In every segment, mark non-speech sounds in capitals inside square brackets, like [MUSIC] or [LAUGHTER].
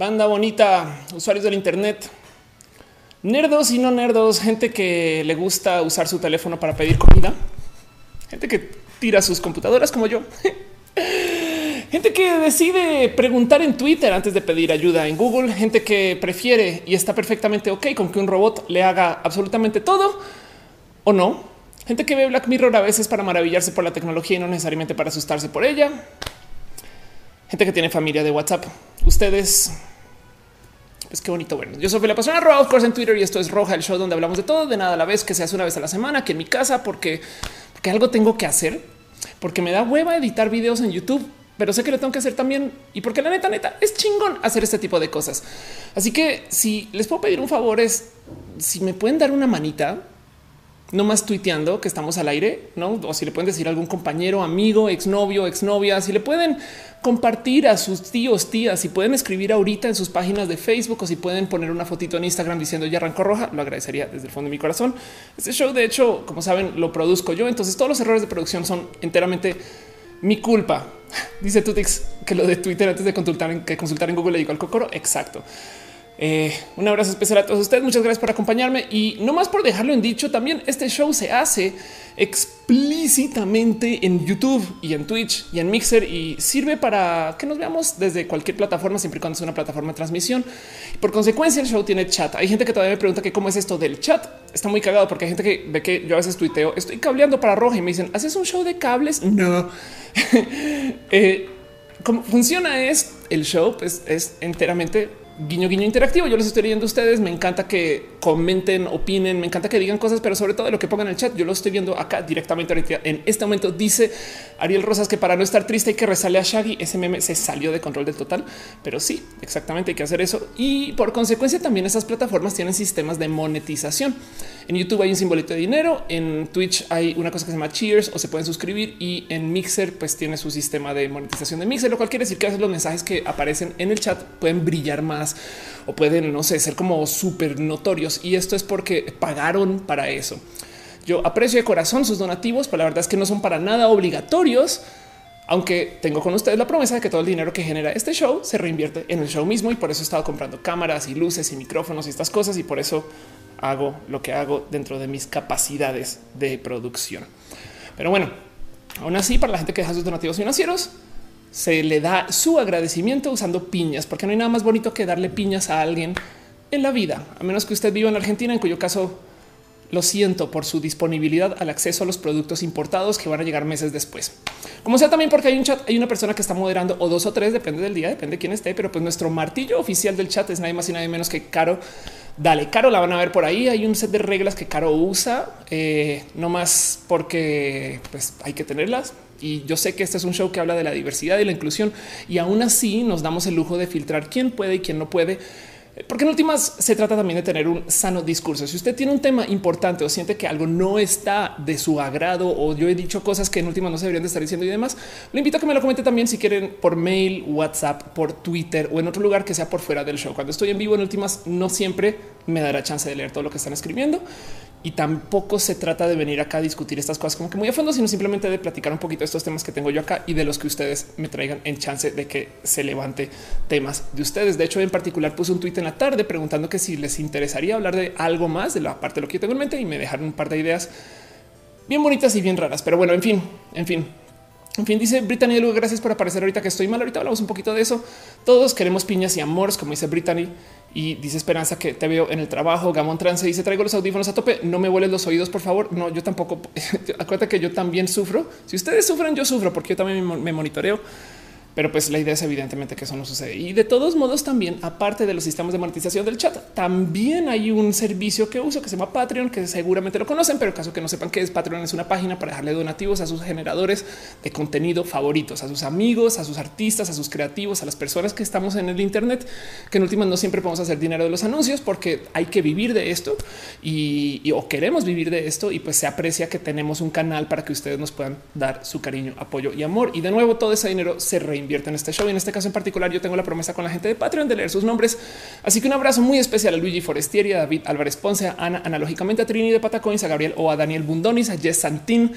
banda bonita, usuarios del Internet, nerdos y no nerdos, gente que le gusta usar su teléfono para pedir comida, gente que tira sus computadoras como yo. [LAUGHS] Gente que decide preguntar en Twitter antes de pedir ayuda en Google, gente que prefiere y está perfectamente ok con que un robot le haga absolutamente todo o no. Gente que ve Black Mirror a veces para maravillarse por la tecnología y no necesariamente para asustarse por ella. Gente que tiene familia de WhatsApp. Ustedes pues qué bonito. Bueno, yo soy la persona Roja, of course, en Twitter y esto es Roja, el show donde hablamos de todo, de nada a la vez, que se hace una vez a la semana, que en mi casa, porque, porque algo tengo que hacer, porque me da hueva editar videos en YouTube pero sé que lo tengo que hacer también y porque la neta, neta es chingón hacer este tipo de cosas. Así que si les puedo pedir un favor es si me pueden dar una manita, no más tuiteando que estamos al aire, no? O si le pueden decir a algún compañero, amigo, exnovio, exnovia, si le pueden compartir a sus tíos, tías, si pueden escribir ahorita en sus páginas de Facebook o si pueden poner una fotito en Instagram diciendo ya arrancó roja, lo agradecería desde el fondo de mi corazón. Este show, de hecho, como saben, lo produzco yo. Entonces todos los errores de producción son enteramente mi culpa. [LAUGHS] Dice Tutix que lo de Twitter antes de consultar en, consultar en Google le digo al cocoro. Exacto. Eh, un abrazo especial a todos ustedes. Muchas gracias por acompañarme y no más por dejarlo en dicho. También este show se hace explícitamente en YouTube y en Twitch y en Mixer y sirve para que nos veamos desde cualquier plataforma, siempre y cuando sea una plataforma de transmisión. Por consecuencia, el show tiene chat. Hay gente que todavía me pregunta que cómo es esto del chat. Está muy cagado porque hay gente que ve que yo a veces tuiteo, estoy cableando para roja y me dicen, ¿haces un show de cables? No. [LAUGHS] eh, ¿Cómo funciona es el show? Pues es enteramente guiño guiño interactivo. Yo les estoy leyendo a ustedes. Me encanta que comenten, opinen, me encanta que digan cosas, pero sobre todo lo que pongan en el chat. Yo lo estoy viendo acá directamente ahorita. En este momento dice Ariel Rosas que para no estar triste hay que resale a Shaggy. Ese meme se salió de control del total, pero sí, exactamente hay que hacer eso. Y por consecuencia también esas plataformas tienen sistemas de monetización. En YouTube hay un simbolito de dinero, en Twitch hay una cosa que se llama Cheers o se pueden suscribir y en Mixer pues tiene su sistema de monetización de Mixer, lo cual quiere decir que a veces los mensajes que aparecen en el chat pueden brillar más o pueden, no sé, ser como súper notorios. Y esto es porque pagaron para eso. Yo aprecio de corazón sus donativos, pero la verdad es que no son para nada obligatorios. Aunque tengo con ustedes la promesa de que todo el dinero que genera este show se reinvierte en el show mismo y por eso he estado comprando cámaras y luces y micrófonos y estas cosas y por eso hago lo que hago dentro de mis capacidades de producción. Pero bueno, aún así para la gente que deja sus donativos financieros, se le da su agradecimiento usando piñas, porque no hay nada más bonito que darle piñas a alguien en la vida, a menos que usted viva en Argentina, en cuyo caso lo siento por su disponibilidad al acceso a los productos importados que van a llegar meses después. Como sea también porque hay un chat, hay una persona que está moderando o dos o tres, depende del día, depende de quién esté, pero pues nuestro martillo oficial del chat es nadie más y nadie menos que Caro. Dale, Caro la van a ver por ahí. Hay un set de reglas que Caro usa, eh, no más porque pues hay que tenerlas. Y yo sé que este es un show que habla de la diversidad y la inclusión y aún así nos damos el lujo de filtrar quién puede y quién no puede. Porque en últimas se trata también de tener un sano discurso. Si usted tiene un tema importante o siente que algo no está de su agrado o yo he dicho cosas que en últimas no se deberían de estar diciendo y demás, le invito a que me lo comente también si quieren por mail, WhatsApp, por Twitter o en otro lugar que sea por fuera del show. Cuando estoy en vivo en últimas no siempre me dará chance de leer todo lo que están escribiendo y tampoco se trata de venir acá a discutir estas cosas como que muy a fondo, sino simplemente de platicar un poquito de estos temas que tengo yo acá y de los que ustedes me traigan en chance de que se levante temas de ustedes. De hecho, en particular puse un tweet en la tarde preguntando que si les interesaría hablar de algo más de la parte de lo que yo tengo en mente y me dejaron un par de ideas bien bonitas y bien raras. Pero bueno, en fin, en fin, en fin, dice Brittany, gracias por aparecer ahorita que estoy mal. Ahorita hablamos un poquito de eso. Todos queremos piñas y amores, como dice Brittany. Y dice Esperanza que te veo en el trabajo. Gamón Trance dice traigo los audífonos a tope. No me vueles los oídos, por favor. No, yo tampoco. [LAUGHS] Acuérdate que yo también sufro. Si ustedes sufren, yo sufro porque yo también me monitoreo. Pero pues la idea es evidentemente que eso no sucede. Y de todos modos también, aparte de los sistemas de monetización del chat, también hay un servicio que uso que se llama Patreon, que seguramente lo conocen, pero caso que no sepan qué es Patreon, es una página para dejarle donativos a sus generadores de contenido favoritos, a sus amigos, a sus artistas, a sus creativos, a las personas que estamos en el Internet, que en últimas no siempre podemos hacer dinero de los anuncios porque hay que vivir de esto y, o queremos vivir de esto y pues se aprecia que tenemos un canal para que ustedes nos puedan dar su cariño, apoyo y amor. Y de nuevo todo ese dinero se reinvierte en este show. Y en este caso en particular, yo tengo la promesa con la gente de Patreon de leer sus nombres. Así que un abrazo muy especial a Luigi Forestieri, a David Álvarez Ponce, a Ana, analógicamente a Trini de Patacoins, a Gabriel o a Daniel Bundonis, a Jess Santín,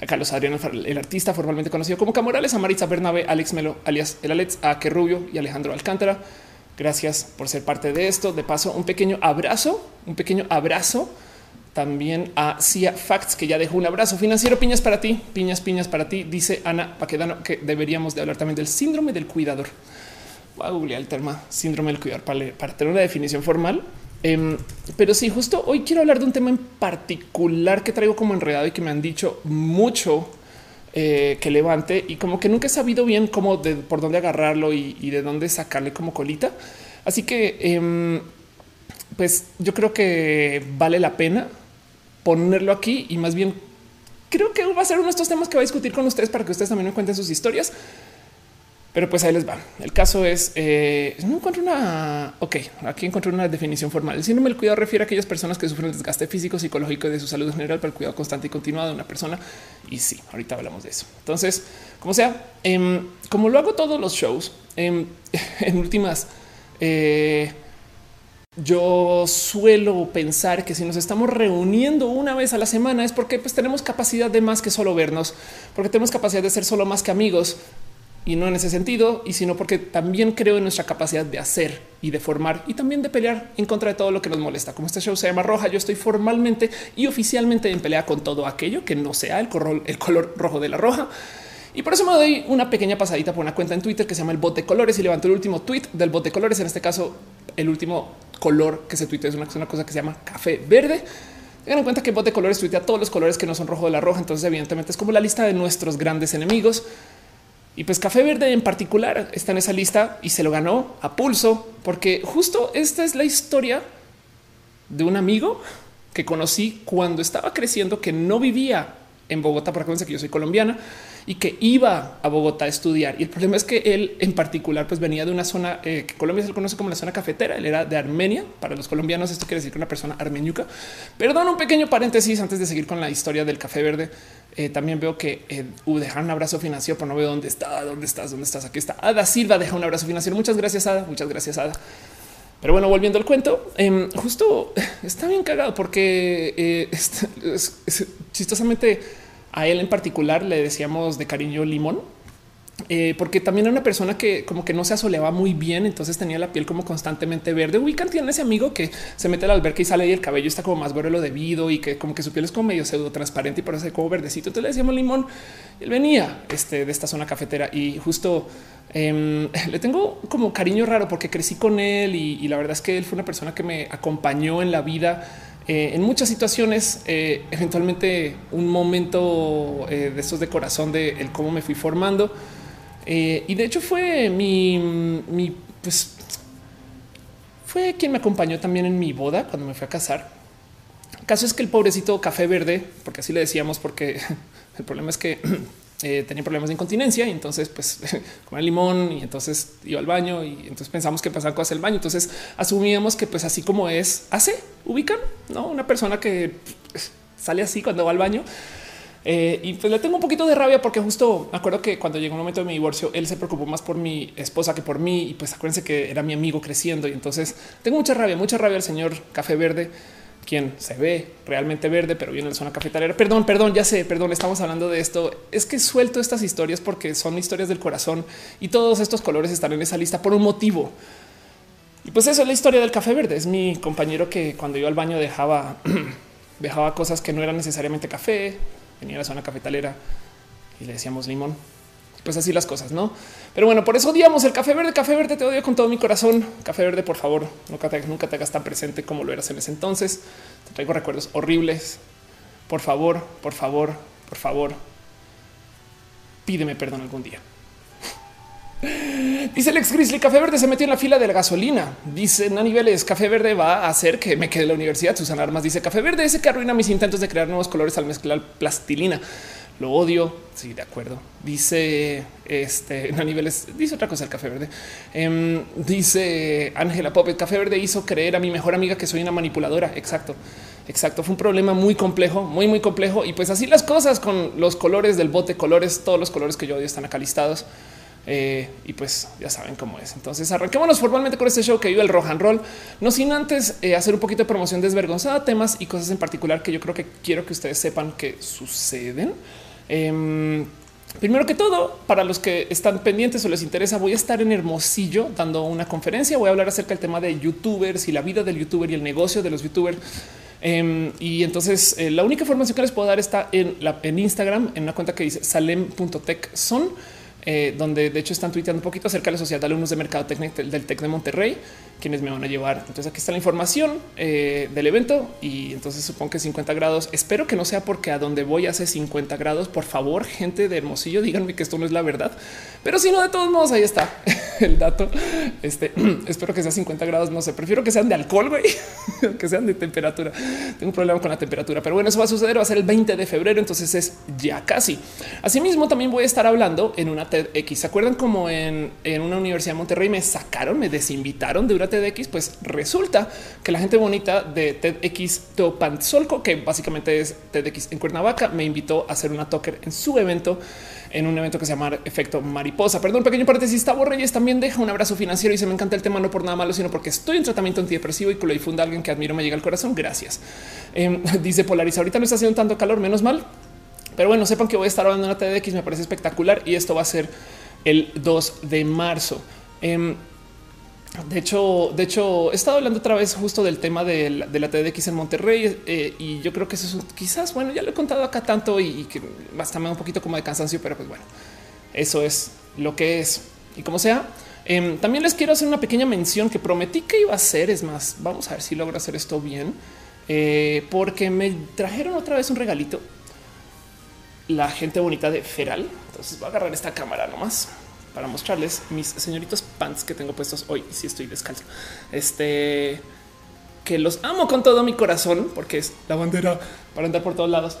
a Carlos Adriano, el artista formalmente conocido como Camorales, a Maritza Bernabe, Alex Melo, alias el Alex, a Que Rubio y Alejandro Alcántara. Gracias por ser parte de esto. De paso, un pequeño abrazo, un pequeño abrazo también a Cia Facts, que ya dejó un abrazo financiero. Piñas para ti, piñas, piñas para ti. Dice Ana Paquedano que deberíamos de hablar también del síndrome del cuidador. Voy a googlear el tema síndrome del cuidador para, tener una definición formal. Em, pero sí, justo hoy quiero hablar de un tema en particular que traigo como enredado y que me han dicho mucho eh, que levante y como que nunca he sabido bien cómo por dónde agarrarlo y, de dónde sacarle como colita. Así que em, pues yo creo que vale la pena ponerlo aquí y más bien creo que va a ser uno de estos temas que va a discutir con ustedes para que ustedes también me cuenten sus historias. Pero pues ahí les va. El caso es, eh, no encuentro una, ok, aquí encontré una definición formal. El síndrome del cuidado refiere a aquellas personas que sufren desgaste físico, psicológico y de su salud general para el cuidado constante y continuado de una persona. Y sí, ahorita hablamos de eso. Entonces, como sea, em, como lo hago todos los shows, em, [LAUGHS] en últimas, eh, yo suelo pensar que si nos estamos reuniendo una vez a la semana es porque pues, tenemos capacidad de más que solo vernos, porque tenemos capacidad de ser solo más que amigos, y no en ese sentido, y sino porque también creo en nuestra capacidad de hacer y de formar y también de pelear en contra de todo lo que nos molesta. Como este show se llama Roja, yo estoy formalmente y oficialmente en pelea con todo aquello que no sea el color, el color rojo de la roja. Y por eso me doy una pequeña pasadita por una cuenta en Twitter que se llama el bot de colores y levanto el último tweet del bot de colores. En este caso, el último color que se tuitea es una, cosa que se llama café verde. Tengan en cuenta que bot de colores tuitea todos los colores que no son rojo de la roja. Entonces, evidentemente, es como la lista de nuestros grandes enemigos. Y pues Café Verde en particular está en esa lista y se lo ganó a pulso, porque justo esta es la historia de un amigo que conocí cuando estaba creciendo, que no vivía en Bogotá, porque acuérdense que yo soy colombiana y que iba a Bogotá a estudiar. Y el problema es que él en particular pues venía de una zona eh, que Colombia se conoce como la zona cafetera. Él era de Armenia. Para los colombianos esto quiere decir que una persona armeniuca. Perdón, un pequeño paréntesis antes de seguir con la historia del café verde. Eh, también veo que eh, un abrazo financiero, pero no veo dónde está, dónde estás, dónde estás. Aquí está Ada Silva, deja un abrazo financiero. Muchas gracias, Ada. Muchas gracias, Ada. Pero bueno, volviendo al cuento, em, justo [LAUGHS] está bien cagado porque eh, [LAUGHS] chistosamente a él en particular le decíamos de cariño limón eh, porque también era una persona que como que no se asoleaba muy bien, entonces tenía la piel como constantemente verde. Ubican tiene ese amigo que se mete al alberca y sale y el cabello está como más verde lo debido y que como que su piel es como medio pseudo transparente y por eso como verdecito. Entonces le decíamos limón. Él venía este, de esta zona cafetera y justo em, [LAUGHS] le tengo como cariño raro porque crecí con él y, la verdad es que él fue una persona que me acompañó en la vida. Eh, en muchas situaciones, eh, eventualmente un momento de estos de corazón de el cómo me fui formando. Eh, y de hecho fue mi, pues fue quien me acompañó también en mi boda cuando me fui a casar. El caso es que el pobrecito café verde, porque así le decíamos, porque [LAUGHS] el problema es que [CLEARS THROAT] eh, tenía problemas de incontinencia y entonces pues [LAUGHS] comía limón y entonces iba al baño y entonces pensamos que pasaba cosas el baño. Entonces asumíamos que pues así como es, hace, ubican, ¿no? Una persona que pues, sale así cuando va al baño eh, y pues le tengo un poquito de rabia porque justo me acuerdo que cuando llegó un momento de mi divorcio, él se preocupó más por mi esposa que por mí. Y pues acuérdense que era mi amigo creciendo. Y entonces tengo mucha rabia, mucha rabia al señor Café Verde, quien se ve realmente verde, pero viene de zona cafetalera. Perdón, perdón, ya sé, perdón, estamos hablando de esto. Es que suelto estas historias porque son historias del corazón y todos estos colores están en esa lista por un motivo. Y pues eso es la historia del café verde. Es mi compañero que cuando iba al baño dejaba, [CLEARS THROAT] dejaba cosas que no eran necesariamente café, venía a la zona cafetalera y le decíamos limón. Pues así las cosas, no? Pero bueno, por eso odiamos el café verde. Café verde te odio con todo mi corazón. Café verde, por favor, nunca te, hagas tan presente como lo eras en ese entonces. Te traigo recuerdos horribles. Por favor, por favor, por favor, pídeme perdón algún día. [LAUGHS] Dice Alex Grizzly, Café Verde se metió en la fila de la gasolina. Dice Nani Vélez, Café Verde va a hacer que me quede en la universidad. Susana Armas dice Café Verde ese que arruina mis intentos de crear nuevos colores al mezclar plastilina. Lo odio. Sí, de acuerdo. Dice este [LAUGHS] Nani Vélez, dice otra cosa el Café Verde. Em, dice Ángela Pop, el Café Verde hizo creer a mi mejor amiga que soy una manipuladora. Exacto. Exacto, fue un problema muy complejo, muy, muy complejo. Y pues así las cosas con los colores del bote, colores, todos los colores que yo odio están acá listados. Eh, y pues ya saben cómo es. Entonces arranquémonos formalmente con este show que vive el rock and roll, no sin antes eh, hacer un poquito de promoción desvergonzada, temas y cosas en particular que yo creo que quiero que ustedes sepan que suceden. Em, Primero que todo, para los que están pendientes o les interesa, voy a estar en Hermosillo dando una conferencia. Voy a hablar acerca del tema de youtubers y la vida del youtuber y el negocio de los youtubers. Em, y entonces eh, la única información que les puedo dar está en, Instagram, en una cuenta que dice salem.tech son eh, donde de hecho están tuiteando un poquito acerca de la sociedad de alumnos de mercado técnico del, TEC de Monterrey, quienes me van a llevar. Entonces aquí está la información eh, del evento y entonces supongo que 50 grados. Espero que no sea porque a donde voy hace 50 grados. Por favor, gente de Hermosillo, díganme que esto no es la verdad. Pero si no, de todos modos, ahí está [LAUGHS] el dato. Este [CLEARS THROAT] espero que sea 50 grados. No sé, prefiero que sean de alcohol, güey, [LAUGHS] que sean de temperatura. Tengo un problema con la temperatura, pero bueno, eso va a suceder. Va a ser el 20 de febrero. Entonces es ya casi. Asimismo, también voy a estar hablando en una TEDx. ¿Se acuerdan como en, en una universidad de Monterrey me sacaron, me desinvitaron de una TEDx? Pues resulta que la gente bonita de TEDx Teopanzolco, que básicamente es TEDx en Cuernavaca, me invitó a hacer una talker en su evento en un evento que se llama Efecto Mariposa. Perdón, pequeño paréntesis. Tavo Reyes también deja un abrazo financiero y se me encanta el tema, no por nada malo, sino porque estoy en tratamiento antidepresivo y que lo difunda alguien que admiro me llega al corazón. Gracias. Em, [LAUGHS] dice Polaris. Ahorita no está haciendo tanto calor, menos mal. Pero bueno, sepan que voy a estar hablando en la TDX, me parece espectacular y esto va a ser el 2 de marzo. Em, de hecho, de hecho, he estado hablando otra vez justo del tema de la, TDX en Monterrey eh, y yo creo que eso es quizás, bueno, ya lo he contado acá tanto y, que basta un poquito como de cansancio, pero pues bueno, eso es lo que es. Y como sea, em, también les quiero hacer una pequeña mención que prometí que iba a hacer. Es más, vamos a ver si logro hacer esto bien, eh, porque me trajeron otra vez un regalito. La gente bonita de Feral. Entonces voy a agarrar esta cámara nomás para mostrarles mis señoritos pants que tengo puestos hoy. Si estoy descalzo, este que los amo con todo mi corazón porque es la bandera para andar por todos lados.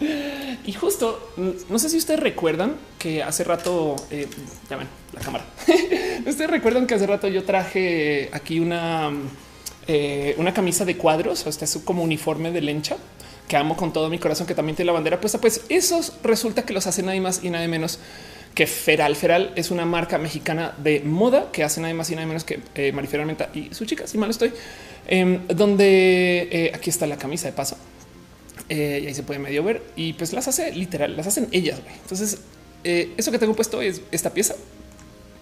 [LAUGHS] y justo no sé si ustedes recuerdan que hace rato eh, ya ven la cámara. [LAUGHS] ustedes recuerdan que hace rato yo traje aquí una, eh, una camisa de cuadros. O este es como uniforme de lencha que amo con todo mi corazón, que también tiene la bandera puesta. Pues esos resulta que los hace nadie más y nadie menos que Feral. Feral es una marca mexicana de moda que hace nada más y nada menos que eh, Marifera Armenta y su chica, si mal estoy, em, donde eh, aquí está la camisa de paso. Eh, y ahí se puede medio ver y pues las hace literal, las hacen ellas. Entonces, eh, eso que tengo puesto es esta pieza,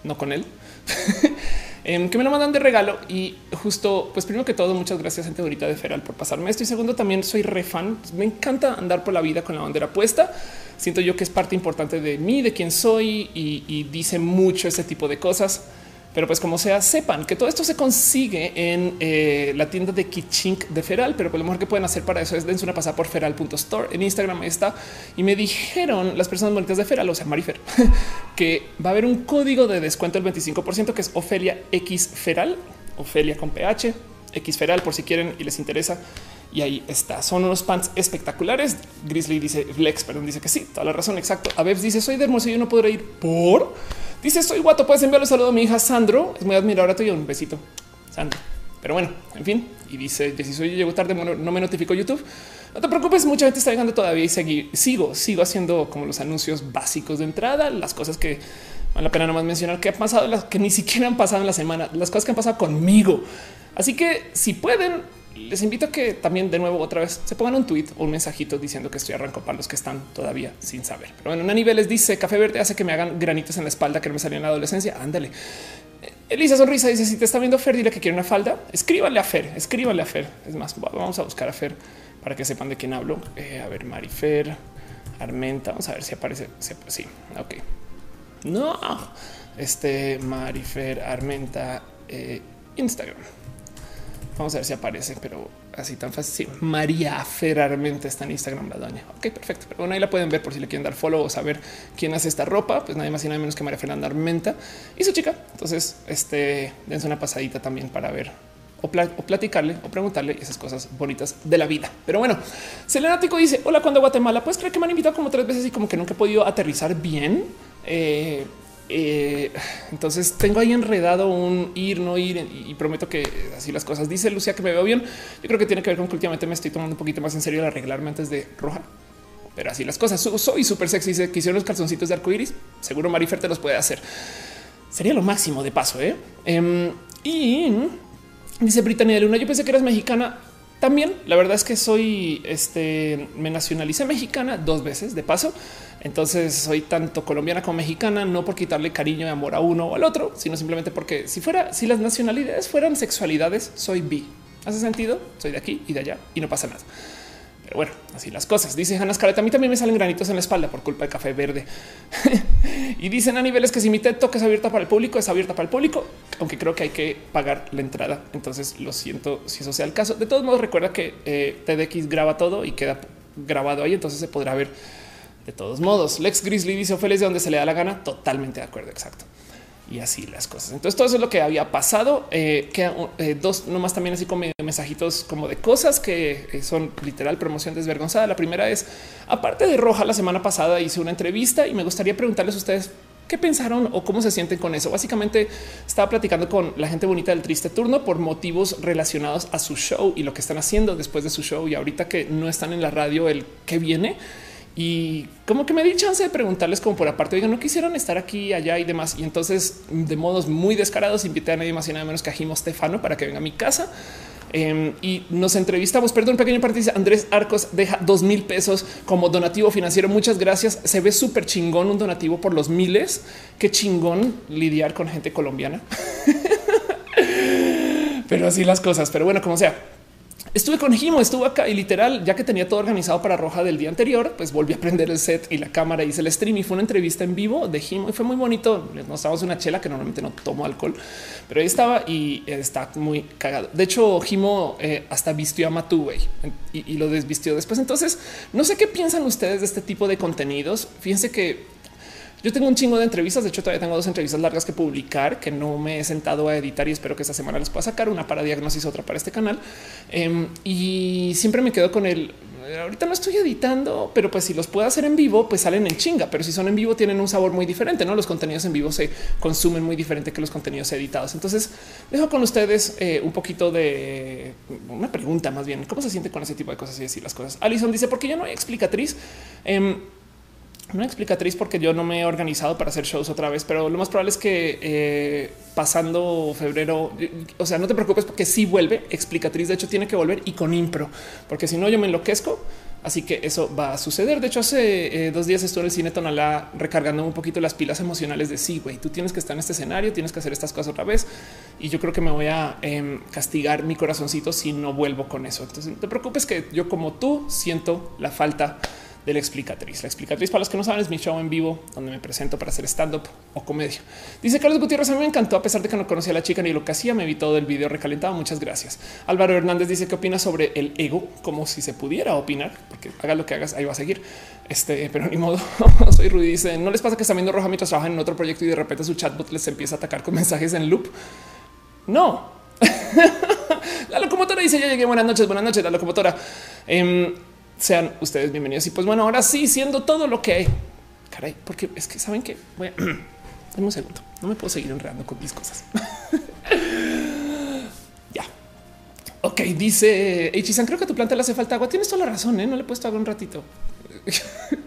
no con él. [LAUGHS] Em, que me lo mandan de regalo y justo, pues primero que todo, muchas gracias gente bonita de Feral por pasarme esto y segundo también soy re fan, me encanta andar por la vida con la bandera puesta, siento yo que es parte importante de mí, de quién soy y, y dice mucho ese tipo de cosas. Pero pues como sea, sepan que todo esto se consigue en eh, la tienda de Kichink de Feral, pero pues lo mejor que pueden hacer para eso es dense una pasada por feral.store. En Instagram está y me dijeron las personas bonitas de Feral, o sea, Marifer, [LAUGHS] que va a haber un código de descuento del 25% que es Ofelia X Feral, Ofelia con PH, X Feral por si quieren y les interesa. Y ahí está. Son unos pants espectaculares. Grizzly dice Flex, perdón, dice que sí, toda la razón. Exacto. A ver, dice soy de Hermosillo, no podré ir por Dice estoy guato. Puedes enviarle un saludo a mi hija Sandro. Es muy admirable tuyo. Un besito, Sandro. Pero bueno, en fin. Y dice si soy yo llego tarde, no me notificó YouTube. No te preocupes, mucha gente está llegando todavía y seguir. Sigo, sigo haciendo como los anuncios básicos de entrada, las cosas que vale la pena nomás mencionar que ha pasado, las que ni siquiera han pasado en la semana, las cosas que han pasado conmigo. Así que si pueden, les invito a que también de nuevo otra vez se pongan un tweet o un mensajito diciendo que estoy arranco para los que están todavía sin saber. Pero bueno, Nani les dice café verde hace que me hagan granitos en la espalda que no me salían en la adolescencia. Ándale. Elisa Sonrisa dice si te está viendo Fer, dile que quiere una falda. Escríbanle a Fer, escríbanle a Fer. Es más, vamos a buscar a Fer para que sepan de quién hablo. Eh, a ver, Marifer, Armenta. Vamos a ver si aparece. Sí, ok. No, este Marifer, Armenta, eh, Instagram. Vamos a ver si aparece, pero así tan fácil. María Ferrarmente está en Instagram, la doña. Ok, perfecto. Pero bueno, ahí la pueden ver por si le quieren dar follow o saber quién hace esta ropa. Pues nadie más y nada menos que María Fernanda Armenta y su chica. Entonces, este dense una pasadita también para ver o, platicarle o preguntarle esas cosas bonitas de la vida. Pero bueno, Selenático dice: Hola, cuando Guatemala? Pues creo que me han invitado como tres veces y como que nunca he podido aterrizar bien. Eh, eh, entonces tengo ahí enredado un ir, no ir y prometo que así las cosas. Dice Lucia que me veo bien. Yo creo que tiene que ver con que últimamente me estoy tomando un poquito más en serio el arreglarme antes de roja. Pero así las cosas. Soy súper sexy. Se quisieron los calzoncitos de arcoiris. Seguro Marifer te los puede hacer. Sería lo máximo de paso. ¿eh? Em, y dice Britannia de Luna. Yo pensé que eras mexicana. también la verdad es que soy, este, me nacionalicé mexicana dos veces de paso. Entonces soy tanto colombiana como mexicana, no por quitarle cariño y amor a uno o al otro, sino simplemente porque si fuera, si las nacionalidades fueran sexualidades, soy bi. ¿Hace sentido? Soy de aquí y de allá y no pasa nada. Pero bueno, así las cosas. Dice Hannah Scarlett, a mí también me salen granitos en la espalda por culpa de café verde. [LAUGHS] y dicen a niveles que si mi TED es abierta para el público, es abierta para el público, aunque creo que hay que pagar la entrada. Entonces lo siento si eso sea el caso. De todos modos, recuerda que eh, TEDx graba todo y queda grabado ahí, entonces se podrá ver de todos modos. Lex Grizzly dice Ofeles de donde se le da la gana. Totalmente de acuerdo. Exacto y así las cosas. Entonces todo eso es lo que había pasado. Eh, que eh, dos nomás también así como mensajitos como de cosas que eh, son literal promoción desvergonzada. La primera es aparte de Roja la semana pasada hice una entrevista y me gustaría preguntarles a ustedes qué pensaron o cómo se sienten con eso. Básicamente estaba platicando con la gente bonita del triste turno por motivos relacionados a su show y lo que están haciendo después de su show y ahorita que no están en la radio el que viene y como que me di chance de preguntarles como por aparte, digan, no quisieron estar aquí, allá y demás. Y entonces de modos muy descarados invité a nadie más y nada menos que a Jimo Stefano para que venga a mi casa. Em, y nos entrevistamos. Perdón, un pequeño partido. Andrés Arcos deja dos mil pesos como donativo financiero. Muchas gracias. Se ve súper chingón un donativo por los miles. Qué chingón lidiar con gente colombiana. [LAUGHS] Pero así las cosas. Pero bueno, como sea, Estuve con Jimo, estuve acá y literal, ya que tenía todo organizado para Roja del día anterior, pues volví a prender el set y la cámara, hice el stream y fue una entrevista en vivo de Jimo y fue muy bonito. Nos mostramos una chela que normalmente no tomo alcohol, pero ahí estaba y está muy cagado. De hecho, Jimo eh, hasta vistió a y, y lo desvistió después. Entonces, no sé qué piensan ustedes de este tipo de contenidos. Fíjense que yo tengo un chingo de entrevistas. De hecho, todavía tengo dos entrevistas largas que publicar que no me he sentado a editar y espero que esta semana les pueda sacar una para diagnosis, otra para este canal. Em, y siempre me quedo con el ahorita no estoy editando, pero pues si los puedo hacer en vivo, pues salen en chinga. Pero si son en vivo, tienen un sabor muy diferente. No los contenidos en vivo se consumen muy diferente que los contenidos editados. Entonces, dejo con ustedes eh, un poquito de una pregunta más bien. ¿Cómo se siente con ese tipo de cosas y decir las cosas? Alison dice, porque ya no hay explicatriz. Em, una explicatriz porque yo no me he organizado para hacer shows otra vez, pero lo más probable es que eh, pasando febrero, o sea, no te preocupes porque si vuelve explicatriz. De hecho, tiene que volver y con impro, porque si no, yo me enloquezco. Así que eso va a suceder. De hecho, hace eh, dos días estuve en el cine Tonalá recargando un poquito las pilas emocionales de sí, güey, tú tienes que estar en este escenario, tienes que hacer estas cosas otra vez. Y yo creo que me voy a em, castigar mi corazoncito si no vuelvo con eso. Entonces, no te preocupes que yo como tú siento la falta de la explicatriz. La explicatriz, para los que no saben, es mi show en vivo donde me presento para hacer stand up o comedia. Dice Carlos Gutiérrez, a mí me encantó, a pesar de que no conocía a la chica ni lo que hacía, me vi todo el video recalentado. Muchas gracias. Álvaro Hernández dice que opina sobre el ego, como si se pudiera opinar, porque haga lo que hagas, ahí va a seguir. Este, pero ni modo. [LAUGHS] Soy Rudy. Dice: No les pasa que están viendo roja mientras trabajan en otro proyecto y de repente su chatbot les empieza a atacar con [LAUGHS] mensajes en loop. No, [LAUGHS] la locomotora dice: Ya llegué. Buenas noches, buenas noches. La locomotora. Em, sean ustedes bienvenidos. Y pues bueno, ahora sí, siendo todo lo que hay. Caray, porque es que saben que voy a [CLEARS THROAT] un segundo. No me puedo seguir enredando con mis cosas. [LAUGHS] ya. Ok, dice Echisan, creo que a tu planta le hace falta agua. Tienes toda la razón, ¿eh? no le he puesto agua un ratito. [LAUGHS]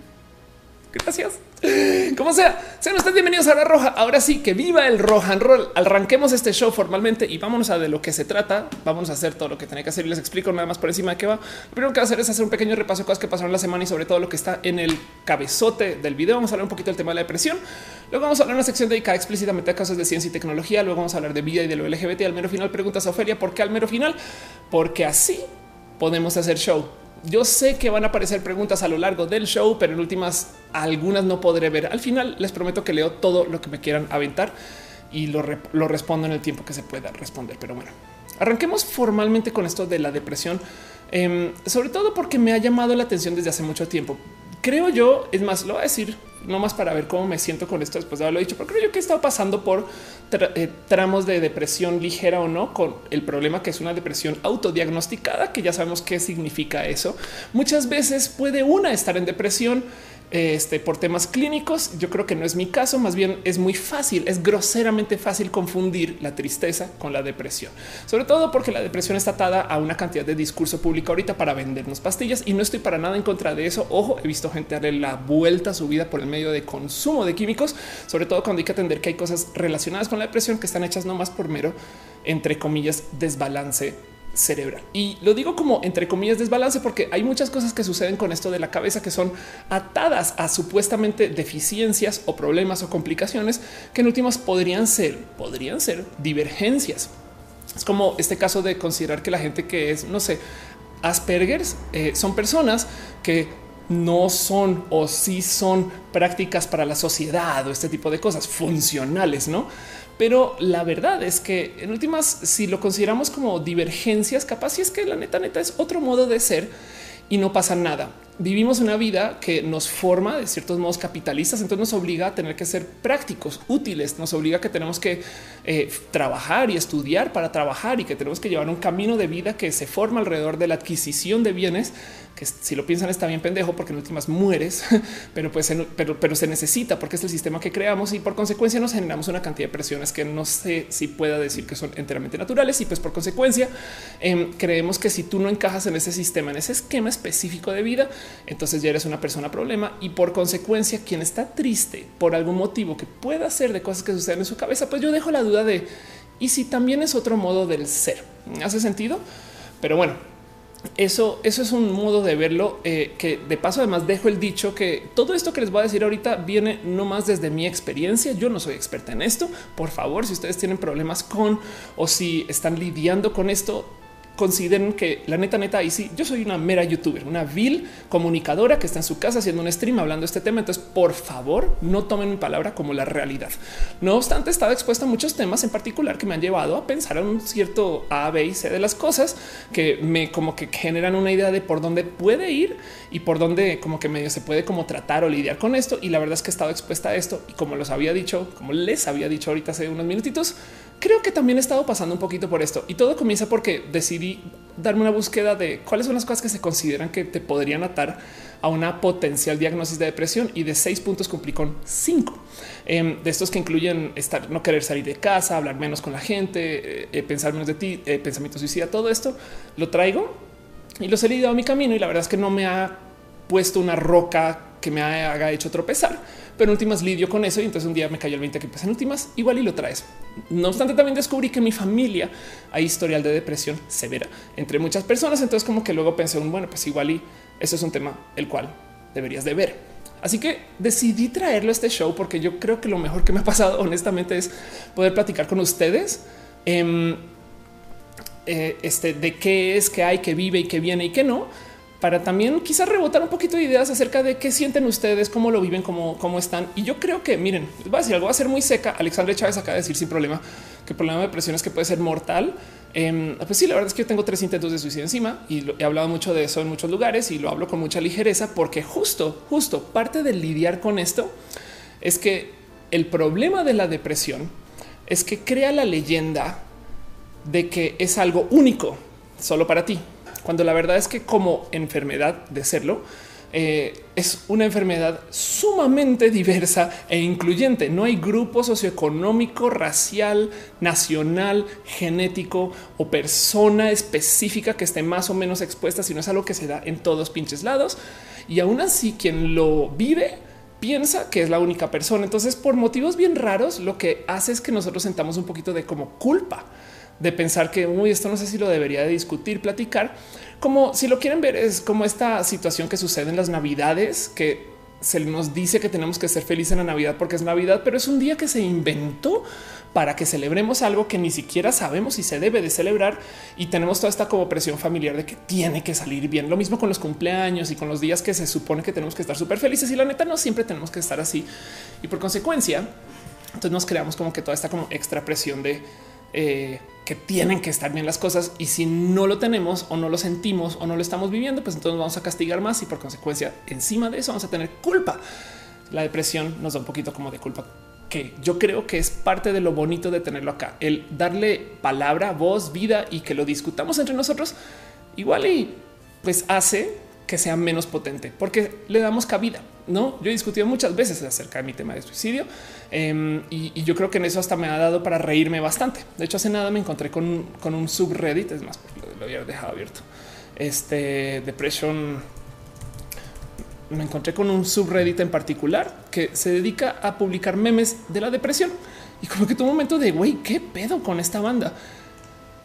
Gracias. Como sea, sean ustedes bienvenidos a la roja. Ahora sí que viva el roja and roll. Arranquemos este show formalmente y vámonos a de lo que se trata. Vamos a hacer todo lo que tenía que hacer y les explico nada más por encima de qué va. Lo primero que va a hacer es hacer un pequeño repaso de cosas que pasaron la semana y sobre todo lo que está en el cabezote del video. Vamos a hablar un poquito del tema de la depresión. Luego vamos a hablar en una sección dedicada explícitamente a casos de ciencia y tecnología. Luego vamos a hablar de vida y de lo LGBT. Al mero final preguntas a Ofelia por qué al mero final, porque así podemos hacer show yo sé que van a aparecer preguntas a lo largo del show, pero en últimas algunas no podré ver. Al final les prometo que leo todo lo que me quieran aventar y lo, respondo en el tiempo que se pueda responder. Pero bueno, arranquemos formalmente con esto de la depresión, em, sobre todo porque me ha llamado la atención desde hace mucho tiempo. Creo yo, es más, lo voy a decir no más para ver cómo me siento con esto después de haberlo dicho, pero creo yo que he estado pasando por eh, tramos de depresión ligera o no, con el problema que es una depresión autodiagnosticada, que ya sabemos qué significa eso. Muchas veces puede una estar en depresión este, por temas clínicos. Yo creo que no es mi caso, más bien es muy fácil, es groseramente fácil confundir la tristeza con la depresión, sobre todo porque la depresión está atada a una cantidad de discurso público ahorita para vendernos pastillas y no estoy para nada en contra de eso. Ojo, he visto gente darle la vuelta a su vida por el medio de consumo de químicos, sobre todo cuando hay que atender que hay cosas relacionadas con la depresión que están hechas no más por mero, entre comillas, desbalance cerebral. Y lo digo como entre comillas desbalance porque hay muchas cosas que suceden con esto de la cabeza que son atadas a supuestamente deficiencias o problemas o complicaciones que en últimas podrían ser, podrían ser divergencias. Es como este caso de considerar que la gente que es, no sé, Aspergers eh, son personas que no son o sí son prácticas para la sociedad o este tipo de cosas funcionales, no? Pero la verdad es que en últimas, si lo consideramos como divergencias, capaz si es que la neta neta es otro modo de ser y no pasa nada. Vivimos una vida que nos forma de ciertos modos capitalistas, entonces nos obliga a tener que ser prácticos, útiles, nos obliga a que tenemos que eh, trabajar y estudiar para trabajar y que tenemos que llevar un camino de vida que se forma alrededor de la adquisición de bienes que si lo piensan está bien pendejo porque en últimas mueres, [LAUGHS] pero pues pero, pero se necesita porque es el sistema que creamos y por consecuencia nos generamos una cantidad de presiones que no sé si pueda decir que son enteramente naturales y pues por consecuencia em, creemos que si tú no encajas en ese sistema, en ese esquema específico de vida, entonces ya eres una persona problema y por consecuencia quien está triste por algún motivo que pueda ser de cosas que suceden en su cabeza, pues yo dejo la duda de y si también es otro modo del ser. ¿Hace sentido? Pero bueno, eso, eso es un modo de verlo eh, que de paso además dejo el dicho que todo esto que les voy a decir ahorita viene no más desde mi experiencia. Yo no soy experta en esto. Por favor, si ustedes tienen problemas con o si están lidiando con esto, consideren que la neta, neta, y sí, yo soy una mera youtuber, una vil comunicadora que está en su casa haciendo un stream hablando de este tema. Entonces, por favor, no tomen mi palabra como la realidad. No obstante, he estado expuesta a muchos temas en particular que me han llevado a pensar en un cierto A, B y C de las cosas que me como que generan una idea de por dónde puede ir y por dónde como que medio se puede como tratar o lidiar con esto. Y la verdad es que he estado expuesta a esto y como los había dicho, como les había dicho ahorita hace unos minutitos, creo que también he estado pasando un poquito por esto y todo comienza porque decidí darme una búsqueda de cuáles son las cosas que se consideran que te podrían atar a una potencial diagnosis de depresión y de seis puntos cumplí con cinco. Em, de estos que incluyen estar, no querer salir de casa, hablar menos con la gente, eh, eh, pensar menos de ti, eh, pensamiento suicida, todo esto lo traigo y los he lidiado mi camino y la verdad es que no me ha puesto una roca que me haga hecho tropezar pero en últimas lidio con eso y entonces un día me cayó el 20 que pues en últimas igual y lo traes. No obstante, también descubrí que en mi familia hay historial de depresión severa entre muchas personas. Entonces como que luego pensé, bueno, pues igual y eso es un tema el cual deberías de ver. Así que decidí traerlo a este show porque yo creo que lo mejor que me ha pasado honestamente es poder platicar con ustedes. Eh, este de qué es que hay, que vive y que viene y que no para también quizás rebotar un poquito de ideas acerca de qué sienten ustedes, cómo lo viven, cómo, cómo están. Y yo creo que miren, voy a decir algo, va a ser muy seca. Alexandre Chávez acaba de decir sin problema que el problema de depresión es que puede ser mortal. Eh, pues sí, la verdad es que yo tengo tres intentos de suicidio encima y he hablado mucho de eso en muchos lugares y lo hablo con mucha ligereza porque justo, justo parte de lidiar con esto es que el problema de la depresión es que crea la leyenda de que es algo único solo para ti cuando la verdad es que como enfermedad de serlo, eh, es una enfermedad sumamente diversa e incluyente. No hay grupo socioeconómico, racial, nacional, genético o persona específica que esté más o menos expuesta, sino es algo que se da en todos pinches lados. Y aún así, quien lo vive piensa que es la única persona. Entonces, por motivos bien raros, lo que hace es que nosotros sentamos un poquito de como culpa de pensar que muy esto no sé si lo debería de discutir, platicar, como si lo quieren ver es como esta situación que sucede en las navidades, que se nos dice que tenemos que ser felices en la Navidad porque es Navidad, pero es un día que se inventó para que celebremos algo que ni siquiera sabemos si se debe de celebrar y tenemos toda esta como presión familiar de que tiene que salir bien. Lo mismo con los cumpleaños y con los días que se supone que tenemos que estar súper felices y la neta no siempre tenemos que estar así y por consecuencia entonces nos creamos como que toda esta como extra presión de eh, que tienen que estar bien las cosas y si no lo tenemos o no lo sentimos o no lo estamos viviendo, pues entonces vamos a castigar más y por consecuencia encima de eso vamos a tener culpa. La depresión nos da un poquito como de culpa que yo creo que es parte de lo bonito de tenerlo acá, el darle palabra, voz, vida y que lo discutamos entre nosotros igual y pues hace que sea menos potente porque le damos cabida. No, yo he discutido muchas veces acerca de mi tema de suicidio em, y, yo creo que en eso hasta me ha dado para reírme bastante. De hecho, hace nada me encontré con, un subreddit, es más, lo, había dejado abierto. Este depresión. Me encontré con un subreddit en particular que se dedica a publicar memes de la depresión y como que tuvo un momento de güey, qué pedo con esta banda.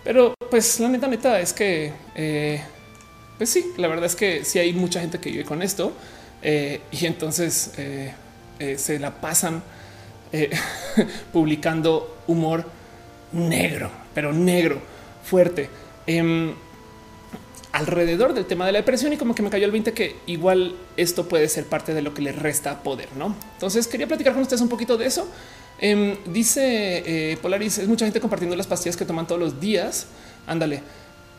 Pero pues la neta, neta es que, eh, pues sí, la verdad es que sí hay mucha gente que vive con esto eh, y entonces eh, se la pasan [LAUGHS] publicando humor negro, pero negro, fuerte. Em, alrededor del tema de la depresión y como que me cayó el 20 que igual esto puede ser parte de lo que le resta poder, ¿no? Entonces quería platicar con ustedes un poquito de eso. Em, dice eh, Polaris, es mucha gente compartiendo las pastillas que toman todos los días. Ándale.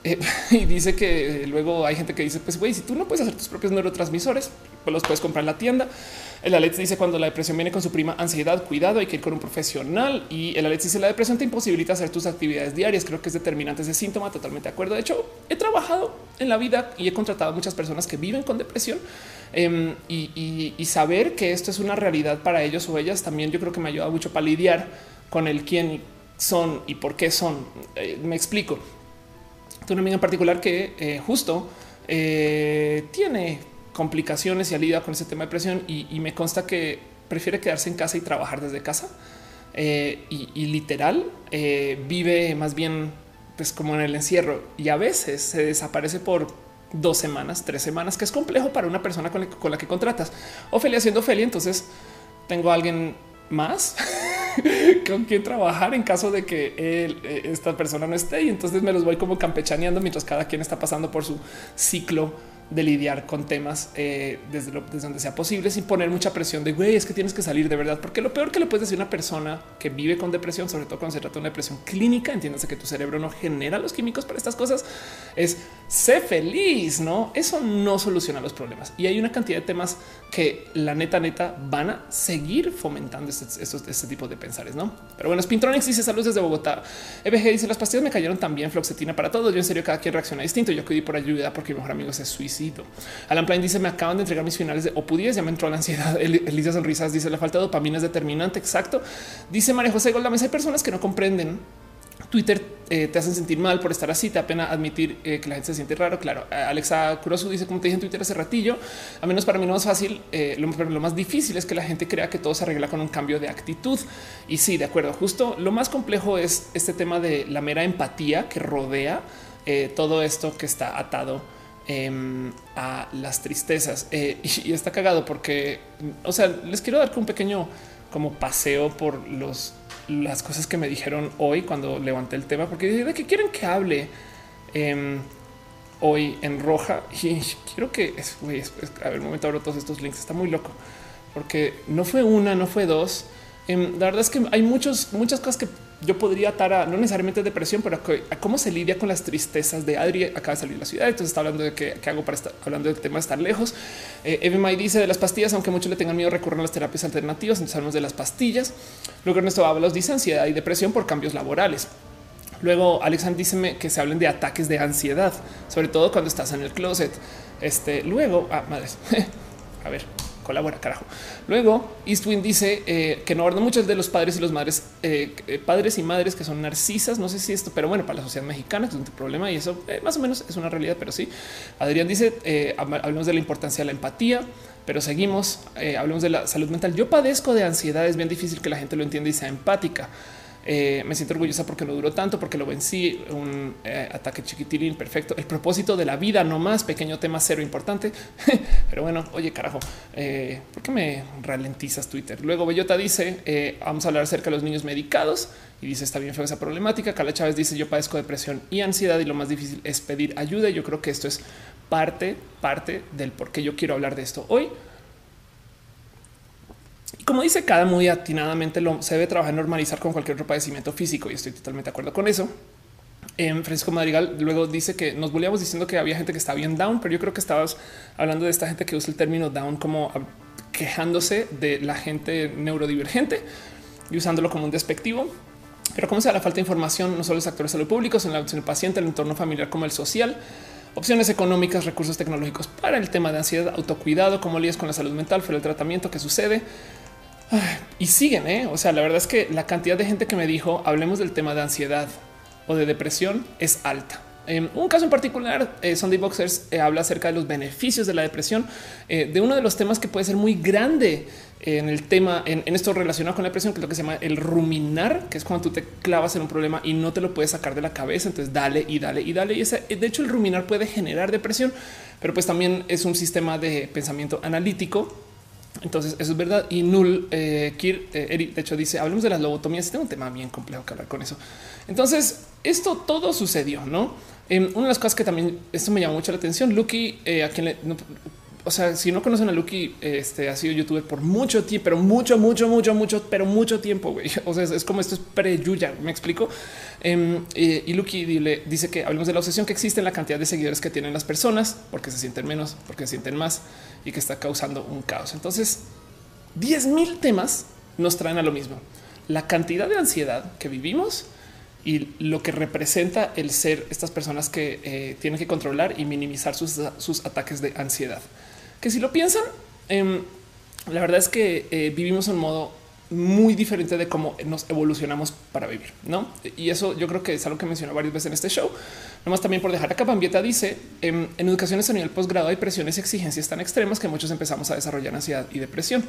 Eh, [LAUGHS] y dice que eh, luego hay gente que dice, pues güey, si tú no puedes hacer tus propios neurotransmisores, pues los puedes comprar en la tienda. El Alex dice cuando la depresión viene con su prima ansiedad, cuidado, hay que ir con un profesional. Y el Alex dice la depresión te imposibilita hacer tus actividades diarias. Creo que es determinante ese síntoma. Totalmente de acuerdo. De hecho, he trabajado en la vida y he contratado a muchas personas que viven con depresión em, y, saber que esto es una realidad para ellos o ellas también yo creo que me ayuda mucho para lidiar con el quién son y por qué son. Eh, me explico. Tengo una amiga en particular que eh, justo eh, tiene complicaciones y alivia con ese tema de presión y, me consta que prefiere quedarse en casa y trabajar desde casa eh, y, literal eh, vive más bien pues como en el encierro y a veces se desaparece por dos semanas, tres semanas, que es complejo para una persona con la, que contratas. Ofelia siendo Ofelia, entonces tengo a alguien más [LAUGHS] con quien trabajar en caso de que eh, esta persona no esté y entonces me los voy como campechaneando mientras cada quien está pasando por su ciclo de lidiar con temas eh, desde, donde sea posible sin poner mucha presión de güey, es que tienes que salir de verdad, porque lo peor que le puedes decir a una persona que vive con depresión, sobre todo cuando se trata de una depresión clínica, entiéndase que tu cerebro no genera los químicos para estas cosas, es sé feliz, no? Eso no soluciona los problemas y hay una cantidad de temas que la neta, neta van a seguir fomentando este, este tipo de pensares, no? Pero bueno, Spintronics dice saludos desde Bogotá. EBG dice las pastillas me cayeron también, floxetina para todos. Yo en serio, cada quien reacciona distinto. Yo acudí por ayuda porque mi mejor amigo se Alan Plain dice: Me acaban de entregar mis finales de Opu10, ya me entró la ansiedad. [LAUGHS] Elisa Sonrisas dice: La falta de dopamina es determinante. Exacto. Dice María José Goldames: Hay personas que no comprenden Twitter eh, te hacen sentir mal por estar así, te apena admitir eh, que la gente se siente raro. Claro, Alexa Kurosu dice, como te dije en Twitter hace ratillo, a menos para mí no es fácil, eh, lo, lo, más difícil es que la gente crea que todo se arregla con un cambio de actitud. Y sí, de acuerdo, justo lo más complejo es este tema de la mera empatía que rodea todo esto que está atado Em, a las tristezas. Eh, y, está cagado porque, o sea, les quiero dar un pequeño como paseo por los las cosas que me dijeron hoy cuando levanté el tema, porque de qué quieren que hable em, hoy en roja. [LAUGHS] Y quiero que es, a ver, un momento abro todos estos links. Está muy loco porque no fue una, no fue dos. Em, la verdad es que hay muchos, muchas cosas que yo podría atar a no necesariamente depresión, pero a, cómo se lidia con las tristezas de Adri. Acaba de salir de la ciudad, entonces está hablando de qué, hago para estar hablando del tema de estar lejos. Eh, dice de las pastillas, aunque muchos le tengan miedo, recurren a las terapias alternativas. Entonces hablamos de las pastillas. Luego Ernesto Ábalos dice ansiedad y depresión por cambios laborales. Luego Alexander dice que se hablen de ataques de ansiedad, sobre todo cuando estás en el closet. Este luego, ah, madres, [LAUGHS] a ver, colabora, carajo. Luego, Eastwind dice eh, que no guarda muchos de los padres y los madres, eh, eh, padres y madres que son narcisas. No sé si esto, pero bueno, para la sociedad mexicana es un problema y eso más o menos es una realidad, pero sí. Adrián dice: hablemos de la importancia de la empatía, pero seguimos, hablemos de la salud mental. Yo padezco de ansiedad, es bien difícil que la gente lo entienda y sea empática. Eh, me siento orgullosa porque no duró tanto, porque lo vencí. Un eh, ataque chiquitilín perfecto. El propósito de la vida, no más pequeño tema cero importante. [LAUGHS] Pero bueno, oye, carajo, eh, ¿por qué me ralentizas Twitter? Luego Bellota dice: Vamos a hablar acerca de los niños medicados y dice: Está bien feo esa problemática. Carla Chávez dice: Yo padezco depresión y ansiedad y lo más difícil es pedir ayuda. Yo creo que esto es parte, parte del por qué yo quiero hablar de esto hoy como dice cada muy atinadamente, lo, se debe trabajar en normalizar con cualquier otro padecimiento físico y estoy totalmente de acuerdo con eso. En Francisco Madrigal luego dice que nos volvíamos diciendo que había gente que está bien down, pero yo creo que estabas hablando de esta gente que usa el término down como quejándose de la gente neurodivergente y usándolo como un despectivo. Pero como sea la falta de información, no solo los actores de salud públicos, en, el paciente, el entorno familiar como el social, opciones económicas, recursos tecnológicos para el tema de ansiedad, autocuidado, cómo lías con la salud mental, fue el tratamiento que sucede, y siguen, ¿eh? o sea, la verdad es que la cantidad de gente que me dijo hablemos del tema de ansiedad o de depresión es alta. En un caso en particular, eh, Sunday Boxers eh, habla acerca de los beneficios de la depresión, eh, de uno de los temas que puede ser muy grande en el tema, en, esto relacionado con la depresión, que es lo que se llama el ruminar, que es cuando tú te clavas en un problema y no te lo puedes sacar de la cabeza. Entonces dale y dale y dale. Y ese, de hecho, el ruminar puede generar depresión, pero pues también es un sistema de pensamiento analítico entonces, eso es verdad. Y Null eh, Kir, eh, de hecho, dice: hablemos de las lobotomías. Tengo un tema bien complejo que hablar con eso. Entonces, esto todo sucedió, no? Eh, una de las cosas que también esto me llamó mucho la atención. Lucky, eh, a quien le, o sea, si no conocen a Lucky, este ha sido youtuber por mucho tiempo, pero mucho, mucho, mucho, mucho, pero mucho tiempo. Güey. [LAUGHS] O sea, es, como esto es pre Yuya. Me explico. Em, y Lucky dice que hablemos de la obsesión que existe en la cantidad de seguidores que tienen las personas, porque se sienten menos, porque se sienten más y que está causando un caos. Entonces, 10 mil temas nos traen a lo mismo. La cantidad de ansiedad que vivimos y lo que representa el ser estas personas que eh, tienen que controlar y minimizar sus, sus ataques de ansiedad que si lo piensan, em, la verdad es que eh, vivimos un modo muy diferente de cómo nos evolucionamos para vivir, ¿no? Y eso yo creo que es algo que mencionó varias veces en este show. Nomás también por dejar acá, Bambieta dice, en, en educaciones a nivel posgrado hay presiones y exigencias tan extremas que muchos empezamos a desarrollar ansiedad y depresión.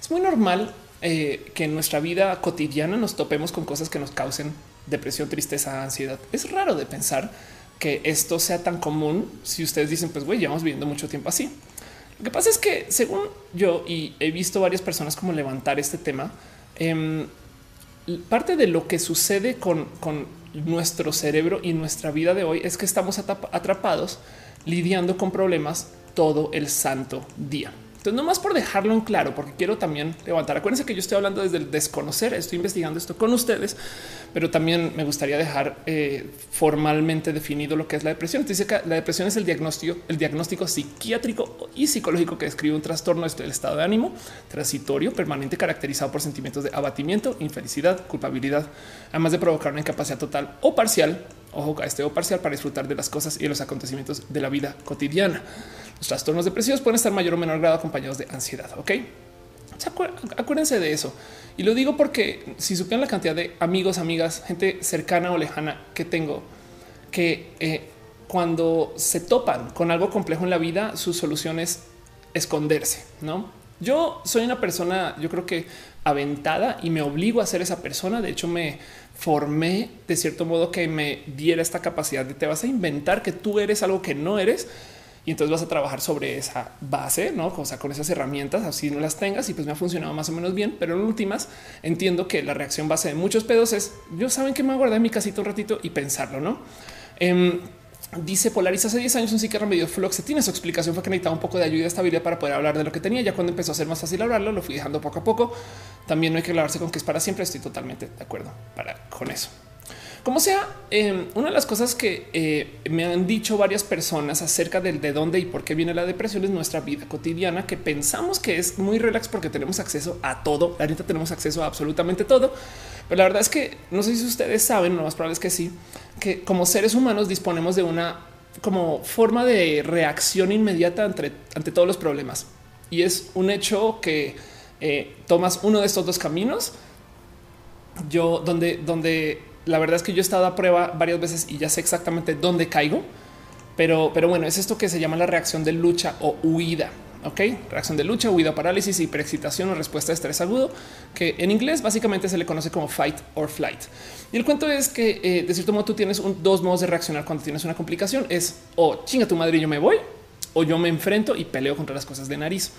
Es muy normal eh, que en nuestra vida cotidiana nos topemos con cosas que nos causen depresión, tristeza, ansiedad. Es raro de pensar que esto sea tan común si ustedes dicen, pues güey, llevamos viviendo mucho tiempo así. Lo que pasa es que según yo y he visto varias personas como levantar este tema, em, parte de lo que sucede con, con, nuestro cerebro y nuestra vida de hoy es que estamos atrapados lidiando con problemas todo el santo día. Entonces, no más por dejarlo en claro, porque quiero también levantar. Acuérdense que yo estoy hablando desde el desconocer, estoy investigando esto con ustedes, pero también me gustaría dejar eh, formalmente definido lo que es la depresión. Dice que la depresión es el diagnóstico, el diagnóstico psiquiátrico y psicológico que describe un trastorno del estado de ánimo transitorio permanente caracterizado por sentimientos de abatimiento, infelicidad, culpabilidad, además de provocar una incapacidad total o parcial ojo a este o parcial para disfrutar de las cosas y de los acontecimientos de la vida cotidiana. Los trastornos depresivos pueden estar mayor o menor grado acompañados de ansiedad. Ok, acuérdense de eso. Y lo digo porque si supieran la cantidad de amigos, amigas, gente cercana o lejana que tengo, que eh, cuando se topan con algo complejo en la vida, su solución es esconderse. No, yo soy una persona, yo creo que aventada y me obligo a ser esa persona. De hecho, me formé de cierto modo que me diera esta capacidad de te vas a inventar que tú eres algo que no eres y entonces vas a trabajar sobre esa base, no? O sea, con esas herramientas, así no las tengas y pues me ha funcionado más o menos bien, pero en últimas entiendo que la reacción base de muchos pedos es yo saben que me voy a guardar en mi casita un ratito y pensarlo, no? Em, dice Polaris hace 10 años un psiquiatra medio. Tiene su explicación fue que necesitaba un poco de ayuda y estabilidad para poder hablar de lo que tenía. Ya cuando empezó a ser más fácil hablarlo, lo fui dejando poco a poco. También no hay que hablarse con que es para siempre. Estoy totalmente de acuerdo para con eso. Como sea, em, una de las cosas que eh, me han dicho varias personas acerca del de dónde y por qué viene la depresión es nuestra vida cotidiana, que pensamos que es muy relax porque tenemos acceso a todo. Ahorita tenemos acceso a absolutamente todo. Pero la verdad es que no sé si ustedes saben, lo más probable es que sí, que como seres humanos disponemos de una como forma de reacción inmediata ante, ante todos los problemas. Y es un hecho que eh, tomas uno de estos dos caminos. Yo donde, donde la verdad es que yo he estado a prueba varias veces y ya sé exactamente dónde caigo, pero, pero bueno, es esto que se llama la reacción de lucha o huida. Ok, reacción de lucha, huida, parálisis, hiperexcitación o respuesta de estrés agudo, que en inglés básicamente se le conoce como fight or flight. Y el cuento es que eh, de cierto modo tú tienes dos modos de reaccionar cuando tienes una complicación: es o chinga tu madre y yo me voy, o yo me enfrento y peleo contra las cosas de nariz.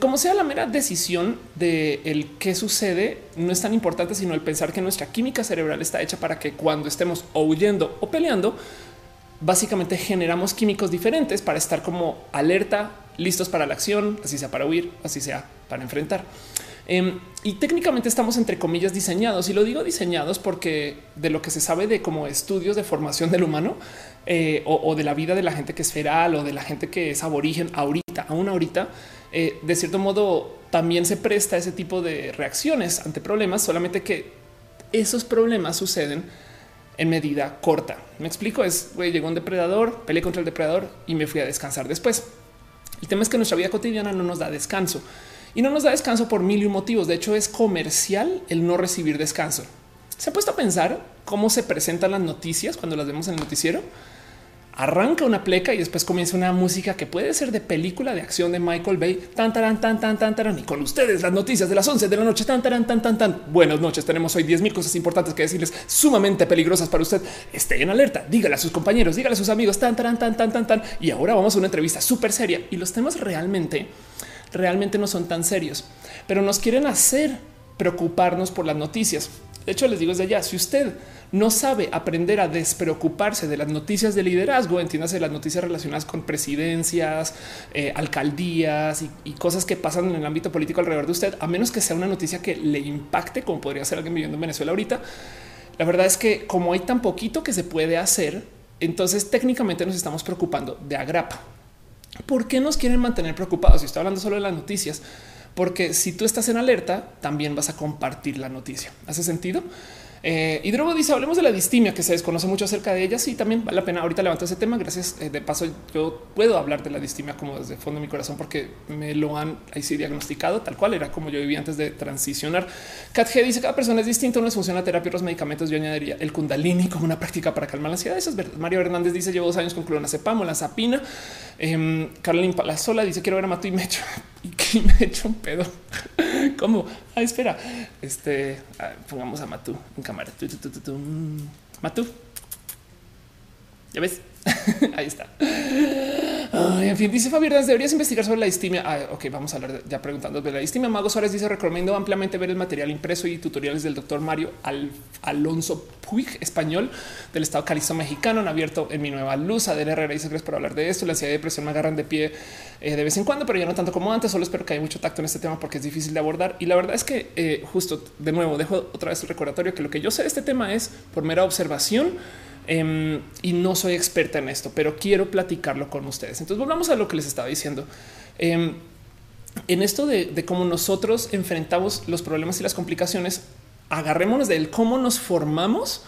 Como sea la mera decisión de el qué sucede, no es tan importante, sino el pensar que nuestra química cerebral está hecha para que cuando estemos o huyendo o peleando, básicamente generamos químicos diferentes para estar como alerta, listos para la acción, así sea para huir, así sea para enfrentar. Em, y técnicamente estamos entre comillas diseñados y lo digo diseñados porque de lo que se sabe de como estudios de formación del humano eh, o, o, de la vida de la gente que es feral o de la gente que es aborigen ahorita, aún ahorita, eh, de cierto modo también se presta ese tipo de reacciones ante problemas, solamente que esos problemas suceden en medida corta. Me explico, es, güey, llegó un depredador, peleé contra el depredador y me fui a descansar después. El tema es que nuestra vida cotidiana no nos da descanso y no nos da descanso por mil y motivos. De hecho, es comercial el no recibir descanso. Se ha puesto a pensar cómo se presentan las noticias cuando las vemos en el noticiero arranca una pleca y después comienza una música que puede ser de película de acción de Michael Bay. Tan, tan, tan, tan, tan, tan. Y con ustedes las noticias de las 11 de la noche. Tan, tan, tan, tan, tan. Buenas noches. Tenemos hoy 10 mil cosas importantes que decirles, sumamente peligrosas para usted. Esté en alerta. Dígale a sus compañeros, dígale a sus amigos. Tan, tan, tan, tan, tan, tan. Y ahora vamos a una entrevista súper seria y los temas realmente, realmente no son tan serios, pero nos quieren hacer preocuparnos por las noticias. De hecho, les digo desde ya, si usted no sabe aprender a despreocuparse de las noticias de liderazgo, entiéndase las noticias relacionadas con presidencias, eh, alcaldías y, cosas que pasan en el ámbito político alrededor de usted, a menos que sea una noticia que le impacte, como podría ser alguien viviendo en Venezuela ahorita. La verdad es que como hay tan poquito que se puede hacer, entonces técnicamente nos estamos preocupando de agrapa. ¿Por qué nos quieren mantener preocupados? Si estoy hablando solo de las noticias, porque si tú estás en alerta, también vas a compartir la noticia. ¿Hace sentido? Eh, y Drogo dice: Hablemos de la distimia, que se desconoce mucho acerca de ella. Sí, también vale la pena. Ahorita levanto ese tema. Gracias. Eh, de paso, yo puedo hablar de la distimia como desde el fondo de mi corazón, porque me lo han ahí sí diagnosticado tal cual era como yo vivía antes de transicionar. Kat G dice: Cada persona es distinta. Unos funciona la terapia, otros medicamentos. Yo añadiría el Kundalini como una práctica para calmar la ansiedad. Eso es verdad. Mario Hernández dice: Llevo dos años con clonazepam o la zapina. Eh, Carolina Palazola dice: Quiero ver a Mato y me echo [LAUGHS] y me echo un pedo. [LAUGHS] ¿Cómo? Ah, espera. Este ah, pongamos a Matú en cámara. Matú. Ya ves. [LAUGHS] Ahí está. en fin, dice Fabián, deberías investigar sobre la distimia. Ah, ok, vamos a hablar ya preguntando de la distimia. Mago Suárez dice: Recomiendo ampliamente ver el material impreso y tutoriales del doctor Mario Alonso Puig, español del Estado Calizo mexicano. Han abierto en mi nueva luz. Adel Herrera dice: Gracias por hablar de esto. La ansiedad y depresión me agarran de pie eh, de vez en cuando, pero ya no tanto como antes. Solo espero que haya mucho tacto en este tema porque es difícil de abordar. Y la verdad es que, eh, justo de nuevo, dejo otra vez el recordatorio que lo que yo sé de este tema es por mera observación Em, y no soy experta en esto, pero quiero platicarlo con ustedes. Entonces volvamos a lo que les estaba diciendo. Em, en esto de, cómo nosotros enfrentamos los problemas y las complicaciones, agarrémonos del cómo nos formamos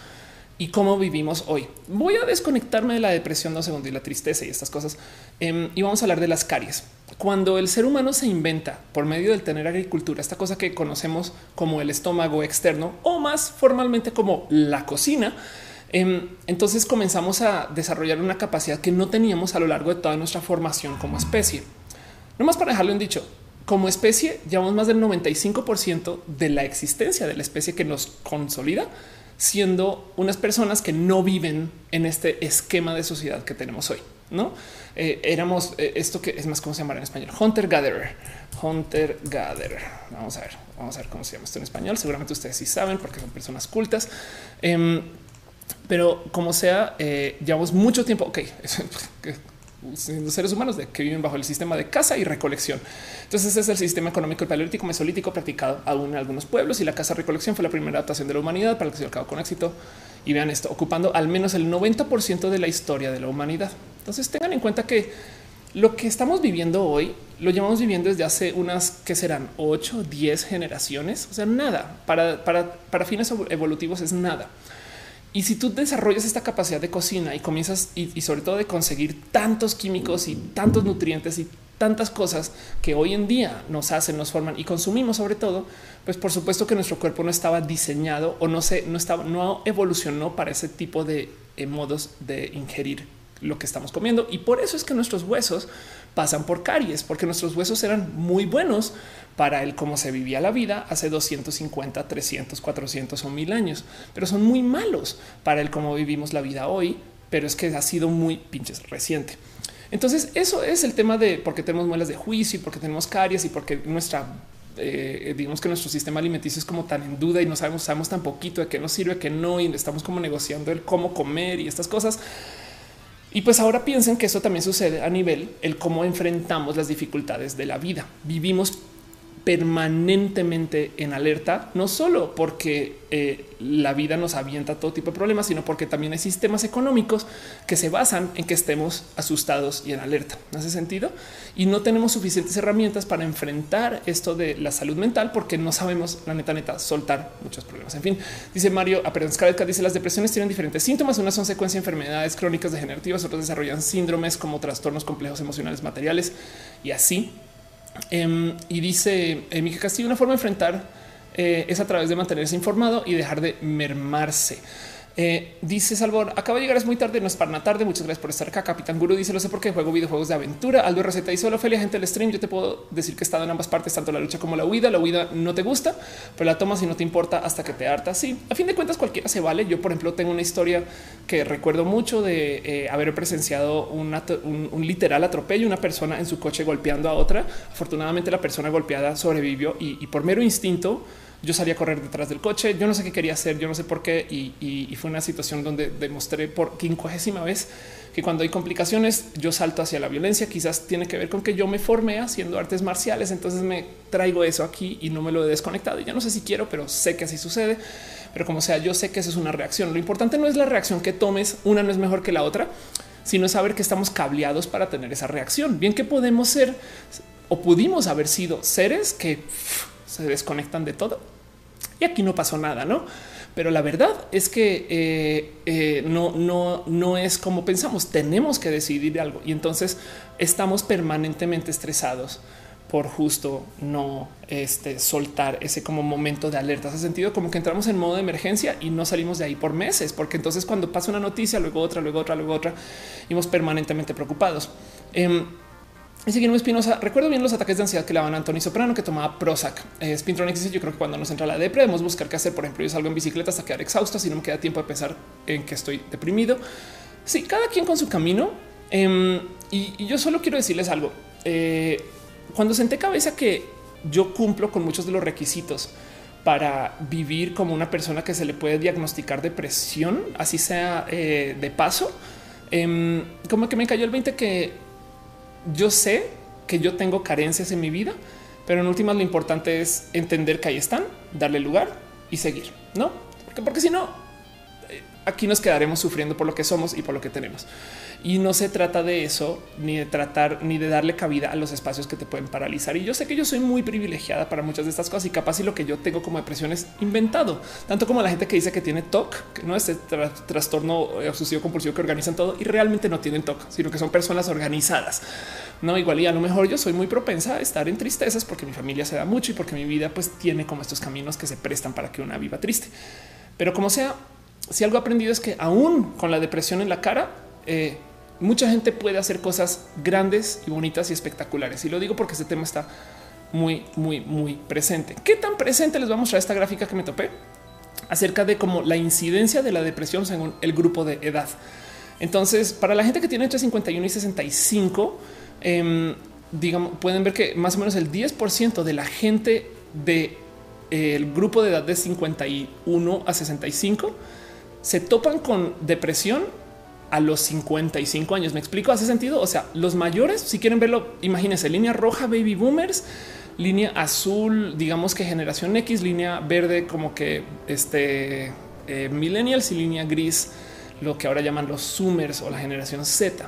y cómo vivimos hoy. Voy a desconectarme de la depresión, no segundo y la tristeza y estas cosas. Em, y vamos a hablar de las caries. Cuando el ser humano se inventa por medio del tener agricultura, esta cosa que conocemos como el estómago externo o más formalmente como la cocina, entonces comenzamos a desarrollar una capacidad que no teníamos a lo largo de toda nuestra formación como especie. No más para dejarlo en dicho, como especie llevamos más del 95% de la existencia de la especie que nos consolida siendo unas personas que no viven en este esquema de sociedad que tenemos hoy. No eh, éramos eh, esto que es más cómo se llama en español hunter gatherer, hunter gatherer. Vamos a ver, vamos a ver cómo se llama esto en español. Seguramente ustedes sí saben porque son personas cultas. Em, pero como sea, eh, llevamos mucho tiempo. Ok, [LAUGHS] los seres humanos de que viven bajo el sistema de caza y recolección. Entonces, ese es el sistema económico paleolítico mesolítico practicado aún en algunos pueblos y la caza recolección fue la primera adaptación de la humanidad para que se cabo con éxito. Y vean esto, ocupando al menos el 90% de la historia de la humanidad. Entonces, tengan en cuenta que lo que estamos viviendo hoy lo llevamos viviendo desde hace unas que serán 8, 10 generaciones. O sea, nada para, para, para fines evolutivos es nada. Y si tú desarrollas esta capacidad de cocina y comienzas y, sobre todo de conseguir tantos químicos y tantos nutrientes y tantas cosas que hoy en día nos hacen, nos forman y consumimos sobre todo, pues por supuesto que nuestro cuerpo no estaba diseñado o no se no estaba, no evolucionó para ese tipo de eh, modos de ingerir lo que estamos comiendo. Y por eso es que nuestros huesos pasan por caries, porque nuestros huesos eran muy buenos para el cómo se vivía la vida hace 250, 300, 400 o mil años, pero son muy malos para el cómo vivimos la vida hoy, pero es que ha sido muy pinches reciente. Entonces eso es el tema de por qué tenemos muelas de juicio y por qué tenemos caries y porque nuestra eh, digamos que nuestro sistema alimenticio es como tan en duda y no sabemos, sabemos tan poquito de qué nos sirve, que no, y estamos como negociando el cómo comer y estas cosas. Y pues ahora piensen que eso también sucede a nivel el cómo enfrentamos las dificultades de la vida. Vivimos permanentemente en alerta, no solo porque eh, la vida nos avienta todo tipo de problemas, sino porque también hay sistemas económicos que se basan en que estemos asustados y en alerta. ¿No hace sentido? Y no tenemos suficientes herramientas para enfrentar esto de la salud mental porque no sabemos, la neta, soltar muchos problemas. En fin, dice Mario Aperenscalca, dice las depresiones tienen diferentes síntomas. Unas son secuencia de enfermedades crónicas degenerativas, otras desarrollan síndromes como trastornos complejos emocionales materiales y así Em, y dice eh, Miguel Castillo, una forma de enfrentar eh, es a través de mantenerse informado y dejar de mermarse. Eh, dice Salvador, acaba de llegar, es muy tarde, no es para una tarde. Muchas gracias por estar acá. Capitán Guru dice, lo sé porque juego videojuegos de aventura. Aldo Receta dice, hola Ophelia, gente del stream. Yo te puedo decir que he estado en ambas partes, tanto la lucha como la huida. La huida no te gusta, pero la tomas y no te importa hasta que te hartas. Sí, a fin de cuentas cualquiera se vale. Yo, por ejemplo, tengo una historia que recuerdo mucho de eh, haber presenciado un, literal atropello, una persona en su coche golpeando a otra. Afortunadamente la persona golpeada sobrevivió y, y por mero instinto yo salí a correr detrás del coche. Yo no sé qué quería hacer, yo no sé por qué. Y, fue una situación donde demostré por quincuagésima vez que cuando hay complicaciones, yo salto hacia la violencia. Quizás tiene que ver con que yo me formé haciendo artes marciales. Entonces me traigo eso aquí y no me lo he desconectado. Y ya no sé si quiero, pero sé que así sucede. Pero como sea, yo sé que eso es una reacción. Lo importante no es la reacción que tomes. Una no es mejor que la otra, sino saber que estamos cableados para tener esa reacción. Bien que podemos ser o pudimos haber sido seres que se desconectan de todo y aquí no pasó nada, no? Pero la verdad es que eh, eh, no, no, no es como pensamos. Tenemos que decidir algo y entonces estamos permanentemente estresados por justo no este, soltar ese como momento de alerta. Hace sentido como que entramos en modo de emergencia y no salimos de ahí por meses, porque entonces cuando pasa una noticia, luego otra, luego otra, luego otra, y permanentemente preocupados. Em, Dice Guillermo Espinosa, recuerdo bien los ataques de ansiedad que le daban a Antonio Soprano que tomaba Prozac. Eh, yo creo que cuando nos entra la depre debemos buscar qué hacer. Por ejemplo, yo salgo en bicicleta hasta quedar exhausto, si no me queda tiempo de pensar en que estoy deprimido. Sí, cada quien con su camino. Em, y, yo solo quiero decirles algo. Eh, cuando senté cabeza que yo cumplo con muchos de los requisitos para vivir como una persona que se le puede diagnosticar depresión, así sea eh, de paso, em, como que me cayó el 20 que yo sé que yo tengo carencias en mi vida, pero en últimas lo importante es entender que ahí están, darle lugar y seguir, no? Porque, porque si no, eh, aquí nos quedaremos sufriendo por lo que somos y por lo que tenemos. Y no se trata de eso, ni de tratar, ni de darle cabida a los espacios que te pueden paralizar. Y yo sé que yo soy muy privilegiada para muchas de estas cosas y capaz y lo que yo tengo como depresión es inventado, tanto como la gente que dice que tiene TOC, que no es este trastorno obsesivo compulsivo que organizan todo y realmente no tienen TOC, sino que son personas organizadas. No igual y a lo mejor yo soy muy propensa a estar en tristezas porque mi familia se da mucho y porque mi vida pues tiene como estos caminos que se prestan para que una viva triste. Pero como sea, si algo aprendido es que aún con la depresión en la cara, eh, mucha gente puede hacer cosas grandes y bonitas y espectaculares. Y lo digo porque este tema está muy, muy, muy presente. ¿Qué tan presente les vamos a mostrar esta gráfica que me topé? Acerca de cómo la incidencia de la depresión según el grupo de edad. Entonces, para la gente que tiene entre 51 y 65, em, digamos, pueden ver que más o menos el 10% de la gente del de, grupo de edad de 51 a 65 se topan con depresión a los 55 años. Me explico, hace sentido. O sea, los mayores, si quieren verlo, imagínense línea roja, baby boomers, línea azul, digamos que generación X, línea verde, como que este eh, millennials y línea gris, lo que ahora llaman los zoomers o la generación Z.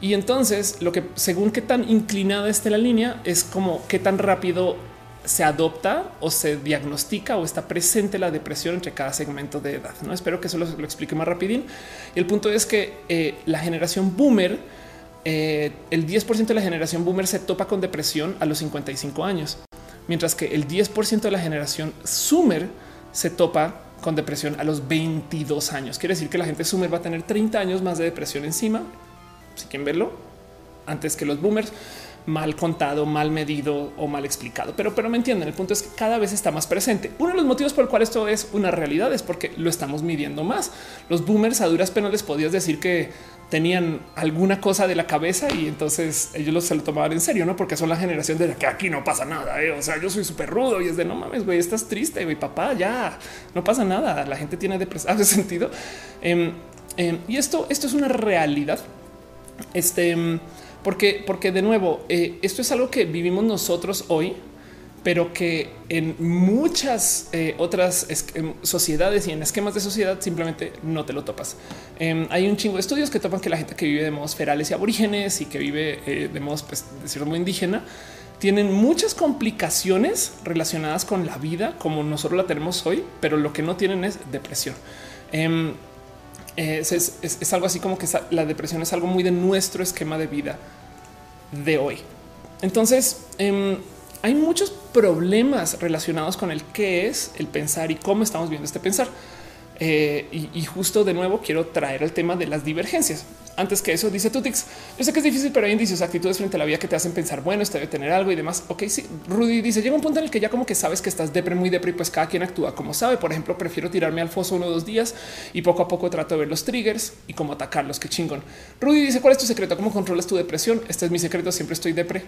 Y entonces lo que según qué tan inclinada esté la línea es como qué tan rápido se adopta o se diagnostica o está presente la depresión entre cada segmento de edad. No espero que eso lo, explique más rapidín. El punto es que eh, la generación boomer, eh, el 10% de la generación boomer se topa con depresión a los 55 años, mientras que el 10% de la generación Sumer se topa con depresión a los 22 años. Quiere decir que la gente Sumer va a tener 30 años más de depresión encima. Si quieren verlo antes que los boomers mal contado, mal medido o mal explicado. Pero, pero me entienden. El punto es que cada vez está más presente. Uno de los motivos por el cual esto es una realidad es porque lo estamos midiendo más. Los boomers a duras penas les podías decir que tenían alguna cosa de la cabeza y entonces ellos se lo tomaban en serio, no? Porque son la generación de la que aquí no pasa nada. ¿eh? O sea, yo soy súper rudo y es de no mames, güey, estás triste, güey, papá, ya no pasa nada. La gente tiene depresión, [LAUGHS] hace sentido. Em, em, y esto, esto es una realidad. Este, porque, porque de nuevo, eh, esto es algo que vivimos nosotros hoy, pero que en muchas eh, otras em, sociedades y en esquemas de sociedad simplemente no te lo topas. Em, hay un chingo de estudios que topan que la gente que vive de modos ferales y aborígenes y que vive eh, de modos, pues, decirlo muy indígena, tienen muchas complicaciones relacionadas con la vida como nosotros la tenemos hoy, pero lo que no tienen es depresión. Em, es, algo así como que la depresión es algo muy de nuestro esquema de vida de hoy. Entonces, em, hay muchos problemas relacionados con el qué es el pensar y cómo estamos viendo este pensar. Eh, y, justo de nuevo quiero traer el tema de las divergencias. Antes que eso, dice Tutix, yo sé que es difícil, pero hay indicios, actitudes frente a la vida que te hacen pensar, bueno, esto debe tener algo y demás. Ok, sí. Rudy dice, llega un punto en el que ya como que sabes que estás depre, muy depre y pues cada quien actúa como sabe. Por ejemplo, prefiero tirarme al foso uno o dos días y poco a poco trato de ver los triggers y cómo atacarlos. Qué chingón. Rudy dice, ¿cuál es tu secreto? ¿Cómo controlas tu depresión? Este es mi secreto, siempre estoy depre.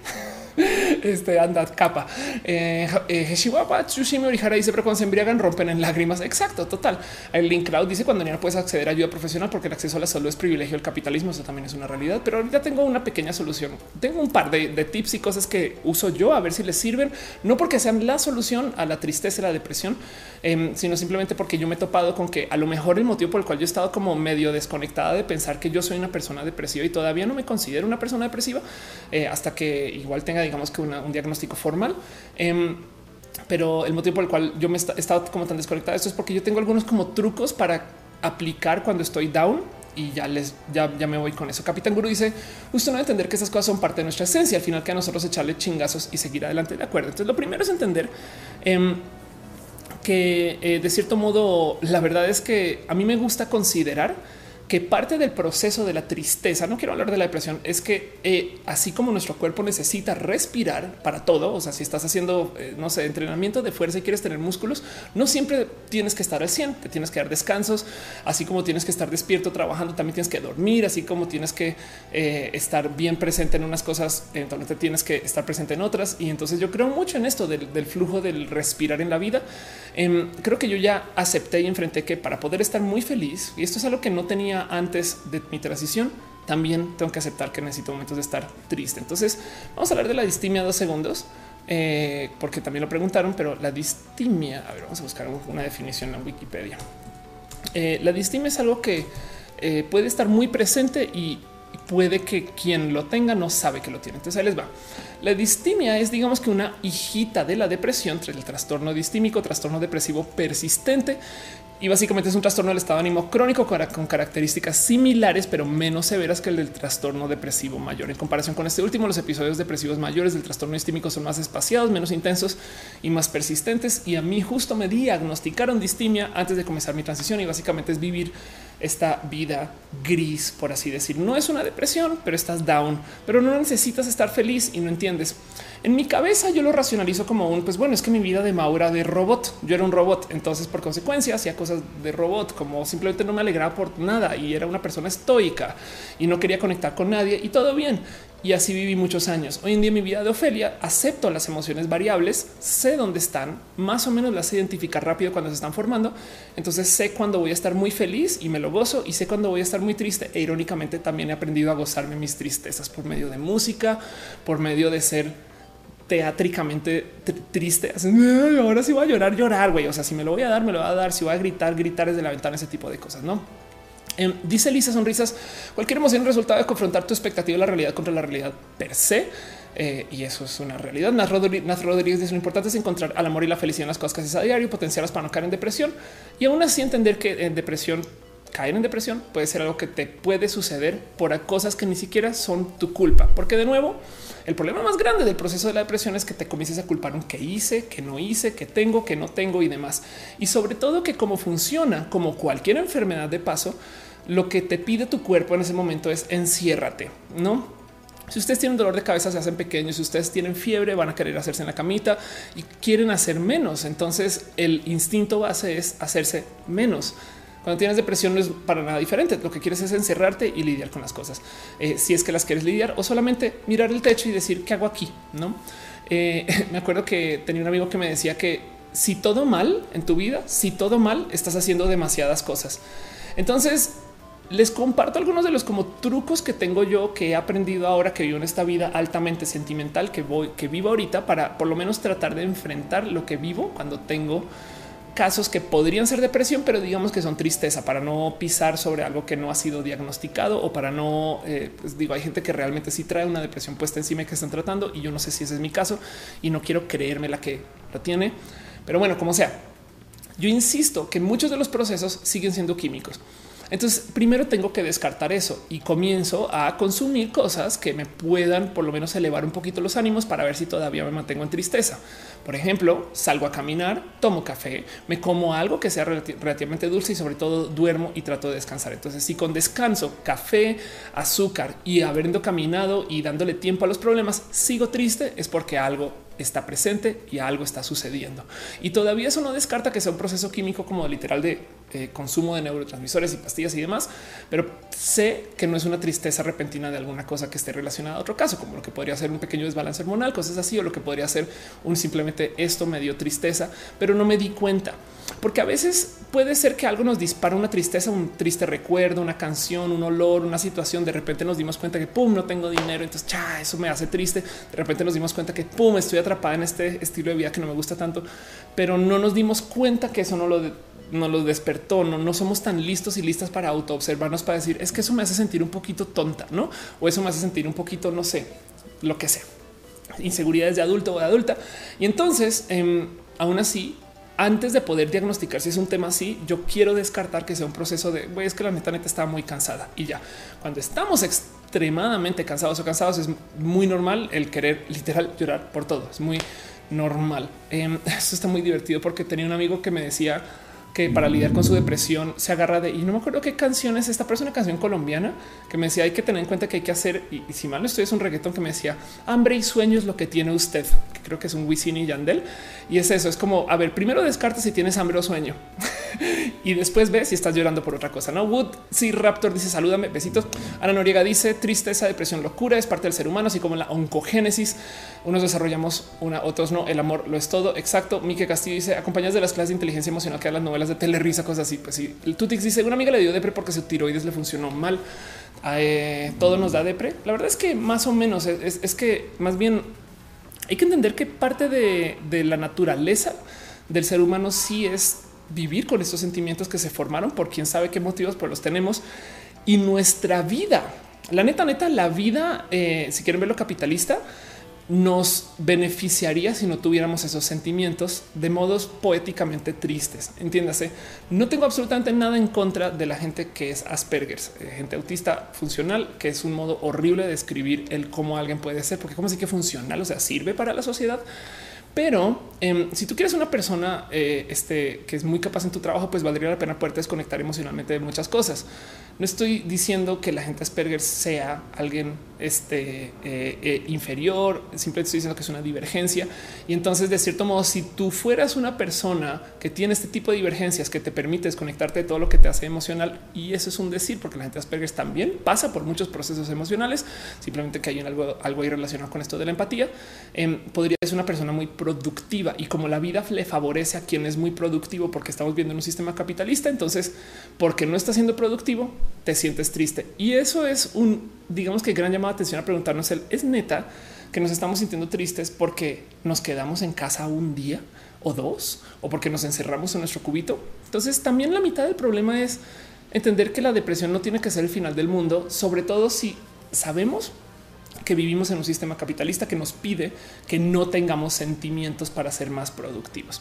[LAUGHS] este anda capa. Eh, eh, Tsushima Orihara dice, pero cuando se embriagan rompen en lágrimas. Exacto, total. El link cloud dice cuando no puedes acceder a ayuda profesional porque el acceso a la salud es privilegio del Eso también es una realidad, pero ahorita tengo una pequeña solución. Tengo un par de, tips y cosas que uso yo a ver si les sirven, no porque sean la solución a la tristeza y la depresión, em, sino simplemente porque yo me he topado con que a lo mejor el motivo por el cual yo he estado como medio desconectada de pensar que yo soy una persona depresiva y todavía no me considero una persona depresiva eh, hasta que igual tenga digamos que un diagnóstico formal. Em, pero el motivo por el cual yo me he estado como tan desconectada esto es porque yo tengo algunos como trucos para aplicar cuando estoy down y ya les ya, ya me voy con eso. Capitán Guru dice justo no entender que esas cosas son parte de nuestra esencia. Al final que a nosotros echarle chingazos y seguir adelante. De acuerdo. Entonces lo primero es entender em, que eh, de cierto modo la verdad es que a mí me gusta considerar que parte del proceso de la tristeza, no quiero hablar de la depresión, es que eh, así como nuestro cuerpo necesita respirar para todo, o sea, si estás haciendo, eh, no sé, entrenamiento de fuerza y quieres tener músculos, no siempre tienes que estar al 100, te tienes que dar descansos, así como tienes que estar despierto trabajando, también tienes que dormir, así como tienes que eh, estar bien presente en unas cosas, entonces tienes que estar presente en otras. Y entonces yo creo mucho en esto del, flujo del respirar en la vida. Em, creo que yo ya acepté y enfrenté que para poder estar muy feliz, y esto es algo que no tenía antes de mi transición, también tengo que aceptar que necesito momentos de estar triste. Entonces vamos a hablar de la distimia dos segundos, eh, porque también lo preguntaron, pero la distimia, a ver, vamos a buscar una definición en Wikipedia. Eh, la distimia es algo que eh, puede estar muy presente y puede que quien lo tenga no sabe que lo tiene. Entonces ahí les va. La distimia es, digamos que una hijita de la depresión, el trastorno distímico, trastorno depresivo persistente, y básicamente es un trastorno del estado de ánimo crónico con características similares, pero menos severas que el del trastorno depresivo mayor. En comparación con este último, los episodios depresivos mayores del trastorno distímico son más espaciados, menos intensos y más persistentes. Y a mí justo me diagnosticaron distimia antes de comenzar mi transición y básicamente es vivir esta vida gris, por así decir. No es una depresión, pero estás down, pero no necesitas estar feliz y no entiendes. En mi cabeza yo lo racionalizo como un, pues bueno, es que mi vida de Maura de robot, yo era un robot, entonces por consecuencia hacía cosas de robot, como simplemente no me alegraba por nada y era una persona estoica y no quería conectar con nadie y todo bien. Y así viví muchos años. Hoy en día mi vida de Ofelia acepto las emociones variables, sé dónde están, más o menos las identificar rápido cuando se están formando. Entonces sé cuándo voy a estar muy feliz y me lo gozo y sé cuándo voy a estar muy triste. E irónicamente también he aprendido a gozarme mis tristezas por medio de música, por medio de ser teátricamente triste. Ahora sí voy a llorar, llorar, güey. O sea, si me lo voy a dar, me lo voy a dar. Si voy a gritar, gritar desde la ventana, ese tipo de cosas, no? Em, dice Lisa Sonrisas, cualquier emoción es resultado de confrontar tu expectativa de la realidad contra la realidad per se. Eh, y eso es una realidad. Naz Rodríguez, dice lo importante es encontrar al amor y la felicidad en las cosas que haces a diario, potenciarlas para no caer en depresión y aún así entender que en depresión caer en depresión puede ser algo que te puede suceder por cosas que ni siquiera son tu culpa, porque de nuevo, el problema más grande del proceso de la depresión es que te comiences a culpar un que hice, que no hice, que tengo, que no tengo y demás. Y sobre todo que como funciona, como cualquier enfermedad de paso, lo que te pide tu cuerpo en ese momento es enciérrate, ¿no? Si ustedes tienen dolor de cabeza, se hacen pequeños. Si ustedes tienen fiebre, van a querer hacerse en la camita y quieren hacer menos. Entonces, el instinto base es hacerse menos. Cuando tienes depresión no es para nada diferente. Lo que quieres es encerrarte y lidiar con las cosas. Eh, si es que las quieres lidiar o solamente mirar el techo y decir qué hago aquí. No eh, [LAUGHS] me acuerdo que tenía un amigo que me decía que si todo mal en tu vida, si todo mal, estás haciendo demasiadas cosas. Entonces les comparto algunos de los como trucos que tengo yo que he aprendido ahora que vivo en esta vida altamente sentimental que voy, que vivo ahorita para por lo menos tratar de enfrentar lo que vivo cuando tengo casos que podrían ser depresión, pero digamos que son tristeza para no pisar sobre algo que no ha sido diagnosticado o para no, eh, pues digo, hay gente que realmente sí trae una depresión puesta encima que están tratando y yo no sé si ese es mi caso y no quiero creerme la que la tiene, pero bueno, como sea, yo insisto que muchos de los procesos siguen siendo químicos. Entonces, primero tengo que descartar eso y comienzo a consumir cosas que me puedan por lo menos elevar un poquito los ánimos para ver si todavía me mantengo en tristeza. Por ejemplo, salgo a caminar, tomo café, me como algo que sea relativamente dulce y sobre todo duermo y trato de descansar. Entonces, si con descanso, café, azúcar y habiendo caminado y dándole tiempo a los problemas, sigo triste, es porque algo está presente y algo está sucediendo. Y todavía eso no descarta que sea un proceso químico como literal de eh, consumo de neurotransmisores y pastillas y demás, pero sé que no es una tristeza repentina de alguna cosa que esté relacionada a otro caso, como lo que podría ser un pequeño desbalance hormonal, cosas así, o lo que podría ser un simplemente esto me dio tristeza, pero no me di cuenta. Porque a veces puede ser que algo nos dispara una tristeza, un triste recuerdo, una canción, un olor, una situación. De repente nos dimos cuenta que pum, no tengo dinero. Entonces, cha, eso me hace triste. De repente nos dimos cuenta que pum, estoy atrapada en este estilo de vida que no me gusta tanto, pero no nos dimos cuenta que eso no lo no lo despertó. No, no somos tan listos y listas para auto observarnos para decir es que eso me hace sentir un poquito tonta, no? O eso me hace sentir un poquito, no sé, lo que sea, inseguridades de adulto o de adulta. Y entonces, em, aún así, antes de poder diagnosticar si es un tema así, yo quiero descartar que sea un proceso de güey, es que la neta neta está muy cansada y ya cuando estamos extremadamente cansados o cansados es muy normal el querer literal llorar por todo. Es muy normal. Em, [LAUGHS] eso está muy divertido porque tenía un amigo que me decía que para lidiar con su depresión se agarra de y no me acuerdo qué canción es esta, pero es una canción colombiana que me decía hay que tener en cuenta que hay que hacer y, si mal no estoy es un reggaetón que me decía hambre y sueño es lo que tiene usted, que creo que es un Wisin y Yandel y es eso, es como a ver, primero descarta si tienes hambre o sueño [LAUGHS] y después ve si estás llorando por otra cosa. No Wood, si Raptor dice salúdame, besitos. Ana Noriega dice tristeza, depresión, locura es parte del ser humano, así como la oncogénesis. Unos desarrollamos una, otros no. El amor lo es todo. Exacto. Mike Castillo dice acompañadas de las clases de inteligencia emocional que las novelas de telerisa, cosas así. Pues sí, el Tutix dice una amiga le dio depre porque su tiroides le funcionó mal. Eh, todo nos da depre. La verdad es que más o menos es, que más bien hay que entender que parte de, de la naturaleza del ser humano sí es vivir con estos sentimientos que se formaron por quién sabe qué motivos, pero los tenemos y nuestra vida. La neta, neta, la vida, eh, si quieren verlo capitalista, nos beneficiaría si no tuviéramos esos sentimientos de modos poéticamente tristes. Entiéndase, no tengo absolutamente nada en contra de la gente que es Asperger, eh, gente autista funcional, que es un modo horrible de describir el cómo alguien puede ser, porque como así que funcional, o sea, sirve para la sociedad. Pero em, si tú quieres una persona eh, este, que es muy capaz en tu trabajo, pues valdría la pena poder desconectar emocionalmente de muchas cosas. No estoy diciendo que la gente Asperger sea alguien este, eh, eh, inferior, simplemente estoy diciendo que es una divergencia. Y entonces, de cierto modo, si tú fueras una persona que tiene este tipo de divergencias que te permite desconectarte de todo lo que te hace emocional, y eso es un decir, porque la gente Asperger también pasa por muchos procesos emocionales, simplemente que hay algo, algo ahí relacionado con esto de la empatía, em, podría ser una persona muy productiva y como la vida le favorece a quien es muy productivo porque estamos viendo en un sistema capitalista, entonces, porque no está siendo productivo, te sientes triste. Y eso es un, digamos que gran llamada de atención a preguntarnos el, es neta que nos estamos sintiendo tristes porque nos quedamos en casa un día o dos o porque nos encerramos en nuestro cubito. Entonces también la mitad del problema es entender que la depresión no tiene que ser el final del mundo, sobre todo si sabemos que vivimos en un sistema capitalista que nos pide que no tengamos sentimientos para ser más productivos.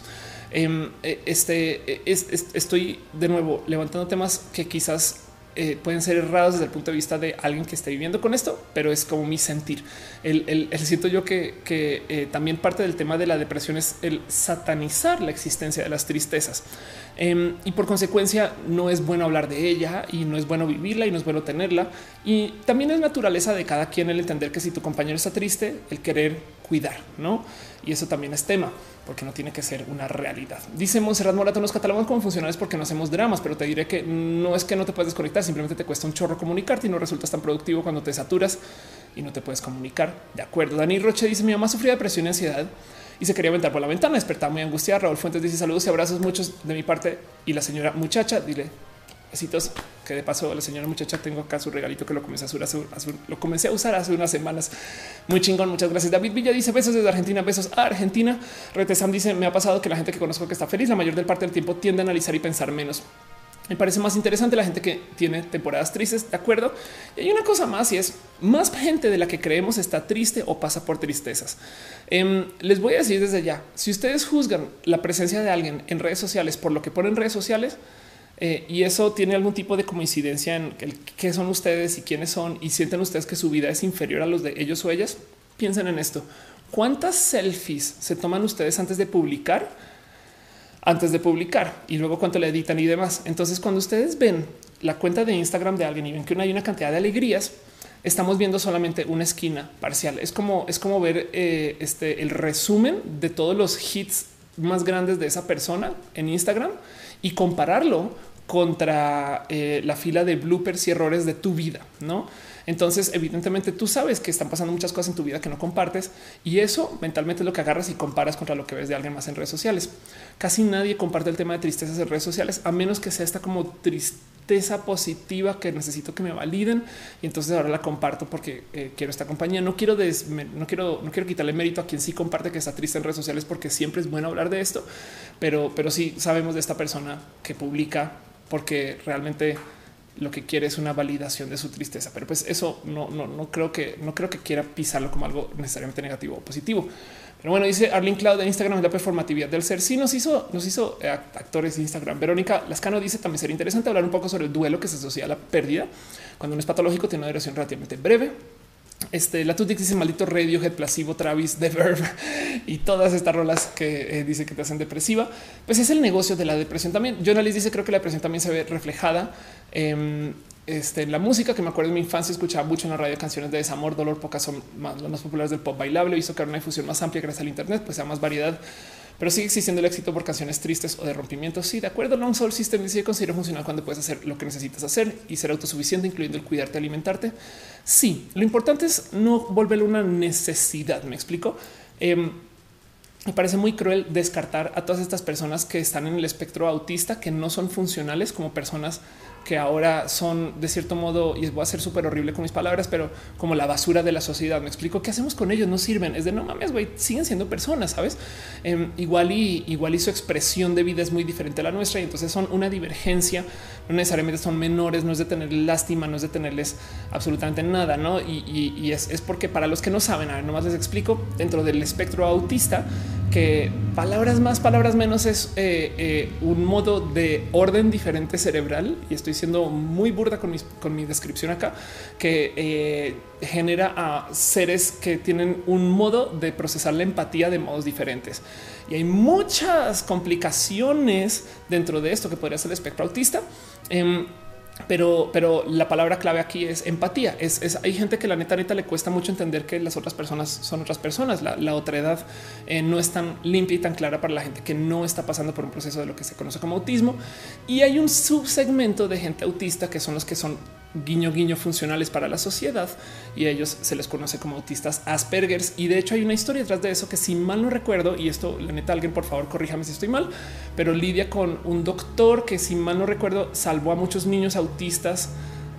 Em, e, este estoy de nuevo levantando temas que quizás eh, pueden ser errados desde el punto de vista de alguien que esté viviendo con esto, pero es como mi sentir. El, siento yo que, eh, también parte del tema de la depresión es el satanizar la existencia de las tristezas. Em, y por consecuencia no es bueno hablar de ella y no es bueno vivirla y no es bueno tenerla. Y también es naturaleza de cada quien el entender que si tu compañero está triste, el querer cuidar, ¿no? Y eso también es tema porque no tiene que ser una realidad. Dice Monserrat Morato, nos catalogamos como funcionales porque no hacemos dramas, pero te diré que no es que no te puedes desconectar, simplemente te cuesta un chorro comunicarte y no resultas tan productivo cuando te saturas y no te puedes comunicar. De acuerdo. Dani Roche dice, mi mamá sufría depresión y ansiedad y se quería aventar por la ventana, despertaba muy angustiada. Raúl Fuentes dice saludos y abrazos muchos de mi parte y la señora muchacha, dile que de paso la señora muchacha tengo acá su regalito que lo comencé a usar, lo comencé a usar hace unas semanas. Muy chingón. Muchas gracias. David Villa dice besos desde Argentina, besos a Argentina. Retesam dice me ha pasado que la gente que conozco que está feliz la mayor parte del tiempo tiende a analizar y pensar menos. Me parece más interesante la gente que tiene temporadas tristes, de acuerdo. Y hay una cosa más y es más gente de la que creemos está triste o pasa por tristezas. Em, les voy a decir desde ya, si ustedes juzgan la presencia de alguien en redes sociales por lo que ponen redes sociales, Eh, y eso tiene algún tipo de coincidencia en qué son ustedes y quiénes son y sienten ustedes que su vida es inferior a los de ellos o ellas. Piensen en esto. ¿Cuántas selfies se toman ustedes antes de publicar? Antes de publicar y luego cuánto le editan y demás. Entonces, cuando ustedes ven la cuenta de Instagram de alguien y ven que hay una cantidad de alegrías, estamos viendo solamente una esquina parcial. Es como es como ver eh, este el resumen de todos los hits más grandes de esa persona en Instagram y compararlo contra eh, la fila de bloopers y errores de tu vida, ¿no? Entonces, evidentemente, tú sabes que están pasando muchas cosas en tu vida que no compartes y eso mentalmente es lo que agarras y comparas contra lo que ves de alguien más en redes sociales. Casi nadie comparte el tema de tristezas en redes sociales, a menos que sea esta como tristeza positiva que necesito que me validen y entonces ahora la comparto porque eh, quiero esta compañía. No quiero, no quiero, no quiero quitarle mérito a quien sí comparte que está triste en redes sociales porque siempre es bueno hablar de esto, pero, pero sí sabemos de esta persona que publica porque realmente lo que quiere es una validación de su tristeza, pero pues eso no, no, no creo que no creo que quiera pisarlo como algo necesariamente negativo o positivo. Pero bueno, dice Arlene Cloud de Instagram la performatividad del ser. Sí, nos hizo, nos hizo eh, actores Instagram. Verónica Lascano dice también sería interesante hablar un poco sobre el duelo que se asocia a la pérdida cuando un es patológico, tiene una duración relativamente breve. Este la Tutix dice maldito Radiohead, Placebo, Travis, The Verb [LAUGHS] y todas estas rolas que eh, dice que te hacen depresiva. Pues es el negocio de la depresión también. Jonalis dice creo que la depresión también se ve reflejada en este, la música que me acuerdo de mi infancia escuchaba mucho en la radio canciones de desamor, dolor, pocas son más, las más populares del pop bailable. Hizo que ahora una difusión más amplia gracias al Internet, pues sea más variedad pero sigue existiendo el éxito por canciones tristes o de rompimiento. Sí, de acuerdo. Long Soul System dice considera funcional cuando puedes hacer lo que necesitas hacer y ser autosuficiente, incluyendo el cuidarte, alimentarte. Sí, lo importante es no volverlo una necesidad. Me explico. Em, me parece muy cruel descartar a todas estas personas que están en el espectro autista, que no son funcionales como personas que ahora son de cierto modo, y voy a ser súper horrible con mis palabras, pero como la basura de la sociedad. Me explico qué hacemos con ellos. No sirven. Es de no mames, güey, siguen siendo personas, sabes? Em, igual y igual y su expresión de vida es muy diferente a la nuestra y entonces son una divergencia. No necesariamente son menores, no es de tener lástima, no es de tenerles absolutamente nada, no? Y, es, es, porque para los que no saben, a ver, nomás les explico dentro del espectro autista que palabras más, palabras menos es eh, eh, un modo de orden diferente cerebral. Y estoy siendo muy burda con, con mi descripción acá, que eh, genera a seres que tienen un modo de procesar la empatía de modos diferentes. Y hay muchas complicaciones dentro de esto que podría ser el espectro autista. Pero, pero la palabra clave aquí es empatía. Es, hay gente que la neta neta le cuesta mucho entender que las otras personas son otras personas. La, otra edad eh, no es tan limpia y tan clara para la gente que no está pasando por un proceso de lo que se conoce como autismo. Y hay un subsegmento de gente autista que son los que son guiño guiño funcionales para la sociedad y ellos se les conoce como autistas Aspergers. Y de hecho hay una historia detrás de eso que si mal no recuerdo y esto la neta alguien por favor corríjame si estoy mal pero lidia con un doctor que si mal no recuerdo salvó a muchos niños autistas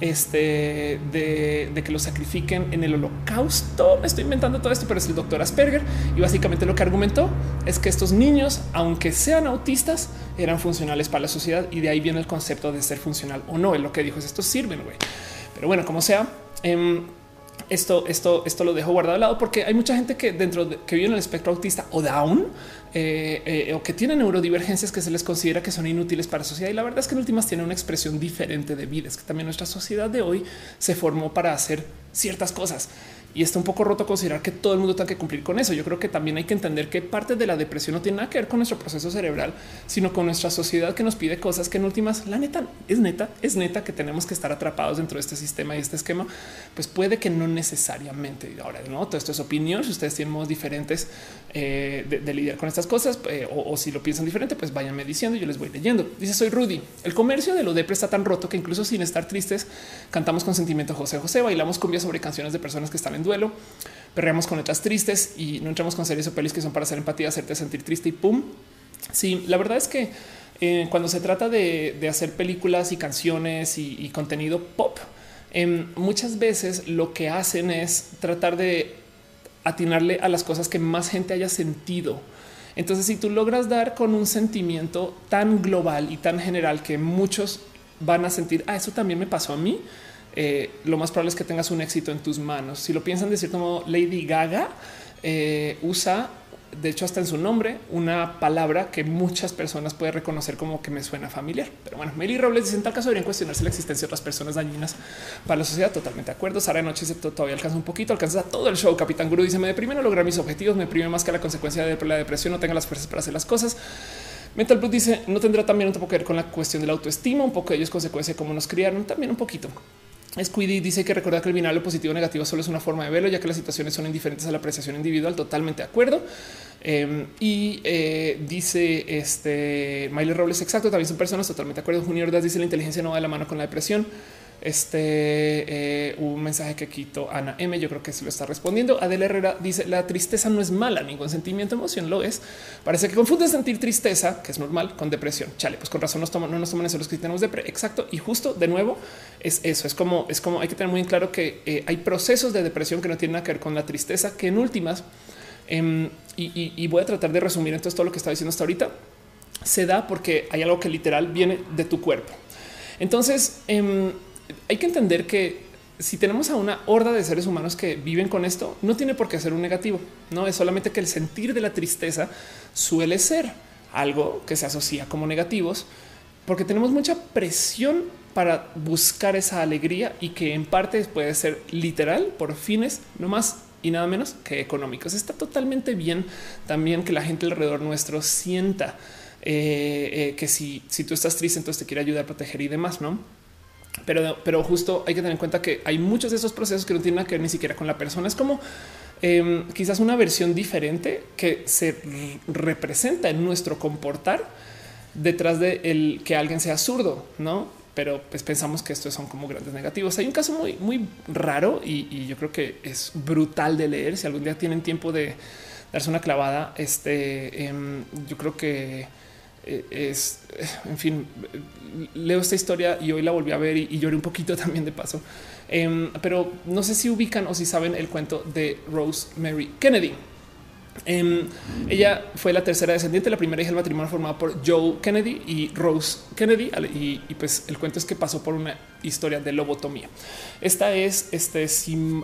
este, de, que lo sacrifiquen en el holocausto. Me estoy inventando todo esto, pero es el doctor Asperger. Y básicamente lo que argumentó es que estos niños, aunque sean autistas, eran funcionales para la sociedad. Y de ahí viene el concepto de ser funcional o no. Es lo que dijo es estos sirven, güey. Pero bueno, como sea, em, esto, esto, esto lo dejo guardado al lado porque hay mucha gente que dentro de, que vive en el espectro autista o down eh, eh, o que tienen neurodivergencias que se les considera que son inútiles para la sociedad. Y la verdad es que en últimas tienen una expresión diferente de vida. Es que también nuestra sociedad de hoy se formó para hacer ciertas cosas y está un poco roto considerar que todo el mundo tiene que cumplir con eso. Yo creo que también hay que entender que parte de la depresión no tiene nada que ver con nuestro proceso cerebral, sino con nuestra sociedad que nos pide cosas que en últimas, la neta es neta, es neta que tenemos que estar atrapados dentro de este sistema y este esquema. Pues puede que no necesariamente. Ahora, no todo esto es opinión. Si ustedes tienen modos diferentes eh, de, lidiar con estas cosas eh, o, si lo piensan diferente, pues váyanme diciendo. Yo les voy leyendo. Dice: Soy Rudy. El comercio de lo depre está tan roto que incluso sin estar tristes, cantamos con sentimiento José José, bailamos cumbia sobre canciones de personas que están en duelo, perreamos con letras tristes y no entramos con series o pelis que son para hacer empatía, hacerte sentir triste y pum. Sí, la verdad es que eh, cuando se trata de, hacer películas y canciones y, contenido pop, em, muchas veces lo que hacen es tratar de atinarle a las cosas que más gente haya sentido. Entonces, si tú logras dar con un sentimiento tan global y tan general que muchos van a sentir, ah, eso también me pasó a mí, eh, lo más probable es que tengas un éxito en tus manos. Si lo piensan de cierto modo, Lady Gaga eh, usa de hecho, hasta en su nombre, una palabra que muchas personas pueden reconocer como que me suena familiar. Pero bueno, Meli Robles dice en tal caso deberían cuestionarse la existencia de otras personas dañinas para la sociedad. Totalmente de acuerdo. Sara de Noche todavía alcanza un poquito, alcanza todo el show. Capitán Guru dice me deprime no lograr mis objetivos, me deprime más que la consecuencia de la depresión, no tenga las fuerzas para hacer las cosas. Mental Blue dice no tendrá también un poco que ver con la cuestión de la autoestima, un poco de ellos consecuencia de cómo nos criaron, también un poquito. Squiddy dice que recordar que el binario positivo o negativo solo es una forma de verlo, ya que las situaciones son indiferentes a la apreciación individual. Totalmente de acuerdo. Em, y eh, dice este Miley Robles, exacto, también son personas totalmente de acuerdo. Junior Das dice la inteligencia no va de la mano con la depresión. Este eh, un mensaje que quito Ana M. Yo creo que se lo está respondiendo. Adela Herrera dice la tristeza no es mala, ningún sentimiento, emoción lo es. Parece que confunde sentir tristeza, que es normal, con depresión. Chale, pues con razón nos toman, no nos toman eso los que tenemos depre. Exacto. Y justo de nuevo es eso. Es como es como hay que tener muy en claro que eh, hay procesos de depresión que no tienen nada que ver con la tristeza, que en últimas, em, y, voy a tratar de resumir entonces todo lo que estaba diciendo hasta ahorita, se da porque hay algo que literal viene de tu cuerpo. Entonces, em, hay que entender que si tenemos a una horda de seres humanos que viven con esto, no tiene por qué ser un negativo. No es solamente que el sentir de la tristeza suele ser algo que se asocia como negativos, porque tenemos mucha presión para buscar esa alegría y que en parte puede ser literal por fines no más y nada menos que económicos. Está totalmente bien también que la gente alrededor nuestro sienta eh, eh, que si, si tú estás triste, entonces te quiere ayudar a proteger y demás, no? Pero, pero justo hay que tener en cuenta que hay muchos de esos procesos que no tienen nada que ver ni siquiera con la persona. Es como em, quizás una versión diferente que se representa en nuestro comportar detrás de el que alguien sea zurdo, no? Pero pues pensamos que estos son como grandes negativos. Hay un caso muy, muy raro y, yo creo que es brutal de leer. Si algún día tienen tiempo de darse una clavada, este em, yo creo que es, eh, en fin, leo esta historia y hoy la volví a ver y, lloré un poquito [LAUGHS] también de paso. Em, pero no sé si ubican o si saben el cuento de Rosemary Kennedy. Em, ella fue la tercera descendiente, la primera hija del matrimonio formada por Joe Kennedy y Rose Kennedy. Y, pues el cuento es que pasó por una historia de lobotomía. Esta es este.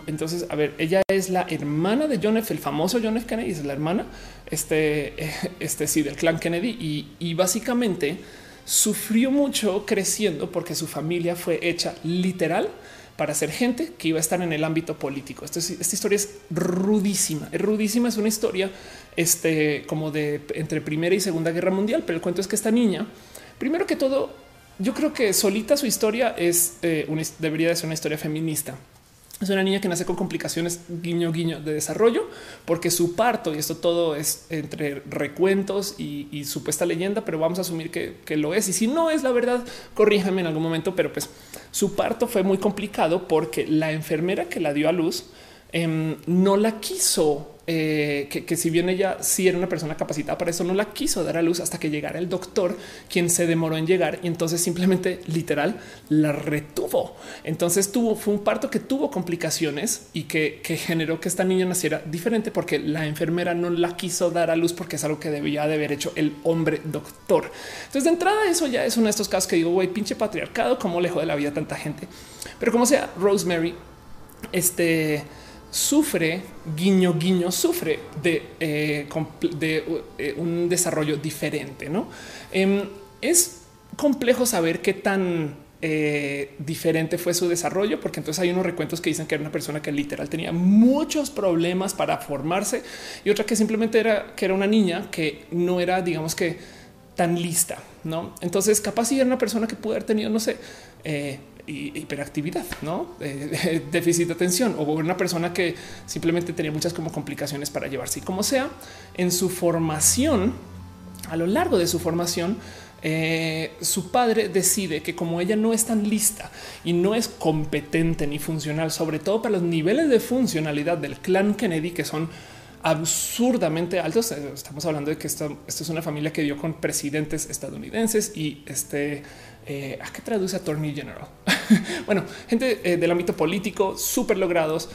Entonces, a ver, ella es la hermana de John F., el famoso John F. Kennedy, es la hermana este, [LAUGHS] este sí, del clan Kennedy y, y básicamente sufrió mucho creciendo porque su familia fue hecha literal para ser gente que iba a estar en el ámbito político. esta historia es rudísima, es rudísima, es una historia este, como de entre primera y segunda guerra mundial, pero el cuento es que esta niña, primero que todo, yo creo que solita su historia es eh, debería de ser una historia feminista. Es una niña que nace con complicaciones guiño guiño de desarrollo porque su parto y esto todo es entre recuentos y, supuesta leyenda, pero vamos a asumir que, que, lo es. Y si no es la verdad, corríjame en algún momento, pero pues su parto fue muy complicado porque la enfermera que la dio a luz Em, no la quiso, eh, que, si bien ella sí era una persona capacitada para eso, no la quiso dar a luz hasta que llegara el doctor, quien se demoró en llegar y entonces simplemente literal la retuvo. Entonces tuvo, fue un parto que tuvo complicaciones y que, generó que esta niña naciera diferente porque la enfermera no la quiso dar a luz porque es algo que debía de haber hecho el hombre doctor. Entonces de entrada eso ya es uno de estos casos que digo, güey, pinche patriarcado, cómo lejos de la vida tanta gente. Pero como sea, Rosemary, este sufre, guiño, guiño, sufre de, eh, eh, un desarrollo diferente. ¿no? Em, es complejo saber qué tan eh, diferente fue su desarrollo, porque entonces hay unos recuentos que dicen que era una persona que literal tenía muchos problemas para formarse y otra que simplemente era que era una niña que no era, digamos que tan lista, no? Entonces, capaz si era una persona que pudo haber tenido, no sé, hiperactividad, no déficit de atención o una persona que simplemente tenía muchas como complicaciones para llevarse como sea en su formación, a lo largo de su formación, eh, su padre decide que como ella no es tan lista y no es competente ni funcional, sobre todo para los niveles de funcionalidad del clan Kennedy, que son absurdamente altos. Eh, estamos hablando de que esto, esto es una familia que dio con presidentes estadounidenses y este eh, ¿A qué traduce Attorney General? [LAUGHS] bueno, gente eh, del ámbito político, súper logrados,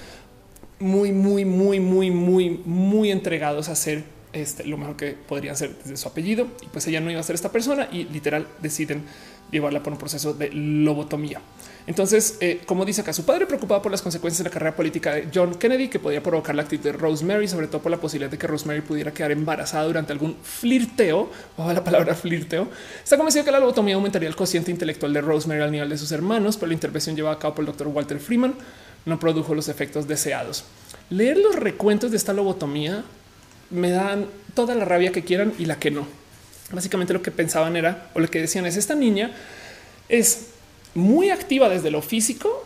muy, muy, muy, muy, muy, muy entregados a hacer este, lo mejor que podrían ser desde su apellido. Y pues ella no iba a ser esta persona y literal deciden llevarla por un proceso de lobotomía. Entonces, eh, como dice acá, su padre preocupado por las consecuencias de la carrera política de John Kennedy, que podía provocar la actitud de Rosemary, sobre todo por la posibilidad de que Rosemary pudiera quedar embarazada durante algún flirteo, o la palabra flirteo, está convencido que la lobotomía aumentaría el cociente intelectual de Rosemary al nivel de sus hermanos, pero la intervención llevada a cabo por el doctor Walter Freeman no produjo los efectos deseados. Leer los recuentos de esta lobotomía me dan toda la rabia que quieran y la que no. Básicamente lo que pensaban era, o lo que decían es, esta niña es muy activa desde lo físico,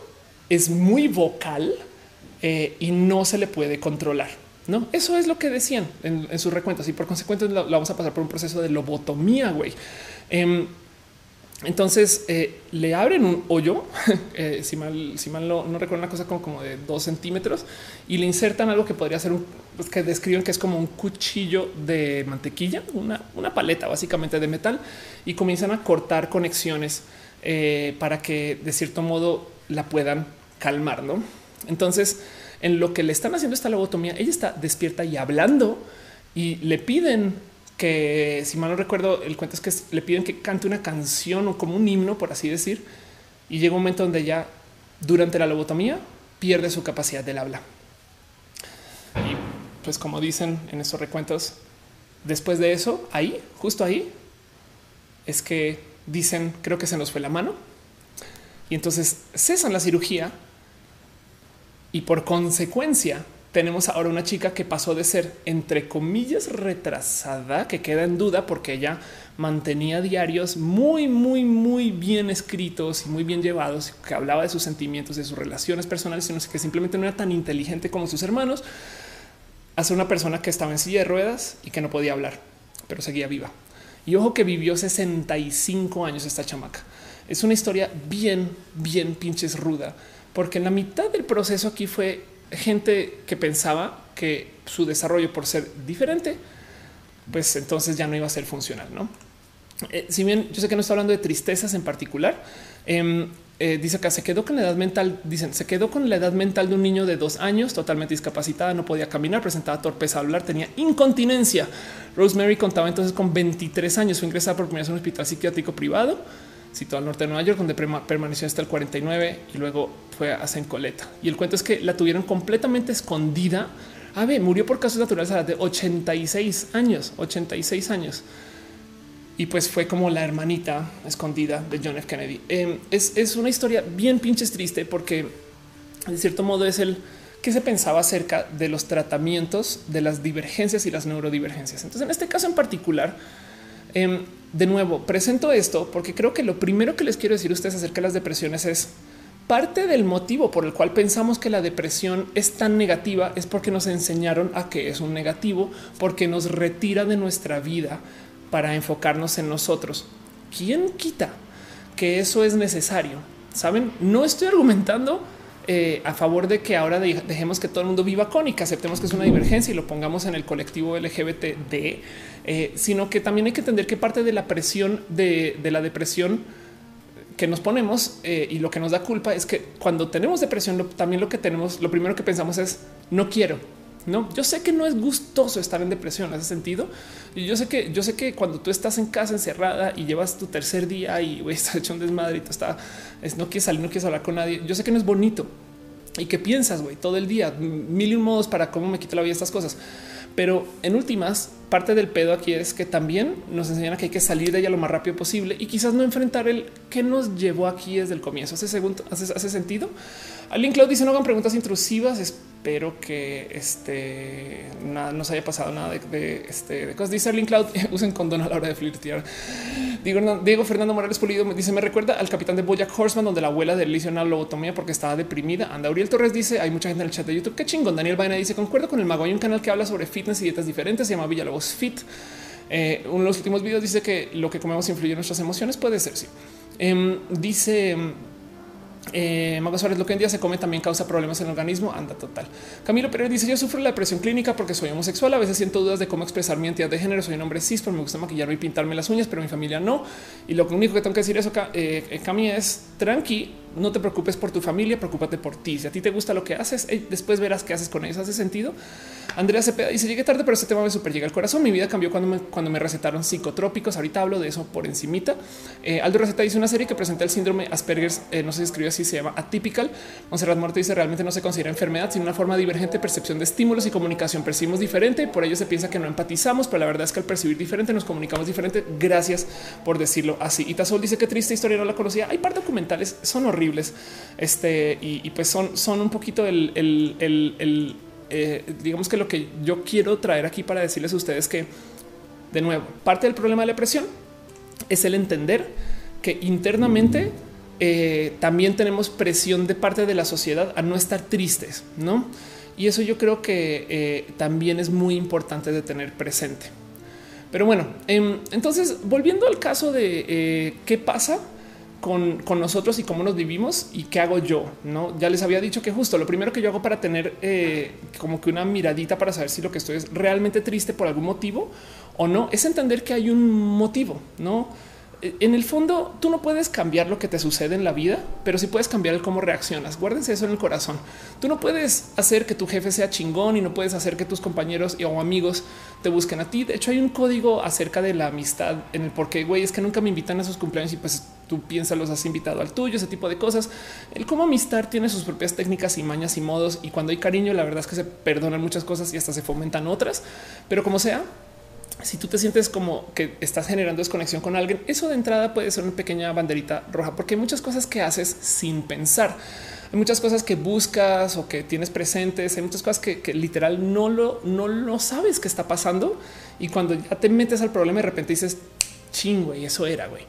es muy vocal eh, y no se le puede controlar. No, eso es lo que decían en, sus recuentos y por consecuencia la, vamos a pasar por un proceso de lobotomía. Güey. Em, entonces eh, le abren un hoyo, [LAUGHS] eh, si mal, si mal no, recuerdo una cosa como, como, de dos centímetros y le insertan algo que podría ser un pues, que describen que es como un cuchillo de mantequilla, una, una paleta básicamente de metal y comienzan a cortar conexiones eh, para que de cierto modo la puedan calmar. ¿no? Entonces, en lo que le están haciendo esta lobotomía, ella está despierta y hablando y le piden que, si mal no recuerdo, el cuento es que le piden que cante una canción o como un himno, por así decir, y llega un momento donde ya durante la lobotomía pierde su capacidad del habla. Y pues como dicen en esos recuentos, después de eso, ahí, justo ahí, es que dicen, creo que se nos fue la mano. Y entonces cesan la cirugía y por consecuencia tenemos ahora una chica que pasó de ser entre comillas retrasada, que queda en duda porque ella mantenía diarios muy, muy, muy bien escritos y muy bien llevados, que hablaba de sus sentimientos, de sus relaciones personales, sino que simplemente no era tan inteligente como sus hermanos, a ser una persona que estaba en silla de ruedas y que no podía hablar, pero seguía viva. Y ojo que vivió 65 años esta chamaca. Es una historia bien, bien pinches ruda, porque en la mitad del proceso aquí fue gente que pensaba que su desarrollo por ser diferente, pues entonces ya no iba a ser funcional, ¿no? Eh, si bien yo sé que no está hablando de tristezas en particular, em, eh, dice acá se quedó con la edad mental, dicen se quedó con la edad mental de un niño de dos años, totalmente discapacitada, no podía caminar, presentaba torpeza a hablar, tenía incontinencia. Rosemary contaba entonces con 23 años, fue ingresada por primera vez en un hospital psiquiátrico privado situado al norte de Nueva York, donde permaneció hasta el 49 y luego fue a Saint Coleta. Y el cuento es que la tuvieron completamente escondida. A ver, murió por casos naturales a la de 86 años, 86 años y pues fue como la hermanita escondida de John F. Kennedy. Em, es, una historia bien pinches triste porque de cierto modo es el que se pensaba acerca de los tratamientos de las divergencias y las neurodivergencias. Entonces, en este caso en particular, em, de nuevo, presento esto porque creo que lo primero que les quiero decir a ustedes acerca de las depresiones es parte del motivo por el cual pensamos que la depresión es tan negativa es porque nos enseñaron a que es un negativo, porque nos retira de nuestra vida para enfocarnos en nosotros. ¿Quién quita que eso es necesario? Saben, no estoy argumentando eh, a favor de que ahora dejemos que todo el mundo viva con y que aceptemos que es una divergencia y lo pongamos en el colectivo LGBTD, eh, sino que también hay que entender que parte de la presión de, la depresión que nos ponemos eh, y lo que nos da culpa es que cuando tenemos depresión, también lo que tenemos, lo primero que pensamos es no quiero, no, yo sé que no es gustoso estar en depresión en ese sentido. Yo sé que yo sé que cuando tú estás en casa encerrada y llevas tu tercer día y [LAUGHS] estás hecho un desmadre y tú está, es, no quieres salir, no quieres hablar con nadie. Yo sé que no es bonito y que piensas güey, todo el día, mil y un modos para cómo me quito la vida estas cosas. Pero en últimas, parte del pedo aquí es que también nos enseñan que hay que salir de ella lo más rápido posible y quizás no enfrentar el que nos llevó aquí desde el comienzo. ¿Hace, segundo, hace, hace sentido? Alguien Claudio dice no hagan preguntas intrusivas. Espero que este nada nos haya pasado nada de, este de cosas. Dice Arlene Cloud [LAUGHS] usen condón a la hora de flirtear. Diego, Diego Fernando Morales Pulido me dice me recuerda al capitán de Boyack Horseman donde la abuela él hizo una lobotomía porque estaba deprimida. Anda Uriel Torres dice hay mucha gente en el chat de YouTube. Qué chingón. Daniel Vaina dice concuerdo con el mago. Hay un canal que habla sobre fitness y dietas diferentes. Se llama Villalobos Fit. Eh, uno de los últimos videos dice que lo que comemos influye en nuestras emociones. Puede ser. Sí. Em, dice eh, Mago Suárez, lo que en día se come también causa problemas en el organismo. Anda total. Camilo Pérez dice: Yo sufro la depresión clínica porque soy homosexual. A veces siento dudas de cómo expresar mi identidad de género. Soy un hombre cis, pero me gusta maquillarme y pintarme las uñas, pero mi familia no. Y lo único que tengo que decir eso, eh, Cami, es tranqui no te preocupes por tu familia, preocúpate por ti. Si a ti te gusta lo que haces, después verás qué haces con ellos. ¿Hace sentido? Andrea Cepeda dice, llegué tarde, pero ese tema me super llega al corazón. Mi vida cambió cuando me, cuando me recetaron psicotrópicos. Ahorita hablo de eso por encimita. Eh, Aldo Receta dice una serie que presenta el síndrome Asperger, eh, no se escribe así, se llama Atypical. Monserrat Muerto dice, realmente no se considera enfermedad, sino una forma divergente de percepción de estímulos y comunicación. Percibimos diferente, por ello se piensa que no empatizamos, pero la verdad es que al percibir diferente nos comunicamos diferente. Gracias por decirlo así. Y Tazol dice que triste historia, no la conocía. Hay par documentales, son horribles. Este, y, pues son, son un poquito el, el eh, digamos que lo que yo quiero traer aquí para decirles a ustedes que, de nuevo, parte del problema de la depresión es el entender que internamente eh, también tenemos presión de parte de la sociedad a no estar tristes, ¿no? Y eso yo creo que eh, también es muy importante de tener presente. Pero bueno, em, entonces volviendo al caso de qué pasa, con, nosotros y cómo nos vivimos y qué hago yo. No, ya les había dicho que justo lo primero que yo hago para tener eh, como que una miradita para saber si lo que estoy es realmente triste por algún motivo o no, es entender que hay un motivo, no? En el fondo tú no puedes cambiar lo que te sucede en la vida, pero sí puedes cambiar el cómo reaccionas. Guárdense eso en el corazón. Tú no puedes hacer que tu jefe sea chingón y no puedes hacer que tus compañeros o amigos te busquen a ti. De hecho, hay un código acerca de la amistad en el por qué güey es que nunca me invitan a sus cumpleaños y pues tú piensas los has invitado al tuyo, ese tipo de cosas. El cómo amistad tiene sus propias técnicas y mañas y modos. Y cuando hay cariño, la verdad es que se perdonan muchas cosas y hasta se fomentan otras. Pero como sea, si tú te sientes como que estás generando desconexión con alguien, eso de entrada puede ser una pequeña banderita roja, porque hay muchas cosas que haces sin pensar. Hay muchas cosas que buscas o que tienes presentes. Hay muchas cosas que, literal no lo, no lo sabes que está pasando. Y cuando ya te metes al problema, de repente dices ching, güey, eso era, güey.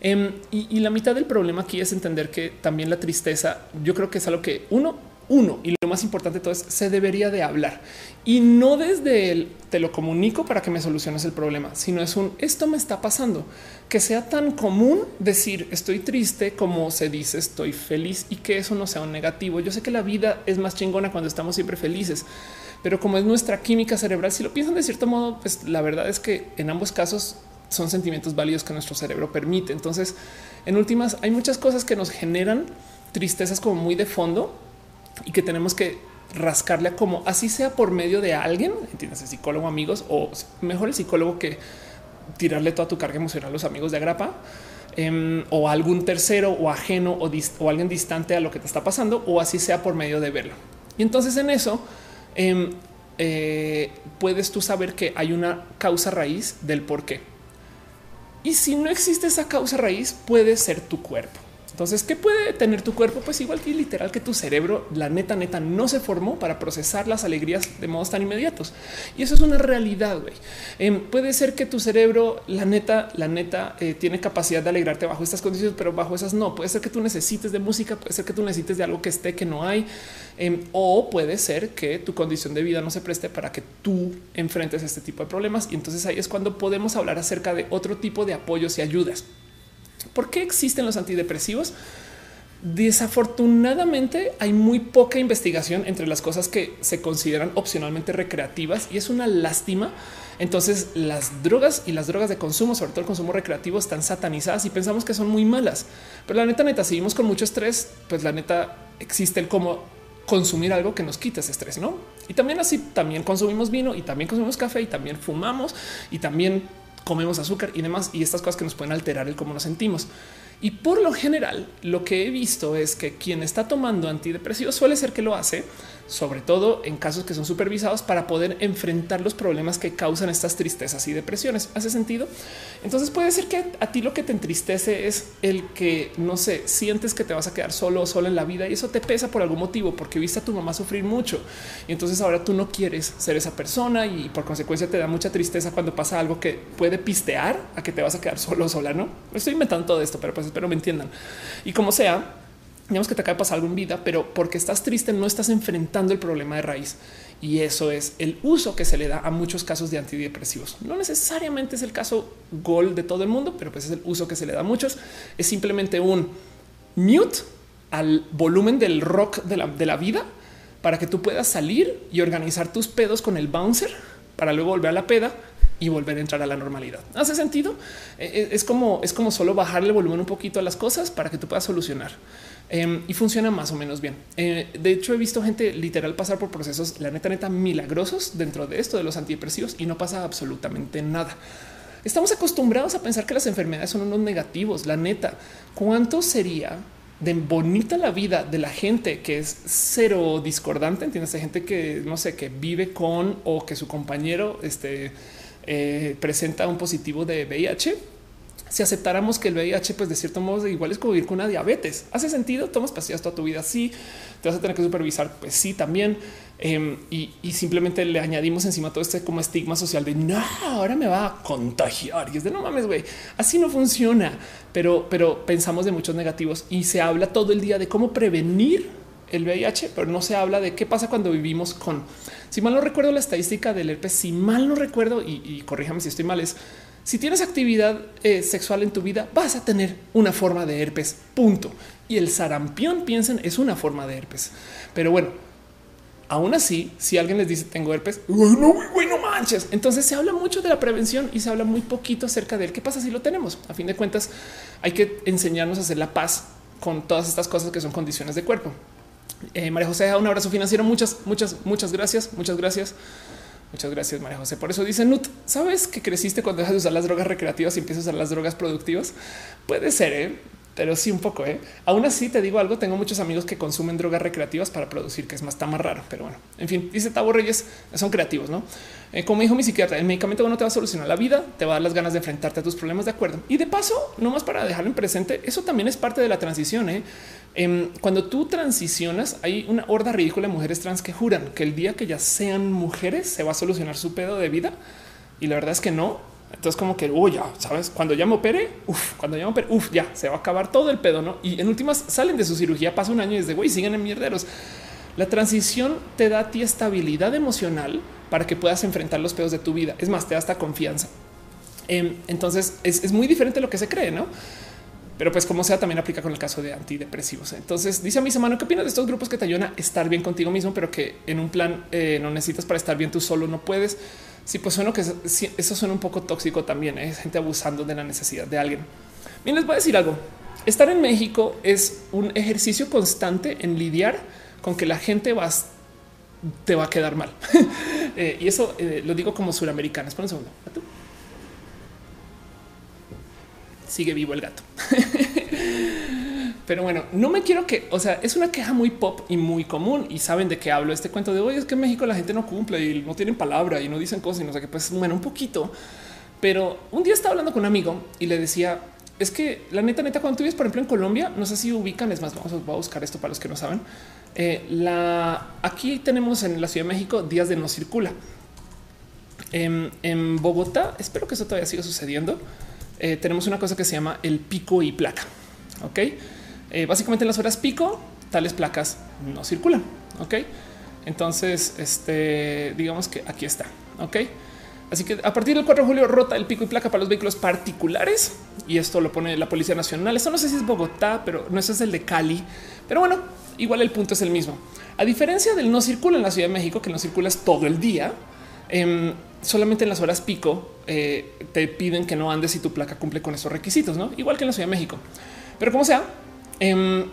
Em, y, y la mitad del problema aquí es entender que también la tristeza, yo creo que es algo que uno uno, y lo más importante de todo es, se debería de hablar. Y no desde el te lo comunico para que me soluciones el problema, sino es un esto me está pasando. Que sea tan común decir estoy triste como se dice estoy feliz y que eso no sea un negativo. Yo sé que la vida es más chingona cuando estamos siempre felices, pero como es nuestra química cerebral, si lo piensan de cierto modo, pues la verdad es que en ambos casos son sentimientos válidos que nuestro cerebro permite. Entonces, en últimas, hay muchas cosas que nos generan tristezas como muy de fondo y que tenemos que rascarle a como así sea por medio de alguien, entiendes, el psicólogo, amigos o mejor el psicólogo que tirarle toda tu carga emocional a los amigos de agrapa em, o algún tercero o ajeno o, alguien distante a lo que te está pasando o así sea por medio de verlo. Y entonces en eso em, eh, puedes tú saber que hay una causa raíz del por qué. Y si no existe esa causa raíz, puede ser tu cuerpo. Entonces, ¿qué puede tener tu cuerpo? Pues igual que literal que tu cerebro, la neta, neta, no se formó para procesar las alegrías de modos tan inmediatos. Y eso es una realidad, güey. Em, puede ser que tu cerebro, la neta, la neta, eh, tiene capacidad de alegrarte bajo estas condiciones, pero bajo esas no. Puede ser que tú necesites de música, puede ser que tú necesites de algo que esté, que no hay. Em, o puede ser que tu condición de vida no se preste para que tú enfrentes este tipo de problemas. Y entonces ahí es cuando podemos hablar acerca de otro tipo de apoyos y ayudas. ¿Por qué existen los antidepresivos? Desafortunadamente hay muy poca investigación entre las cosas que se consideran opcionalmente recreativas y es una lástima. Entonces las drogas y las drogas de consumo, sobre todo el consumo recreativo, están satanizadas y pensamos que son muy malas. Pero la neta, neta, seguimos con mucho estrés, pues la neta existe el cómo consumir algo que nos quite ese estrés, ¿no? Y también así, también consumimos vino y también consumimos café y también fumamos y también comemos azúcar y demás, y estas cosas que nos pueden alterar el cómo nos sentimos. Y por lo general, lo que he visto es que quien está tomando antidepresivos suele ser que lo hace sobre todo en casos que son supervisados para poder enfrentar los problemas que causan estas tristezas y depresiones. ¿Hace sentido? Entonces puede ser que a ti lo que te entristece es el que, no sé, sientes que te vas a quedar solo o sola en la vida y eso te pesa por algún motivo, porque viste a tu mamá sufrir mucho y entonces ahora tú no quieres ser esa persona y por consecuencia te da mucha tristeza cuando pasa algo que puede pistear a que te vas a quedar solo o sola, ¿no? Estoy inventando todo esto, pero pues espero me entiendan. Y como sea, digamos que te acaba de pasar algo en vida, pero porque estás triste no estás enfrentando el problema de raíz. Y eso es el uso que se le da a muchos casos de antidepresivos. No necesariamente es el caso gol de todo el mundo, pero pues es el uso que se le da a muchos. Es simplemente un mute al volumen del rock de la, de la vida para que tú puedas salir y organizar tus pedos con el bouncer para luego volver a la peda y volver a entrar a la normalidad. ¿Hace sentido? E, e, es como, es como solo bajarle el volumen un poquito a las cosas para que tú puedas solucionar. Em, y funciona más o menos bien. Eh, de hecho, he visto gente literal pasar por procesos, la neta, neta, milagrosos dentro de esto de los antidepresivos y no pasa absolutamente nada. Estamos acostumbrados a pensar que las enfermedades son unos negativos. La neta, ¿cuánto sería de bonita la vida de la gente que es cero discordante? Entiendes, hay gente que no sé, que vive con o que su compañero este, eh, presenta un positivo de VIH si aceptáramos que el VIH, pues de cierto modo, igual es como vivir con una diabetes. ¿Hace sentido? ¿Tomas pastillas toda tu vida? Sí. ¿Te vas a tener que supervisar? Pues sí, también. Em, y, simplemente le añadimos encima todo este como estigma social de no, ahora me va a contagiar. Y es de no mames, güey. Así no funciona. Pero, pero pensamos de muchos negativos y se habla todo el día de cómo prevenir el VIH, pero no se habla de qué pasa cuando vivimos con. Si mal no recuerdo la estadística del herpes, si mal no recuerdo, y, y corríjame si estoy mal, es si tienes actividad eh, sexual en tu vida, vas a tener una forma de herpes. Punto. Y el sarampión, piensen, es una forma de herpes. Pero bueno, aún así, si alguien les dice tengo herpes, no, güey, no manches. Entonces se habla mucho de la prevención y se habla muy poquito acerca de él. ¿Qué pasa si lo tenemos? A fin de cuentas, hay que enseñarnos a hacer la paz con todas estas cosas que son condiciones de cuerpo. Eh, María José, un abrazo financiero. Muchas, muchas, muchas gracias. Muchas gracias. Muchas gracias, María José. Por eso dice Nut, ¿sabes que creciste cuando dejas de usar las drogas recreativas y empiezas a usar las drogas productivas? Puede ser, ¿eh? Pero sí un poco. ¿eh? Aún así te digo algo, tengo muchos amigos que consumen drogas recreativas para producir, que es más, está más raro, pero bueno, en fin, dice Tabo Reyes, son creativos, ¿no? Eh, como dijo mi psiquiatra, el medicamento no te va a solucionar la vida, te va a dar las ganas de enfrentarte a tus problemas de acuerdo. Y de paso, no más para dejarlo en presente, eso también es parte de la transición. ¿eh? Em, cuando tú transicionas, hay una horda ridícula de mujeres trans que juran que el día que ya sean mujeres se va a solucionar su pedo de vida. Y la verdad es que no. Entonces, como que oh, ya sabes, cuando ya me opere, uf, cuando ya me opere, uf, ya se va a acabar todo el pedo. No? Y en últimas salen de su cirugía, pasa un año y desde güey, siguen en mierderos. La transición te da a ti estabilidad emocional para que puedas enfrentar los pedos de tu vida. Es más, te da hasta confianza. Em, entonces es, muy diferente de lo que se cree, no? pero pues como sea, también aplica con el caso de antidepresivos. Entonces dice a mi semana, ¿qué opinas de estos grupos que te ayudan a estar bien contigo mismo, pero que en un plan eh, no necesitas para estar bien tú solo, no puedes? Sí, pues suena que eso suena un poco tóxico también. ¿eh? Es gente abusando de la necesidad de alguien. Bien, les voy a decir algo. Estar en México es un ejercicio constante en lidiar con que la gente va te va a quedar mal. [LAUGHS] Eh, y eso lo digo como suramericana. Espera un segundo sigue vivo el gato. [LAUGHS] Pero bueno, no me quiero que, o sea, es una queja muy pop y muy común y saben de qué hablo. Este cuento de hoy es que en México la gente no cumple y no tienen palabra y no dicen cosas y no sé qué, pues bueno, un poquito. Pero un día estaba hablando con un amigo y le decía, es que la neta, neta, cuando tú vives, por ejemplo, en Colombia, no sé si ubican, es más, vamos a buscar esto para los que no saben. Eh, la aquí tenemos en la Ciudad de México días de no circula. En, en Bogotá, espero que eso todavía siga sucediendo eh, tenemos una cosa que se llama el pico y placa. Ok, eh, básicamente en las horas pico, tales placas no circulan. Ok, entonces, este digamos que aquí está. Ok, así que a partir del 4 de julio rota el pico y placa para los vehículos particulares y esto lo pone la Policía Nacional. Esto no sé si es Bogotá, pero no eso es el de Cali. Pero bueno, igual el punto es el mismo. A diferencia del no circula en la Ciudad de México, que no circulas todo el día, Em, solamente en las horas pico eh, te piden que no andes si tu placa cumple con esos requisitos, ¿no? Igual que en la Ciudad de México. Pero como sea, em,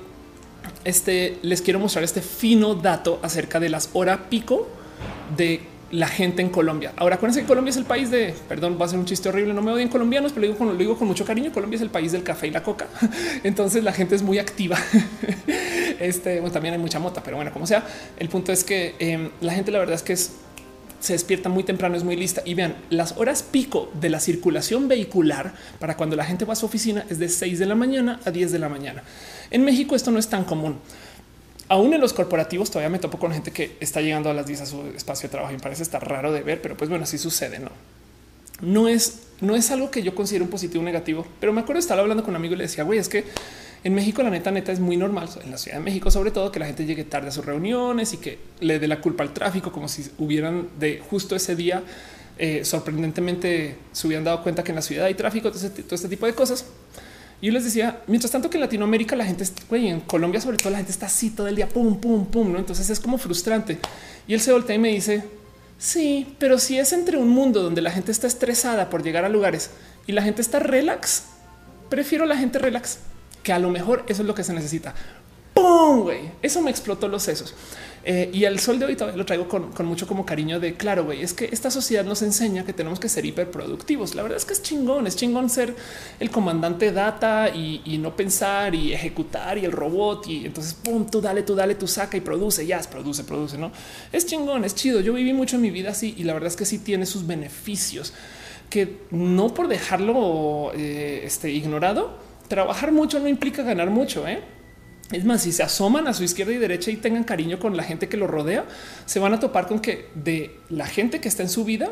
este, les quiero mostrar este fino dato acerca de las horas pico de la gente en Colombia. Ahora acuérdense que Colombia es el país de, perdón, va a ser un chiste horrible, no me odian colombianos, pero lo digo, con, mucho cariño. Colombia es el país del café y la coca. [LAUGHS] Entonces la gente es muy activa. [LAUGHS] Este también hay mucha mota, pero bueno, como sea, el punto es que em, la gente, la verdad es que es se despierta muy temprano, es muy lista. Y vean, las horas pico de la circulación vehicular para cuando la gente va a su oficina es de 6 de la mañana a 10 de la mañana. En México esto no es tan común. Aún en los corporativos todavía me topo con gente que está llegando a las 10 a su espacio de trabajo y me parece estar raro de ver, pero pues bueno, así sucede, ¿no? No es, no es algo que yo considero un positivo o negativo, pero me acuerdo estar hablando con un amigo y le decía, güey, es que en México, la neta, neta es muy normal en la Ciudad de México, sobre todo que la gente llegue tarde a sus reuniones y que le dé la culpa al tráfico, como si hubieran de justo ese día. Eh, sorprendentemente se hubieran dado cuenta que en la ciudad hay tráfico, todo, este tipo de cosas. Y yo les decía, mientras tanto que en Latinoamérica la gente, güey, en Colombia sobre todo la gente está así todo el día, pum, pum, pum, ¿no? Entonces es como frustrante. Y él se voltea y me dice, sí, pero si es entre un mundo donde la gente está estresada por llegar a lugares y la gente está relax, prefiero la gente relax que a lo mejor eso es lo que se necesita. ¡pum! Güey, eso me explotó los sesos. Eh, y al sol de hoy todavía lo traigo con, mucho como cariño de claro, güey, es que esta sociedad nos enseña que tenemos que ser hiperproductivos. La verdad es que es chingón, es chingón ser el comandante data y, no pensar y ejecutar y el robot. Y entonces, pum, tú dale, tú dale, tú saca y produce, ya, produce, produce, no? Es chingón, es chido. Yo viví mucho en mi vida así y la verdad es que sí tiene sus beneficios que no por dejarlo eh, este, ignorado, trabajar mucho no implica ganar mucho. ¿eh? Es más, si se asoman a su izquierda y derecha y tengan cariño con la gente que lo rodea, se van a topar con que de la gente que está en su vida,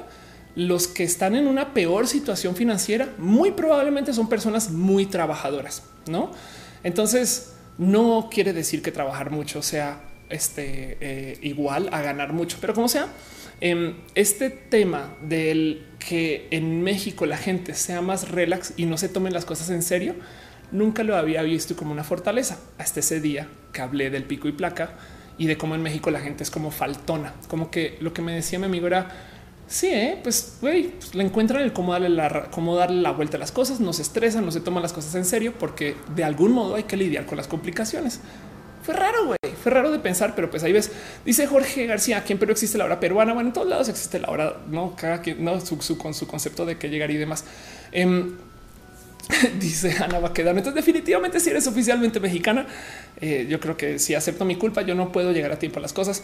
los que están en una peor situación financiera, muy probablemente son personas muy trabajadoras, ¿no? Entonces, no quiere decir que trabajar mucho sea este, eh, igual a ganar mucho, pero como sea, em, este tema del que en México la gente sea más relax y no se tomen las cosas en serio, nunca lo había visto como una fortaleza hasta ese día que hablé del pico y placa y de cómo en México la gente es como faltona, como que lo que me decía mi amigo era sí, ¿eh? pues güey, pues, le encuentran el cómo darle la, cómo darle la vuelta a las cosas, no se estresan, no se toman las cosas en serio porque de algún modo hay que lidiar con las complicaciones. Fue raro, güey, fue raro de pensar, pero pues ahí ves, dice Jorge García, aquí en Perú existe la hora peruana. Bueno, en todos lados existe la hora, no cada quien, no su, con su concepto de que llegar y demás. Em, [LAUGHS] dice Ana Baquedano. Entonces, definitivamente, si eres oficialmente mexicana, eh, yo creo que si acepto mi culpa, yo no puedo llegar a tiempo a las cosas.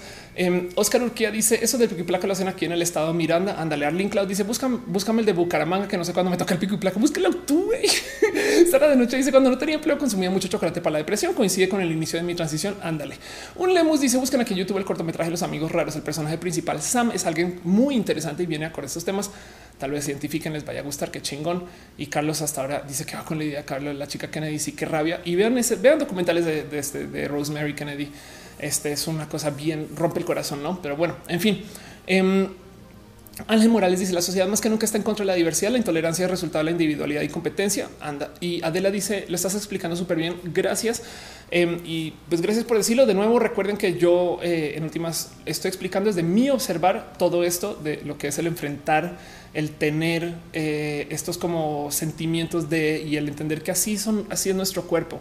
Oscar Urquía dice eso del pico y placa lo hacen aquí en el estado Miranda. Ándale, Arlene Cloud dice búscame, búscame el de Bucaramanga, que no sé cuándo me toca el pico y placa. Búsquelo tú. [LAUGHS] Sara de noche dice cuando no tenía empleo consumía mucho chocolate para la depresión. Coincide con el inicio de mi transición. Ándale. Un Lemus dice buscan aquí en YouTube el cortometraje Los amigos raros. El personaje principal Sam es alguien muy interesante y viene a con estos temas. Tal vez identifiquen, les vaya a gustar, qué chingón. Y Carlos hasta ahora dice que va con la idea. Carlos, la chica Kennedy, sí, qué rabia. Y vean ese, vean documentales de, de, este, de Rosemary Kennedy. Este es una cosa bien rompe el corazón, no? Pero bueno, en fin. Eh, Ángel Morales dice la sociedad más que nunca está en contra de la diversidad, la intolerancia es resultado de la individualidad y competencia. Anda y Adela dice lo estás explicando súper bien. Gracias. Em, y pues gracias por decirlo de nuevo. Recuerden que yo eh, en últimas estoy explicando desde mi observar todo esto de lo que es el enfrentar, el tener eh, estos como sentimientos de y el entender que así son, así es nuestro cuerpo.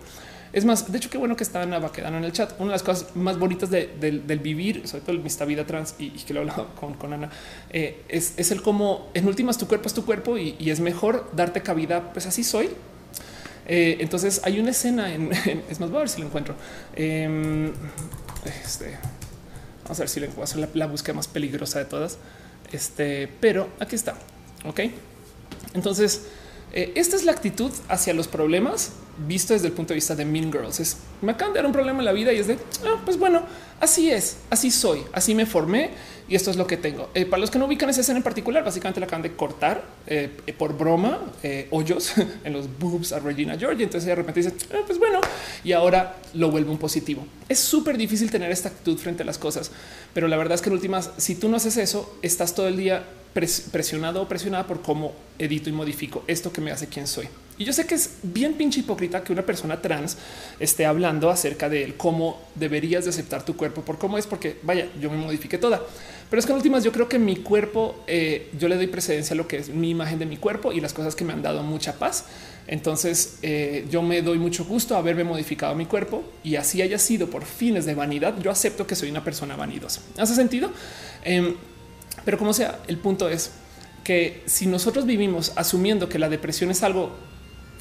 Es más, de hecho, qué bueno que está Ana quedando en el chat. Una de las cosas más bonitas del vivir, sobre todo en esta vida trans y, que lo he hablado con, Ana, eh, es, el cómo en últimas tu cuerpo es tu cuerpo y, es mejor darte cabida. Pues así soy. Eh, entonces hay una escena [LAUGHS] en, es más, voy a ver si lo encuentro. Em, este, vamos a ver si le encuentro la, la búsqueda más peligrosa de todas. Este, pero aquí está. Ok. Entonces, eh, esta es la actitud hacia los problemas visto desde el punto de vista de Mean Girls. Es me acaban de dar un problema en la vida y es de ah, pues bueno, así es, así soy, así me formé y esto es lo que tengo. Eh, para los que no ubican esa escena en particular, básicamente la acaban de cortar eh, por broma hoyos [LAUGHS] en los boobs a Regina George. Entonces de repente dice ah, pues bueno, y ahora lo vuelve un positivo. Es súper difícil tener esta actitud frente a las cosas, pero la verdad es que en últimas, si tú no haces eso, estás todo el día presionado o presionada por cómo edito y modifico esto que me hace quien soy. Y yo sé que es bien pinche hipócrita que una persona trans esté hablando acerca de cómo deberías de aceptar tu cuerpo por cómo es, porque vaya, yo me modifique toda. Pero es que en últimas yo creo que mi cuerpo, eh, yo le doy precedencia a lo que es mi imagen de mi cuerpo y las cosas que me han dado mucha paz. Entonces eh, yo me doy mucho gusto haberme modificado mi cuerpo y así haya sido por fines de vanidad. Yo acepto que soy una persona vanidosa. ¿Hace sentido? Em, pero como sea, el punto es que si nosotros vivimos asumiendo que la depresión es algo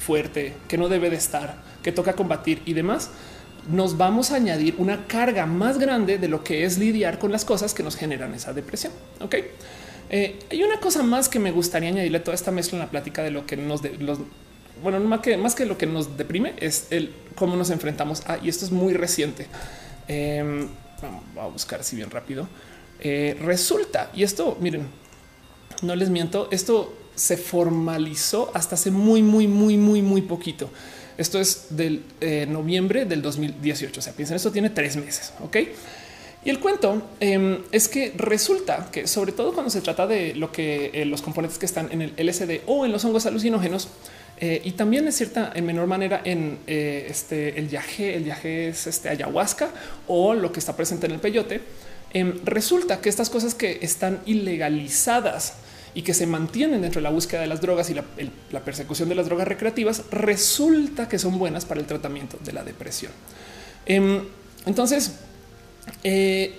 fuerte, que no debe de estar, que toca combatir y demás, nos vamos a añadir una carga más grande de lo que es lidiar con las cosas que nos generan esa depresión. Ok. Eh, hay una cosa más que me gustaría añadirle a toda esta mezcla en la plática de lo que nos de, los bueno, más que más que lo que nos deprime es el cómo nos enfrentamos a y esto es muy reciente. Em, vamos a buscar así bien rápido. Eh, resulta, y esto, miren, no les miento, esto se formalizó hasta hace muy, muy, muy, muy, muy poquito. Esto es del eh, noviembre del 2018. O sea, piensen, esto tiene tres meses. Ok. Y el cuento em, es que resulta que, sobre todo cuando se trata de lo que eh, los componentes que están en el LSD o en los hongos alucinógenos, y también es cierta en menor manera en este el viaje, el viaje es este ayahuasca o lo que está presente en el peyote Em, resulta que estas cosas que están ilegalizadas y que se mantienen dentro de la búsqueda de las drogas y la, persecución de las drogas recreativas, resulta que son buenas para el tratamiento de la depresión. Em, Entonces, eh,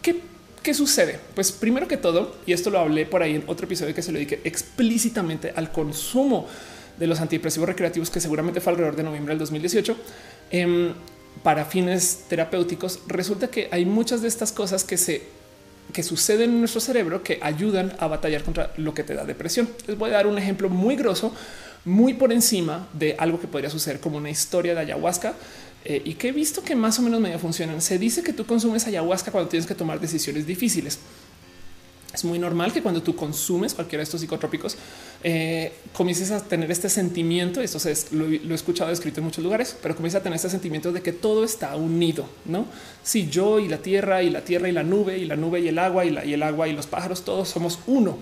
¿qué, ¿qué sucede? Pues primero que todo, y esto lo hablé por ahí en otro episodio que se lo dediqué explícitamente al consumo de los antidepresivos recreativos, que seguramente fue alrededor de noviembre del 2018. Em, para fines terapéuticos, resulta que hay muchas de estas cosas que se que suceden en nuestro cerebro que ayudan a batallar contra lo que te da depresión. Les voy a dar un ejemplo muy grosso, muy por encima de algo que podría suceder como una historia de ayahuasca eh, y que he visto que más o menos medio funcionan. Se dice que tú consumes ayahuasca cuando tienes que tomar decisiones difíciles. Es muy normal que cuando tú consumes cualquiera de estos psicotrópicos eh, comiences a tener este sentimiento. Esto es, lo, he escuchado escrito en muchos lugares, pero comienza a tener este sentimiento de que todo está unido. No, si yo y la tierra y la tierra y la nube y la nube y el agua y, la, y el agua y los pájaros, todos somos uno.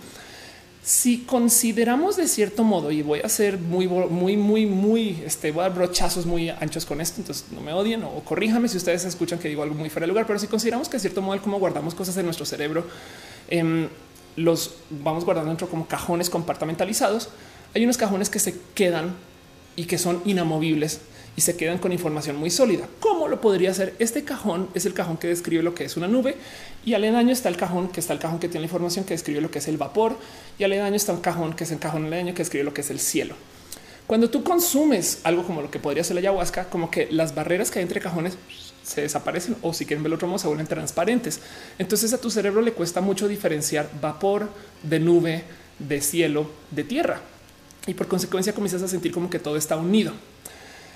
Si consideramos de cierto modo, y voy a ser muy, muy, muy, muy, este, voy a dar brochazos muy anchos con esto, entonces no me odien o corríjame si ustedes escuchan que digo algo muy fuera de lugar, pero si consideramos que de cierto modo, como guardamos cosas en nuestro cerebro, Em, los vamos guardando dentro como cajones compartamentalizados. Hay unos cajones que se quedan y que son inamovibles y se quedan con información muy sólida. ¿Cómo lo podría hacer? Este cajón es el cajón que describe lo que es una nube y aledaño está el cajón que está el cajón que tiene la información que describe lo que es el vapor y aledaño está un cajón que es el cajón aledaño que describe lo que es el cielo. Cuando tú consumes algo como lo que podría ser la ayahuasca, como que las barreras que hay entre cajones se desaparecen o si quieren ver otro modo se vuelven transparentes. Entonces a tu cerebro le cuesta mucho diferenciar vapor de nube, de cielo, de tierra. Y por consecuencia comienzas a sentir como que todo está unido.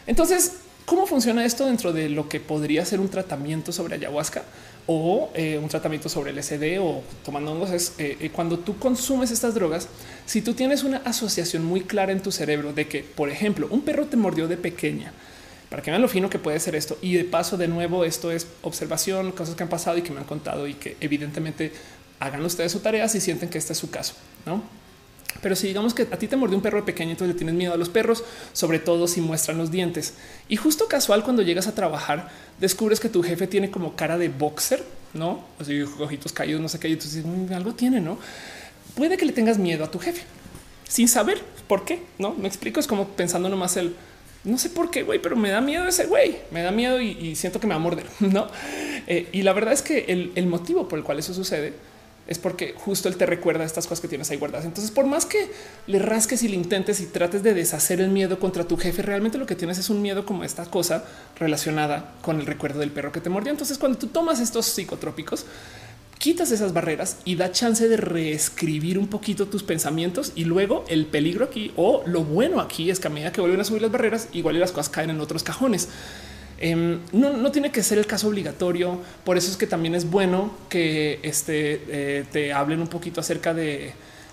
Entonces, ¿cómo funciona esto dentro de lo que podría ser un tratamiento sobre ayahuasca o eh, un tratamiento sobre el SD o tomando hongos? Es eh, eh, cuando tú consumes estas drogas, si tú tienes una asociación muy clara en tu cerebro de que, por ejemplo, un perro te mordió de pequeña, para que vean lo fino que puede ser esto. Y de paso, de nuevo, esto es observación, cosas que han pasado y que me han contado y que evidentemente hagan ustedes su tarea si sienten que este es su caso, no? Pero si digamos que a ti te mordió un perro pequeño, entonces le tienes miedo a los perros, sobre todo si muestran los dientes. Y justo casual, cuando llegas a trabajar, descubres que tu jefe tiene como cara de boxer, no así ojitos caídos, no sé qué. Y entonces mm, algo tiene, no puede que le tengas miedo a tu jefe sin saber por qué. No me explico. Es como pensando nomás el no sé por qué, güey, pero me da miedo ese güey, me da miedo y, siento que me va a morder, [LAUGHS] ¿no? Eh, y la verdad es que el, motivo por el cual eso sucede es porque justo él te recuerda estas cosas que tienes ahí guardadas. Entonces, por más que le rasques y le intentes y trates de deshacer el miedo contra tu jefe, realmente lo que tienes es un miedo como esta cosa relacionada con el recuerdo del perro que te mordió. Entonces, cuando tú tomas estos psicotrópicos, quitas esas barreras y da chance de reescribir un poquito tus pensamientos y luego el peligro aquí o lo bueno aquí es que a medida que vuelven a subir las barreras, igual las cosas caen en otros cajones. Em, no, tiene que ser el caso obligatorio. Por eso es que también es bueno que este, eh, te hablen un poquito acerca de eh,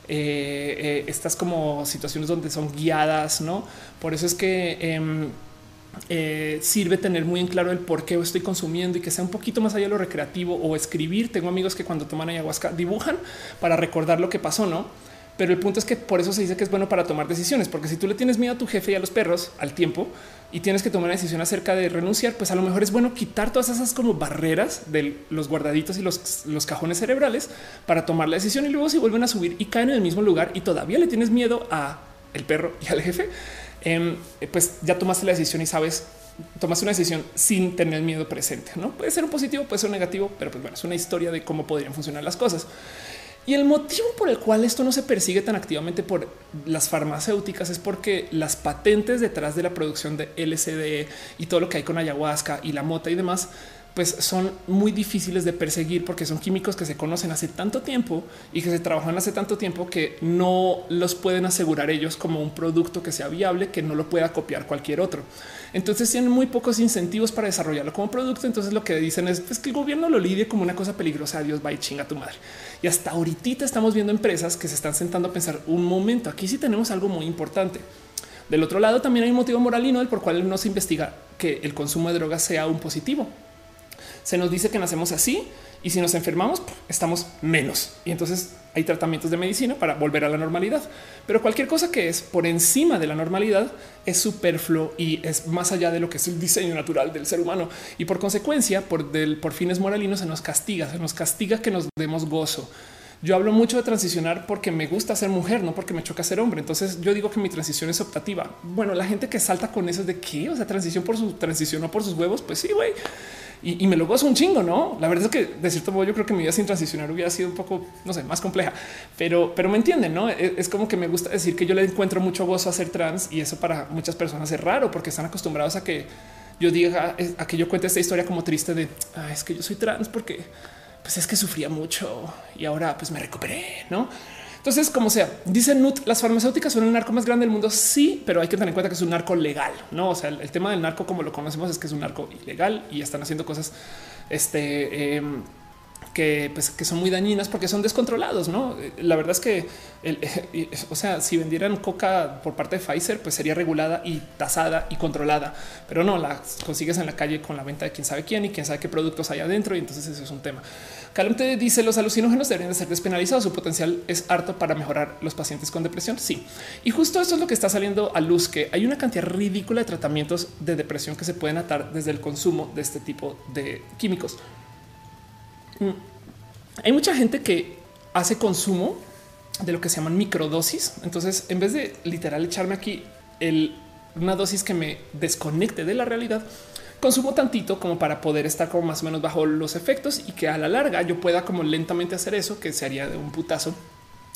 eh, estas como situaciones donde son guiadas, no? Por eso es que em, eh, sirve tener muy en claro el por qué estoy consumiendo y que sea un poquito más allá de lo recreativo o escribir. Tengo amigos que cuando toman ayahuasca dibujan para recordar lo que pasó, no? Pero el punto es que por eso se dice que es bueno para tomar decisiones, porque si tú le tienes miedo a tu jefe y a los perros al tiempo y tienes que tomar una decisión acerca de renunciar, pues a lo mejor es bueno quitar todas esas como barreras de los guardaditos y los, los cajones cerebrales para tomar la decisión y luego si vuelven a subir y caen en el mismo lugar y todavía le tienes miedo a el perro y al jefe, Em, pues ya tomaste la decisión y sabes, tomaste una decisión sin tener miedo presente. No puede ser un positivo, puede ser un negativo, pero pues bueno, es una historia de cómo podrían funcionar las cosas. Y el motivo por el cual esto no se persigue tan activamente por las farmacéuticas es porque las patentes detrás de la producción de LSD y todo lo que hay con ayahuasca y la mota y demás pues son muy difíciles de perseguir porque son químicos que se conocen hace tanto tiempo y que se trabajan hace tanto tiempo que no los pueden asegurar ellos como un producto que sea viable, que no lo pueda copiar cualquier otro. Entonces tienen muy pocos incentivos para desarrollarlo como producto. Entonces lo que dicen es pues, que el gobierno lo lidie como una cosa peligrosa. Dios va y chinga tu madre. Y hasta ahorita estamos viendo empresas que se están sentando a pensar un momento. Aquí sí tenemos algo muy importante. Del otro lado también hay un motivo moralino el por cual no se investiga que el consumo de drogas sea un positivo se nos dice que nacemos así y si nos enfermamos estamos menos. Y entonces hay tratamientos de medicina para volver a la normalidad. Pero cualquier cosa que es por encima de la normalidad es superfluo y es más allá de lo que es el diseño natural del ser humano. Y por consecuencia, por, por fines moralinos, se nos castiga, se nos castiga que nos demos gozo. Yo hablo mucho de transicionar porque me gusta ser mujer, no porque me choca ser hombre. Entonces yo digo que mi transición es optativa. Bueno, la gente que salta con eso de que, o sea, transición por su transición o por sus huevos, pues sí, güey. Y, me lo gozo un chingo, no? La verdad es que de cierto modo yo creo que mi vida sin transicionar hubiera sido un poco, no sé, más compleja, pero, pero me entienden, no? Es, es, como que me gusta decir que yo le encuentro mucho gozo a ser trans y eso para muchas personas es raro porque están acostumbrados a que yo diga a que yo cuente esta historia como triste de ah, es que yo soy trans porque pues es que sufría mucho y ahora pues me recuperé, no? Entonces, como sea, dice Nut, las farmacéuticas son el narco más grande del mundo. Sí, pero hay que tener en cuenta que es un narco legal. No, o sea, el, tema del narco, como lo conocemos, es que es un narco ilegal y están haciendo cosas este, em, que, pues, que son muy dañinas porque son descontrolados. No, la verdad es que, [LAUGHS] o sea, si vendieran coca por parte de Pfizer, pues sería regulada y tasada y controlada, pero no la consigues en la calle con la venta de quién sabe quién y quién sabe qué productos hay adentro. Y entonces eso es un tema. Calum te dice los alucinógenos deberían de ser despenalizados. Su potencial es harto para mejorar los pacientes con depresión. Sí, y justo esto es lo que está saliendo a luz, que hay una cantidad ridícula de tratamientos de depresión que se pueden atar desde el consumo de este tipo de químicos. Mm. Hay mucha gente que hace consumo de lo que se llaman microdosis. Entonces, en vez de literal echarme aquí una dosis que me desconecte de la realidad, consumo tantito como para poder estar como más o menos bajo los efectos y que a la larga yo pueda como lentamente hacer eso que se haría de un putazo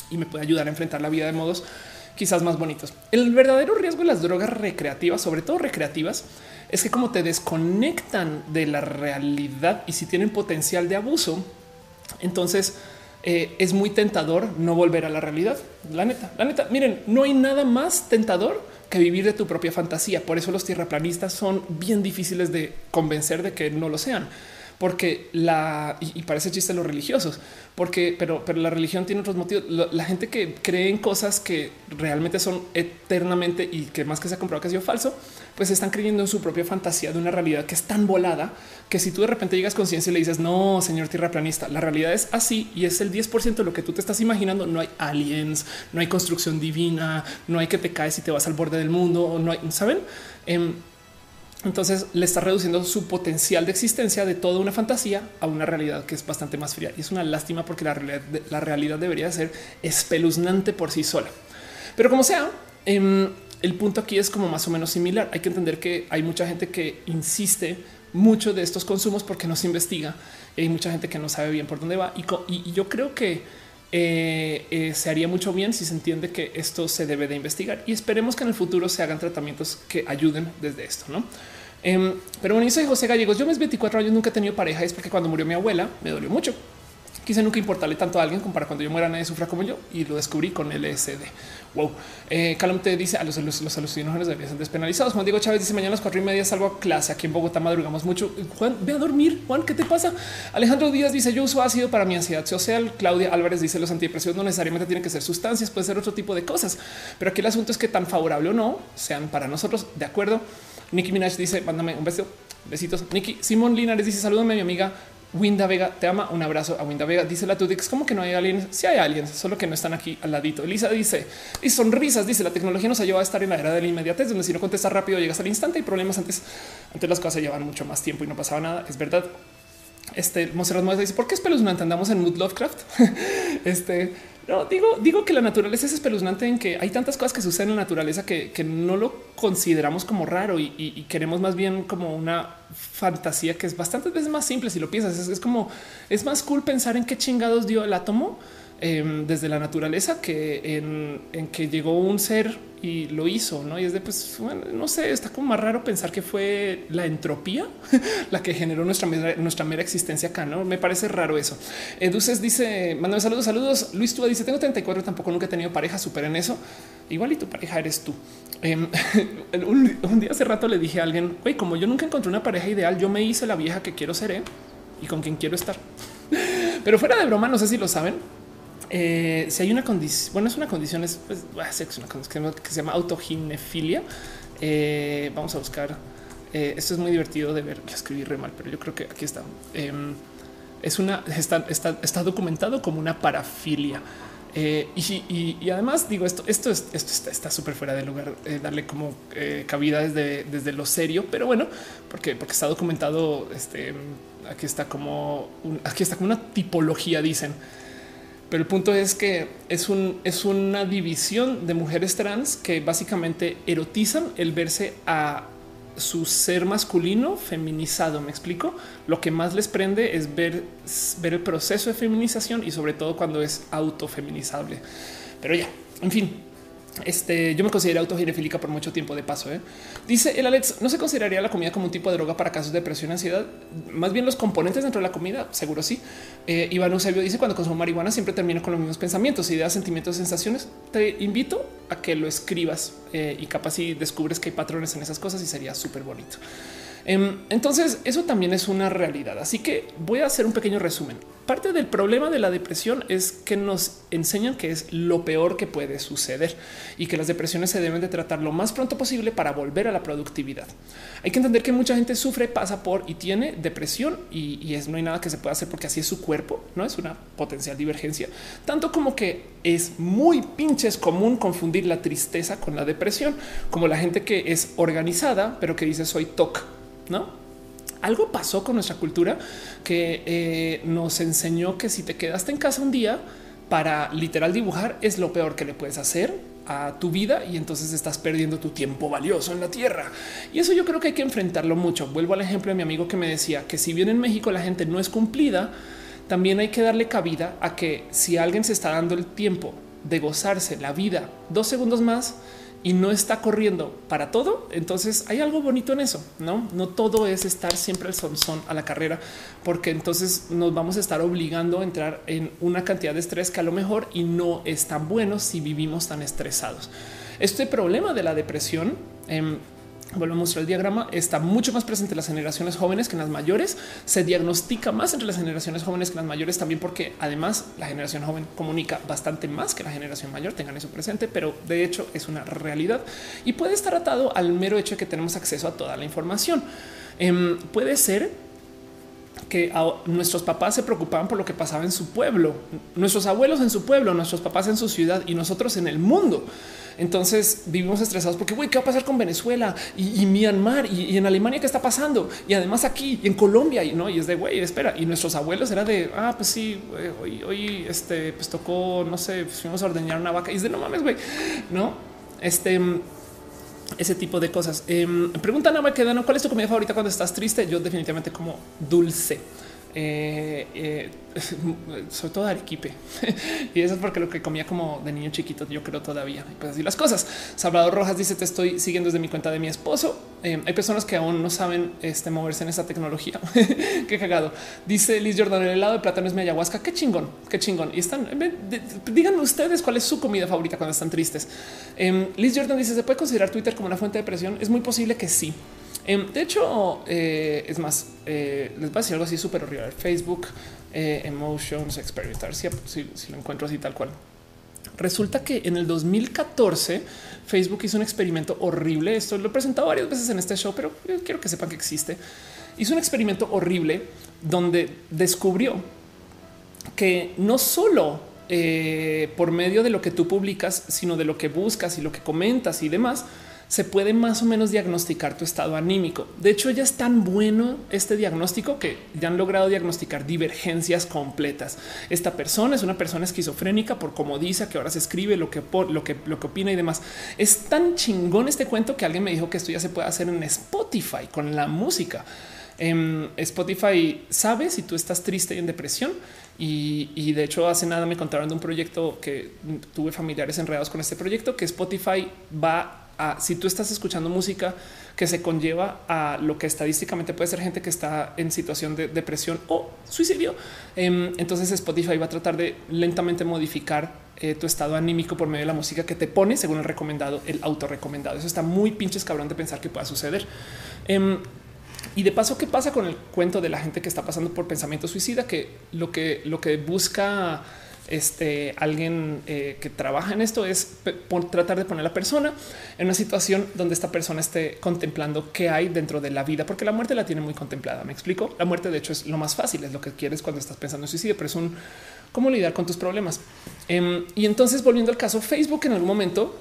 y me puede ayudar a enfrentar la vida de modos quizás más bonitos. El verdadero riesgo de las drogas recreativas, sobre todo recreativas, es que como te desconectan de la realidad y si tienen potencial de abuso, entonces eh, es muy tentador no volver a la realidad. La neta, la neta, miren, no hay nada más tentador que vivir de tu propia fantasía. Por eso los tierraplanistas son bien difíciles de convencer de que no lo sean porque la y, parece chiste los religiosos, porque pero, pero la religión tiene otros motivos. La, gente que cree en cosas que realmente son eternamente y que más que se ha comprobado que ha sido falso, pues están creyendo en su propia fantasía de una realidad que es tan volada que si tú de repente llegas con ciencia y le dices no, señor tierra planista, la realidad es así y es el 10% de lo que tú te estás imaginando. No hay aliens, no hay construcción divina, no hay que te caes y te vas al borde del mundo, no hay, saben? Em, entonces le está reduciendo su potencial de existencia de toda una fantasía a una realidad que es bastante más fría. Y es una lástima porque la realidad, la realidad debería ser espeluznante por sí sola. Pero como sea, em, el punto aquí es como más o menos similar. Hay que entender que hay mucha gente que insiste mucho de estos consumos porque no se investiga. Y hay mucha gente que no sabe bien por dónde va. Y, yo creo que eh, eh, se haría mucho bien si se entiende que esto se debe de investigar y esperemos que en el futuro se hagan tratamientos que ayuden desde esto, ¿no? Em, pero bueno, yo soy José Gallegos. Yo mis 24 años nunca he tenido pareja. Es porque cuando murió mi abuela me dolió mucho. Quise nunca importarle tanto a alguien como para cuando yo muera nadie sufra como yo y lo descubrí con LSD. Wow. Eh, Calum te dice a los, los, alucinógenos deberían ser despenalizados. Juan Diego Chávez dice mañana a las cuatro y media salgo a clase. Aquí en Bogotá madrugamos mucho. Juan, ve a dormir. Juan, ¿qué te pasa? Alejandro Díaz dice yo uso ácido para mi ansiedad social. Claudia Álvarez dice los antidepresivos no necesariamente tienen que ser sustancias, puede ser otro tipo de cosas. Pero aquí el asunto es que tan favorable o no sean para nosotros. De acuerdo. Nicki Minaj dice mándame un beso. Besitos. Nicky Simón Linares dice salúdame mi amiga Winda Vega te ama. Un abrazo a Winda Vega. Dice la Tudix como que no hay aliens. Si hay aliens, solo que no están aquí al ladito. Elisa dice y sonrisas. Dice la tecnología nos llevado a estar en la era de la inmediatez, donde si no contestas rápido llegas al instante y problemas antes. Antes las cosas llevan mucho más tiempo y no pasaba nada. Es verdad. Este Monserrat dice por qué es espeluznante andamos en Mood Lovecraft. [LAUGHS] este no digo, digo que la naturaleza es espeluznante en que hay tantas cosas que suceden en la naturaleza que, no lo consideramos como raro y, queremos más bien como una fantasía que es bastantes veces más simple. Si lo piensas, es, es como es más cool pensar en qué chingados dio el átomo Em, desde la naturaleza que en, que llegó un ser y lo hizo, ¿no? Y es de, pues, bueno, no sé, está como más raro pensar que fue la entropía [LAUGHS] la que generó nuestra, nuestra mera existencia acá, ¿no? Me parece raro eso. Educes dice, mándame saludos, saludos. Luis Túa dice, tengo 34, tampoco nunca he tenido pareja, superen eso. Igual y tu pareja eres tú. Em, [LAUGHS] un, día hace rato le dije a alguien, güey, como yo nunca encontré una pareja ideal, yo me hice la vieja que quiero ser ¿eh? y con quien quiero estar. [LAUGHS] Pero fuera de broma, no sé si lo saben, eh, si hay una condición, bueno, es una condición, es, pues, una condición que se llama autoginefilia. Eh, vamos a buscar. Eh, esto es muy divertido de ver. Escribir re mal, pero yo creo que aquí está. Em, es una está, está, documentado como una parafilia. y, además digo esto, esto, es, esto está súper fuera de lugar, darle como cabida desde, desde lo serio, pero bueno, porque, porque está documentado. Este aquí está como aquí está como una tipología, dicen pero el punto es que es, un, es una división de mujeres trans que básicamente erotizan el verse a su ser masculino feminizado. Me explico. Lo que más les prende es ver, ver el proceso de feminización y sobre todo cuando es autofeminizable. Pero ya, en fin, este, yo me considero autoginefílica por mucho tiempo de paso. ¿eh? Dice el Alex, no se consideraría la comida como un tipo de droga para casos de depresión ansiedad. Más bien los componentes dentro de la comida, seguro sí. Eh, Iván Eusebio dice cuando consumo marihuana siempre termino con los mismos pensamientos, ideas, sentimientos, sensaciones. Te invito a que lo escribas eh, y capaz si descubres que hay patrones en esas cosas y sería súper bonito. Em, entonces, eso también es una realidad. Así que voy a hacer un pequeño resumen. Parte del problema de la depresión es que nos enseñan que es lo peor que puede suceder y que las depresiones se deben de tratar lo más pronto posible para volver a la productividad. Hay que entender que mucha gente sufre, pasa por y tiene depresión y, no hay nada que se pueda hacer porque así es su cuerpo, no es una potencial divergencia, tanto como que es muy pinches común confundir la tristeza con la depresión, como la gente que es organizada, pero que dice soy TOC no? Algo pasó con nuestra cultura que eh, nos enseñó que si te quedaste en casa un día para literal dibujar es lo peor que le puedes hacer a tu vida y entonces estás perdiendo tu tiempo valioso en la tierra. Y eso yo creo que hay que enfrentarlo mucho. Vuelvo al ejemplo de mi amigo que me decía que si bien en México la gente no es cumplida, también hay que darle cabida a que si alguien se está dando el tiempo de gozarse la vida dos segundos más, y no está corriendo para todo, entonces hay algo bonito en eso, no? No todo es estar siempre el son son a la carrera, porque entonces nos vamos a estar obligando a entrar en una cantidad de estrés que a lo mejor y no es tan bueno si vivimos tan estresados. Este problema de la depresión em, Vuelvo a mostrar el diagrama. Está mucho más presente en las generaciones jóvenes que en las mayores. Se diagnostica más entre las generaciones jóvenes que las mayores también porque además la generación joven comunica bastante más que la generación mayor. Tengan eso presente, pero de hecho es una realidad y puede estar atado al mero hecho de que tenemos acceso a toda la información. Em, puede ser que nuestros papás se preocupaban por lo que pasaba en su pueblo, nuestros abuelos en su pueblo, nuestros papás en su ciudad y nosotros en el mundo. Entonces vivimos estresados porque, güey, ¿qué va a pasar con Venezuela y, Myanmar y, en Alemania qué está pasando? Y además aquí en Colombia y no, y es de, güey, espera. Y nuestros abuelos era de, ah, pues sí, hoy, hoy, este, pues tocó, no sé, fuimos a ordeñar una vaca y es de, no mames, güey, no, este ese tipo de cosas. Eh, preguntan a Quedano, ¿cuál es tu comida favorita cuando estás triste? Yo definitivamente como dulce. Eh, eh, [LAUGHS] sobre todo Arequipe. [LAUGHS] y eso es porque lo que comía como de niño chiquito, yo creo todavía. pues así las cosas. Salvador Rojas dice: Te estoy siguiendo desde mi cuenta de mi esposo. Eh, hay personas que aún no saben este, moverse en esta tecnología. [LAUGHS] qué cagado. Dice Liz Jordan: El helado de plátano es mi ayahuasca. Qué chingón, qué chingón. Y están, díganme ustedes cuál es su comida favorita cuando están tristes. Em, Liz Jordan dice: ¿Se puede considerar Twitter como una fuente de presión? Es muy posible que sí. Em, de hecho, eh, es más, eh, les voy a decir algo así súper horrible. Facebook, eh, Emotions, experimentar, si, lo encuentro así tal cual. Resulta que en el 2014 Facebook hizo un experimento horrible. Esto lo he presentado varias veces en este show, pero quiero que sepan que existe. Hizo un experimento horrible donde descubrió que no solo por medio de lo que tú publicas, sino de lo que buscas y lo que comentas y demás, se puede más o menos diagnosticar tu estado anímico. De hecho, ya es tan bueno este diagnóstico que ya han logrado diagnosticar divergencias completas. Esta persona es una persona esquizofrénica por cómo dice que ahora se escribe lo que, lo que, lo que opina y demás. Es tan chingón este cuento que alguien me dijo que esto ya se puede hacer en Spotify con la música. En Spotify sabe si tú estás triste y en depresión. Y, y, de hecho hace nada me contaron de un proyecto que tuve familiares enredados con este proyecto que Spotify va si tú estás escuchando música que se conlleva a lo que estadísticamente puede ser gente que está en situación de depresión o suicidio, em, entonces Spotify va a tratar de lentamente modificar eh, tu estado anímico por medio de la música que te pone según el recomendado, el autorrecomendado. Eso está muy pinches cabrón de pensar que pueda suceder. Em, y de paso, ¿qué pasa con el cuento de la gente que está pasando por pensamiento suicida? Que lo que, lo que busca este alguien eh, que trabaja en esto es tratar de poner a la persona en una situación donde esta persona esté contemplando qué hay dentro de la vida, porque la muerte la tiene muy contemplada. Me explico. La muerte, de hecho, es lo más fácil, es lo que quieres cuando estás pensando en suicidio, pero es un cómo lidiar con tus problemas. Em, y entonces, volviendo al caso, Facebook en algún momento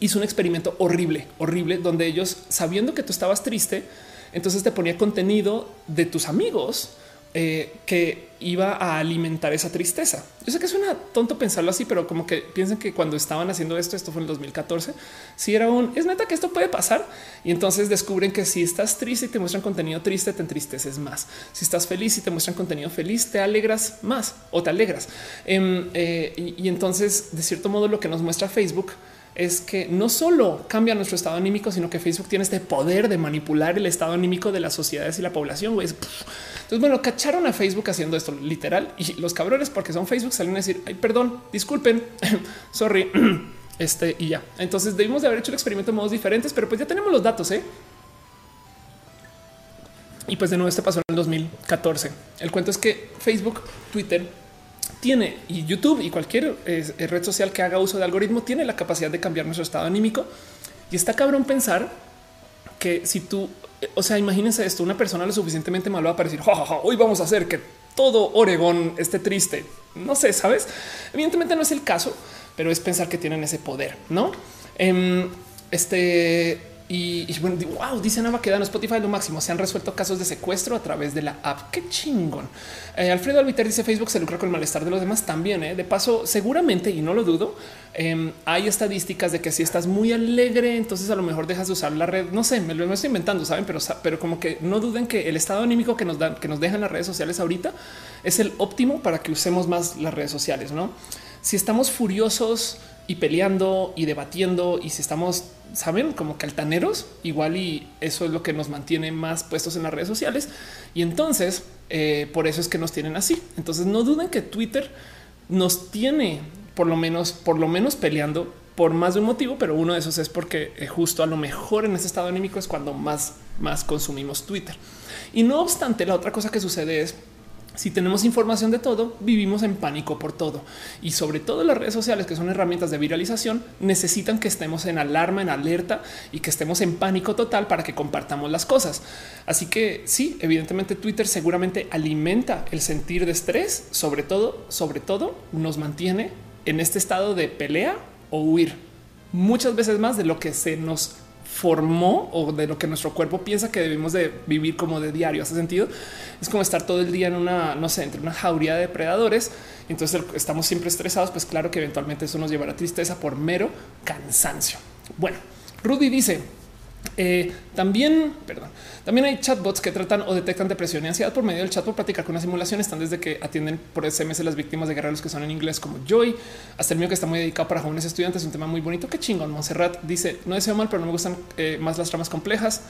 hizo un experimento horrible, horrible, donde ellos sabiendo que tú estabas triste, entonces te ponía contenido de tus amigos eh, que iba a alimentar esa tristeza. Yo sé que suena tonto pensarlo así, pero como que piensen que cuando estaban haciendo esto, esto fue en el 2014, si era un es neta que esto puede pasar y entonces descubren que si estás triste y te muestran contenido triste, te entristeces más. Si estás feliz y te muestran contenido feliz, te alegras más o te alegras. Em, eh, y, entonces, de cierto modo, lo que nos muestra Facebook es que no solo cambia nuestro estado anímico, sino que Facebook tiene este poder de manipular el estado anímico de las sociedades y la población. Entonces, bueno, cacharon a Facebook haciendo esto literal y los cabrones, porque son Facebook, salen a decir, ay, perdón, disculpen, [LAUGHS] sorry. [CLEARS THROAT] Este y ya. Entonces debimos de haber hecho el experimento de modos diferentes, pero pues ya tenemos los datos. ¿eh? Y pues de nuevo, este pasó en el 2014. El cuento es que Facebook, Twitter, tiene y YouTube y cualquier eh, red social que haga uso de algoritmo tiene la capacidad de cambiar nuestro estado anímico. Y está cabrón pensar que si tú, o sea, imagínense esto, una persona lo suficientemente malo va a decir, hoy vamos a hacer que todo Oregón esté triste. No sé, sabes? Evidentemente no es el caso, pero es pensar que tienen ese poder, no? Em, este y, bueno, wow, dice Nava queda en Spotify lo máximo. Se han resuelto casos de secuestro a través de la app. Qué chingón. Eh, Alfredo Albiter dice Facebook se lucra con el malestar de los demás también. Eh. De paso, seguramente y no lo dudo, em, hay estadísticas de que si estás muy alegre, entonces a lo mejor dejas de usar la red. No sé, me lo estoy inventando, saben, pero, pero como que no duden que el estado anímico que nos dan, que nos dejan las redes sociales ahorita es el óptimo para que usemos más las redes sociales. No, si estamos furiosos y peleando y debatiendo y si estamos, saben, como que altaneros, igual y eso es lo que nos mantiene más puestos en las redes sociales. Y entonces, eh, por eso es que nos tienen así. Entonces no duden que Twitter nos tiene por lo menos, por lo menos peleando por más de un motivo, pero uno de esos es porque eh, justo a lo mejor en ese estado anímico es cuando más, más consumimos Twitter. Y no obstante, la otra cosa que sucede es si tenemos información de todo, vivimos en pánico por todo. Y sobre todo las redes sociales, que son herramientas de viralización, necesitan que estemos en alarma, en alerta y que estemos en pánico total para que compartamos las cosas. Así que sí, evidentemente Twitter seguramente alimenta el sentir de estrés, sobre todo, sobre todo nos mantiene en este estado de pelea o huir muchas veces más de lo que se nos formó o de lo que nuestro cuerpo piensa que debemos de vivir como de diario. Hace sentido. Es como estar todo el día en una, no sé, entre una jauría de depredadores. Entonces estamos siempre estresados. Pues claro que eventualmente eso nos llevará a tristeza por mero cansancio. Bueno, Rudy dice eh, también, perdón, también hay chatbots que tratan o detectan depresión y ansiedad por medio del chat por practicar con una simulación. Están desde que atienden por SMS las víctimas de guerra, los que son en inglés como Joy, hasta el mío que está muy dedicado para jóvenes estudiantes. Un tema muy bonito. Qué chingón. Monserrat dice: No deseo mal, pero no me gustan eh, más las tramas complejas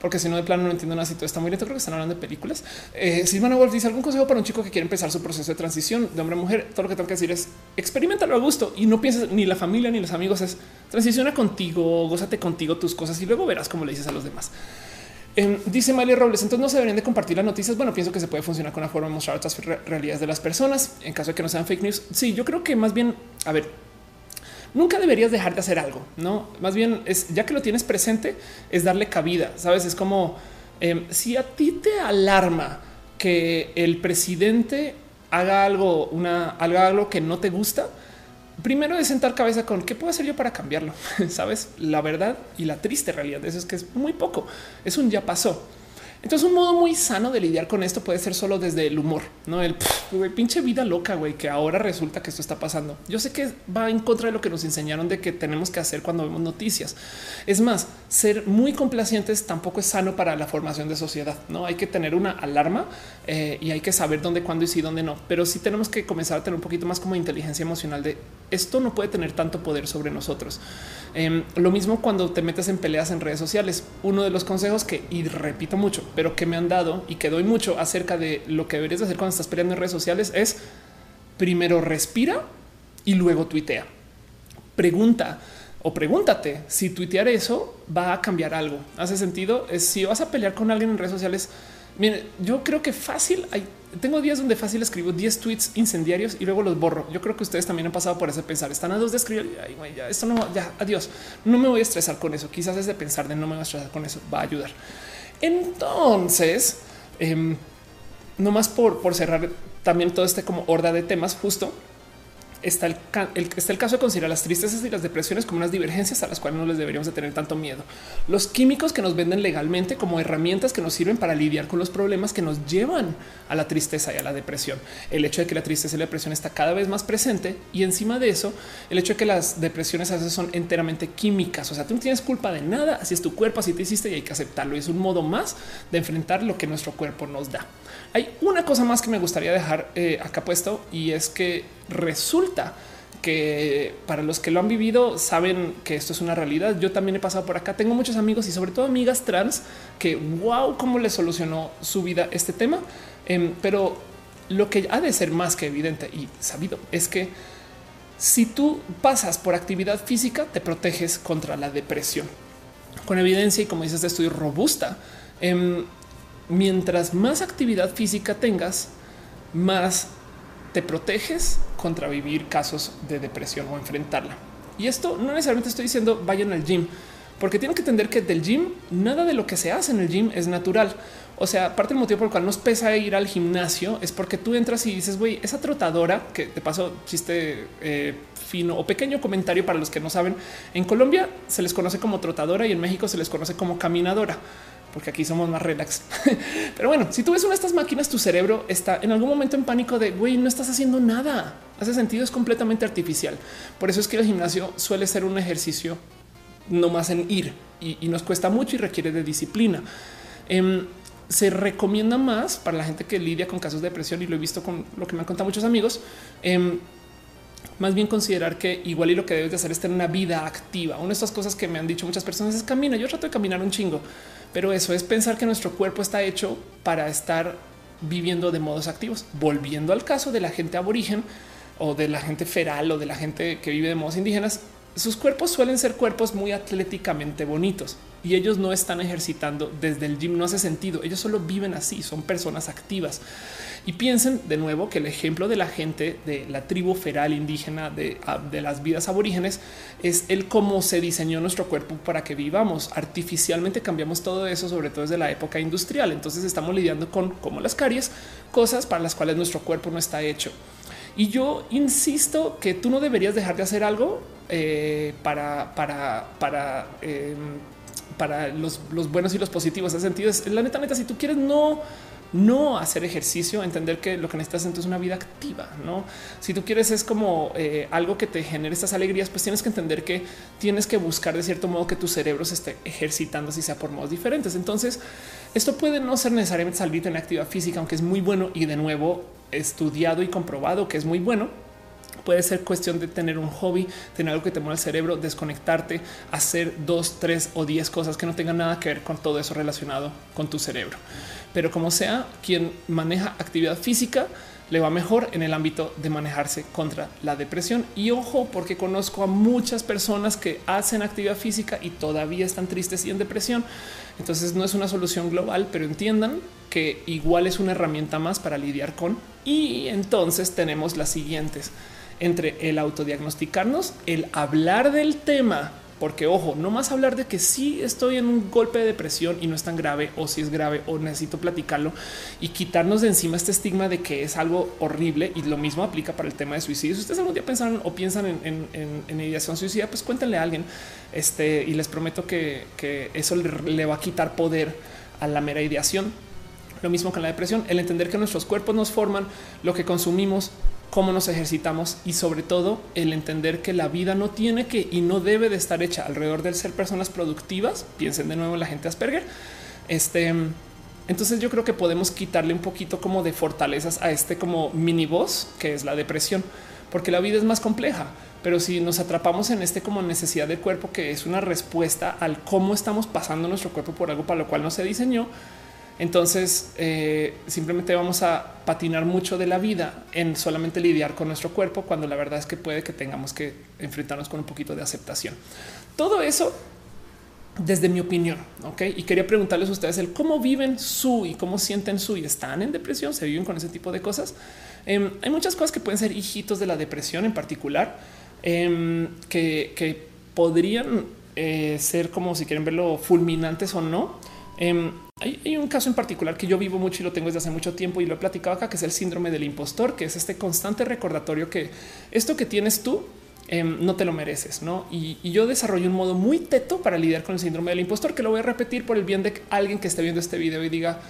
porque si no de plano no entiendo nada si todo está muy lento. Creo que están hablando de películas. Eh, Silvana Wolf dice algún consejo para un chico que quiere empezar su proceso de transición de hombre a mujer. Todo lo que tengo que decir es experimentalo a gusto y no pienses ni la familia ni los amigos. Es transiciona contigo, gózate contigo tus cosas y luego verás cómo le dices a los demás. Em, dice Miley Robles, entonces no se deberían de compartir las noticias. Bueno, pienso que se puede funcionar con la forma de mostrar otras realidades de las personas en caso de que no sean fake news. Sí, yo creo que más bien, a ver, nunca deberías dejar de hacer algo, no? Más bien es ya que lo tienes presente, es darle cabida. Sabes, es como em, si a ti te alarma que el presidente haga algo, una haga algo que no te gusta. Primero es sentar cabeza con qué puedo hacer yo para cambiarlo. [LAUGHS] Sabes la verdad y la triste realidad de eso es que es muy poco. Es un ya pasó. Entonces, un modo muy sano de lidiar con esto puede ser solo desde el humor, no el pinche vida loca, güey, que ahora resulta que esto está pasando. Yo sé que va en contra de lo que nos enseñaron de que tenemos que hacer cuando vemos noticias. Es más, ser muy complacientes tampoco es sano para la formación de sociedad. No hay que tener una alarma eh, y hay que saber dónde, cuándo y sí, dónde no. Pero sí tenemos que comenzar a tener un poquito más como inteligencia emocional de esto no puede tener tanto poder sobre nosotros. Em, lo mismo cuando te metes en peleas en redes sociales. Uno de los consejos que, y repito mucho, pero que me han dado y que doy mucho acerca de lo que deberías hacer cuando estás peleando en redes sociales es primero respira y luego tuitea. Pregunta o pregúntate si tuitear eso va a cambiar algo. Hace sentido. Si vas a pelear con alguien en redes sociales. Mire, yo creo que fácil hay tengo días donde fácil escribo 10 tweets incendiarios y luego los borro. Yo creo que ustedes también han pasado por ese pensar. Están a dos de escribir. Ya esto no, ya adiós. No me voy a estresar con eso. Quizás es de pensar de no me voy a estresar con eso. Va a ayudar. Entonces, eh, no más por, por cerrar también todo este como horda de temas justo. Está el, está el caso de considerar las tristezas y las depresiones como unas divergencias a las cuales no les deberíamos de tener tanto miedo. Los químicos que nos venden legalmente como herramientas que nos sirven para lidiar con los problemas que nos llevan a la tristeza y a la depresión. El hecho de que la tristeza y la depresión está cada vez más presente y encima de eso, el hecho de que las depresiones a veces son enteramente químicas. O sea, tú no tienes culpa de nada, así es tu cuerpo, así te hiciste y hay que aceptarlo. Y es un modo más de enfrentar lo que nuestro cuerpo nos da. Hay una cosa más que me gustaría dejar eh, acá puesto y es que resulta que para los que lo han vivido saben que esto es una realidad. Yo también he pasado por acá. Tengo muchos amigos y sobre todo amigas trans que wow, cómo le solucionó su vida este tema. Em, pero lo que ha de ser más que evidente y sabido es que si tú pasas por actividad física, te proteges contra la depresión con evidencia y como dices de estudio robusta. Em, mientras más actividad física tengas, más te proteges contra vivir casos de depresión o enfrentarla. Y esto no necesariamente estoy diciendo vayan al gym, porque tienen que entender que del gym nada de lo que se hace en el gym es natural. O sea, parte del motivo por el cual nos pesa ir al gimnasio es porque tú entras y dices, güey, esa trotadora que te paso chiste eh, fino o pequeño comentario para los que no saben. En Colombia se les conoce como trotadora y en México se les conoce como caminadora porque aquí somos más relax. [LAUGHS] Pero bueno, si tú ves una de estas máquinas, tu cerebro está en algún momento en pánico de güey, no estás haciendo nada. Hace sentido, es completamente artificial. Por eso es que el gimnasio suele ser un ejercicio no más en ir y, nos cuesta mucho y requiere de disciplina. Em, se recomienda más para la gente que lidia con casos de depresión y lo he visto con lo que me han contado muchos amigos. Em, más bien considerar que igual y lo que debes de hacer es tener una vida activa. Una de estas cosas que me han dicho muchas personas es camina. Yo trato de caminar un chingo, pero eso es pensar que nuestro cuerpo está hecho para estar viviendo de modos activos. Volviendo al caso de la gente aborigen o de la gente feral o de la gente que vive de modos indígenas, sus cuerpos suelen ser cuerpos muy atléticamente bonitos y ellos no están ejercitando desde el gym. No hace sentido. Ellos solo viven así, son personas activas. Y piensen de nuevo que el ejemplo de la gente de la tribu feral indígena de, de las vidas aborígenes es el cómo se diseñó nuestro cuerpo para que vivamos. Artificialmente cambiamos todo eso, sobre todo desde la época industrial. Entonces estamos lidiando con como las caries, cosas para las cuales nuestro cuerpo no está hecho. Y yo insisto que tú no deberías dejar de hacer algo eh, para, para, para, em, para los, los, buenos y los positivos. En sentido, es la neta, neta, si tú quieres no no hacer ejercicio, entender que lo que necesitas entonces es una vida activa. No, si tú quieres es como eh, algo que te genere estas alegrías, pues tienes que entender que tienes que buscar de cierto modo que tu cerebro se esté ejercitando, si sea por modos diferentes. Entonces, esto puede no ser necesariamente salir en actividad física, aunque es muy bueno y de nuevo estudiado y comprobado que es muy bueno Puede ser cuestión de tener un hobby, tener algo que te mueva el cerebro, desconectarte, hacer dos, tres o diez cosas que no tengan nada que ver con todo eso relacionado con tu cerebro. Pero como sea, quien maneja actividad física le va mejor en el ámbito de manejarse contra la depresión. Y ojo, porque conozco a muchas personas que hacen actividad física y todavía están tristes y en depresión. Entonces no es una solución global, pero entiendan que igual es una herramienta más para lidiar con. Y entonces tenemos las siguientes entre el autodiagnosticarnos, el hablar del tema, porque ojo, no más hablar de que sí estoy en un golpe de depresión y no es tan grave o si es grave o necesito platicarlo y quitarnos de encima este estigma de que es algo horrible y lo mismo aplica para el tema de suicidio. Si ustedes algún día pensaron o piensan en, en, ideación suicida, pues cuéntenle a alguien este y les prometo que, eso le va a quitar poder a la mera ideación. Lo mismo con la depresión, el entender que nuestros cuerpos nos forman, lo que consumimos cómo nos ejercitamos y sobre todo el entender que la vida no tiene que y no debe de estar hecha alrededor del ser personas productivas. Piensen de nuevo en la gente Asperger. Este, entonces yo creo que podemos quitarle un poquito como de fortalezas a este como mini voz que es la depresión, porque la vida es más compleja. Pero si nos atrapamos en este como necesidad del cuerpo, que es una respuesta al cómo estamos pasando nuestro cuerpo por algo para lo cual no se diseñó, entonces eh, simplemente vamos a patinar mucho de la vida en solamente lidiar con nuestro cuerpo cuando la verdad es que puede que tengamos que enfrentarnos con un poquito de aceptación. Todo eso desde mi opinión. Ok. Y quería preguntarles a ustedes el cómo viven su y cómo sienten su y están en depresión, se viven con ese tipo de cosas. Em, hay muchas cosas que pueden ser hijitos de la depresión en particular em, que, podrían eh, ser como si quieren verlo fulminantes o no. Em, hay, un caso en particular que yo vivo mucho y lo tengo desde hace mucho tiempo y lo he platicado acá, que es el síndrome del impostor, que es este constante recordatorio que esto que tienes tú em, no te lo mereces, ¿no? Y, yo desarrollo un modo muy teto para lidiar con el síndrome del impostor, que lo voy a repetir por el bien de alguien que esté viendo este video y diga,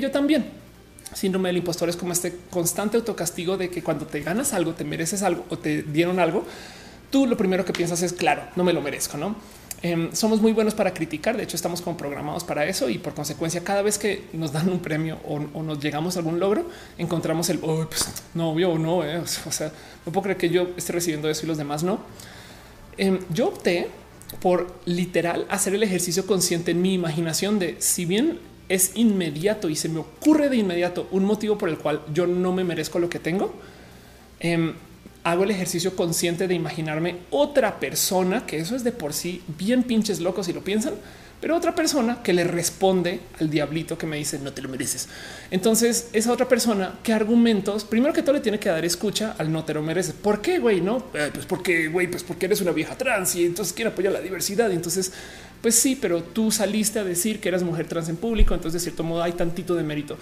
yo también. Síndrome del impostor es como este constante autocastigo de que cuando te ganas algo, te mereces algo o te dieron algo, tú lo primero que piensas es, claro, no me lo merezco, ¿no? Em, somos muy buenos para criticar. De hecho, estamos como programados para eso y por consecuencia, cada vez que nos dan un premio o, nos llegamos a algún logro, encontramos el oh, pues, no, obvio, no. Eh". O sea, no puedo creer que yo esté recibiendo eso y los demás no. Em, yo opté por literal hacer el ejercicio consciente en mi imaginación de si bien es inmediato y se me ocurre de inmediato un motivo por el cual yo no me merezco lo que tengo. Hago el ejercicio consciente de imaginarme otra persona, que eso es de por sí bien pinches locos si lo piensan, pero otra persona que le responde al diablito que me dice no te lo mereces. Entonces, esa otra persona, ¿qué argumentos? Primero que todo le tiene que dar escucha al no te lo mereces. ¿Por qué, güey? No, eh, pues porque, güey, pues porque eres una vieja trans y entonces quiere apoyar la diversidad. Y entonces, pues sí, pero tú saliste a decir que eras mujer trans en público, entonces de cierto modo hay tantito de mérito.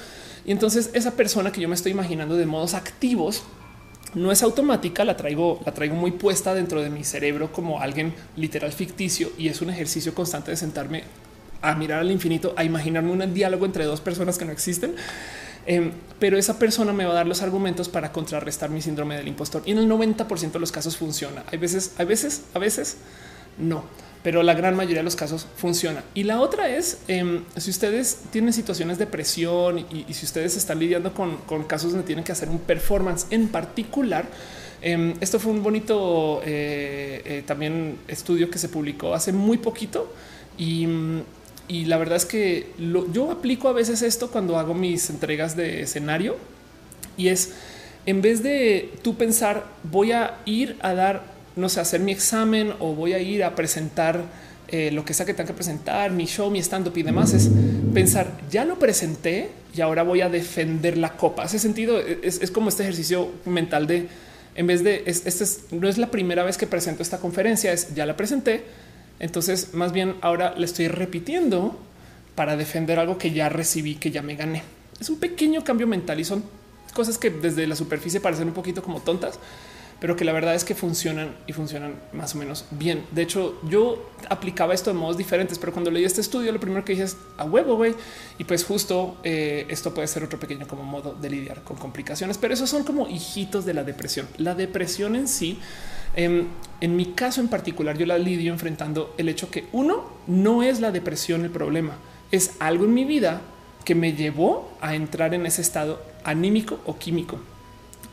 Y entonces esa persona que yo me estoy imaginando de modos activos, no es automática, la traigo, la traigo muy puesta dentro de mi cerebro como alguien literal ficticio y es un ejercicio constante de sentarme a mirar al infinito, a imaginarme un diálogo entre dos personas que no existen. Em, pero esa persona me va a dar los argumentos para contrarrestar mi síndrome del impostor y en el 90% de los casos funciona. Hay veces, hay veces, a veces no pero la gran mayoría de los casos funciona. Y la otra es em, si ustedes tienen situaciones de presión y, si ustedes están lidiando con, casos donde tienen que hacer un performance en particular. Em, esto fue un bonito eh, eh, también estudio que se publicó hace muy poquito y, la verdad es que yo aplico a veces esto cuando hago mis entregas de escenario y es en vez de tú pensar voy a ir a dar no sé, hacer mi examen o voy a ir a presentar eh, lo que sea que tenga que presentar, mi show, mi stand up y demás, es pensar, ya lo presenté y ahora voy a defender la copa. Ese sentido es, como este ejercicio mental de, en vez de, este es, no es la primera vez que presento esta conferencia, es ya la presenté. Entonces, más bien ahora le estoy repitiendo para defender algo que ya recibí, que ya me gané. Es un pequeño cambio mental y son cosas que desde la superficie parecen un poquito como tontas, pero que la verdad es que funcionan y funcionan más o menos bien. De hecho, yo aplicaba esto de modos diferentes, pero cuando leí este estudio, lo primero que dije es a huevo, güey. Y pues justo eh, esto puede ser otro pequeño como modo de lidiar con complicaciones, pero esos son como hijitos de la depresión. La depresión en sí, em, en mi caso en particular, yo la lidio enfrentando el hecho que uno no es la depresión el problema, es algo en mi vida que me llevó a entrar en ese estado anímico o químico.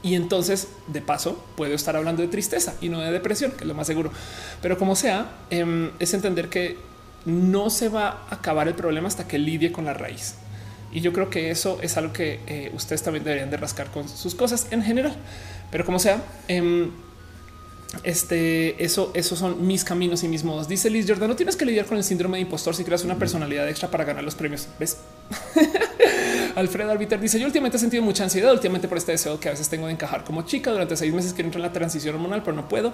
Y entonces, de paso, puedo estar hablando de tristeza y no de depresión, que es lo más seguro. Pero como sea, em, es entender que no se va a acabar el problema hasta que lidie con la raíz. Y yo creo que eso es algo que eh, ustedes también deberían de rascar con sus cosas en general. Pero como sea, em, este, eso, esos son mis caminos y mis modos. Dice Liz Jordan, no tienes que lidiar con el síndrome de impostor si creas una personalidad extra para ganar los premios. ¿Ves? [LAUGHS] Alfredo Arbiter dice: Yo últimamente he sentido mucha ansiedad, últimamente por este deseo que a veces tengo de encajar como chica. Durante seis meses quiero entrar en la transición hormonal, pero no puedo.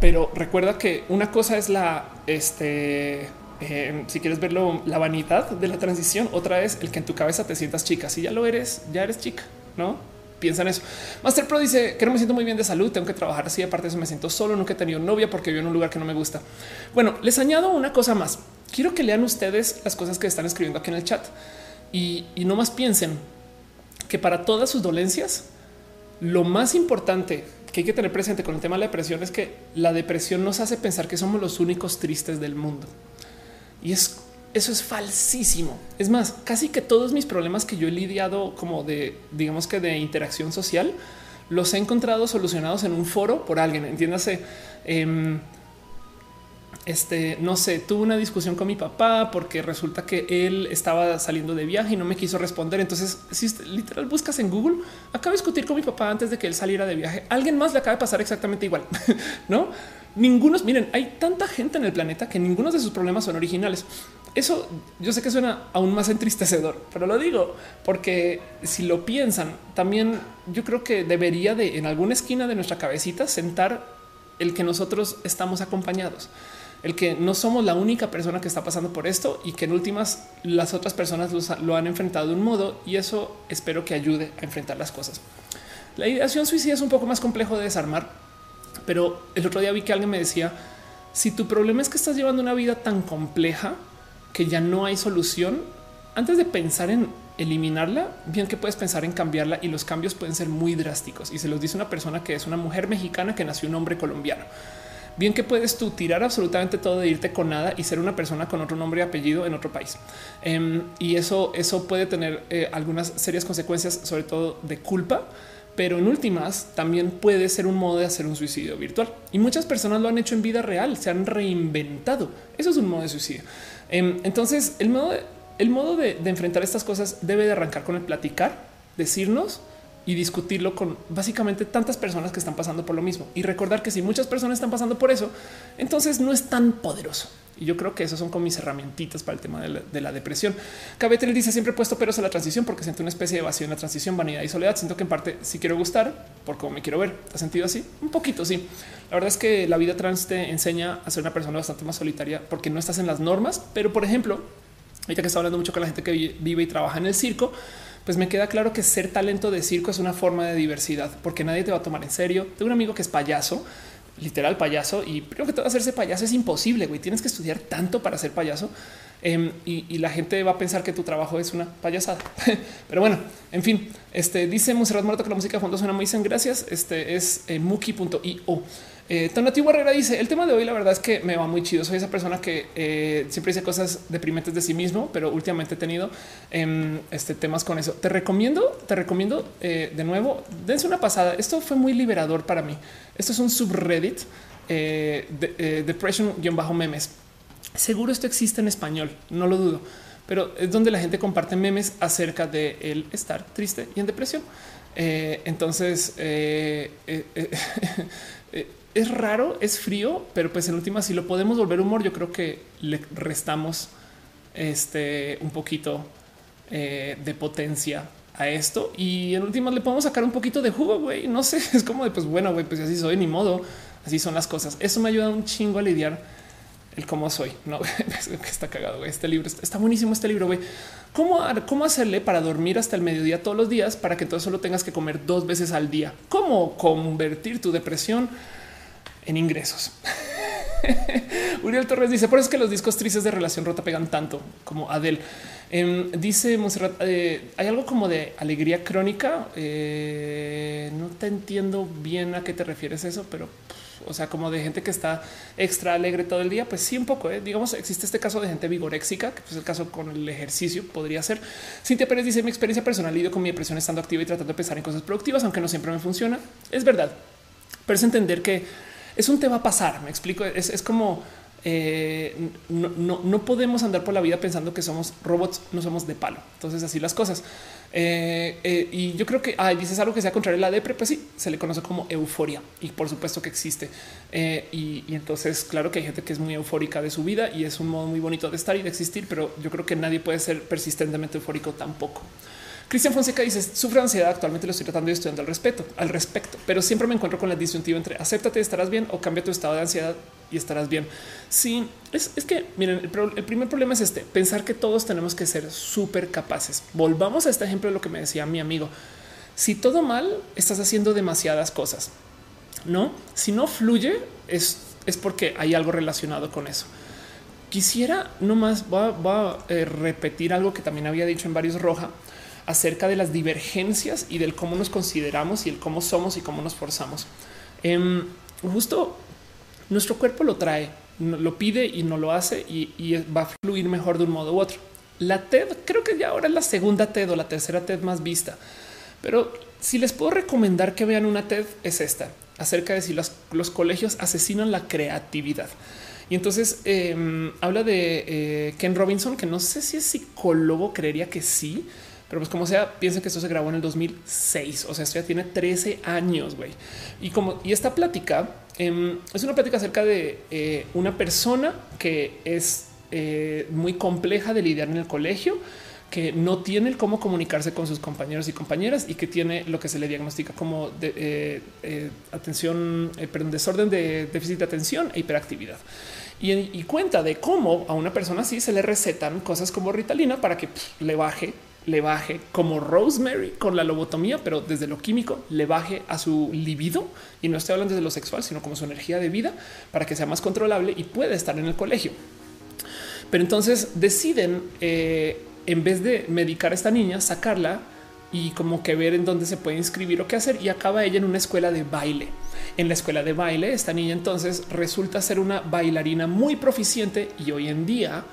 Pero recuerda que una cosa es la este. Eh, si quieres verlo, la vanidad de la transición, otra es el que en tu cabeza te sientas chica. Si ya lo eres, ya eres chica, no? Piensa en eso. Master Pro dice que no me siento muy bien de salud, tengo que trabajar así. Aparte de eso, me siento solo, nunca he tenido novia porque vivo en un lugar que no me gusta. Bueno, les añado una cosa más. Quiero que lean ustedes las cosas que están escribiendo aquí en el chat y, no más piensen que para todas sus dolencias, lo más importante que hay que tener presente con el tema de la depresión es que la depresión nos hace pensar que somos los únicos tristes del mundo. Y es eso es falsísimo. Es más, casi que todos mis problemas que yo he lidiado como de, digamos que de interacción social, los he encontrado solucionados en un foro por alguien. Entiéndase, em, este, no sé, tuve una discusión con mi papá porque resulta que él estaba saliendo de viaje y no me quiso responder. Entonces, si literal buscas en Google, acabo de discutir con mi papá antes de que él saliera de viaje. Alguien más le acaba de pasar exactamente igual, [LAUGHS] no? Ningunos, miren, hay tanta gente en el planeta que ninguno de sus problemas son originales. Eso yo sé que suena aún más entristecedor, pero lo digo porque si lo piensan, también yo creo que debería de en alguna esquina de nuestra cabecita sentar el que nosotros estamos acompañados el que no somos la única persona que está pasando por esto y que en últimas las otras personas lo han enfrentado de un modo y eso espero que ayude a enfrentar las cosas. La ideación suicida es un poco más complejo de desarmar, pero el otro día vi que alguien me decía, si tu problema es que estás llevando una vida tan compleja que ya no hay solución, antes de pensar en eliminarla, bien que puedes pensar en cambiarla y los cambios pueden ser muy drásticos. Y se los dice una persona que es una mujer mexicana que nació un hombre colombiano. Bien que puedes tú tirar absolutamente todo de irte con nada y ser una persona con otro nombre y apellido en otro país. Em, y eso, eso puede tener eh, algunas serias consecuencias, sobre todo de culpa, pero en últimas también puede ser un modo de hacer un suicidio virtual. Y muchas personas lo han hecho en vida real, se han reinventado. Eso es un modo de suicidio. Em, entonces, el modo, el modo de, de enfrentar estas cosas debe de arrancar con el platicar, decirnos, y discutirlo con básicamente tantas personas que están pasando por lo mismo y recordar que si muchas personas están pasando por eso, entonces no es tan poderoso. Y yo creo que esos son como mis herramientitas para el tema de la, de la depresión. Cabetel dice siempre he puesto peros a la transición porque siento una especie de vacío en la transición, vanidad y soledad. Siento que en parte sí quiero gustar por cómo me quiero ver. ¿Te has sentido así? Un poquito, sí. La verdad es que la vida trans te enseña a ser una persona bastante más solitaria porque no estás en las normas. Pero por ejemplo, ahorita que está hablando mucho con la gente que vive y trabaja en el circo, pues me queda claro que ser talento de circo es una forma de diversidad, porque nadie te va a tomar en serio. Tengo un amigo que es payaso, literal payaso, y creo que todo hacerse payaso es imposible, güey. Tienes que estudiar tanto para ser payaso eh, y, la gente va a pensar que tu trabajo es una payasada. [LAUGHS] Pero bueno, en fin, este dice Monserrat Muerto que la música de fondo suena muy bien. Gracias. Este es eh, muki.io. Eh, Barrera dice el tema de hoy la verdad es que me va muy chido. Soy esa persona que eh, siempre dice cosas deprimentes de sí mismo, pero últimamente he tenido eh, este temas con eso. Te recomiendo, te recomiendo eh, de nuevo, dense una pasada. Esto fue muy liberador para mí. Esto es un subreddit eh, de, eh, depression-memes. Seguro esto existe en español, no lo dudo, pero es donde la gente comparte memes acerca de el estar triste y en depresión. Entonces, [LAUGHS] es raro, es frío, pero pues en última, si lo podemos volver humor, yo creo que le restamos este un poquito eh, de potencia a esto y en últimas le podemos sacar un poquito de jugo, güey. No sé, [LAUGHS] es como de pues bueno, güey, pues así soy, ni modo, así son las cosas. Eso me ayuda un chingo a lidiar el cómo soy. No [LAUGHS] está cagado. Güey. Este libro está, buenísimo. Este libro, güey. ¿Cómo, ¿Cómo hacerle para dormir hasta el mediodía todos los días para que entonces solo tengas que comer dos veces al día? ¿Cómo convertir tu depresión en ingresos. [LAUGHS] Uriel Torres dice por eso es que los discos tristes de relación rota pegan tanto como Adele. Eh, dice Monserrat, eh, hay algo como de alegría crónica. Eh, no te entiendo bien a qué te refieres eso, pero o sea, como de gente que está extra alegre todo el día, pues sí, un poco. ¿eh? Digamos, existe este caso de gente vigoréxica, que es el caso con el ejercicio, podría ser. Cintia Pérez dice: Mi experiencia personal lidio con mi depresión estando activa y tratando de pensar en cosas productivas, aunque no siempre me funciona. Es verdad, pero es entender que es un tema a pasar. Me explico. Es, como eh, no, no, podemos andar por la vida pensando que somos robots, no somos de palo. Entonces, así las cosas. Eh, eh, y yo creo que ah, dices algo que sea contrario a la depre, pues sí, se le conoce como euforia y por supuesto que existe. Y, y, entonces, claro que hay gente que es muy eufórica de su vida y es un modo muy bonito de estar y de existir, pero yo creo que nadie puede ser persistentemente eufórico tampoco. Cristian Fonseca dice sufre ansiedad. Actualmente lo estoy tratando y estudiando al respecto, al respecto, pero siempre me encuentro con la disyuntiva entre acéptate, estarás bien o cambia tu estado de ansiedad y estarás bien. Sí, es, es que miren, el, primer problema es este pensar que todos tenemos que ser súper capaces. Volvamos a este ejemplo de lo que me decía mi amigo. Si todo mal, estás haciendo demasiadas cosas. No, si no fluye, es, es porque hay algo relacionado con eso. Quisiera nomás va, va a eh, repetir algo que también había dicho en varios roja acerca de las divergencias y del cómo nos consideramos y el cómo somos y cómo nos forzamos. Eh, justo nuestro cuerpo lo trae, lo pide y no lo hace y, va a fluir mejor de un modo u otro. La TED creo que ya ahora es la segunda TED o la tercera TED más vista, pero si les puedo recomendar que vean una TED es esta acerca de si los, colegios asesinan la creatividad. Y entonces eh, habla de eh, Ken Robinson, que no sé si es psicólogo, creería que sí, pero pues como sea, piensen que esto se grabó en el 2006, o sea, esto ya tiene 13 años, güey. Y como y esta plática eh, es una plática acerca de eh, una persona que es eh, muy compleja de lidiar en el colegio, que no tiene el cómo comunicarse con sus compañeros y compañeras y que tiene lo que se le diagnostica como de, eh, atención, perdón, desorden de déficit de atención e hiperactividad. Y, cuenta de cómo a una persona así se le recetan cosas como Ritalina para que le baje le baje como Rosemary con la lobotomía, pero desde lo químico le baje a su libido y no estoy hablando desde lo sexual, sino como su energía de vida para que sea más controlable y pueda estar en el colegio. Pero entonces deciden, eh, en vez de medicar a esta niña, sacarla y como que ver en dónde se puede inscribir o qué hacer. Y acaba ella en una escuela de baile. En la escuela de baile, esta niña entonces resulta ser una bailarina muy proficiente y hoy en día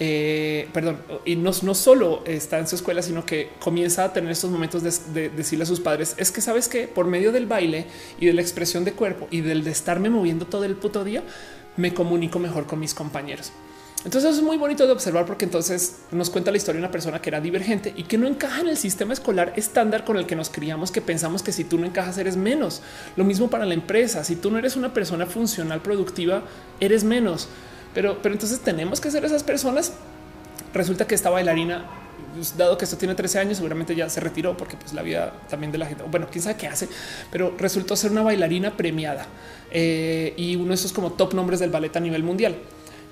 eh, perdón, y no, no, solo está en su escuela, sino que comienza a tener estos momentos de, decirle a sus padres, es que sabes que por medio del baile y de la expresión de cuerpo y del de estarme moviendo todo el puto día, me comunico mejor con mis compañeros. Entonces es muy bonito de observar porque entonces nos cuenta la historia de una persona que era divergente y que no encaja en el sistema escolar estándar con el que nos criamos, que pensamos que si tú no encajas eres menos. Lo mismo para la empresa. Si tú no eres una persona funcional productiva, eres menos. Pero, pero entonces tenemos que ser esas personas. Resulta que esta bailarina, pues, dado que esto tiene 13 años, seguramente ya se retiró porque pues la vida también de la gente, bueno, quién sabe qué hace, pero resultó ser una bailarina premiada eh, y uno de esos como top nombres del ballet a nivel mundial.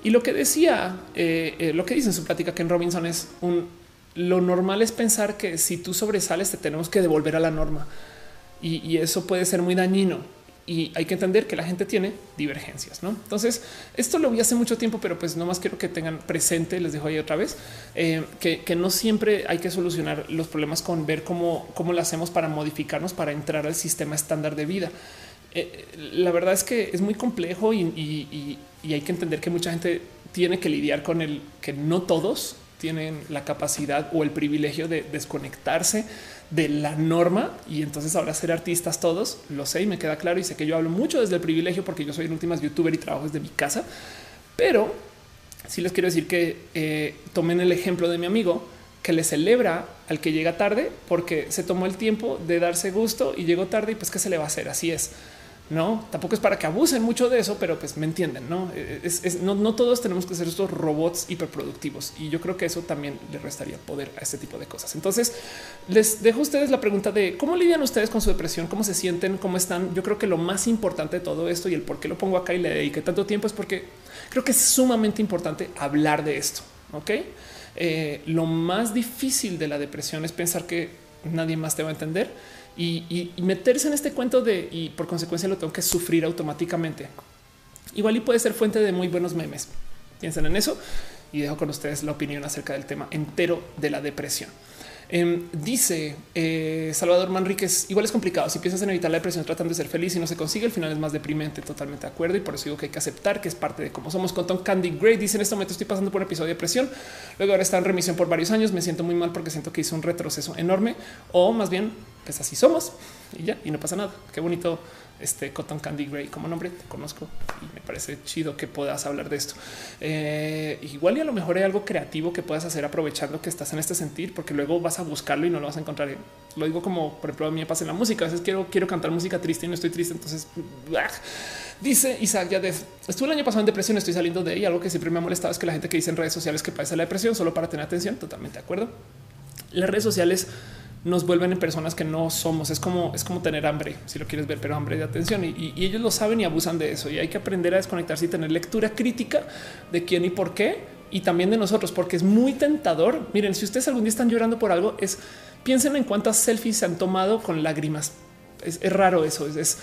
Y lo que decía, eh, eh, lo que dice en su plática Ken Robinson es un lo normal es pensar que si tú sobresales te tenemos que devolver a la norma y, y eso puede ser muy dañino y hay que entender que la gente tiene divergencias. ¿no? Entonces, esto lo vi hace mucho tiempo, pero pues no más quiero que tengan presente, les dejo ahí otra vez, eh, que, no siempre hay que solucionar los problemas con ver cómo, cómo lo hacemos para modificarnos, para entrar al sistema estándar de vida. Eh, la verdad es que es muy complejo y, y hay que entender que mucha gente tiene que lidiar con el que no todos tienen la capacidad o el privilegio de desconectarse de la norma y entonces ahora ser artistas todos, lo sé y me queda claro y sé que yo hablo mucho desde el privilegio porque yo soy en últimas youtuber y trabajo desde mi casa, pero sí les quiero decir que eh, tomen el ejemplo de mi amigo que le celebra al que llega tarde porque se tomó el tiempo de darse gusto y llegó tarde y pues qué se le va a hacer, así es no tampoco es para que abusen mucho de eso, pero pues me entienden. No es, no, todos tenemos que ser estos robots hiperproductivos y yo creo que eso también le restaría poder a este tipo de cosas. Entonces les dejo a ustedes la pregunta de cómo lidian ustedes con su depresión, cómo se sienten, cómo están. Yo creo que lo más importante de todo esto y el por qué lo pongo acá y le dediqué tanto tiempo es porque creo que es sumamente importante hablar de esto. Ok, eh, lo más difícil de la depresión es pensar que nadie más te va a entender y, meterse en este cuento de y por consecuencia lo tengo que sufrir automáticamente. Igual y puede ser fuente de muy buenos memes. Piensen en eso y dejo con ustedes la opinión acerca del tema entero de la depresión. Em, dice eh, Salvador Manríquez, igual es complicado. Si piensas en evitar la depresión tratando de ser feliz y no se consigue, al final es más deprimente. Totalmente de acuerdo. Y por eso digo que hay que aceptar que es parte de cómo somos. Con Tom Candy Gray dice en este momento estoy pasando por un episodio de depresión. Luego ahora está en remisión por varios años. Me siento muy mal porque siento que hice un retroceso enorme o más bien, pues así somos y ya, y no pasa nada. Qué bonito este Cotton Candy Gray como nombre, te conozco y me parece chido que puedas hablar de esto. Eh, igual y a lo mejor hay algo creativo que puedas hacer aprovechando que estás en este sentir, porque luego vas a buscarlo y no lo vas a encontrar. Lo digo como por ejemplo a mí me pasa en la música. A veces quiero, quiero cantar música triste y no estoy triste. Entonces dice Isaac ya estuve el año pasado en depresión, estoy saliendo de ahí. Algo que siempre me ha molestado es que la gente que dice en redes sociales que padece la depresión solo para tener atención. Totalmente de acuerdo. Las redes sociales nos vuelven en personas que no somos. Es como es como tener hambre, si lo quieres ver, pero hambre de atención y, ellos lo saben y abusan de eso. Y hay que aprender a desconectarse y tener lectura crítica de quién y por qué y también de nosotros, porque es muy tentador. Miren, si ustedes algún día están llorando por algo, es piensen en cuántas selfies se han tomado con lágrimas. Es, raro eso. Es,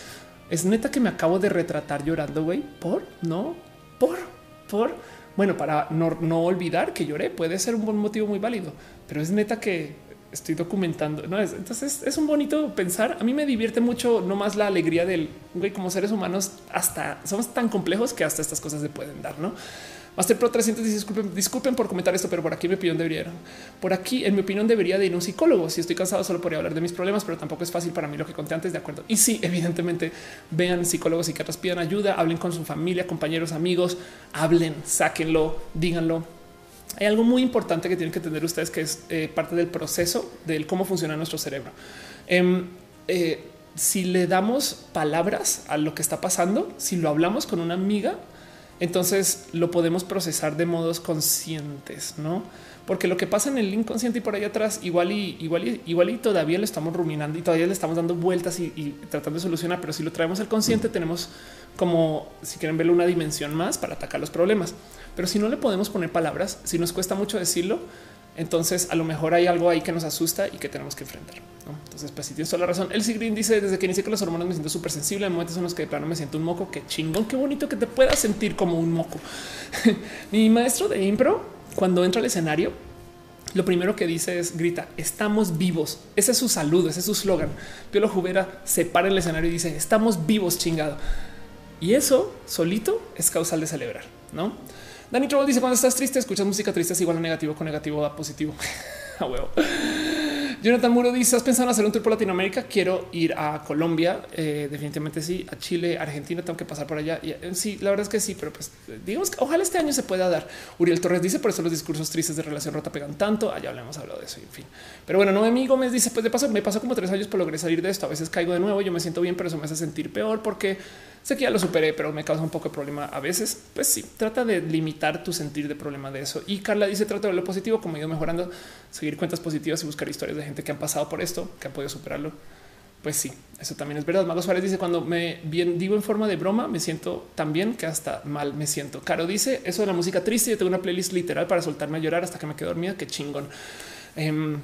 es, neta que me acabo de retratar llorando, güey. Por no, por, por. Bueno, para no, no olvidar que lloré puede ser un buen motivo muy válido, pero es neta que estoy documentando. No es entonces es un bonito pensar. A mí me divierte mucho no más la alegría del güey como seres humanos. Hasta somos tan complejos que hasta estas cosas se pueden dar, no? Master Pro 300 dice disculpen, por comentar esto, pero por aquí mi opinión debería por aquí en mi opinión debería de ir un psicólogo. Si estoy cansado solo podría hablar de mis problemas, pero tampoco es fácil para mí lo que conté antes. De acuerdo. Y sí, evidentemente vean psicólogos, psiquiatras, pidan ayuda, hablen con su familia, compañeros, amigos, hablen, sáquenlo, díganlo hay algo muy importante que tienen que entender ustedes que es eh, parte del proceso del cómo funciona nuestro cerebro. Em, eh, si le damos palabras a lo que está pasando, si lo hablamos con una amiga, entonces lo podemos procesar de modos conscientes, no? Porque lo que pasa en el inconsciente y por ahí atrás, igual y igual y igual y todavía lo estamos ruminando y todavía le estamos dando vueltas y, tratando de solucionar. Pero si lo traemos al consciente, tenemos como si quieren verlo una dimensión más para atacar los problemas. Pero si no le podemos poner palabras, si nos cuesta mucho decirlo, entonces a lo mejor hay algo ahí que nos asusta y que tenemos que enfrentar. Entonces, pues si tienes toda la razón. El Sigrin dice desde que inicié con las hormonas me siento súper sensible. En momentos en los que de plano me siento un moco. Qué chingón, qué bonito que te puedas sentir como un moco. [LAUGHS] Mi maestro de impro, cuando entra al escenario, lo primero que dice es grita, estamos vivos. Ese es su saludo, ese es su slogan. Piolo Jubera se para el escenario y dice, estamos vivos, chingado. Y eso solito es causal de celebrar, ¿no? Dani Trouble dice cuando estás triste, escuchas música triste es igual a negativo con negativo a positivo. [LAUGHS] a huevo. Jonathan Muro dice: ¿Has pensado en hacer un tour por Latinoamérica? Quiero ir a Colombia. Eh, definitivamente sí. A Chile, Argentina, tengo que pasar por allá. Y, eh, sí, la verdad es que sí, pero pues digamos que ojalá este año se pueda dar. Uriel Torres dice: Por eso los discursos tristes de relación rota pegan tanto. Allá hemos hablado de eso. En fin, pero bueno, no, amigo me dice: Pues de paso, me pasó como tres años, por logré salir de esto. A veces caigo de nuevo. Yo me siento bien, pero eso me hace sentir peor porque Sé que ya lo superé, pero me causa un poco de problema a veces. Pues sí, trata de limitar tu sentir de problema de eso. Y Carla dice trata de lo positivo, como he ido mejorando, seguir cuentas positivas y buscar historias de gente que han pasado por esto, que han podido superarlo. Pues sí, eso también es verdad. Mago Suárez dice cuando me bien digo en forma de broma, me siento tan bien que hasta mal me siento. Caro dice eso de la música triste. Yo tengo una playlist literal para soltarme a llorar hasta que me quedo dormida. Qué chingón. Em,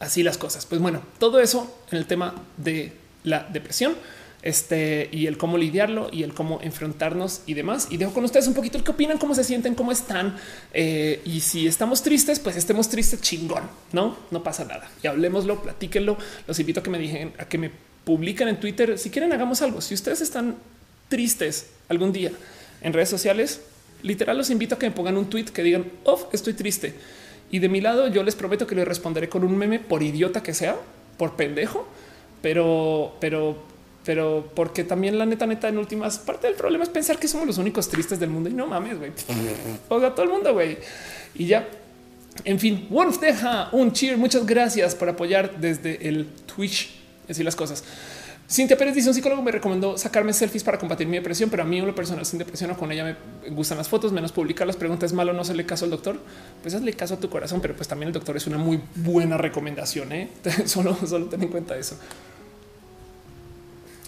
así las cosas. Pues bueno, todo eso en el tema de la depresión este y el cómo lidiarlo y el cómo enfrentarnos y demás. Y dejo con ustedes un poquito el que opinan, cómo se sienten, cómo están. Eh, y si estamos tristes, pues estemos tristes chingón. No, no pasa nada. Y hablemoslo, platíquenlo. Los invito a que me digan, a que me publiquen en Twitter. Si quieren, hagamos algo. Si ustedes están tristes algún día en redes sociales, literal los invito a que me pongan un tweet que digan, oh, estoy triste. Y de mi lado, yo les prometo que les responderé con un meme por idiota que sea, por pendejo, pero, pero pero porque también la neta, neta, en últimas parte del problema es pensar que somos los únicos tristes del mundo y no mames, güey. O sea, todo el mundo, güey. Y ya, en fin, Wolf deja un cheer. Muchas gracias por apoyar desde el Twitch. Así las cosas. Cintia Pérez dice un psicólogo me recomendó sacarme selfies para combatir mi depresión, pero a mí una persona sin depresión o con ella me gustan las fotos, menos publicar las preguntas. ¿Es malo no hacerle caso al doctor? Pues hazle caso a tu corazón, pero pues también el doctor es una muy buena recomendación. ¿eh? [LAUGHS] solo, solo ten en cuenta eso.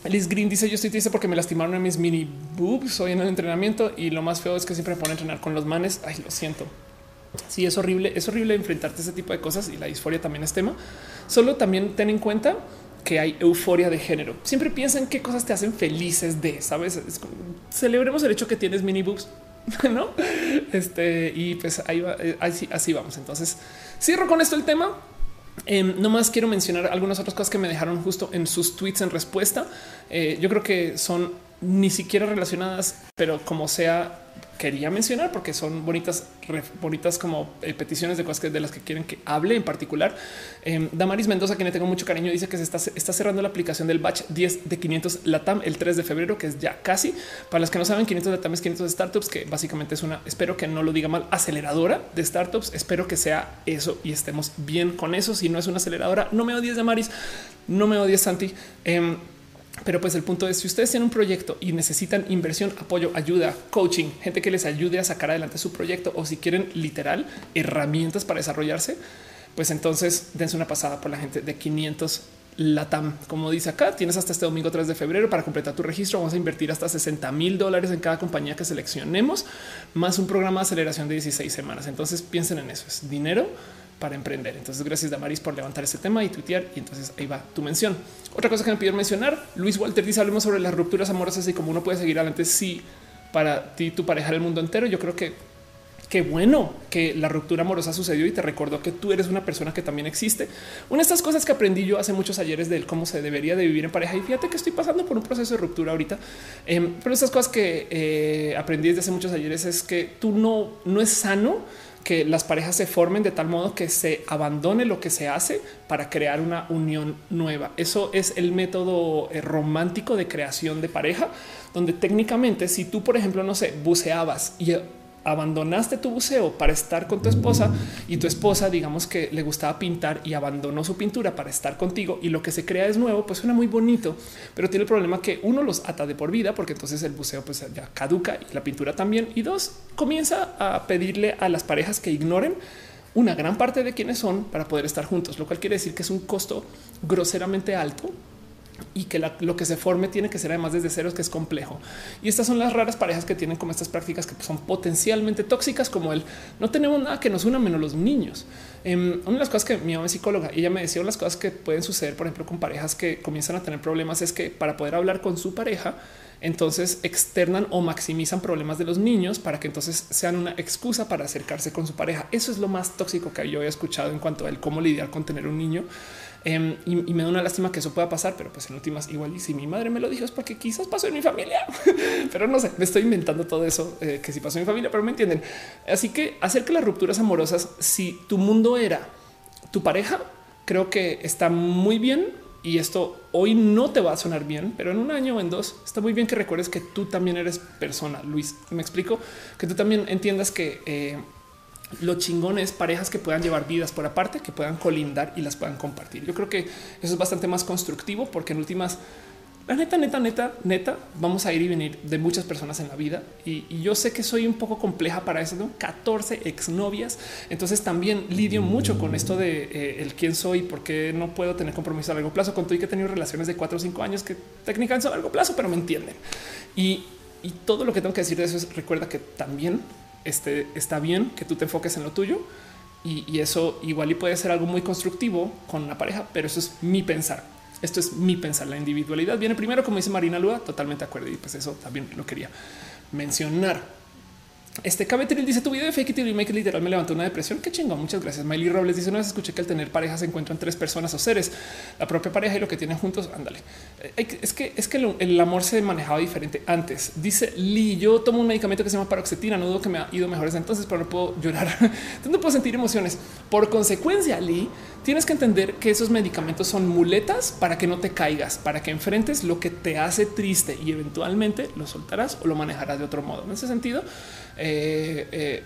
Liz Green dice yo estoy triste porque me lastimaron en mis mini boobs hoy en el entrenamiento y lo más feo es que siempre me pone a entrenar con los manes. Ay, lo siento. Sí, es horrible. Es horrible enfrentarte a ese tipo de cosas y la disforia también es tema. Solo también ten en cuenta que hay euforia de género. Siempre piensa en qué cosas te hacen felices de, sabes? celebremos el hecho que tienes mini boobs, [LAUGHS] no? Este y pues ahí va, eh, así, así vamos. Entonces cierro con esto el tema. Eh, no más quiero mencionar algunas otras cosas que me dejaron justo en sus tweets en respuesta. Eh, yo creo que son ni siquiera relacionadas, pero como sea, quería mencionar porque son bonitas, bonitas como eh, peticiones de cosas que, de las que quieren que hable en particular. Eh, Damaris Mendoza, quien le tengo mucho cariño, dice que se está, cerrando la aplicación del batch 10 de 500 Latam el 3 de febrero, que es ya casi. Para los que no saben, 500 Latam es 500 startups, que básicamente es una, espero que no lo diga mal, aceleradora de startups. Espero que sea eso y estemos bien con eso. Si no es una aceleradora, no me odies Damaris, no me odies Santi. Eh, pero pues el punto es si ustedes tienen un proyecto y necesitan inversión, apoyo, ayuda, coaching, gente que les ayude a sacar adelante su proyecto o si quieren literal herramientas para desarrollarse, pues entonces dense una pasada por la gente de 500 Latam. Como dice acá, tienes hasta este domingo 3 de febrero para completar tu registro. Vamos a invertir hasta 60 mil dólares en cada compañía que seleccionemos, más un programa de aceleración de 16 semanas. Entonces piensen en eso. Es dinero para emprender. Entonces, gracias Damaris por levantar este tema y tuitear. Y entonces ahí va tu mención. Otra cosa que me pidieron mencionar, Luis Walter dice, hablemos sobre las rupturas amorosas y cómo uno puede seguir adelante. Si para ti, tu pareja, el mundo entero, yo creo que qué bueno que la ruptura amorosa sucedió y te recordó que tú eres una persona que también existe. Una de estas cosas que aprendí yo hace muchos ayeres de cómo se debería de vivir en pareja y fíjate que estoy pasando por un proceso de ruptura ahorita. Em, pero estas cosas que eh, aprendí desde hace muchos ayeres es que tú no, no es sano que las parejas se formen de tal modo que se abandone lo que se hace para crear una unión nueva. Eso es el método eh, romántico de creación de pareja, donde técnicamente si tú, por ejemplo, no sé, buceabas y abandonaste tu buceo para estar con tu esposa y tu esposa, digamos que le gustaba pintar y abandonó su pintura para estar contigo y lo que se crea es nuevo, pues suena muy bonito, pero tiene el problema que uno los ata de por vida porque entonces el buceo pues ya caduca y la pintura también. Y dos, comienza a pedirle a las parejas que ignoren una gran parte de quienes son para poder estar juntos, lo cual quiere decir que es un costo groseramente alto y que lo que se forme tiene que ser además desde ceros, que es complejo. Y estas son las raras parejas que tienen como estas prácticas que son potencialmente tóxicas, como el no tenemos nada que nos una menos los niños. Em, una de las cosas que mi mamá es psicóloga y ella me decía, las cosas que pueden suceder, por ejemplo, con parejas que comienzan a tener problemas es que para poder hablar con su pareja, entonces externan o maximizan problemas de los niños para que entonces sean una excusa para acercarse con su pareja. Eso es lo más tóxico que yo he escuchado en cuanto a el cómo lidiar con tener un niño. Em, y, me da una lástima que eso pueda pasar, pero pues en últimas igual y si mi madre me lo dijo es porque quizás pasó en mi familia, [LAUGHS] pero no sé, me estoy inventando todo eso eh, que si pasó en mi familia, pero me entienden. Así que hacer que las rupturas amorosas, si tu mundo era tu pareja, creo que está muy bien y esto hoy no te va a sonar bien, pero en un año o en dos está muy bien que recuerdes que tú también eres persona. Luis, me explico que tú también entiendas que eh, lo chingón es parejas que puedan llevar vidas por aparte, que puedan colindar y las puedan compartir. Yo creo que eso es bastante más constructivo porque en últimas, la neta, neta, neta, neta, vamos a ir y venir de muchas personas en la vida. Y, yo sé que soy un poco compleja para eso, ¿no? 14 exnovias. Entonces también lidio mucho con esto de eh, el quién soy, por qué no puedo tener compromiso a largo plazo con todo y que he tenido relaciones de 4 o 5 años que técnicamente son a largo plazo, pero me entienden. Y, y todo lo que tengo que decir de eso es recuerda que también este, está bien que tú te enfoques en lo tuyo y, eso igual y puede ser algo muy constructivo con una pareja, pero eso es mi pensar. Esto es mi pensar. La individualidad viene primero, como dice Marina Lua, totalmente de acuerdo. Y pues eso también lo quería mencionar. Este Cabetril dice tu video de fake it y make it literal me levantó una depresión. Qué chingón. Muchas gracias. Miley Robles dice una vez escuché que al tener pareja se encuentran tres personas o seres, la propia pareja y lo que tienen juntos. Ándale. Eh, es que es que el amor se manejaba diferente antes. Dice Lee, yo tomo un medicamento que se llama paroxetina. No dudo que me ha ido mejor desde entonces, pero no puedo llorar. [LAUGHS] no puedo sentir emociones. Por consecuencia, Lee, tienes que entender que esos medicamentos son muletas para que no te caigas, para que enfrentes lo que te hace triste y eventualmente lo soltarás o lo manejarás de otro modo. En ese sentido, eh, eh,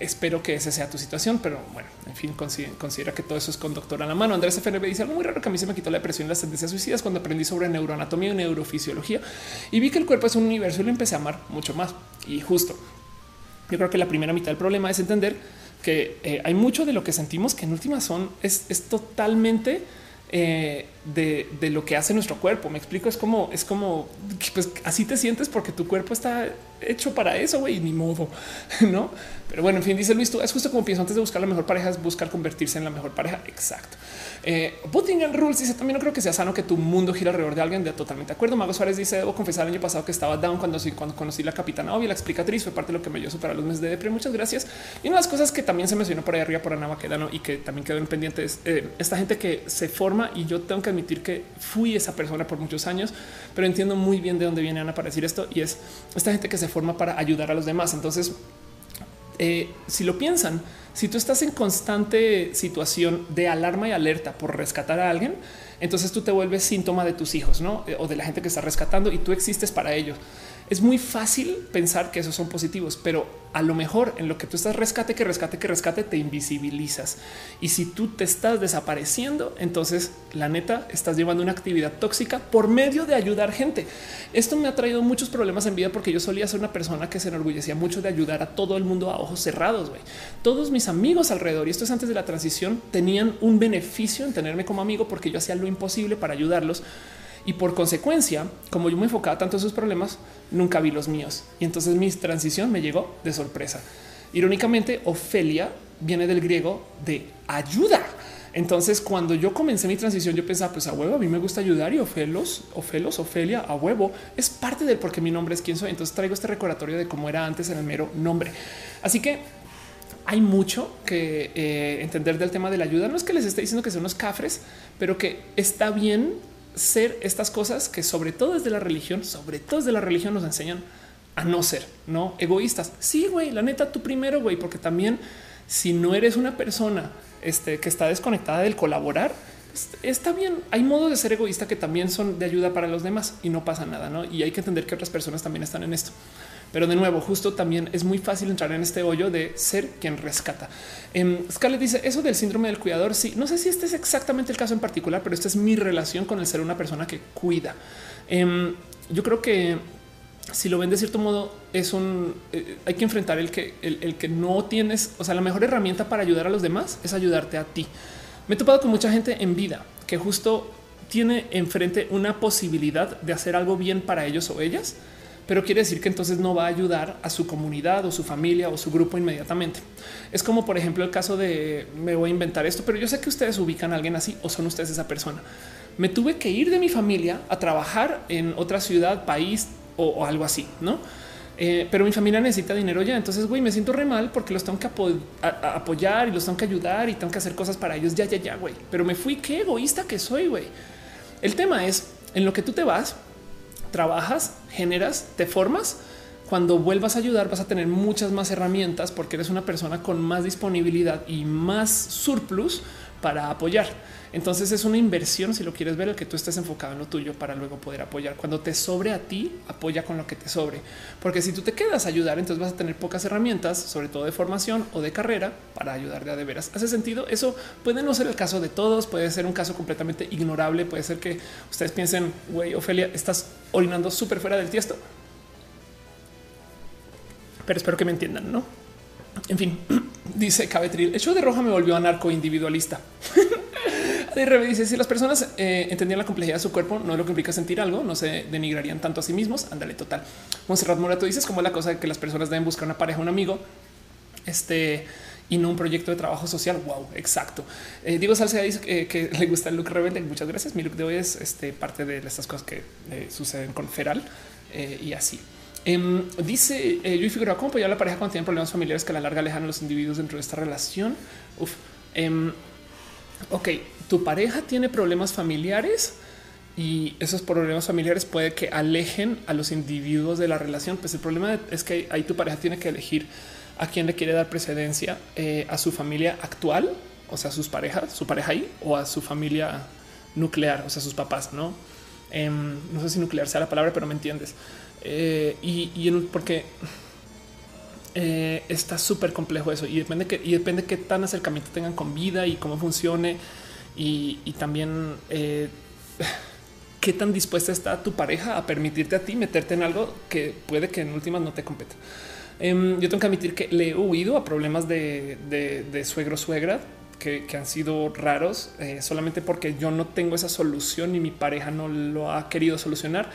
espero que esa sea tu situación, pero bueno, en fin, considera, que todo eso es con doctor a la mano. Andrés FNB dice algo muy raro que a mí se me quitó la depresión y las tendencias suicidas cuando aprendí sobre neuroanatomía y neurofisiología y vi que el cuerpo es un universo y lo empecé a amar mucho más. Y justo, yo creo que la primera mitad del problema es entender que eh, hay mucho de lo que sentimos que en última son es, es totalmente eh, de, lo que hace nuestro cuerpo. Me explico, es como es como pues así te sientes porque tu cuerpo está hecho para eso, güey, ni modo, [LAUGHS] no? Pero bueno, en fin, dice Luis, tú es justo como pienso antes de buscar la mejor pareja, es buscar convertirse en la mejor pareja. Exacto. Eh, en Rules dice también no creo que sea sano que tu mundo gira alrededor de alguien. De totalmente acuerdo. Mago Suárez dice debo confesar el año pasado que estaba down cuando, cuando conocí la capitana obvia, la explicatriz fue parte de lo que me ayudó a superar los meses de depre. Muchas gracias. Y una de las cosas que también se mencionó por ahí arriba por Ana Maquedano y que también quedó en pendiente es eh, esta gente que se forma y yo tengo que admitir que fui esa persona por muchos años, pero entiendo muy bien de dónde viene Ana para decir esto y es esta gente que se forma para ayudar a los demás. Entonces, eh, si lo piensan, si tú estás en constante situación de alarma y alerta por rescatar a alguien, entonces tú te vuelves síntoma de tus hijos, ¿no? O de la gente que está rescatando y tú existes para ellos. Es muy fácil pensar que esos son positivos, pero a lo mejor en lo que tú estás rescate, que rescate, que rescate, te invisibilizas. Y si tú te estás desapareciendo, entonces la neta estás llevando una actividad tóxica por medio de ayudar gente. Esto me ha traído muchos problemas en vida porque yo solía ser una persona que se enorgullecía mucho de ayudar a todo el mundo a ojos cerrados. Todos mis amigos alrededor, y esto es antes de la transición, tenían un beneficio en tenerme como amigo porque yo hacía lo imposible para ayudarlos y por consecuencia, como yo me enfocaba tanto en sus problemas, nunca vi los míos. Y entonces mi transición me llegó de sorpresa. Irónicamente, Ofelia viene del griego de ayuda. Entonces, cuando yo comencé mi transición, yo pensaba, pues a huevo, a mí me gusta ayudar y Ofelos, Ofelos, Ofelia, a huevo, es parte del por qué mi nombre es quien soy. Entonces traigo este recordatorio de cómo era antes en el mero nombre. Así que hay mucho que eh, entender del tema de la ayuda. No es que les esté diciendo que son unos cafres, pero que está bien ser estas cosas que sobre todo desde la religión, sobre todo desde la religión nos enseñan a no ser, no egoístas. Sí, güey, la neta, tú primero, güey, porque también si no eres una persona este, que está desconectada del colaborar, está bien. Hay modos de ser egoísta que también son de ayuda para los demás y no pasa nada, ¿no? Y hay que entender que otras personas también están en esto. Pero de nuevo, justo también es muy fácil entrar en este hoyo de ser quien rescata. Eh, Scarlett dice eso del síndrome del cuidador. Sí, no sé si este es exactamente el caso en particular, pero esta es mi relación con el ser una persona que cuida. Em, yo creo que si lo ven de cierto modo, es un eh, hay que enfrentar el que el, que no tienes. O sea, la mejor herramienta para ayudar a los demás es ayudarte a ti. Me he topado con mucha gente en vida que justo tiene enfrente una posibilidad de hacer algo bien para ellos o ellas pero quiere decir que entonces no va a ayudar a su comunidad o su familia o su grupo inmediatamente. Es como, por ejemplo, el caso de me voy a inventar esto, pero yo sé que ustedes ubican a alguien así o son ustedes esa persona. Me tuve que ir de mi familia a trabajar en otra ciudad, país o, algo así, no? Eh, pero mi familia necesita dinero ya. Entonces, güey, me siento re mal porque los tengo que apoyar y los tengo que ayudar y tengo que hacer cosas para ellos. Ya, ya, ya, güey. Pero me fui, qué egoísta que soy, güey. El tema es en lo que tú te vas, trabajas, generas, te formas. Cuando vuelvas a ayudar vas a tener muchas más herramientas porque eres una persona con más disponibilidad y más surplus para apoyar. Entonces es una inversión, si lo quieres ver, el que tú estés enfocado en lo tuyo para luego poder apoyar. Cuando te sobre a ti, apoya con lo que te sobre. Porque si tú te quedas a ayudar, entonces vas a tener pocas herramientas, sobre todo de formación o de carrera, para ayudar de a de veras. ¿Hace sentido? Eso puede no ser el caso de todos, puede ser un caso completamente ignorable, puede ser que ustedes piensen, güey, Ofelia, estás orinando súper fuera del tiesto. Pero espero que me entiendan, ¿no? En fin, [CLEARS THROAT] dice Cabetril, el show de Roja me volvió anarco individualista. [LAUGHS] [LAUGHS] dice si las personas eh, entendían la complejidad de su cuerpo, no es lo que implica sentir algo, no se denigrarían tanto a sí mismos. Ándale, total. Monserrat Morato dices como la cosa de que las personas deben buscar una pareja, un amigo, este y no un proyecto de trabajo social. Wow, exacto. Eh, Diego Salceda dice que, le gusta el look rebelde. Muchas gracias. Mi look de hoy es este, parte de estas cosas que eh, suceden con Feral y así. Em, dice yo y figura cómo apoyar a la pareja cuando tienen problemas familiares que a la larga alejan a los individuos dentro de esta relación. Uf. Em, ok, tu pareja tiene problemas familiares y esos problemas familiares puede que alejen a los individuos de la relación. Pues el problema es que ahí tu pareja tiene que elegir a quién le quiere dar precedencia eh, a su familia actual, o sea, sus parejas, su pareja ahí o a su familia nuclear, o sea, sus papás, no? Em, no sé si nuclear sea la palabra, pero me entiendes. Eh, y, y porque eh, está súper complejo eso. Y depende que y depende qué tan acercamiento tengan con vida y cómo funcione. Y, también eh, [LAUGHS] qué tan dispuesta está tu pareja a permitirte a ti meterte en algo que puede que en últimas no te competa. Em, yo tengo que admitir que le he huido a problemas de, de, suegro suegra que, han sido raros eh, solamente porque yo no tengo esa solución y mi pareja no lo ha querido solucionar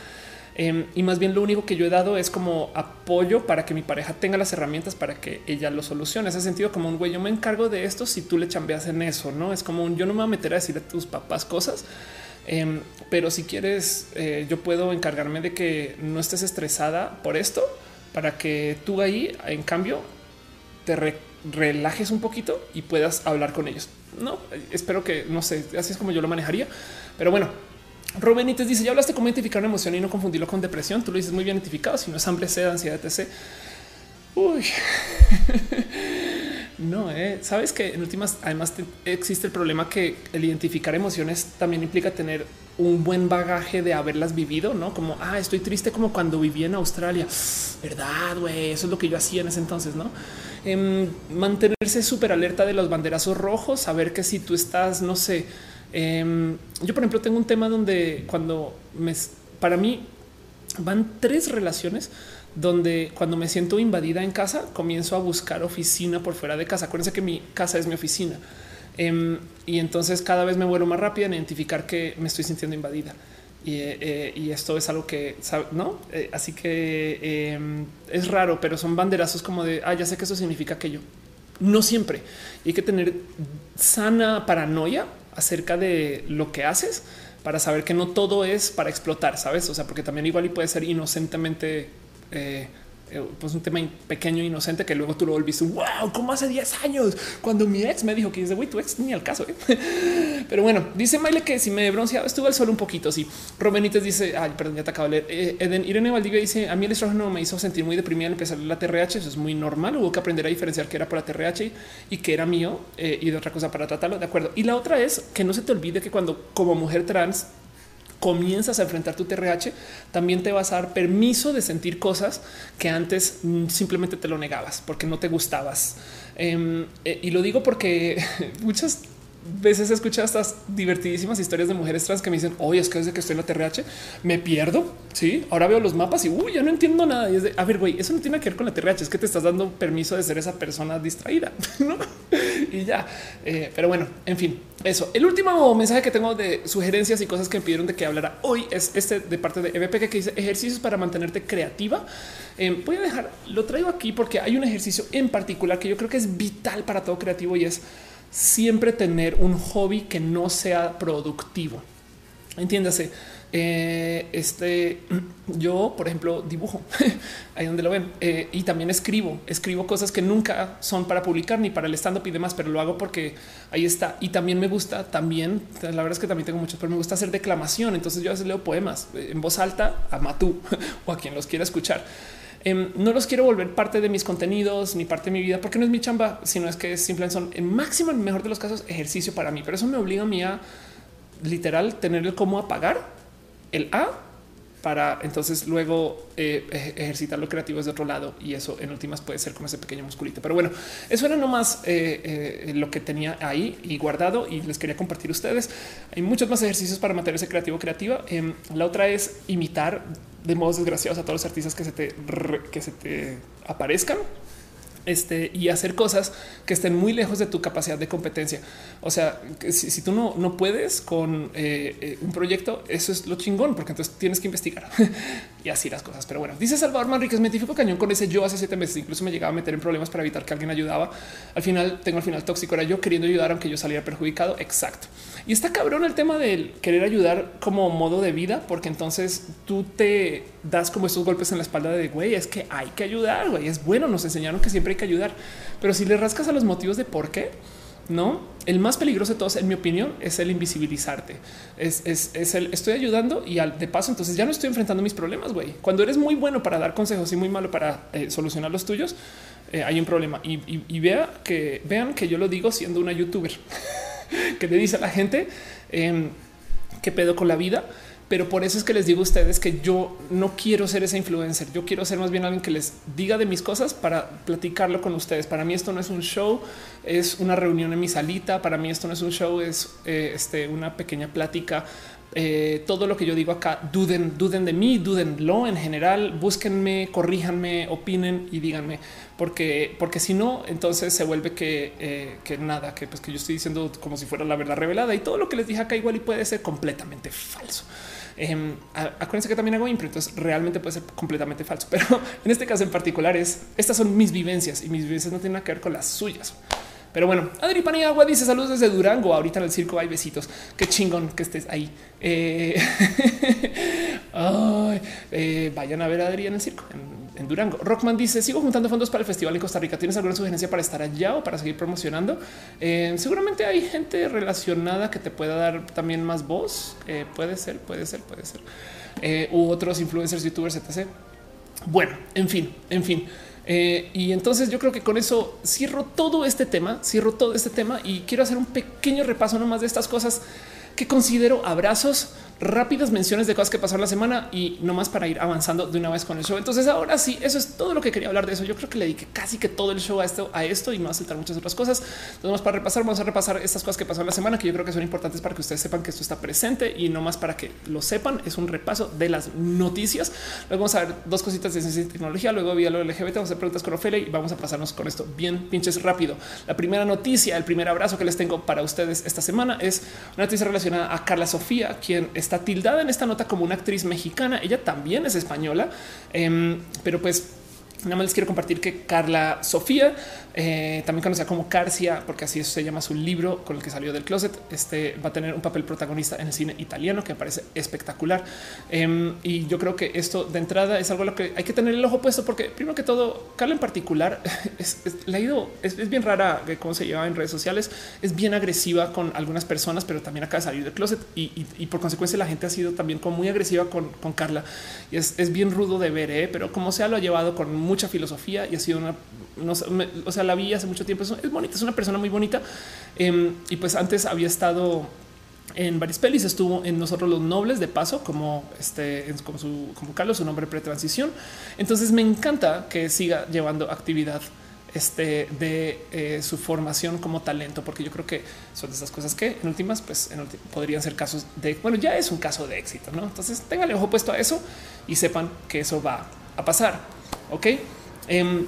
Em, y más bien lo único que yo he dado es como apoyo para que mi pareja tenga las herramientas para que ella lo solucione. Ese sentido como un güey, yo me encargo de esto si tú le chambeas en eso, no es como un yo no me voy a meter a decir a tus papás cosas. Em, pero si quieres, eh, yo puedo encargarme de que no estés estresada por esto para que tú ahí, en cambio, te relajes un poquito y puedas hablar con ellos. No espero que no sé, así es como yo lo manejaría. Pero bueno, te dice: Ya hablaste cómo identificar una emoción y no confundirlo con depresión. Tú lo dices muy bien identificado. Si no es hambre, sed, ansiedad, etc. Uy, [LAUGHS] no, eh. sabes que en últimas, además, existe el problema que el identificar emociones también implica tener un buen bagaje de haberlas vivido, no como ah, estoy triste como cuando viví en Australia. Verdad, güey, eso es lo que yo hacía en ese entonces, no? Em, mantenerse súper alerta de los banderazos rojos, saber que si tú estás, no sé, Em, yo, por ejemplo, tengo un tema donde cuando me, para mí van tres relaciones donde cuando me siento invadida en casa, comienzo a buscar oficina por fuera de casa. Acuérdense que mi casa es mi oficina. Em, y entonces cada vez me vuelvo más rápida en identificar que me estoy sintiendo invadida. Y, eh, esto es algo que no. Eh, así que em, es raro, pero son banderazos como de ah, ya sé que eso significa que yo no siempre hay que tener sana paranoia acerca de lo que haces para saber que no todo es para explotar, sabes? O sea, porque también igual y puede ser inocentemente, eh, pues un tema pequeño, inocente que luego tú lo volviste. Wow, como hace 10 años cuando mi ex me dijo que dice, güey, tu ex ni al caso. ¿eh? [LAUGHS] Pero bueno, dice Maile que si me he bronceado estuvo al sol un poquito. Sí, Romenites dice, ay, perdón, ya te acabo de leer. Eh, Eden Irene Valdivia dice: A mí el estrógeno me hizo sentir muy deprimida al empezar la TRH. Eso es muy normal. Hubo que aprender a diferenciar que era por la TRH y que era mío eh, y de otra cosa para tratarlo. De acuerdo. Y la otra es que no se te olvide que cuando, como mujer trans, comienzas a enfrentar tu TRH, también te vas a dar permiso de sentir cosas que antes mm, simplemente te lo negabas porque no te gustabas. Em, eh, y lo digo porque [LAUGHS] muchas veces he estas divertidísimas historias de mujeres trans que me dicen, oye, es que desde que estoy en la TRH me pierdo. Sí, ahora veo los mapas y uy, ya no entiendo nada. Y es de, a ver, güey, eso no tiene que ver con la TRH, es que te estás dando permiso de ser esa persona distraída. [LAUGHS] y ya. Eh, pero bueno, en fin, eso. El último mensaje que tengo de sugerencias y cosas que me pidieron de que hablara hoy es este de parte de EVP que dice ejercicios para mantenerte creativa. Eh, voy a dejar, lo traigo aquí porque hay un ejercicio en particular que yo creo que es vital para todo creativo y es siempre tener un hobby que no sea productivo. Entiéndase. Eh, este [CLEARS THROAT] yo, por ejemplo, dibujo [LAUGHS] ahí donde lo ven eh, y también escribo, escribo cosas que nunca son para publicar ni para el stand up y demás, pero lo hago porque ahí está. Y también me gusta, también la verdad es que también tengo muchos, pero me gusta hacer declamación. Entonces yo a veces leo poemas eh, en voz alta a Matú [LAUGHS] o a quien los quiera escuchar. Em, no los quiero volver parte de mis contenidos ni parte de mi vida porque no es mi chamba, sino es que simplemente son en máximo, en mejor de los casos, ejercicio para mí. Pero eso me obliga a mí a literal tener el cómo apagar el A para entonces luego eh, ejercitar lo creativo desde otro lado y eso en últimas puede ser como ese pequeño musculito. Pero bueno, eso era nomás eh, eh, lo que tenía ahí y guardado y les quería compartir ustedes. Hay muchos más ejercicios para mantenerse creativo creativa. Em, la otra es imitar de modos desgraciados a todos los artistas que se te, que se te aparezcan este, y hacer cosas que estén muy lejos de tu capacidad de competencia. O sea, si, tú no, no puedes con eh, eh, un proyecto, eso es lo chingón, porque entonces tienes que investigar [LAUGHS] y así las cosas. Pero bueno, dice Salvador Manríquez, me identifico cañón con ese yo hace siete meses, incluso me llegaba a meter en problemas para evitar que alguien ayudaba. Al final tengo al final tóxico, era yo queriendo ayudar aunque yo saliera perjudicado. Exacto. Y está cabrón el tema del querer ayudar como modo de vida, porque entonces tú te das como estos golpes en la espalda de güey, es que hay que ayudar, güey, es bueno, nos enseñaron que siempre que ayudar, pero si le rascas a los motivos de por qué, no, el más peligroso de todos, en mi opinión, es el invisibilizarte. Es, el estoy ayudando y al, de paso, entonces ya no estoy enfrentando mis problemas. Güey, cuando eres muy bueno para dar consejos y muy malo para eh, solucionar los tuyos, eh, hay un problema. Y, vea que vean que yo lo digo siendo una youtuber [LAUGHS] que le dice a la gente eh, qué pedo con la vida. Pero por eso es que les digo a ustedes que yo no quiero ser ese influencer. Yo quiero ser más bien alguien que les diga de mis cosas para platicarlo con ustedes. Para mí esto no es un show, es una reunión en mi salita. Para mí esto no es un show, es eh, este, una pequeña plática eh, todo lo que yo digo acá, duden, duden de mí, dudenlo en general, búsquenme, corríjanme, opinen y díganme, porque, porque si no, entonces se vuelve que, eh, que nada, que pues que yo estoy diciendo como si fuera la verdad revelada y todo lo que les dije acá igual y puede ser completamente falso. Eh, acuérdense que también hago impro, entonces realmente puede ser completamente falso, pero [LAUGHS] en este caso en particular es estas son mis vivencias y mis vivencias no tienen nada que ver con las suyas. Pero bueno, Adri Paniagua dice saludos desde Durango. Ahorita en el circo hay besitos. Qué chingón que estés ahí. Eh, [LAUGHS] eh, vayan a ver a Adri en el circo Durango. Rockman dice sigo juntando fondos para el festival en Costa Rica. ¿Tienes alguna sugerencia para estar allá o para seguir promocionando? Eh, seguramente hay gente relacionada que te pueda dar también más voz. puede ser, puede ser, puede ser. u otros influencers, youtubers, etc. Bueno, en fin, en fin. Eh, y entonces yo creo que con eso cierro todo este tema, cierro todo este tema y quiero hacer un pequeño repaso nomás de estas cosas que considero abrazos rápidas menciones de cosas que pasaron la semana y no más para ir avanzando de una vez con el show. Entonces ahora sí, eso es todo lo que quería hablar de eso. Yo creo que le dediqué casi que todo el show a esto, a esto y me va a saltar muchas otras cosas. Entonces para repasar, vamos a repasar estas cosas que pasaron la semana que yo creo que son importantes para que ustedes sepan que esto está presente y no más para que lo sepan. Es un repaso de las noticias. Luego vamos a ver dos cositas de ciencia y tecnología. Luego vía lo LGBT, vamos a hacer preguntas con Ophelia y vamos a pasarnos con esto bien pinches rápido. La primera noticia, el primer abrazo que les tengo para ustedes esta semana es una noticia relacionada a Carla Sofía, quien está tildada en esta nota como una actriz mexicana. Ella también es española, em, pero pues Nada más les quiero compartir que Carla Sofía, eh, también conocida como Carcia, porque así se llama su libro con el que salió del closet, este va a tener un papel protagonista en el cine italiano que me parece espectacular. Em, y yo creo que esto de entrada es algo a lo que hay que tener el ojo puesto, porque primero que todo, Carla en particular [LAUGHS] es, ha ido, es, bien rara cómo se lleva en redes sociales, es bien agresiva con algunas personas, pero también acaba de salir del closet y, por consecuencia la gente ha sido también como muy agresiva con, Carla y es, bien rudo de ver, ¿eh? pero como sea lo ha llevado con mucha filosofía y ha sido una, o sea, la vi hace mucho tiempo. Es, bonita, es una persona muy bonita. Em, y pues antes había estado en varias pelis, estuvo en Nosotros los Nobles de paso, como este, como su, como Carlos, su nombre pretransición. Entonces me encanta que siga llevando actividad este, de eh, su formación como talento, porque yo creo que son de esas cosas que en últimas, pues podrían ser casos de, bueno, ya es un caso de éxito, ¿no? Entonces tengan ojo puesto a eso y sepan que eso va a pasar. Ok. Em,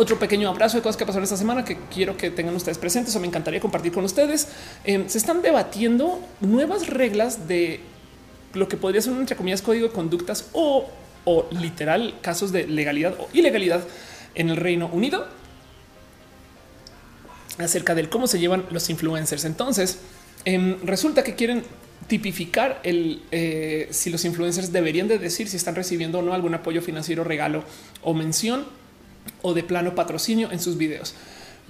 otro pequeño abrazo de cosas que pasaron esta semana que quiero que tengan ustedes presentes o me encantaría compartir con ustedes. Em, se están debatiendo nuevas reglas de lo que podría ser un entre comillas código de conductas o, o literal casos de legalidad o ilegalidad en el Reino Unido acerca del cómo se llevan los influencers. Entonces em, resulta que quieren tipificar el eh, si los influencers deberían de decir si están recibiendo o no algún apoyo financiero, regalo o mención o de plano patrocinio en sus videos.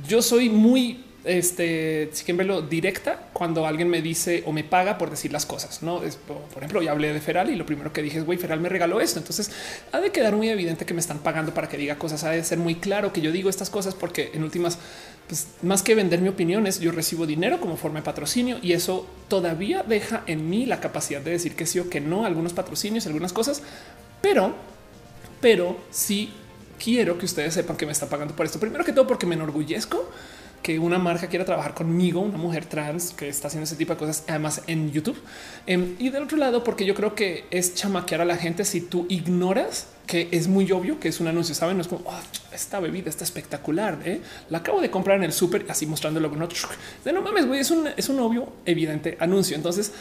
Yo soy muy este, si quieren verlo directa cuando alguien me dice o me paga por decir las cosas. No es, por ejemplo, ya hablé de Feral y lo primero que dije es güey, Feral me regaló esto. Entonces ha de quedar muy evidente que me están pagando para que diga cosas. Ha de ser muy claro que yo digo estas cosas porque en últimas, pues, más que vender mi opinión, es yo recibo dinero como forma de patrocinio y eso todavía deja en mí la capacidad de decir que sí o que no algunos patrocinios, algunas cosas, pero, pero sí quiero que ustedes sepan que me está pagando por esto. Primero que todo, porque me enorgullezco que una marca quiera trabajar conmigo, una mujer trans que está haciendo ese tipo de cosas, además en YouTube. Em, y del otro lado, porque yo creo que es chamaquear a la gente si tú ignoras que es muy obvio que es un anuncio. Saben, no es como oh, esta bebida está espectacular. ¿eh? La acabo de comprar en el súper, así mostrándolo. No, de no mames, güey, es un, es un obvio, evidente anuncio. Entonces,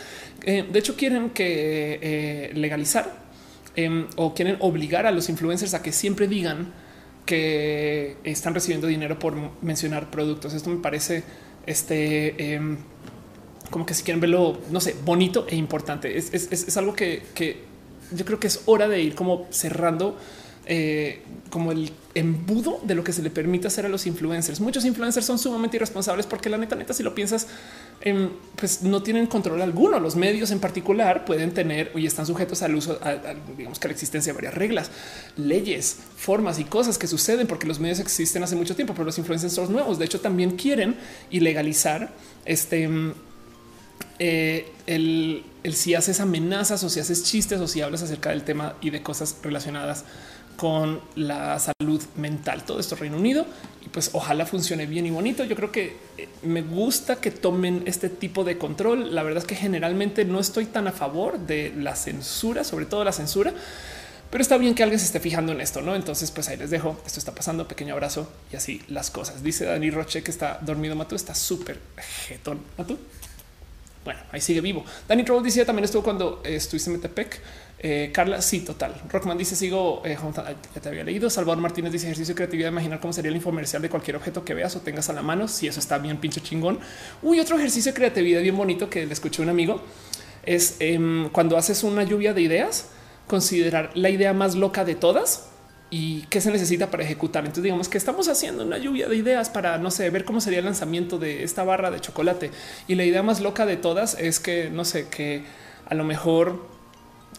eh, de hecho, quieren que eh, legalizar em, o quieren obligar a los influencers a que siempre digan que están recibiendo dinero por mencionar productos. Esto me parece este em, como que si quieren verlo, no sé, bonito e importante. Es, algo que, que, yo creo que es hora de ir como cerrando eh, como el embudo de lo que se le permite hacer a los influencers. Muchos influencers son sumamente irresponsables porque la neta, neta, si lo piensas, em, pues no tienen control alguno. Los medios en particular pueden tener y están sujetos al uso, digamos que a la existencia de varias reglas, leyes, formas y cosas que suceden porque los medios existen hace mucho tiempo, pero los influencers son nuevos. De hecho, también quieren ilegalizar este em, eh, el, el si haces amenazas o si haces chistes o si hablas acerca del tema y de cosas relacionadas con la salud mental. Todo esto Reino Unido y pues ojalá funcione bien y bonito. Yo creo que eh, me gusta que tomen este tipo de control. La verdad es que generalmente no estoy tan a favor de la censura, sobre todo la censura, pero está bien que alguien se esté fijando en esto, no? Entonces, pues ahí les dejo. Esto está pasando. Pequeño abrazo y así las cosas. Dice Dani Roche que está dormido. Matú está súper jetón. Matú. Bueno, ahí sigue vivo. Dani Troll dice también estuvo cuando estuviste en Metepec. Eh, Carla, sí, total. Rockman dice: Sigo, eh, ya te había leído. Salvador Martínez dice: Ejercicio de creatividad. Imaginar cómo sería el infomercial de cualquier objeto que veas o tengas a la mano. Si eso está bien, pinche chingón. Uy, otro ejercicio de creatividad bien bonito que le escuché a un amigo es em, cuando haces una lluvia de ideas, considerar la idea más loca de todas y qué se necesita para ejecutar. Entonces, digamos que estamos haciendo una lluvia de ideas para no sé, ver cómo sería el lanzamiento de esta barra de chocolate. Y la idea más loca de todas es que no sé, que a lo mejor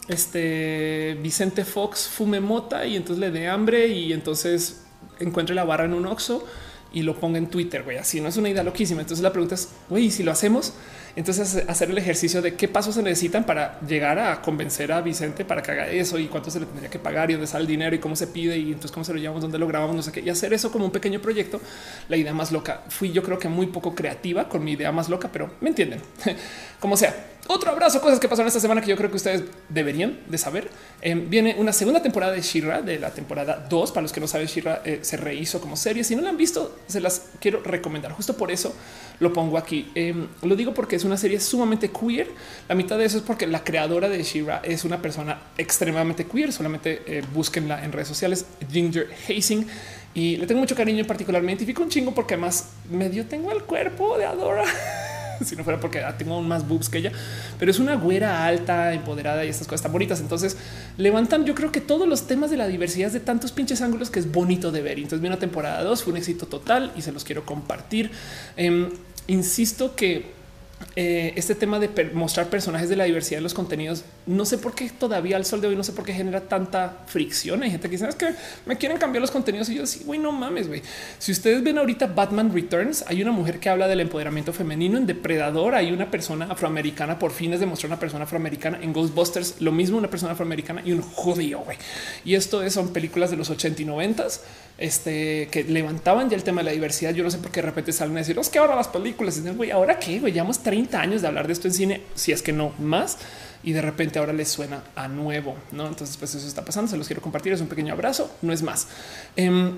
este Vicente Fox fume mota y entonces le dé hambre y entonces encuentre la barra en un oxo y lo ponga en Twitter. Güey, así no es una idea loquísima. Entonces la pregunta es, güey, si lo hacemos, entonces hacer el ejercicio de qué pasos se necesitan para llegar a convencer a Vicente para que haga eso y cuánto se le tendría que pagar y dónde sale el dinero y cómo se pide y entonces cómo se lo llevamos, dónde lo grabamos, no sé qué y hacer eso como un pequeño proyecto. La idea más loca fui yo creo que muy poco creativa con mi idea más loca, pero me entienden [LAUGHS] como sea. Otro abrazo, cosas que pasaron esta semana que yo creo que ustedes deberían de saber. Em, viene una segunda temporada de Shira de la temporada 2. Para los que no saben, Shira eh, se rehizo como serie. Si no la han visto, se las quiero recomendar. Justo por eso lo pongo aquí. Em, lo digo porque es una serie sumamente queer. La mitad de eso es porque la creadora de Shira es una persona extremadamente queer. Solamente eh, búsquenla en redes sociales. Ginger Hazing y le tengo mucho cariño. Particularmente identifico un chingo porque además medio tengo el cuerpo de Adora. [LAUGHS] [LAUGHS] si no fuera porque ah, tengo más boobs que ella, pero es una güera alta, empoderada y estas cosas tan bonitas. Entonces levantan, yo creo que todos los temas de la diversidad de tantos pinches ángulos que es bonito de ver. entonces, viene una temporada 2, fue un éxito total y se los quiero compartir. Em, insisto que eh, este tema de mostrar personajes de la diversidad en los contenidos, no sé por qué todavía al sol de hoy, no sé por qué genera tanta fricción. Hay gente que dice que me quieren cambiar los contenidos y yo sí, güey, no mames, güey. Si ustedes ven ahorita Batman Returns, hay una mujer que habla del empoderamiento femenino en Depredador. Hay una persona afroamericana por fines de mostrar una persona afroamericana en Ghostbusters, lo mismo una persona afroamericana y un judío. Güey. Y esto es, son películas de los 80 y 90 este, que levantaban ya el tema de la diversidad. Yo no sé por qué de repente salen a decir, que ahora las películas, y güey, ahora qué, llevamos 30 años de hablar de esto en cine, si es que no más, y de repente ahora les suena a nuevo, ¿no? Entonces, pues eso está pasando, se los quiero compartir, es un pequeño abrazo, no es más. Em,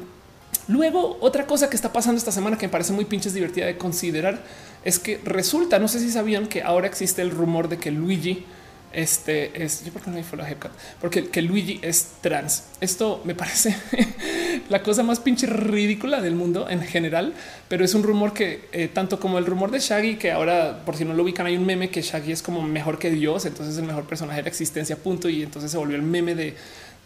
luego, otra cosa que está pasando esta semana que me parece muy pinches divertida de considerar es que resulta, no sé si sabían que ahora existe el rumor de que Luigi este es yo porque no porque que Luigi es trans. Esto me parece [LAUGHS] la cosa más pinche ridícula del mundo en general, pero es un rumor que eh, tanto como el rumor de Shaggy, que ahora por si no lo ubican, hay un meme que Shaggy es como mejor que Dios, entonces es el mejor personaje de la existencia, punto. Y entonces se volvió el meme de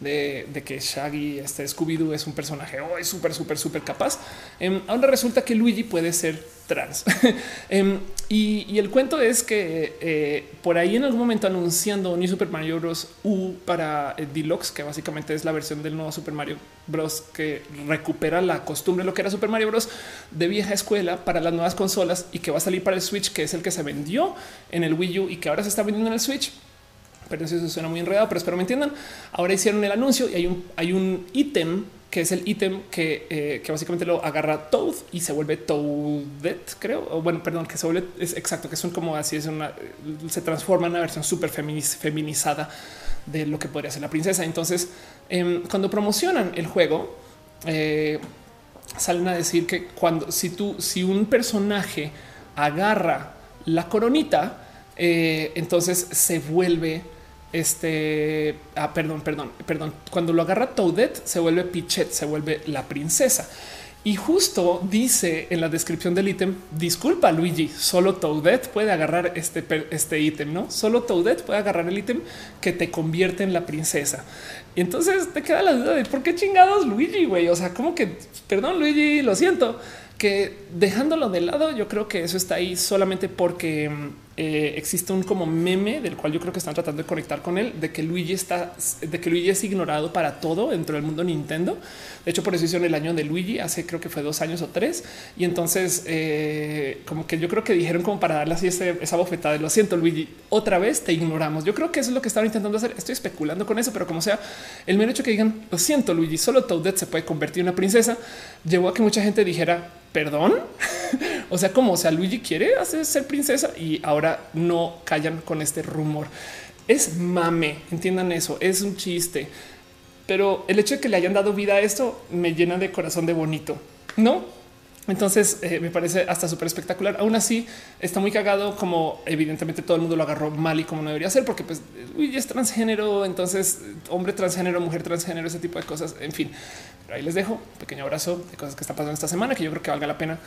de, que Shaggy, este Scooby-Doo es un personaje oh, súper, súper, súper capaz. Em, ahora resulta que Luigi puede ser trans. [LAUGHS] Em, y, el cuento es que eh, por ahí en algún momento anunciando New Super Mario Bros. U para eh, Deluxe, que básicamente es la versión del nuevo Super Mario Bros. que recupera la costumbre de lo que era Super Mario Bros. de vieja escuela para las nuevas consolas y que va a salir para el Switch, que es el que se vendió en el Wii U y que ahora se está vendiendo en el Switch pero eso suena muy enredado, pero espero me entiendan. Ahora hicieron el anuncio y hay un hay un ítem que es el ítem que, eh, que, básicamente lo agarra Toad y se vuelve Toadette, creo. Bueno, perdón, que se vuelve es exacto, que son como así es una se transforma en una versión súper feminizada de lo que podría ser la princesa. Entonces, em, cuando promocionan el juego, eh, salen a decir que cuando si tú, si un personaje agarra la coronita, eh, entonces se vuelve este, ah, perdón, perdón, perdón. Cuando lo agarra Toadette, se vuelve Pichet, se vuelve la princesa. Y justo dice en la descripción del ítem, disculpa Luigi, solo Toadette puede agarrar este, este ítem, ¿no? Solo Toadette puede agarrar el ítem que te convierte en la princesa. Y entonces te queda la duda de por qué chingados Luigi, güey. O sea, como que, perdón Luigi, lo siento, que dejándolo de lado, yo creo que eso está ahí solamente porque eh, existe un como meme del cual yo creo que están tratando de conectar con él, de que Luigi está, de que Luigi es ignorado para todo dentro del mundo Nintendo. De hecho, por eso hicieron el año de Luigi hace creo que fue dos años o tres. Y entonces, eh, como que yo creo que dijeron como para darle así esa bofetada de lo siento, Luigi, otra vez te ignoramos. Yo creo que eso es lo que estaban intentando hacer. Estoy especulando con eso, pero como sea, el mero hecho que digan lo siento, Luigi, solo Toadette se puede convertir en una princesa, llevó a que mucha gente dijera perdón. [LAUGHS] o sea, como o sea, Luigi quiere hacer ser princesa y ahora no callan con este rumor. Es mame, entiendan eso, es un chiste. Pero el hecho de que le hayan dado vida a esto me llena de corazón de bonito, ¿no? Entonces eh, me parece hasta súper espectacular. Aún así está muy cagado como evidentemente todo el mundo lo agarró mal y como no debería ser porque pues Luigi es transgénero, entonces hombre transgénero, mujer transgénero, ese tipo de cosas. En fin, ahí les dejo un pequeño abrazo de cosas que están pasando esta semana que yo creo que valga la pena,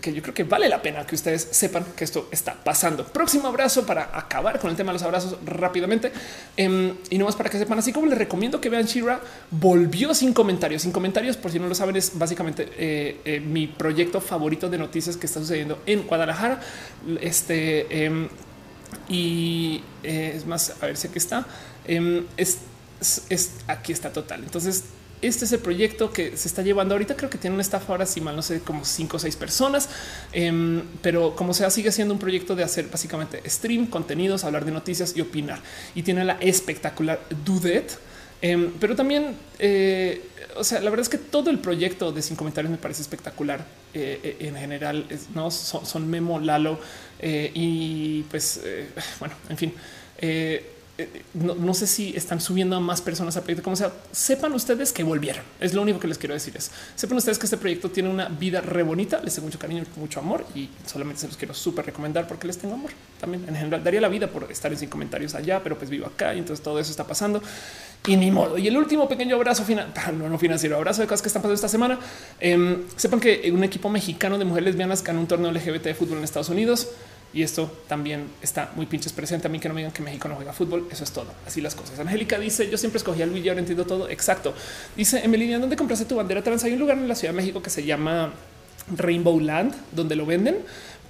que yo creo que vale la pena que ustedes sepan que esto está pasando. Próximo abrazo para acabar con el tema de los abrazos rápidamente em, y no más para que sepan. Así como les recomiendo que vean Shira volvió sin comentarios, sin comentarios. Por si no lo saben, es básicamente eh, eh, mi proyecto favorito de noticias que está sucediendo en Guadalajara. Este em, y eh, es más, a ver si aquí está. Em, es, es, aquí está total. Entonces este es el proyecto que se está llevando ahorita. Creo que tiene un staff ahora, si mal no sé, como cinco o seis personas, em, pero como sea, sigue siendo un proyecto de hacer básicamente stream, contenidos, hablar de noticias y opinar. Y tiene la espectacular Dudet. Em, pero también eh, o sea, la verdad es que todo el proyecto de sin comentarios me parece espectacular. Eh, en general, no son, Memo, Lalo y pues [LAUGHS] bueno, en fin. Eh, no, sé si están subiendo a más personas a proyecto, como sea, sepan ustedes que volvieron. Es lo único que les quiero decir. Es sepan ustedes que este proyecto tiene una vida re bonita. Les tengo mucho cariño, mucho amor y solamente se los quiero súper recomendar porque les tengo amor también. En general, daría la vida por estar en sin comentarios allá, pero pues vivo acá y entonces todo eso está pasando y ni modo. Y el último pequeño abrazo final, [LAUGHS] no, no financiero, abrazo de cosas que están pasando esta semana. Em, sepan que un equipo mexicano de mujeres lesbianas ganó un torneo LGBT de fútbol en Estados Unidos. Y esto también está muy pinches presente. A mí que no me digan que México no juega fútbol. Eso es todo. Así las cosas. Angélica dice: Yo siempre escogí a Luis y ahora entiendo todo. Exacto. Dice Emiliana, ¿dónde compraste tu bandera trans? Hay un lugar en la Ciudad de México que se llama Rainbow Land, donde lo venden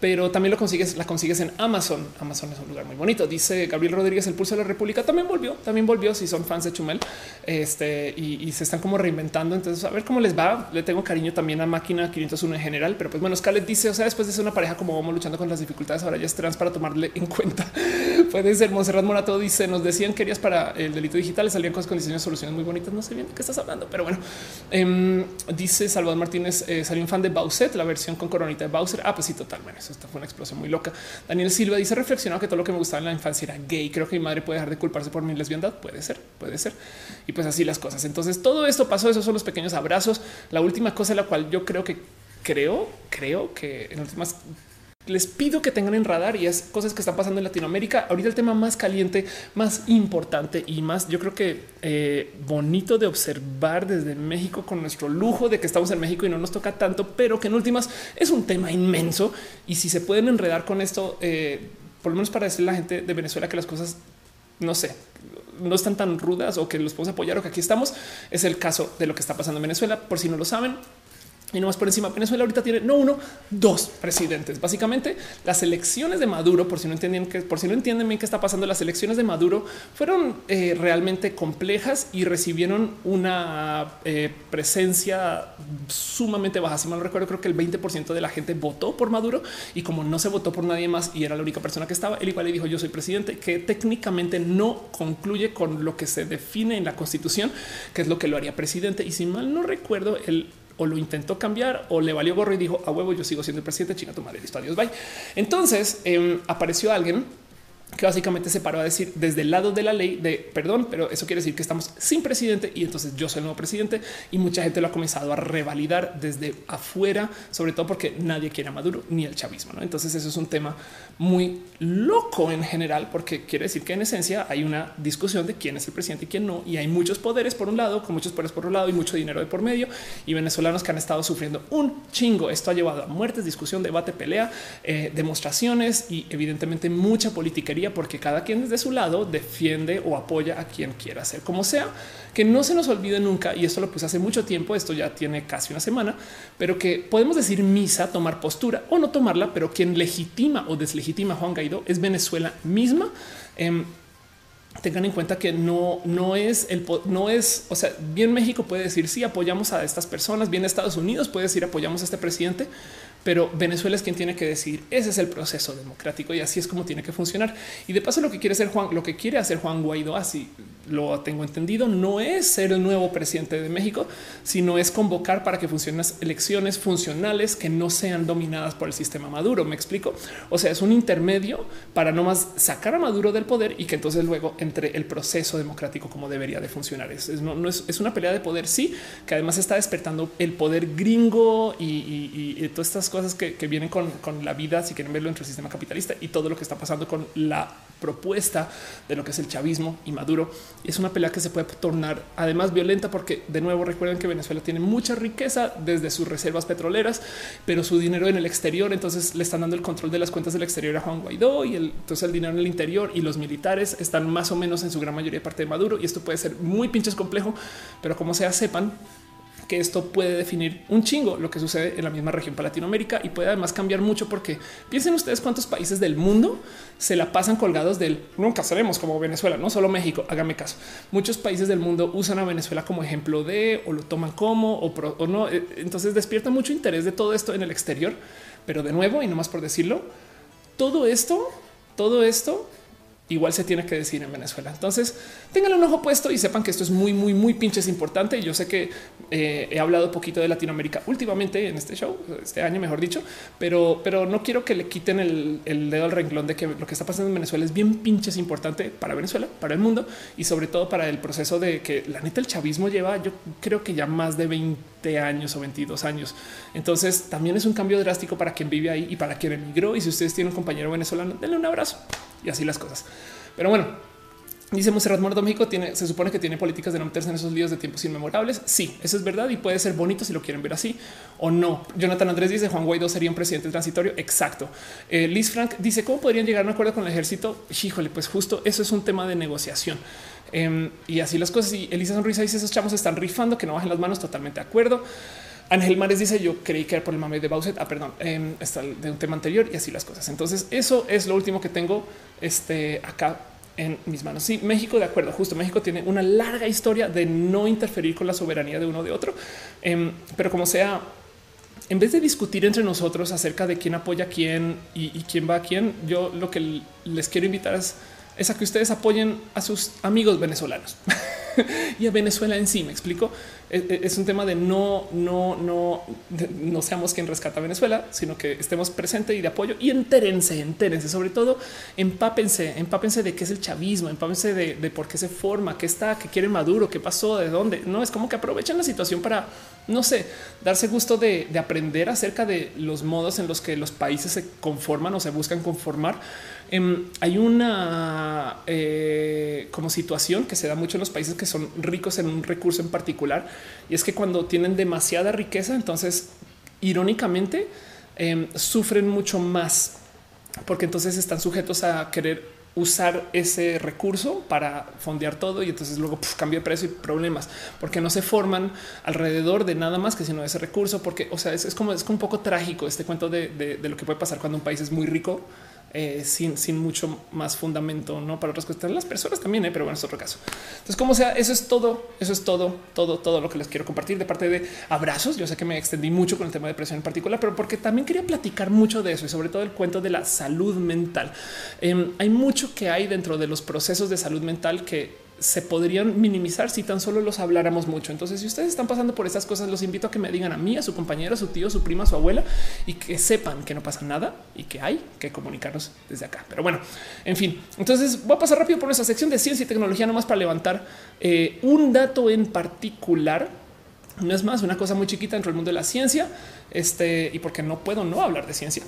pero también lo consigues, la consigues en Amazon. Amazon es un lugar muy bonito. Dice Gabriel Rodríguez, el pulso de la República también volvió, también volvió. Si son fans de Chumel, este y, se están como reinventando. Entonces, a ver cómo les va. Le tengo cariño también a Máquina 501 en general, pero pues bueno, Scarlett dice, o sea, después de ser una pareja como vamos luchando con las dificultades, ahora ya es trans para tomarle en cuenta. [LAUGHS] Puede ser. Monserrat Morato dice, nos decían que querías para el delito digital, salían con condiciones, soluciones muy bonitas. No sé bien de qué estás hablando, pero bueno. Em, dice Salvador Martínez, eh, salió un fan de Bowser, la versión con coronita de Bowser. Ah, pues sí, total. Bueno, eso fue una explosión muy loca. Daniel Silva dice reflexionado que todo lo que me gustaba en la infancia era gay. Creo que mi madre puede dejar de culparse por mi lesbiandad. Puede ser, puede ser. Y pues así las cosas. Entonces todo esto pasó. Esos son los pequeños abrazos. La última cosa en la cual yo creo que creo, creo que en últimas les pido que tengan en radar y es cosas que están pasando en Latinoamérica. Ahorita el tema más caliente, más importante y más, yo creo que eh, bonito de observar desde México con nuestro lujo de que estamos en México y no nos toca tanto, pero que en últimas es un tema inmenso. Y si se pueden enredar con esto, eh, por lo menos para decirle a la gente de Venezuela que las cosas, no sé, no están tan rudas o que los podemos apoyar o que aquí estamos, es el caso de lo que está pasando en Venezuela. Por si no lo saben, y no más por encima, Venezuela ahorita tiene no uno, dos presidentes. Básicamente, las elecciones de Maduro, por si no entienden que por si no entienden bien qué está pasando, las elecciones de Maduro fueron eh, realmente complejas y recibieron una eh, presencia sumamente baja. Si mal no recuerdo, creo que el 20% de la gente votó por Maduro y como no se votó por nadie más y era la única persona que estaba, él igual le dijo yo soy presidente, que técnicamente no concluye con lo que se define en la constitución, que es lo que lo haría presidente. Y si mal no recuerdo, el o lo intentó cambiar o le valió gorro y dijo a huevo, yo sigo siendo el presidente, chinga tu madre, listo, adiós, bye. Entonces em, apareció alguien que básicamente se paró a decir desde el lado de la ley de perdón, pero eso quiere decir que estamos sin presidente y entonces yo soy el nuevo presidente y mucha gente lo ha comenzado a revalidar desde afuera, sobre todo porque nadie quiere a Maduro ni el chavismo. ¿no? Entonces eso es un tema muy loco en general, porque quiere decir que en esencia hay una discusión de quién es el presidente y quién no, y hay muchos poderes por un lado, con muchos poderes por un lado y mucho dinero de por medio, y venezolanos que han estado sufriendo un chingo. Esto ha llevado a muertes, discusión, debate, pelea, eh, demostraciones y evidentemente mucha politiquería, porque cada quien desde su lado defiende o apoya a quien quiera hacer como sea que no se nos olvide nunca, y esto lo puse hace mucho tiempo, esto ya tiene casi una semana, pero que podemos decir misa, tomar postura o no tomarla, pero quien legitima o deslegitima a Juan Guaidó es Venezuela misma. Em, tengan en cuenta que no, no es el no es, o sea, bien México puede decir sí apoyamos a estas personas, bien Estados Unidos puede decir apoyamos a este presidente, pero Venezuela es quien tiene que decir ese es el proceso democrático y así es como tiene que funcionar. Y de paso, lo que quiere hacer Juan, lo que quiere hacer Juan Guaidó, así lo tengo entendido, no es ser el nuevo presidente de México, sino es convocar para que funcionen las elecciones funcionales que no sean dominadas por el sistema Maduro. Me explico. O sea, es un intermedio para no más sacar a Maduro del poder y que entonces luego entre el proceso democrático como debería de funcionar. Es, no, es, una pelea de poder, sí, que además está despertando el poder gringo y, y todas estas cosas cosas que, vienen con, la vida, si quieren verlo entre el sistema capitalista y todo lo que está pasando con la propuesta de lo que es el chavismo y Maduro. Es una pelea que se puede tornar además violenta porque de nuevo recuerden que Venezuela tiene mucha riqueza desde sus reservas petroleras, pero su dinero en el exterior, entonces le están dando el control de las cuentas del exterior a Juan Guaidó y el, entonces el dinero en el interior y los militares están más o menos en su gran mayoría parte de Maduro y esto puede ser muy pinches complejo, pero como sea sepan que esto puede definir un chingo lo que sucede en la misma región para Latinoamérica y puede además cambiar mucho porque piensen ustedes cuántos países del mundo se la pasan colgados del nunca seremos como Venezuela, no solo México. Hágame caso. Muchos países del mundo usan a Venezuela como ejemplo de o lo toman como o, no. Eh, entonces despierta mucho interés de todo esto en el exterior. Pero de nuevo, y no más por decirlo, todo esto, todo esto igual se tiene que decir en Venezuela. Entonces tengan un ojo puesto y sepan que esto es muy, muy, muy pinches importante. Yo sé que eh, he hablado poquito de Latinoamérica últimamente en este show, este año, mejor dicho, pero, pero no quiero que le quiten el, dedo al renglón de que lo que está pasando en Venezuela es bien pinches importante para Venezuela, para el mundo y sobre todo para el proceso de que la neta el chavismo lleva, yo creo que ya más de 20 años o 22 años. Entonces también es un cambio drástico para quien vive ahí y para quien emigró. Y si ustedes tienen un compañero venezolano, denle un abrazo y así las cosas. Pero bueno, Dice Monserrat Muerto México se supone que tiene políticas de no meterse en esos líos de tiempos inmemorables. Sí, eso es verdad y puede ser bonito si lo quieren ver así o no. Jonathan Andrés dice Juan Guaidó sería un presidente transitorio. Exacto. Eh, Liz Frank dice cómo podrían llegar a un acuerdo con el ejército. Híjole, pues justo eso es un tema de negociación em, y así las cosas. Y Elisa Sonrisa dice esos chamos están rifando que no bajen las manos. Totalmente de acuerdo. Ángel Mares dice yo creí que era por el mame de Bauset. Ah, perdón, em, está de un tema anterior y así las cosas. Entonces eso es lo último que tengo este acá en mis manos. Sí, México, de acuerdo, justo México tiene una larga historia de no interferir con la soberanía de uno de otro, em, pero como sea, en vez de discutir entre nosotros acerca de quién apoya a quién y, y quién va a quién, yo lo que les quiero invitar es es a que ustedes apoyen a sus amigos venezolanos [LAUGHS] y a Venezuela en sí. Me explico. Es un tema de no, no, no, no seamos quien rescata a Venezuela, sino que estemos presentes y de apoyo y entérense, entérense, sobre todo empápense, empápense de qué es el chavismo, empápense de, de por qué se forma, qué está, qué quiere Maduro, qué pasó, de dónde. No es como que aprovechen la situación para, no sé, darse gusto de, de aprender acerca de los modos en los que los países se conforman o se buscan conformar Em, hay una eh, como situación que se da mucho en los países que son ricos en un recurso en particular y es que cuando tienen demasiada riqueza, entonces irónicamente em, sufren mucho más porque entonces están sujetos a querer usar ese recurso para fondear todo y entonces luego cambia de precio y problemas porque no se forman alrededor de nada más que sino ese recurso porque o sea es, como es un poco trágico este cuento de, de, lo que puede pasar cuando un país es muy rico eh, sin, sin mucho más fundamento, no para otras cosas. Las personas también, eh, pero bueno, es otro caso. Entonces, como sea, eso es todo. Eso es todo, todo, todo lo que les quiero compartir de parte de abrazos. Yo sé que me extendí mucho con el tema de depresión en particular, pero porque también quería platicar mucho de eso y sobre todo el cuento de la salud mental. Em, hay mucho que hay dentro de los procesos de salud mental que se podrían minimizar si tan solo los habláramos mucho. Entonces, si ustedes están pasando por esas cosas, los invito a que me digan a mí, a su compañero, a su tío, su prima, su abuela y que sepan que no pasa nada y que hay que comunicarnos desde acá. Pero bueno, en fin, entonces voy a pasar rápido por nuestra sección de ciencia y tecnología, nomás para levantar eh, un dato en particular. No es más una cosa muy chiquita dentro del mundo de la ciencia. Este y porque no puedo no hablar de ciencia.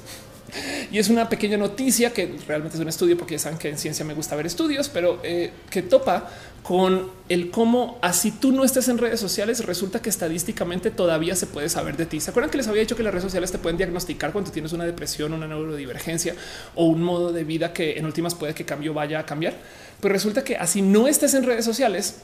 [LAUGHS] Y es una pequeña noticia que realmente es un estudio, porque ya saben que en ciencia me gusta ver estudios, pero eh, que topa con el cómo así tú no estés en redes sociales, resulta que estadísticamente todavía se puede saber de ti. ¿Se acuerdan que les había dicho que las redes sociales te pueden diagnosticar cuando tienes una depresión, una neurodivergencia o un modo de vida que en últimas puede que cambio vaya a cambiar? Pues resulta que así no estés en redes sociales,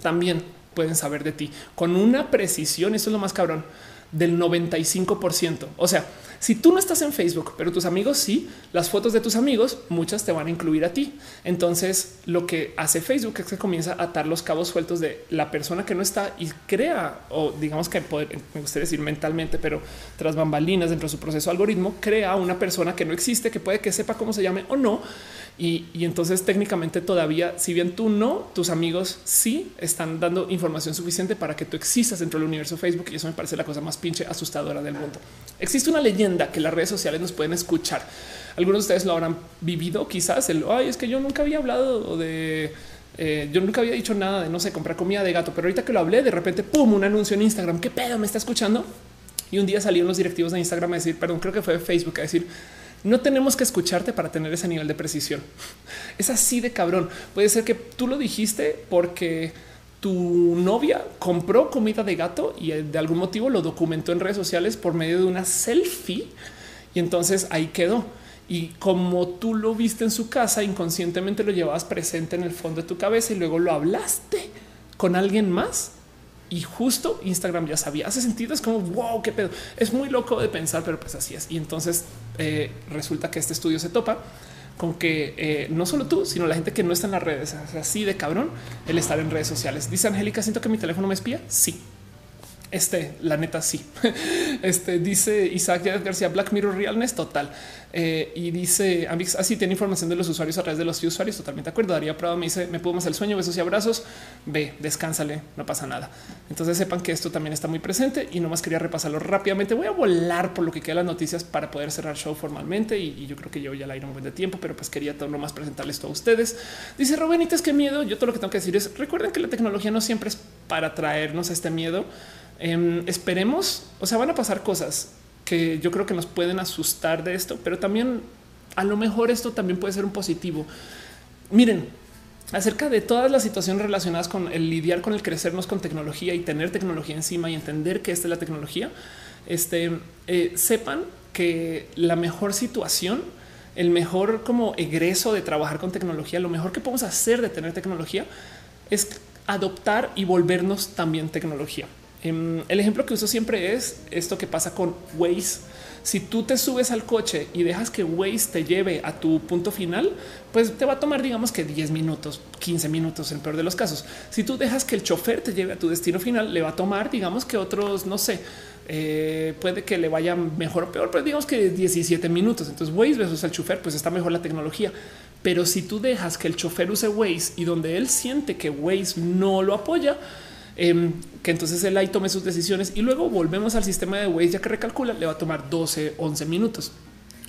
también pueden saber de ti con una precisión. Eso es lo más cabrón del 95%. O sea, si tú no estás en Facebook, pero tus amigos sí, las fotos de tus amigos, muchas te van a incluir a ti. Entonces, lo que hace Facebook es que comienza a atar los cabos sueltos de la persona que no está y crea, o digamos que me gustaría decir mentalmente, pero tras bambalinas dentro de su proceso algoritmo, crea una persona que no existe, que puede que sepa cómo se llame o no y, entonces técnicamente todavía, si bien tú no, tus amigos sí están dando información suficiente para que tú existas dentro del universo Facebook y eso me parece la cosa más pinche asustadora del mundo. Existe una leyenda que las redes sociales nos pueden escuchar. Algunos de ustedes lo habrán vivido, quizás el ay, es que yo nunca había hablado de eh, yo nunca había dicho nada de no sé comprar comida de gato, pero ahorita que lo hablé, de repente pum, un anuncio en Instagram. ¿Qué pedo me está escuchando? Y un día salieron los directivos de Instagram a decir, perdón, creo que fue Facebook a decir, no tenemos que escucharte para tener ese nivel de precisión. [LAUGHS] Es así de cabrón. Puede ser que tú lo dijiste porque tu novia compró comida de gato y de algún motivo lo documentó en redes sociales por medio de una selfie y entonces ahí quedó. Y como tú lo viste en su casa, inconscientemente lo llevabas presente en el fondo de tu cabeza y luego lo hablaste con alguien más y justo Instagram ya sabía. Hace sentido. Es como wow, qué pedo. Es muy loco de pensar, pero pues así es. Y entonces eh, resulta que este estudio se topa con que eh, no solo tú, sino la gente que no está en las redes, así de cabrón el estar en redes sociales. Dice Angélica, siento que mi teléfono me espía. Sí, Este, la neta, sí. [LAUGHS] Este dice Isaac García Black Mirror Realness total. Eh, y dice Amix así tiene información de los usuarios a través de los usuarios. Totalmente de acuerdo. Daría prueba. Me dice me puedo más el sueño, besos y abrazos. Ve, descánsale, no pasa nada. Entonces sepan que esto también está muy presente y nomás quería repasarlo rápidamente. Voy a volar por lo que queda las noticias para poder cerrar show formalmente y, yo creo que yo ya la iré un buen tiempo, pero pues quería todo nomás presentarles todo a ustedes. Dice Robenitas, qué miedo. Yo todo lo que tengo que decir es recuerden que la tecnología no siempre es para traernos este miedo. Em, esperemos, o sea, van a pasar cosas que yo creo que nos pueden asustar de esto, pero también a lo mejor esto también puede ser un positivo. Miren, acerca de todas las situaciones relacionadas con el lidiar con el crecernos con tecnología y tener tecnología encima y entender que esta es la tecnología, este, eh, sepan que la mejor situación, el mejor como egreso de trabajar con tecnología, lo mejor que podemos hacer de tener tecnología es adoptar y volvernos también tecnología. Em, el ejemplo que uso siempre es esto que pasa con Waze. Si tú te subes al coche y dejas que Waze te lleve a tu punto final, pues te va a tomar, digamos que 10 minutos, 15 minutos en peor de los casos. Si tú dejas que el chofer te lleve a tu destino final, le va a tomar, digamos que otros, no sé, eh, puede que le vaya mejor o peor, pero digamos que 17 minutos. Entonces Waze versus el chofer, pues está mejor la tecnología. Pero si tú dejas que el chofer use Waze y donde él siente que Waze no lo apoya, Em, que entonces él ahí tome sus decisiones y luego volvemos al sistema de Waze ya que recalcula le va a tomar 12, 11 minutos.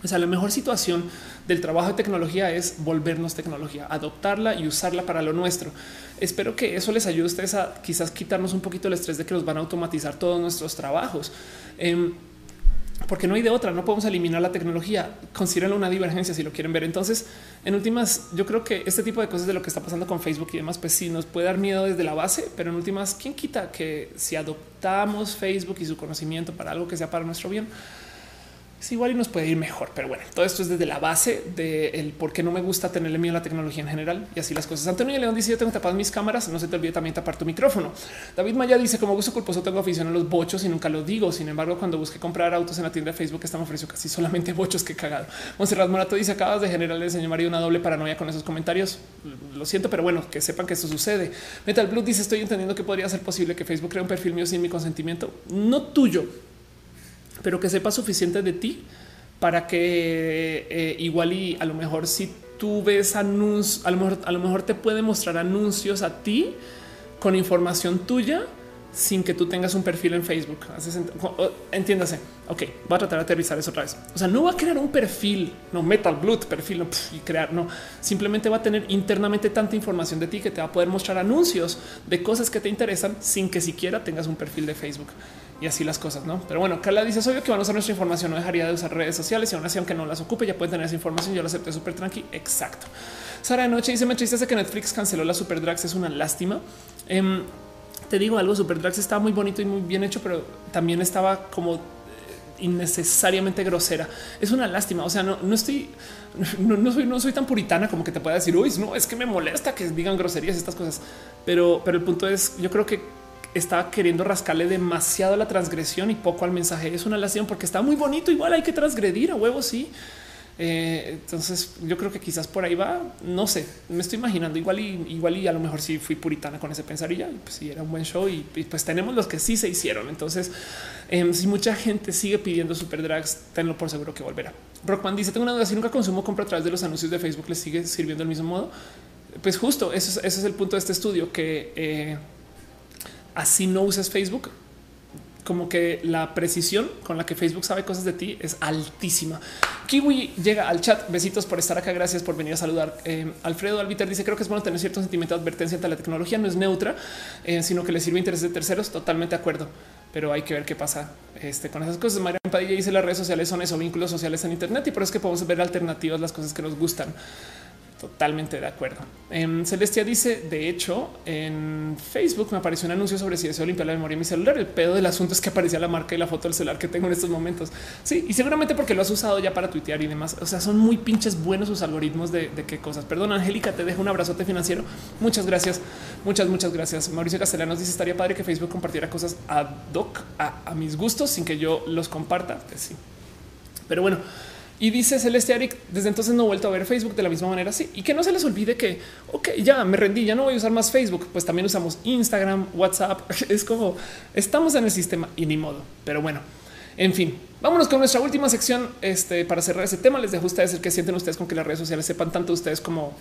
O sea, la mejor situación del trabajo de tecnología es volvernos tecnología, adoptarla y usarla para lo nuestro. Espero que eso les ayude a ustedes a quizás quitarnos un poquito el estrés de que nos van a automatizar todos nuestros trabajos. Em, porque no hay de otra, no podemos eliminar la tecnología. Consideren una divergencia si lo quieren ver. Entonces, en últimas, yo creo que este tipo de cosas de lo que está pasando con Facebook y demás, pues sí nos puede dar miedo desde la base, pero en últimas, ¿quién quita que si adoptamos Facebook y su conocimiento para algo que sea para nuestro bien? Igual y nos puede ir mejor. Pero bueno, todo esto es desde la base del por qué no me gusta tenerle miedo a la tecnología en general y así las cosas. Antonio León dice: Yo tengo tapadas mis cámaras. No se te olvide también tapar tu micrófono. David Maya dice: Como gusto culposo, tengo afición a los bochos y nunca lo digo. Sin embargo, cuando busqué comprar autos en la tienda de Facebook, están ofreciendo casi solamente bochos que cagado. Monserrat Morato dice: Acabas de generarle señor Mario una doble paranoia con esos comentarios. Lo siento, pero bueno, que sepan que esto sucede. Metal Blue dice: Estoy entendiendo que podría ser posible que Facebook cree un perfil mío sin mi consentimiento, no tuyo, pero que sepa suficiente de ti para que eh, igual y a lo mejor si tú ves anuncios, a lo mejor, a lo mejor te puede mostrar anuncios a ti con información tuya sin que tú tengas un perfil en Facebook. Entiéndase. Ok, voy a tratar de aterrizar eso otra vez. O sea, no va a crear un perfil, no Metal Blood, perfil y crear, no. Simplemente va a tener internamente tanta información de ti que te va a poder mostrar anuncios de cosas que te interesan sin que siquiera tengas un perfil de Facebook y así las cosas, ¿no? Pero bueno, Carla dice, obvio que van a usar nuestra información, no dejaría de usar redes sociales y aún así, aunque no las ocupe, ya pueden tener esa información, yo la acepté súper tranqui. Exacto. Sara de Noche dice, me tristeza que Netflix canceló la Super Drags, es una lástima. Em, te digo algo, Super Drags estaba muy bonito y muy bien hecho, pero también estaba como eh, innecesariamente grosera. Es una lástima. O sea, no, no estoy, [LAUGHS] no, soy, no soy tan puritana como que te pueda decir, uy, no, es que me molesta que digan groserías, estas cosas. Pero, pero el punto es, yo creo que estaba queriendo rascarle demasiado la transgresión y poco al mensaje. Es una lástima porque está muy bonito. Igual hay que transgredir a huevos. Sí. Eh, entonces yo creo que quizás por ahí va. No sé, me estoy imaginando igual y igual y a lo mejor sí fui puritana con ese pensar y ya pues sí era un buen show y, pues tenemos los que sí se hicieron. Entonces, em, si mucha gente sigue pidiendo super drags, tenlo por seguro que volverá. Brockman dice: Tengo una duda. Si nunca consumo compra a través de los anuncios de Facebook, les sigue sirviendo el mismo modo. Pues justo eso es, ese es el punto de este estudio que eh, así no uses Facebook, como que la precisión con la que Facebook sabe cosas de ti es altísima. Kiwi llega al chat. Besitos por estar acá. Gracias por venir a saludar. Eh, Alfredo Albiter dice: Creo que es bueno tener cierto sentimiento de advertencia ante la tecnología. No es neutra, eh, sino que le sirve interés de terceros. Totalmente de acuerdo, pero hay que ver qué pasa este, con esas cosas. María Padilla dice: Las redes sociales son eso, vínculos sociales en Internet y por eso es que podemos ver alternativas, las cosas que nos gustan. Totalmente de acuerdo. En Celestia dice, de hecho, en Facebook me apareció un anuncio sobre si deseo limpiar la memoria de mi celular. El pedo del asunto es que aparecía la marca y la foto del celular que tengo en estos momentos. Sí, y seguramente porque lo has usado ya para tuitear y demás. O sea, son muy pinches buenos sus algoritmos de, qué cosas. Perdón, Angélica, te dejo un abrazote financiero. Muchas gracias. Muchas, muchas gracias. Mauricio Castellanos dice, estaría padre que Facebook compartiera cosas ad hoc a, a mis gustos sin que yo los comparta. Pues sí. Pero bueno, Y dice Celeste Aric, desde entonces no he vuelto a ver Facebook de la misma manera. Sí, y que no se les olvide que, ok, ya me rendí, ya no voy a usar más Facebook. Pues también usamos Instagram, WhatsApp. [LAUGHS] Es como estamos en el sistema y ni modo. Pero bueno, en fin, vámonos con nuestra última sección. Este para cerrar ese tema, les dejo a ustedes el que sienten ustedes con que las redes sociales sepan tanto ustedes como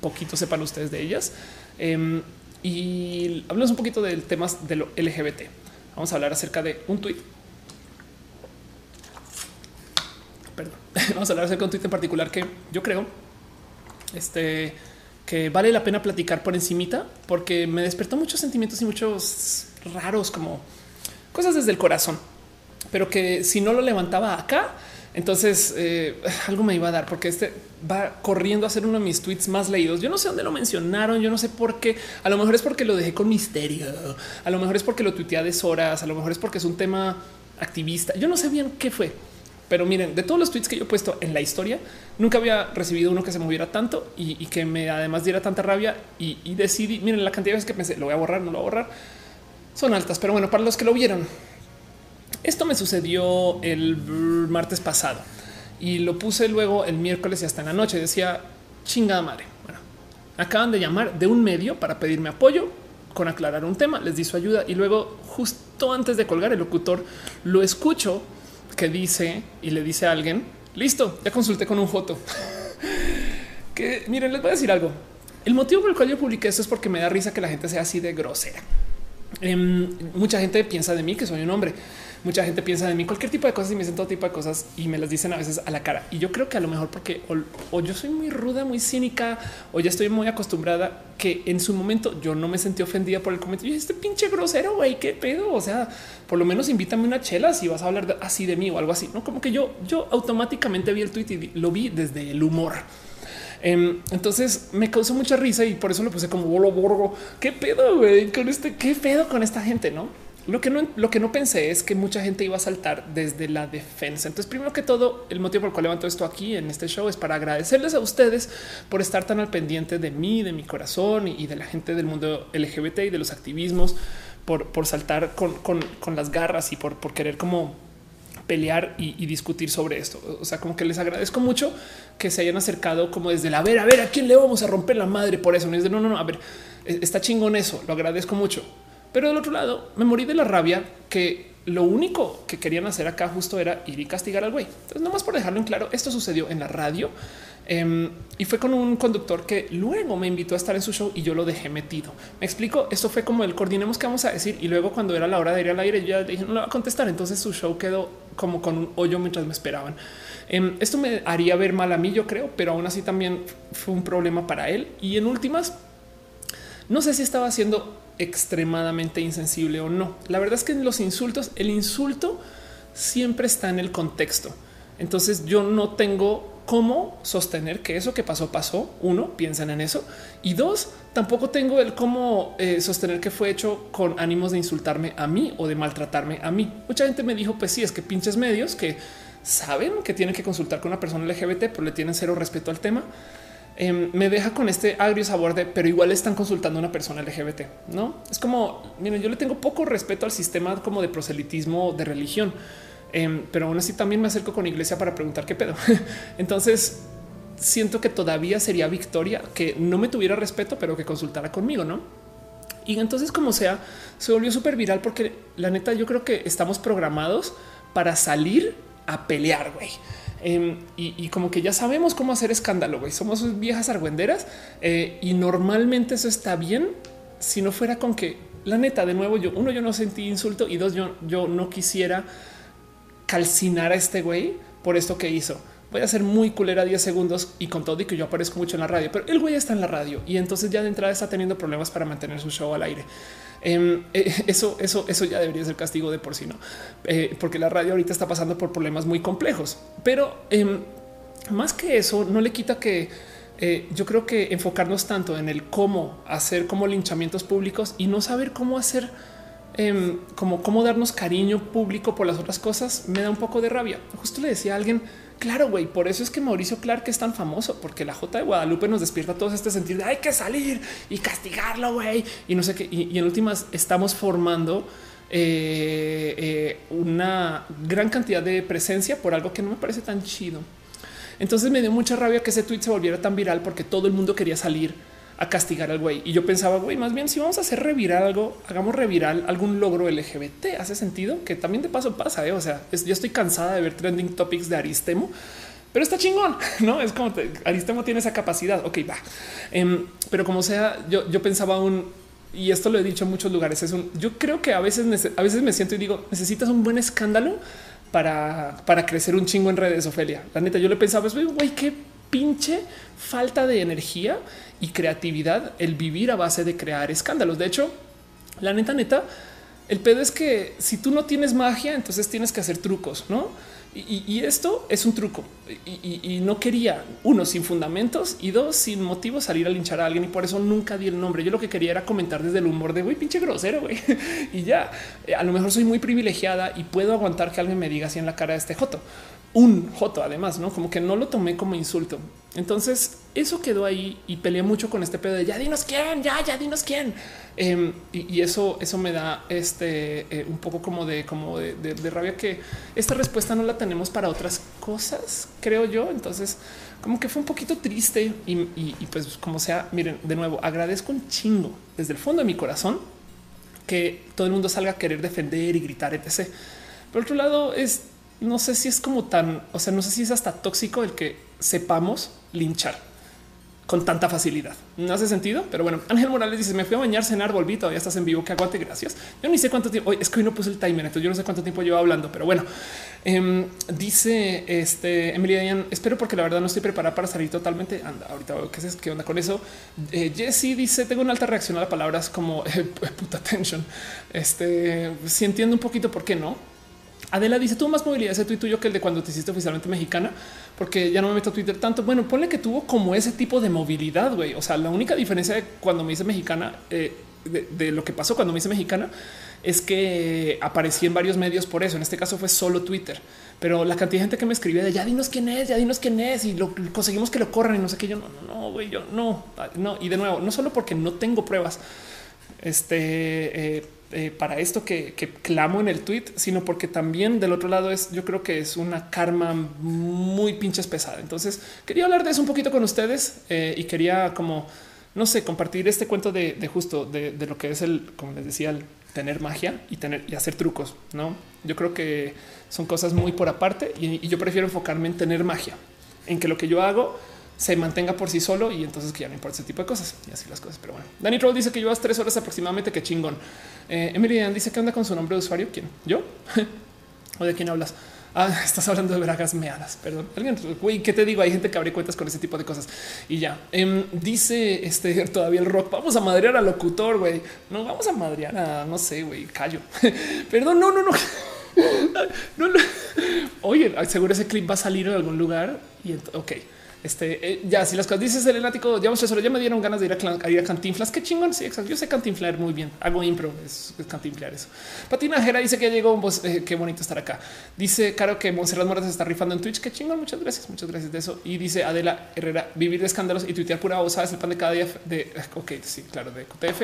poquito sepan ustedes de ellas. Em, y hablamos un poquito del tema de lo LGBT. Vamos a hablar acerca de un tweet perdón, [LAUGHS] vamos a hablar acerca de un tweet en particular que yo creo este, que vale la pena platicar por encimita porque me despertó muchos sentimientos y muchos raros como cosas desde el corazón, pero que si no lo levantaba acá, entonces eh, algo me iba a dar porque este va corriendo a ser uno de mis tweets más leídos. Yo no sé dónde lo mencionaron, yo no sé por qué. A lo mejor es porque lo dejé con misterio, a lo mejor es porque lo tuiteé a deshoras, a lo mejor es porque es un tema activista. Yo no sé bien qué fue, pero miren, de todos los tweets que yo he puesto en la historia, nunca había recibido uno que se moviera tanto y, que me además diera tanta rabia y, decidí, miren la cantidad de veces que pensé, lo voy a borrar, no lo voy a borrar, son altas, pero bueno, para los que lo vieron, esto me sucedió el martes pasado y lo puse luego el miércoles y hasta en la noche, decía, chingada madre, bueno, acaban de llamar de un medio para pedirme apoyo con aclarar un tema, les di su ayuda y luego justo antes de colgar el locutor lo escucho que dice y le dice a alguien, listo, ya consulté con un foto. [LAUGHS] que miren, les voy a decir algo. El motivo por el cual yo publiqué esto es porque me da risa que la gente sea así de grosera. Em, mucha gente piensa de mí que soy un hombre mucha gente piensa de mí cualquier tipo de cosas y me dicen todo tipo de cosas y me las dicen a veces a la cara. Y yo creo que a lo mejor porque o, yo soy muy ruda, muy cínica o ya estoy muy acostumbrada que en su momento yo no me sentí ofendida por el comentario. Este pinche grosero, güey, qué pedo. O sea, por lo menos invítame una chela si vas a hablar así de mí o algo así. No como que yo, yo automáticamente vi el tweet y lo vi desde el humor. Em, entonces me causó mucha risa y por eso lo puse como bolo borgo. ¿Qué pedo con este? ¿Qué pedo con esta gente? No? Lo que, no, lo que no pensé es que mucha gente iba a saltar desde la defensa. Entonces, primero que todo, el motivo por el cual levanto esto aquí en este show es para agradecerles a ustedes por estar tan al pendiente de mí, de mi corazón y de la gente del mundo LGBT y de los activismos, por, por saltar con, con, con, las garras y por, por querer como pelear y, discutir sobre esto. O sea, como que les agradezco mucho que se hayan acercado como desde la ver, a ver, a quién le vamos a romper la madre por eso. No es de no, no, no, a ver, e, está chingón eso. Lo agradezco mucho pero del otro lado, me morí de la rabia que lo único que querían hacer acá justo era ir y castigar al güey. Entonces, nomás por dejarlo en claro, esto sucedió en la radio em, y fue con un conductor que luego me invitó a estar en su show y yo lo dejé metido. Me explico. Esto fue como el coordinemos que vamos a decir. Y luego, cuando era la hora de ir al aire, yo ya dije no le va a contestar. Entonces, su show quedó como con un hoyo mientras me esperaban. Em, esto me haría ver mal a mí, yo creo, pero aún así también fue un problema para él. Y en últimas, no sé si estaba haciendo extremadamente insensible o no. La verdad es que en los insultos, el insulto siempre está en el contexto. Entonces yo no tengo cómo sostener que eso que pasó pasó. Uno, piensen en eso. Y dos, tampoco tengo el cómo eh, sostener que fue hecho con ánimos de insultarme a mí o de maltratarme a mí. Mucha gente me dijo, pues sí, es que pinches medios que saben que tienen que consultar con una persona LGBT, pero le tienen cero respeto al tema. Em, me deja con este agrio sabor de, pero igual están consultando a una persona LGBT. No es como, miren, yo le tengo poco respeto al sistema como de proselitismo de religión, em, pero aún así también me acerco con iglesia para preguntar qué pedo. [LAUGHS] Entonces siento que todavía sería victoria que no me tuviera respeto, pero que consultara conmigo, no? Y entonces, como sea, se volvió súper viral porque la neta, yo creo que estamos programados para salir a pelear, güey. Em, y, como que ya sabemos cómo hacer escándalo. Güey. Somos viejas argüenderas eh, y normalmente eso está bien si no fuera con que la neta, de nuevo, yo uno, yo no sentí insulto y dos, yo, yo no quisiera calcinar a este güey por esto que hizo. Voy a ser muy culera 10 segundos y con todo y que yo aparezco mucho en la radio, pero el güey está en la radio y entonces ya de entrada está teniendo problemas para mantener su show al aire. Em, eh, [LAUGHS] eso, eso, eso ya debería ser castigo de por sí, no, eh, porque la radio ahorita está pasando por problemas muy complejos, pero em, más que eso, no le quita que eh, yo creo que enfocarnos tanto en el cómo hacer como linchamientos públicos y no saber cómo hacer em, como cómo darnos cariño público por las otras cosas me da un poco de rabia. Justo le decía a alguien, Claro, güey, por eso es que Mauricio Clark es tan famoso, porque la J de Guadalupe nos despierta todo este sentido de hay que salir y castigarlo, güey. Y no sé qué. Y, en últimas estamos formando eh, eh, una gran cantidad de presencia por algo que no me parece tan chido. Entonces me dio mucha rabia que ese tweet se volviera tan viral porque todo el mundo quería salir a castigar al güey. Y yo pensaba, güey, más bien si vamos a hacer revirar algo, hagamos reviral algún logro LGBT. Hace sentido que también de paso pasa. ¿eh? O sea, yo estoy cansada de ver trending topics de Aristemo, pero está chingón, [LAUGHS] no es como Aristemo tiene esa capacidad. Ok, va. Em, pero como sea, yo, yo pensaba un y esto lo he dicho en muchos lugares. Es un yo creo que a veces, a veces me siento y digo necesitas un buen escándalo para, para crecer un chingo en redes. Ofelia, la neta, yo le pensaba, güey, qué pinche falta de energía y creatividad el vivir a base de crear escándalos. De hecho, la neta, neta, el pedo es que si tú no tienes magia, entonces tienes que hacer trucos, no? Y, esto es un truco y, no quería uno sin fundamentos y dos sin motivo salir a linchar a alguien y por eso nunca di el nombre. Yo lo que quería era comentar desde el humor de güey, pinche grosero güey. [LAUGHS] y ya a lo mejor soy muy privilegiada y puedo aguantar que alguien me diga así en la cara de este joto, un joto además, no como que no lo tomé como insulto. Entonces eso quedó ahí y peleé mucho con este pedo de ya dinos quién, ya, ya dinos quién. Em, y, eso, eso me da este eh, un poco como de, como de, rabia que esta respuesta no la tenemos para otras cosas, creo yo. Entonces, como que fue un poquito triste y, pues como sea, miren, de nuevo, agradezco un chingo desde el fondo de mi corazón que todo el mundo salga a querer defender y gritar, etc. Por otro lado, es no sé si es como tan, o sea, no sé si es hasta tóxico el que sepamos linchar con tanta facilidad. No hace sentido, pero bueno, Ángel Morales dice: Me fui a bañar, cenar, volví, todavía estás en vivo. Que aguante, gracias. Yo ni sé cuánto tiempo. Hoy es que hoy no puse el timer, entonces yo no sé cuánto tiempo llevo hablando, pero bueno, em, dice este Emilia espero porque la verdad no estoy preparada para salir totalmente. Anda, ahorita qué es qué onda con eso. Eh, Jesse dice: Tengo una alta reacción a las palabras como [LAUGHS] eh, puta tension. Este si entiendo un poquito por qué no Adela dice tuvo más movilidad ese tuit tuyo que el de cuando te hiciste oficialmente mexicana, porque ya no me meto a Twitter tanto. Bueno, ponle que tuvo como ese tipo de movilidad, güey. O sea, la única diferencia de cuando me hice mexicana, eh, de, lo que pasó cuando me hice mexicana, es que aparecí en varios medios por eso. En este caso fue solo Twitter, pero la cantidad de gente que me escribía de ya dinos quién es, ya dinos quién es y lo conseguimos que lo corran y no sé qué. Yo no, no, güey, yo no, no. Y de nuevo, no solo porque no tengo pruebas, este. Eh, eh, para esto que, clamo en el tweet, sino porque también del otro lado es, yo creo que es una karma muy pinches pesada. Entonces quería hablar de eso un poquito con ustedes eh, y quería como, no sé, compartir este cuento de, justo de, lo que es el, como les decía, el tener magia y tener y hacer trucos. No, yo creo que son cosas muy por aparte y yo prefiero enfocarme en tener magia, en que lo que yo hago se mantenga por sí solo y entonces que ya no importa ese tipo de cosas y así las cosas. Pero bueno, Danny Troll dice que llevas tres horas aproximadamente. Qué chingón. Eh, Emily dice que onda con su nombre de usuario. ¿Quién? Yo [LAUGHS] o de quién hablas? Ah, [LAUGHS] estás hablando de bragas meadas. Perdón. Alguien, güey, ¿qué te digo? Hay gente que abre cuentas con ese tipo de cosas y ya em, dice este [LAUGHS] todavía el rock. Vamos a madrear al locutor, güey. No vamos a madrear a no sé, güey, callo. Perdón, no, no, no. no, no. Oye, seguro ese clip va a salir en algún lugar y ok. Este eh, ya, si las cosas dices el elático, ya, ya me dieron ganas de ir a, ir a cantinflas. Qué chingón. Sí, exacto. Yo sé cantinflar muy bien. Hago impro, es, es cantinflar eso. Patina Jera dice que llegó. un eh, qué bonito estar acá. Dice Caro que Monserrat Moras se está rifando en Twitch. Qué chingón. Muchas gracias. Muchas gracias de eso. Y dice Adela Herrera, vivir de escándalos y tuitear pura voz. Sabes el pan de cada día de ok, sí, claro, de QTF.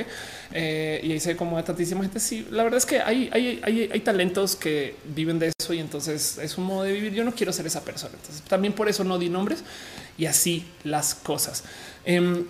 Eh, y ahí se como tantísima gente. Sí, la verdad es que hay, hay, hay, hay talentos que viven de eso y entonces es un modo de vivir. Yo no quiero ser esa persona. Entonces también por eso no di nombres y así las cosas. Em,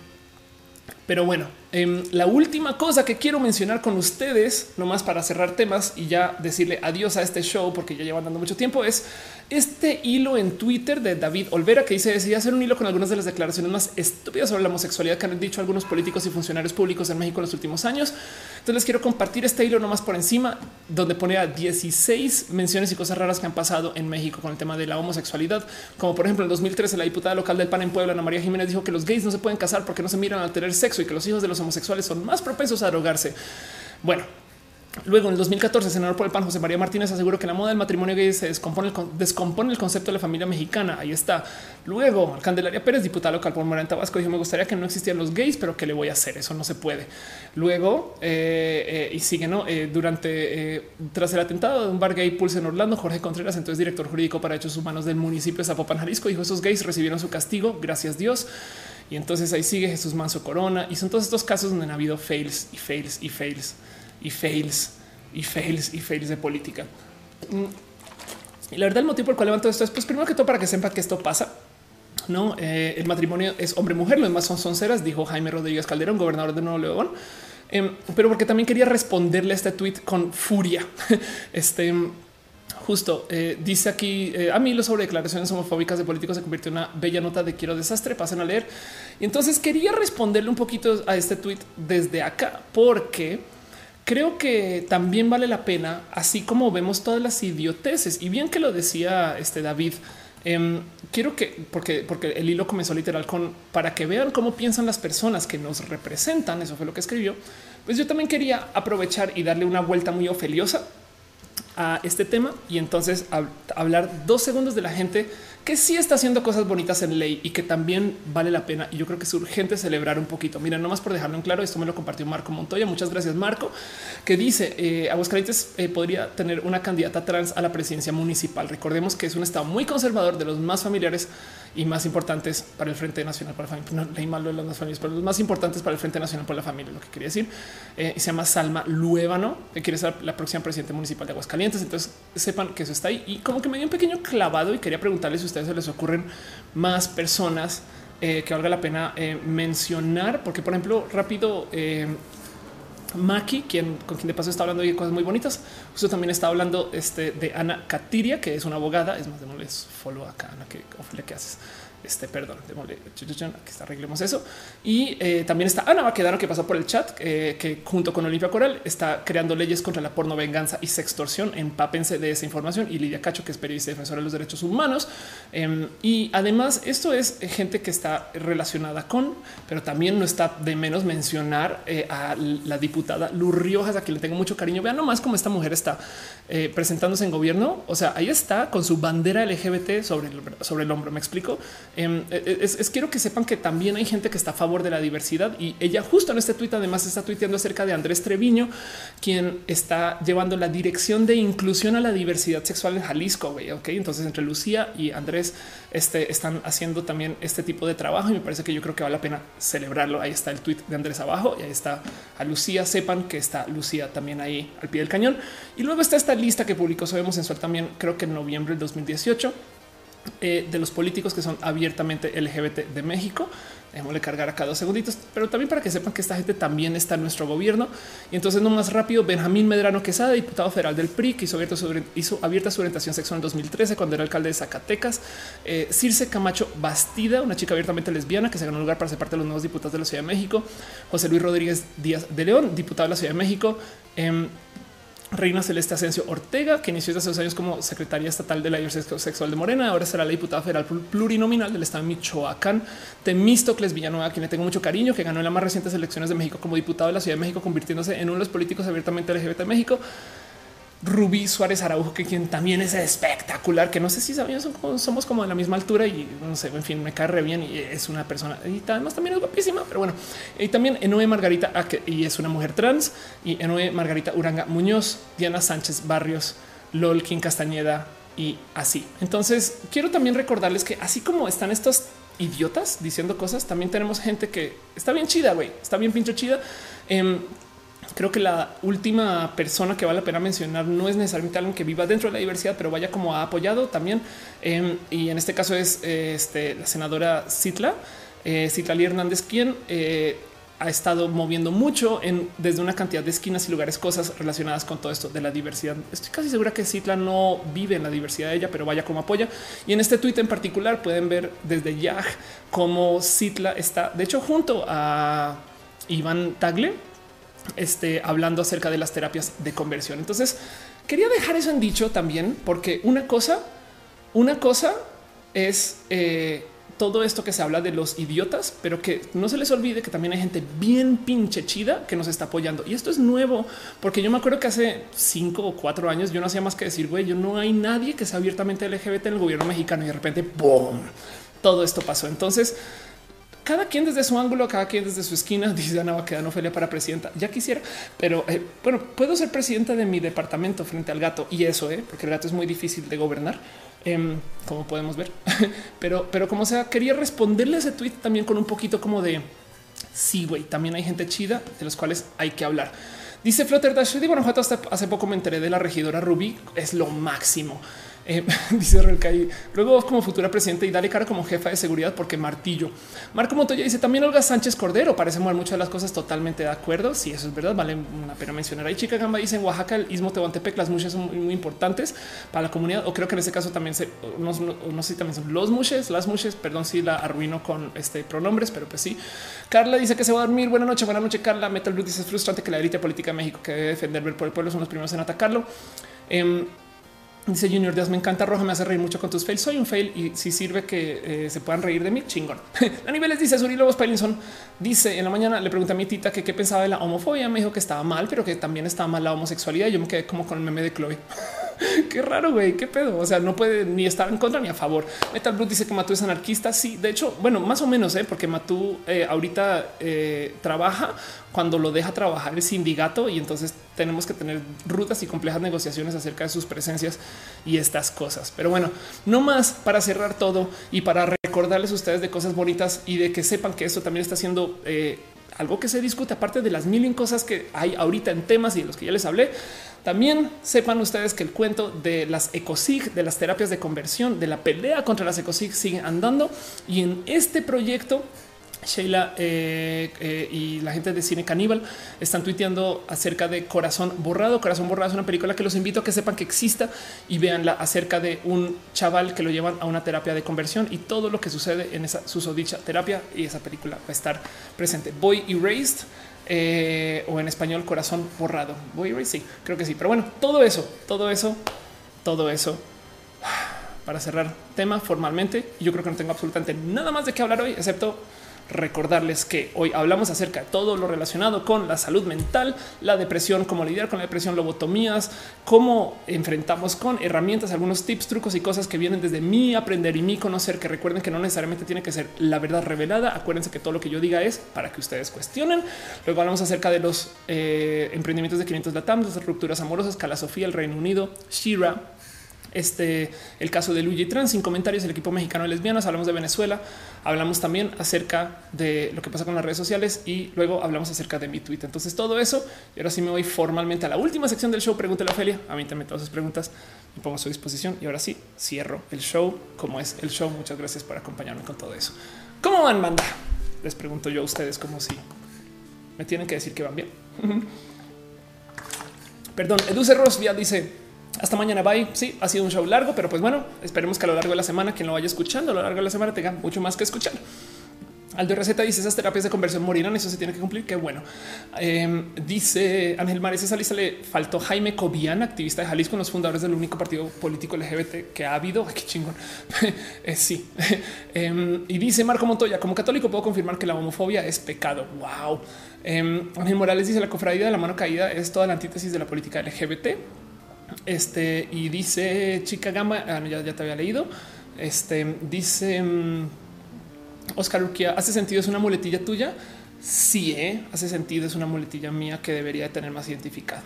pero bueno, em, la última cosa que quiero mencionar con ustedes, nomás para cerrar temas y ya decirle adiós a este show, porque ya llevan dando mucho tiempo, es este hilo en Twitter de David Olvera que dice decidí hacer un hilo con algunas de las declaraciones más estúpidas sobre la homosexualidad que han dicho algunos políticos y funcionarios públicos en México en los últimos años. Entonces les quiero compartir este hilo nomás por encima, donde pone a 16 menciones y cosas raras que han pasado en México con el tema de la homosexualidad, como por ejemplo en 2013 la diputada local del PAN en Puebla, Ana María Jiménez, dijo que los gays no se pueden casar porque no se miran al tener sexo y que los hijos de los homosexuales son más propensos a drogarse. Bueno, Luego, en el 2014, el senador por el PAN José María Martínez aseguró que la moda del matrimonio gay se descompone el, descompone el concepto de la familia mexicana. Ahí está. Luego, Candelaria Pérez, diputada local por Morena Tabasco, dijo: Me gustaría que no existieran los gays, pero ¿qué le voy a hacer? Eso no se puede. Luego, eh, eh, y sigue, no? Eh, durante, tras el atentado de un bar gay Pulse en Orlando, Jorge Contreras, entonces director jurídico para Hechos Humanos del municipio de Zapopan, Jalisco, dijo: Esos gays recibieron su castigo, gracias Dios. Y entonces ahí sigue Jesús Manso Corona. Y son todos estos casos donde han habido fails y fails y fails y fails y fails y fails de política. Mm. Y la verdad, el motivo por el cual levanto esto es, pues primero que todo, para que sepa que esto pasa. No, eh, el matrimonio es hombre-mujer, lo demás son sonceras, dijo Jaime Rodríguez Calderón, gobernador de Nuevo León. Em, pero porque también quería responderle a este tweet con furia. [LAUGHS] Este justo eh, dice aquí eh, a mí lo sobre declaraciones homofóbicas de políticos se convirtió en una bella nota de quiero desastre. Pasen a leer. Y entonces quería responderle un poquito a este tweet desde acá, porque creo que también vale la pena, así como vemos todas las idioteces y bien que lo decía este David. Em, quiero que, porque, porque el hilo comenzó literal con para que vean cómo piensan las personas que nos representan. Eso fue lo que escribió. Pues yo también quería aprovechar y darle una vuelta muy ofeliosa a este tema y entonces hablar dos segundos de la gente que sí está haciendo cosas bonitas en ley y que también vale la pena. Y yo creo que es urgente celebrar un poquito. Mira, nomás por dejarlo en claro, esto me lo compartió Marco Montoya. Muchas gracias, Marco, que dice eh, Aguascalientes eh, podría tener una candidata trans a la presidencia municipal. Recordemos que es un estado muy conservador de los más familiares y más importantes para el Frente Nacional para la Familia. No leí malo de las familias, pero los más importantes para el Frente Nacional por la Familia, lo que quería decir. Eh, se llama Salma Luébano, que quiere ser la próxima presidenta municipal de Aguascalientes. Entonces sepan que eso está ahí y como que me dio un pequeño clavado y quería preguntarles si a ustedes se les ocurren más personas eh, que valga la pena eh, mencionar, porque por ejemplo, rápido, Maki, quien con quien de paso está hablando de cosas muy bonitas. Justo también está hablando este, de Ana Katiria, que es una abogada. Es más, démosles follow acá, Ana, que, que haces este perdón, démosle aquí está, arreglemos eso. Y eh, también está Ana Baquedano que pasó por el chat, eh, que junto con Olimpia Coral está creando leyes contra la porno venganza y sextorsión. Empápense de esa información y Lidia Cacho, que es periodista y defensora de los derechos humanos. Em, y además, esto es gente que está relacionada con, pero también no está de menos mencionar eh, a la diputada Luz Riojas, a quien le tengo mucho cariño. Vean nomás cómo esta mujer está presentándose en gobierno. O sea, ahí está con su bandera LGBT sobre el, sobre el hombro. Me explico. Em, es, quiero que sepan que también hay gente que está a favor de la diversidad y ella justo en este tuit además está tuiteando acerca de Andrés Treviño, quien está llevando la dirección de inclusión a la diversidad sexual en Jalisco. ok, entonces entre Lucía y Andrés este, están haciendo también este tipo de trabajo y me parece que yo creo que vale la pena celebrarlo. Ahí está el tuit de Andrés abajo y ahí está a Lucía. Sepan que está Lucía también ahí al pie del cañón. Y luego está esta lista que publicó Sabemos Sensual también, creo que en noviembre del 2018 eh, de los políticos que son abiertamente LGBT de México. Démosle cargar acá dos segunditos, pero también para que sepan que esta gente también está en nuestro gobierno. Y entonces, no más rápido, Benjamín Medrano Quesada, diputado federal del PRI, que hizo abierta su, hizo abierta su orientación sexual en 2013 cuando era alcalde de Zacatecas. Eh, Circe Camacho Bastida, una chica abiertamente lesbiana que se ganó un lugar para ser parte de los nuevos diputados de la Ciudad de México. José Luis Rodríguez Díaz de León, diputado de la Ciudad de México. Em, Reina Celeste Asensio Ortega, que inició hace dos años como secretaria estatal de la diversidad sexual de Morena, ahora será la diputada federal plurinominal del estado de Michoacán. Temístocles Villanueva, quien le tengo mucho cariño, que ganó en las más recientes elecciones de México como diputado de la Ciudad de México, convirtiéndose en uno de los políticos abiertamente LGBT de México. Rubí Suárez Araujo, que quien también es espectacular, que no sé si sabían, somos como de la misma altura y no sé, en fin, me cae bien y es una persona y además también es guapísima, pero bueno, y también Enoe Margarita y es una mujer trans y Enoe Margarita Uranga Muñoz, Diana Sánchez Barrios, Lolkin Castañeda y así. Entonces quiero también recordarles que así como están estos idiotas diciendo cosas, también tenemos gente que está bien chida, güey, está bien pincho chida. Em, creo que la última persona que vale la pena mencionar no es necesariamente alguien que viva dentro de la diversidad, pero vaya como ha apoyado también. Em, y en este caso es este, la senadora Citla, eh, Citlali Hernández, quien eh, ha estado moviendo mucho desde una cantidad de esquinas y lugares, cosas relacionadas con todo esto de la diversidad. Estoy casi segura que Citla no vive en la diversidad de ella, pero vaya como apoya. Y en este tuit en particular pueden ver desde ya cómo Citla está, de hecho, junto a Iván Tagle, este, hablando acerca de las terapias de conversión. Entonces, quería dejar eso en dicho también, porque una cosa, una cosa es eh, todo esto que se habla de los idiotas, pero que no se les olvide que también hay gente bien pinche chida que nos está apoyando. Y esto es nuevo, porque yo me acuerdo que hace cinco o cuatro años yo no hacía más que decir, güey, yo no hay nadie que sea abiertamente LGBT en el gobierno mexicano y de repente, ¡boom! Todo esto pasó. Entonces, cada quien desde su ángulo, cada quien desde su esquina, [LAUGHS] dice Ana Baquedano Ofelia para presidenta. Ya quisiera, pero eh, bueno, puedo ser presidenta de mi departamento frente al gato y eso, eh, porque el gato es muy difícil de gobernar, em, como podemos ver. [LAUGHS] pero, pero como sea, quería responderle ese tweet también con un poquito como de sí, güey, también hay gente chida de los cuales hay que hablar. Dice Flutter Dash, bueno, hasta hace poco me enteré de la regidora Ruby, es lo máximo. Eh, [LAUGHS] dice Relcay, luego vos como futura presidente y dale cara como jefa de seguridad porque martillo. Marco Montoya dice también Olga Sánchez Cordero parece mover muchas de las cosas totalmente de acuerdo. Si eso es verdad, vale una pena mencionar. Ahí Chica Gamba dice en Oaxaca, el istmo Tehuantepec, las muchas son muy, importantes para la comunidad. O creo que en ese caso también se no, no, sé si también son los muches, las muches. Perdón si la arruino con este pronombres, pero pues sí. Carla dice que se va a dormir. Buenas noches, buenas noches, Carla. Metal Blue dice es frustrante que la élite política de México que debe defender por el pueblo son los primeros en atacarlo. Eh, Dice Junior Díaz, me encanta Roja, me hace reír mucho con tus fails. Soy un fail y si sirve que eh, se puedan reír de mí, chingón. [LAUGHS] a niveles dice Suri Lobos Pailinson. Dice en la mañana le pregunté a mi tita que qué pensaba de la homofobia. Me dijo que estaba mal, pero que también estaba mal la homosexualidad. Yo me quedé como con el meme de Chloe. [LAUGHS] [LAUGHS] qué raro, güey, qué pedo. O sea, no puede ni estar en contra ni a favor. Metal Blue dice que Matú es anarquista. Sí, de hecho, bueno, más o menos, ¿eh? porque Matú eh, ahorita eh, trabaja cuando lo deja trabajar el sindicato y entonces tenemos que tener rutas y complejas negociaciones acerca de sus presencias y estas cosas. Pero bueno, no más para cerrar todo y para recordarles a ustedes de cosas bonitas y de que sepan que esto también está siendo eh, algo que se discute aparte de las mil cosas que hay ahorita en temas y de los que ya les hablé. También sepan ustedes que el cuento de las ecosig, de las terapias de conversión, de la pelea contra las ecosig sigue andando y en este proyecto Sheila eh, eh, y la gente de Cine Caníbal están tuiteando acerca de Corazón Borrado. Corazón Borrado es una película que los invito a que sepan que exista y veanla acerca de un chaval que lo llevan a una terapia de conversión y todo lo que sucede en esa susodicha terapia y esa película va a estar presente. Boy Erased eh, o en español Corazón Borrado. Sí, creo que sí. Pero bueno, todo eso, todo eso, todo eso [SIGHS] para cerrar tema formalmente. Yo creo que no tengo absolutamente nada más de qué hablar hoy, excepto recordarles que hoy hablamos acerca de todo lo relacionado con la salud mental, la depresión, cómo lidiar con la depresión, lobotomías, cómo enfrentamos con herramientas, algunos tips, trucos y cosas que vienen desde mi aprender y mi conocer, que recuerden que no necesariamente tiene que ser la verdad revelada. Acuérdense que todo lo que yo diga es para que ustedes cuestionen. Luego hablamos acerca de los eh, emprendimientos de 500 Latam, las rupturas amorosas, Cala Sofía, el Reino Unido, Shira, este, el caso de Luigi Trans, sin comentarios, el equipo mexicano de lesbianas, hablamos de Venezuela, hablamos también acerca de lo que pasa con las redes sociales y luego hablamos acerca de mi tweet. Entonces todo eso, y ahora sí me voy formalmente a la última sección del show, pregúntale a Ofelia, a mí también todas sus preguntas, me pongo a su disposición y ahora sí cierro el show como es el show. Muchas gracias por acompañarme con todo eso. ¿Cómo van, banda? Les pregunto yo a ustedes como si me tienen que decir que van bien. [LAUGHS] Perdón, Edu Ross ya dice hasta mañana. Bye. Sí, ha sido un show largo, pero pues bueno, esperemos que a lo largo de la semana, quien lo vaya escuchando a lo largo de la semana tenga mucho más que escuchar. Aldo Receta dice esas terapias de conversión morirán. Eso se tiene que cumplir. Qué bueno. Em, dice Ángel Mares. Esa lista le faltó Jaime Cobian, activista de Jalisco, los fundadores del único partido político LGBT que ha habido. [LAUGHS] qué chingón. [LAUGHS] Eh, sí. [LAUGHS] Em, y dice Marco Montoya, como católico puedo confirmar que la homofobia es pecado. Wow. Em, Ángel Morales dice la cofradía de la mano caída es toda la antítesis de la política LGBT. Este y dice Chica Gama, ah, ya, te había leído. Este dice mm, Oscar Urquía, ¿hace sentido? ¿Es una muletilla tuya? Sí, ¿eh? hace sentido. Es una muletilla mía que debería tener más identificado.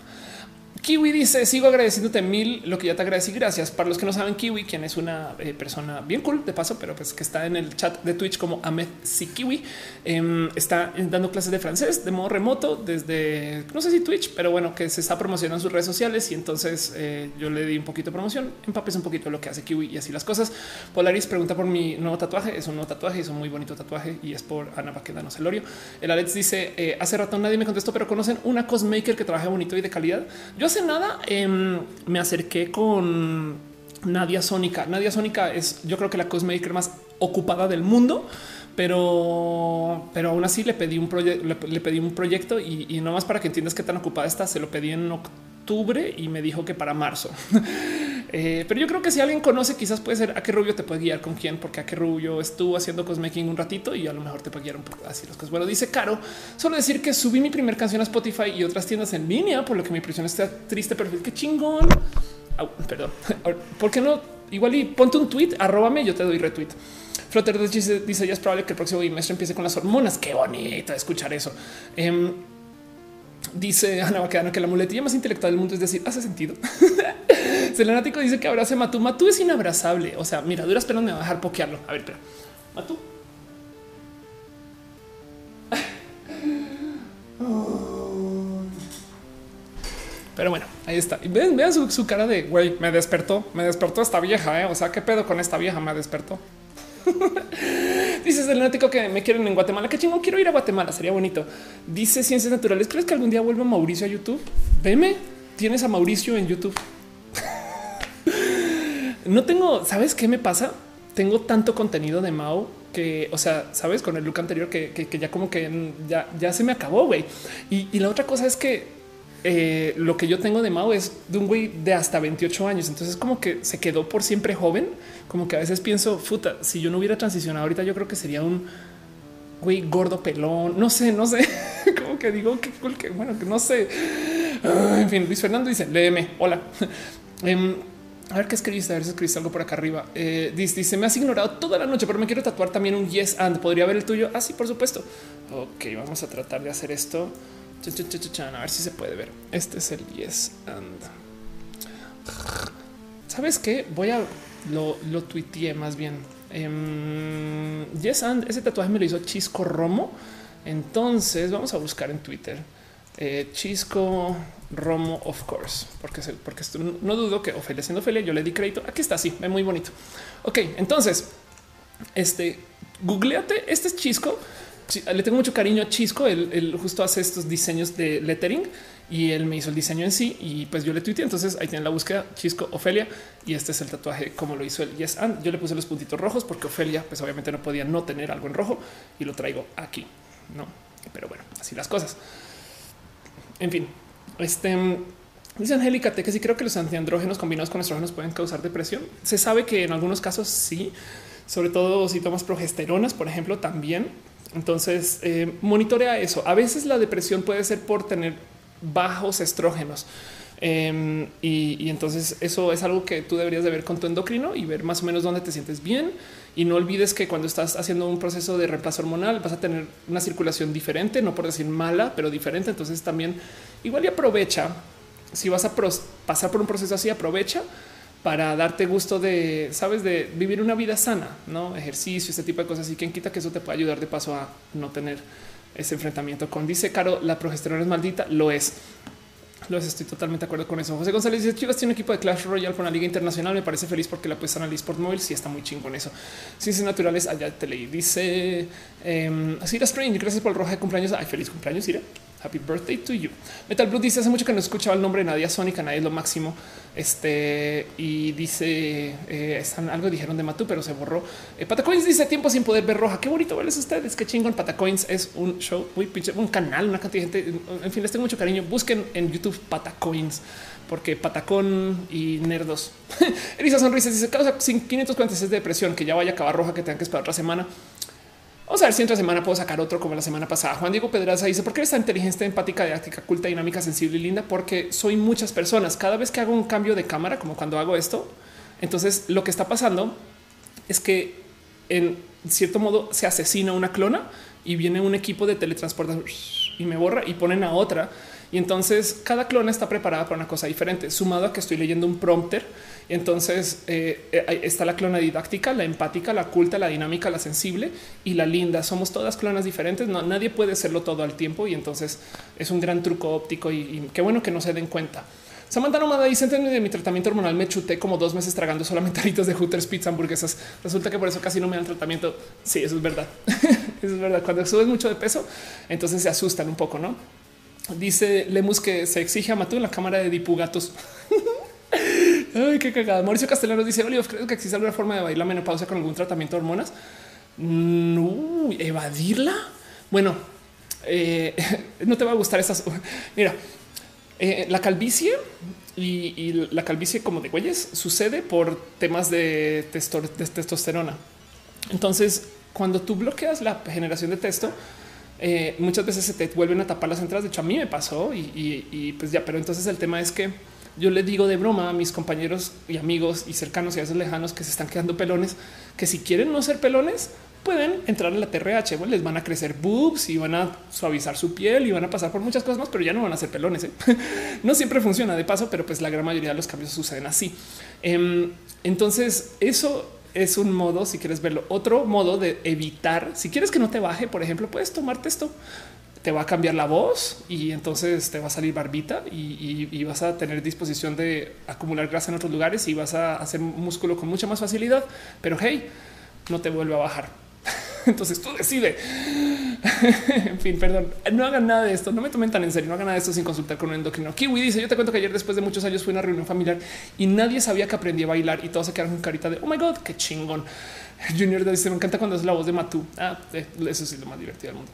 Kiwi dice sigo agradeciéndote mil lo que ya te agradecí. Gracias. Para los que no saben, Kiwi, quien es una eh, persona bien cool de paso, pero pues que está en el chat de Twitch como Ahmed Si Kiwi, em, está dando clases de francés de modo remoto desde no sé si Twitch, pero bueno, que se está promocionando en sus redes sociales y entonces eh, yo le di un poquito de promoción. Empapes un poquito lo que hace Kiwi y así las cosas. Polaris pregunta por mi nuevo tatuaje. Es un nuevo tatuaje, es un muy bonito tatuaje y es por Ana Baquedano Celorio. El Alex dice eh, hace rato nadie me contestó, pero conocen una cosmaker que trabaja bonito y de calidad. Yo hace nada em, me acerqué con Nadia Sónica. Nadia Sónica es yo creo que la cosmaker más ocupada del mundo, pero, pero aún así le pedí un proyecto, le, pedí un proyecto y, y no más para que entiendas qué tan ocupada está. Se lo pedí en octubre y me dijo que para marzo. [LAUGHS] Eh, pero yo creo que si alguien conoce, quizás puede ser a qué rubio te puede guiar con quién, porque a qué rubio estuvo haciendo cosmaking un ratito y a lo mejor te puede así las cosas. Bueno, dice Caro, solo decir que subí mi primer canción a Spotify y otras tiendas en línea, por lo que mi impresión está triste, pero qué chingón. perdón, [LAUGHS] ¿por qué no? Igual y ponte un tweet, arróbame, yo te doy retweet. Flutter dice, dice ya es probable que el próximo bimestre empiece con las hormonas. Qué bonito escuchar eso. Em, dice Ana Baquedano que la muletilla más intelectual del mundo es decir, hace sentido. [LAUGHS] Selenático dice que abrace Matú. Matú es inabrazable. O sea, mira, duras penas me va a dejar pokearlo. A ver, espera. Matú. Pero bueno, ahí está. Vean, vean su, cara de güey, me despertó, me despertó esta vieja. ¿eh? O sea, qué pedo con esta vieja me despertó. [LAUGHS] Dices el que me quieren en Guatemala. Qué chingo quiero ir a Guatemala. Sería bonito. Dice Ciencias Naturales. ¿Crees que algún día vuelva Mauricio a YouTube? Veme. Tienes a Mauricio en YouTube. No tengo. ¿Sabes qué me pasa? Tengo tanto contenido de Mao que, o sea, sabes, con el look anterior que, ya como que ya, ya se me acabó, güey. Y, la otra cosa es que eh, lo que yo tengo de Mao es de un güey de hasta 28 años. Entonces, como que se quedó por siempre joven. Como que a veces pienso, puta, si yo no hubiera transicionado ahorita, yo creo que sería un güey gordo pelón. No sé, no sé. [LAUGHS] como que digo que, que bueno, que no sé. Ah, en fin, Luis Fernando dice, léeme. Hola. [LAUGHS] Em, a ver qué escribiste, a ver si escribiste algo por acá arriba. Eh, dice, me has ignorado toda la noche, pero me quiero tatuar también un yes and. ¿Podría ver el tuyo? Ah, sí, por supuesto. Ok, vamos a tratar de hacer esto. A ver si se puede ver. Este es el yes and. ¿Sabes qué? Voy a... Lo, lo tuiteé más bien. Em, yes and. Ese tatuaje me lo hizo Chisco Romo. Entonces vamos a buscar en Twitter. Eh, Chisco Romo, of course, porque, porque no dudo que Ofelia siendo Ofelia, yo le di crédito. Aquí está, sí, ve muy bonito. Ok, entonces, este, googleate, este es Chisco. Le tengo mucho cariño a Chisco. Él, justo hace estos diseños de lettering y él me hizo el diseño en sí. Y pues yo le tuiteé. Entonces ahí tienen la búsqueda Chisco Ofelia. Y este es el tatuaje como lo hizo el Yes And. Yo le puse los puntitos rojos porque Ofelia, pues obviamente no podía no tener algo en rojo y lo traigo aquí. No, pero bueno, así las cosas. En fin, este dice Angélica que sí creo que los antiandrógenos combinados con estrógenos pueden causar depresión. Se sabe que en algunos casos sí, sobre todo si tomas progesteronas, por ejemplo, también. Entonces eh, monitorea eso. A veces la depresión puede ser por tener bajos estrógenos. Em, y, entonces eso es algo que tú deberías de ver con tu endocrino y ver más o menos dónde te sientes bien. Y no olvides que cuando estás haciendo un proceso de reemplazo hormonal vas a tener una circulación diferente, no por decir mala, pero diferente. Entonces también igual y aprovecha. Si vas a pasar por un proceso así, aprovecha para darte gusto de, sabes, de vivir una vida sana, no ejercicio, este tipo de cosas. Y quien quita que eso te pueda ayudar de paso a no tener ese enfrentamiento con dice Caro, la progesterona es maldita, lo es. Los estoy totalmente de acuerdo con eso. José González dice Chivas tiene un equipo de Clash Royale con la Liga Internacional. Me parece feliz porque la puesta en el eSport móvil. Sí, está muy chingón eso. Ciencias naturales. Allá te leí. Dice eh, Sira Strange. Gracias por el roja de cumpleaños. Ay, feliz cumpleaños, Sira. Happy birthday to you. Metal Blue dice hace mucho que no escuchaba el nombre de Nadia Sónica, nadie es lo máximo. Este y dice eh, están, algo dijeron de Matú, pero se borró. Eh, Patacoins dice tiempo sin poder ver roja. Qué bonito verles ustedes. Qué chingón. Patacoins es un show muy pinche, un canal, una cantidad de gente. En fin, les tengo mucho cariño. Busquen en YouTube Patacoins porque Patacón y Nerdos. [LAUGHS] Elisa Sonrisas dice causa 546 de depresión que ya vaya a acabar roja que tengan que esperar otra semana. Vamos a ver si otra semana puedo sacar otro como la semana pasada. Juan Diego Pedraza dice por qué eres tan inteligente, empática, didáctica, culta, dinámica, sensible y linda, porque soy muchas personas. Cada vez que hago un cambio de cámara, como cuando hago esto, entonces lo que está pasando es que en cierto modo se asesina una clona y viene un equipo de teletransporte y me borra y ponen a otra. Y entonces cada clona está preparada para una cosa diferente, sumado a que estoy leyendo un prompter entonces eh, eh, está la clona didáctica, la empática, la culta, la dinámica, la sensible y la linda. Somos todas clonas diferentes. Nadie puede serlo todo al tiempo y entonces es un gran truco óptico y, qué bueno que no se den cuenta. Samantha Nomada dice de mi tratamiento hormonal me chuté como dos meses tragando solamente [LAUGHS] aritos de Hooters Pizza hamburguesas. Resulta que por eso casi no me dan tratamiento. Sí, eso es verdad. [LAUGHS] es verdad. Cuando subes mucho de peso, entonces se asustan un poco, ¿no? Dice Lemus que se exige a Matú en la cámara de dipugatos. [LAUGHS] Ay, qué cagada. Mauricio Castellanos dice: Oliver, ¿crees que existe alguna forma de evadir la menopausia con algún tratamiento de hormonas? No, evadirla. Bueno, eh, [LAUGHS] no te va a gustar esas. [LAUGHS] Mira, eh, la calvicie y, la calvicie como de güeyes sucede por temas de, testosterona. Entonces, cuando tú bloqueas la generación de testo, eh, muchas veces se te vuelven a tapar las entradas. De hecho, a mí me pasó y, pues ya, pero entonces el tema es que yo le digo de broma a mis compañeros y amigos y cercanos y a esos lejanos que se están quedando pelones, que si quieren no ser pelones, pueden entrar en la TRH, les van a crecer boobs y van a suavizar su piel y van a pasar por muchas cosas más, pero ya no van a ser pelones. ¿eh? [LAUGHS] no siempre funciona de paso, pero pues la gran mayoría de los cambios suceden así. Em, entonces eso es un modo, si quieres verlo, otro modo de evitar, si quieres que no te baje, por ejemplo, puedes tomarte esto te va a cambiar la voz y entonces te va a salir barbita y, vas a tener disposición de acumular grasa en otros lugares y vas a hacer músculo con mucha más facilidad. Pero hey, no te vuelve a bajar. [LAUGHS] Entonces tú decide. [LAUGHS] en fin, perdón, no hagan nada de esto. No me tomen tan en serio. No hagan nada de esto sin consultar con un endocrino. Kiwi dice: Yo te cuento que ayer, después de muchos años, fui a una reunión familiar y nadie sabía que aprendí a bailar y todos se quedaron con carita de oh my god, qué chingón. [LAUGHS] Junior dice: Me encanta cuando es la voz de Matú. Ah, eh, eso es lo más divertido del mundo.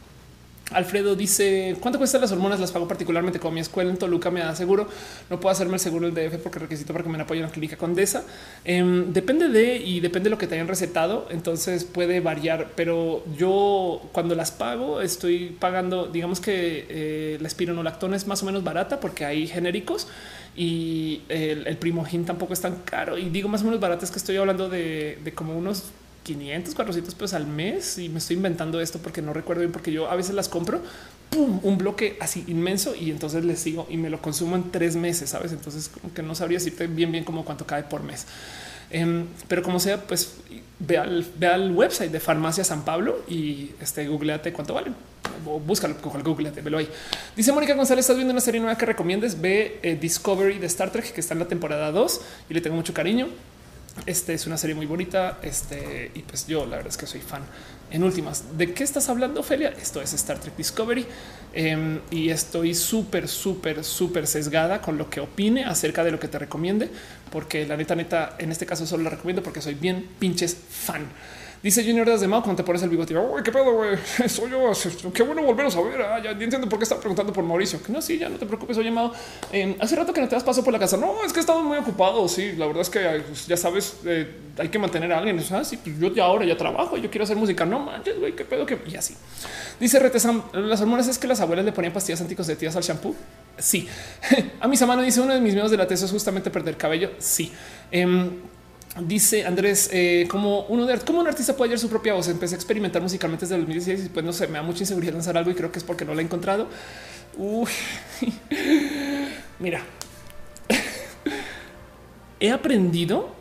Alfredo dice cuánto cuestan las hormonas, las pago particularmente con mi escuela en Toluca me da seguro. No puedo hacerme el seguro del DF porque requisito para que me apoyen en la clínica Condesa. Em, depende de y depende de lo que te hayan recetado. Entonces puede variar, pero yo cuando las pago estoy pagando, digamos que eh, la espironolactona es más o menos barata porque hay genéricos y el, el primogin tampoco es tan caro. Y digo más o menos barata es que estoy hablando de, de como unos 500, 400 pesos al mes y me estoy inventando esto porque no recuerdo bien, porque yo a veces las compro un bloque así inmenso y entonces les sigo y me lo consumo en tres meses, sabes? Entonces, como que no sabría decirte bien, bien como cuánto cae por mes. Em, pero como sea, pues ve al, ve al website de Farmacia San Pablo y este googleate cuánto vale. O búscalo con googleate, velo ahí. Dice Mónica González, estás viendo una serie nueva que recomiendes. Ve eh, Discovery de Star Trek, que está en la temporada 2 y le tengo mucho cariño. Este es una serie muy bonita. Este, y pues yo la verdad es que soy fan. En últimas, ¿de qué estás hablando, Ophelia? Esto es Star Trek Discovery em, y estoy súper, súper, súper sesgada con lo que opine acerca de lo que te recomiende, porque la neta, neta, en este caso solo la recomiendo porque soy bien pinches fan. Dice Junior de Mao cuando te pones el bigote. Uy, qué pedo, güey. [LAUGHS] Soy yo. Qué bueno volveros a ver. Ah, ya entiendo por qué está preguntando por Mauricio. Que no, sí, ya no te preocupes. Soy llamado. Eh, hace rato que no te das paso por la casa. No, es que he estado muy ocupado. Sí, la verdad es que pues, ya sabes, eh, hay que mantener a alguien. Ah, sí, pues yo ya ahora ya trabajo. Yo quiero hacer música. No manches, güey, qué pedo que y así. Dice Retesam. Las hormonas es que las abuelas le ponían pastillas anticonceptivas al shampoo. Sí. [LAUGHS] a mis amanos dice uno de mis miedos de la tesis es justamente perder cabello. Sí. Em, Dice Andrés, eh, como uno de un artista puede hallar su propia voz. Empecé a experimentar musicalmente desde el 2016 y pues no sé, me da mucha inseguridad lanzar algo y creo que es porque no lo he encontrado. [LAUGHS] Mira, [LAUGHS] he aprendido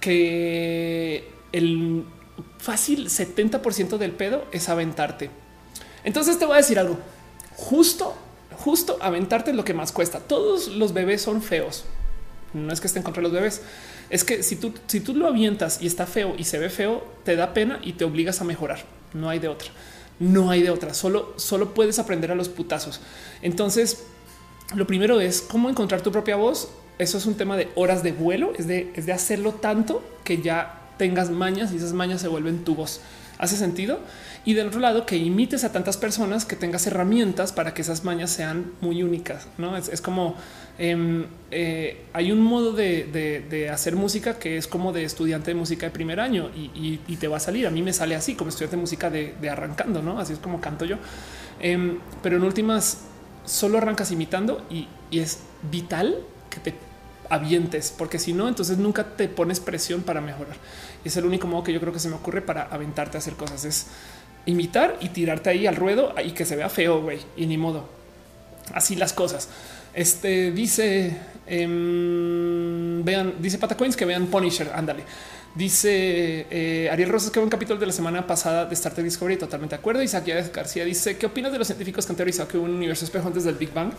que el fácil 70% del pedo es aventarte. Entonces te voy a decir algo. Justo, justo aventarte es lo que más cuesta. Todos los bebés son feos. No es que estén contra los bebés es que si tú, si tú lo avientas y está feo y se ve feo, te da pena y te obligas a mejorar. No hay de otra. No hay de otra. Solo, solo puedes aprender a los putazos. Entonces, lo primero es cómo encontrar tu propia voz. Eso es un tema de horas de vuelo, es de, es de hacerlo tanto que ya tengas mañas y esas mañas se vuelven tu voz. ¿Hace sentido? Y del otro lado, que imites a tantas personas, que tengas herramientas para que esas mañas sean muy únicas. No es, como em, eh, hay un modo de, hacer música que es como de estudiante de música de primer año y, te va a salir. A mí me sale así como estudiante de música de, arrancando, no así es como canto yo. Em, pero en últimas, solo arrancas imitando y, y es vital que te avientes, porque si no, entonces nunca te pones presión para mejorar. Es el único modo que yo creo que se me ocurre para aventarte a hacer cosas. Es imitar y tirarte ahí al ruedo y que se vea feo, güey, y ni modo. Así las cosas. Este dice, em, vean, dice Patacoins que vean Punisher, ándale. Dice eh, Ariel Rosas que un capítulo de la semana pasada de Star Trek Discovery, totalmente de acuerdo. Isaac García dice, ¿qué opinas de los científicos que han teorizado que un universo espejo antes del Big Bang?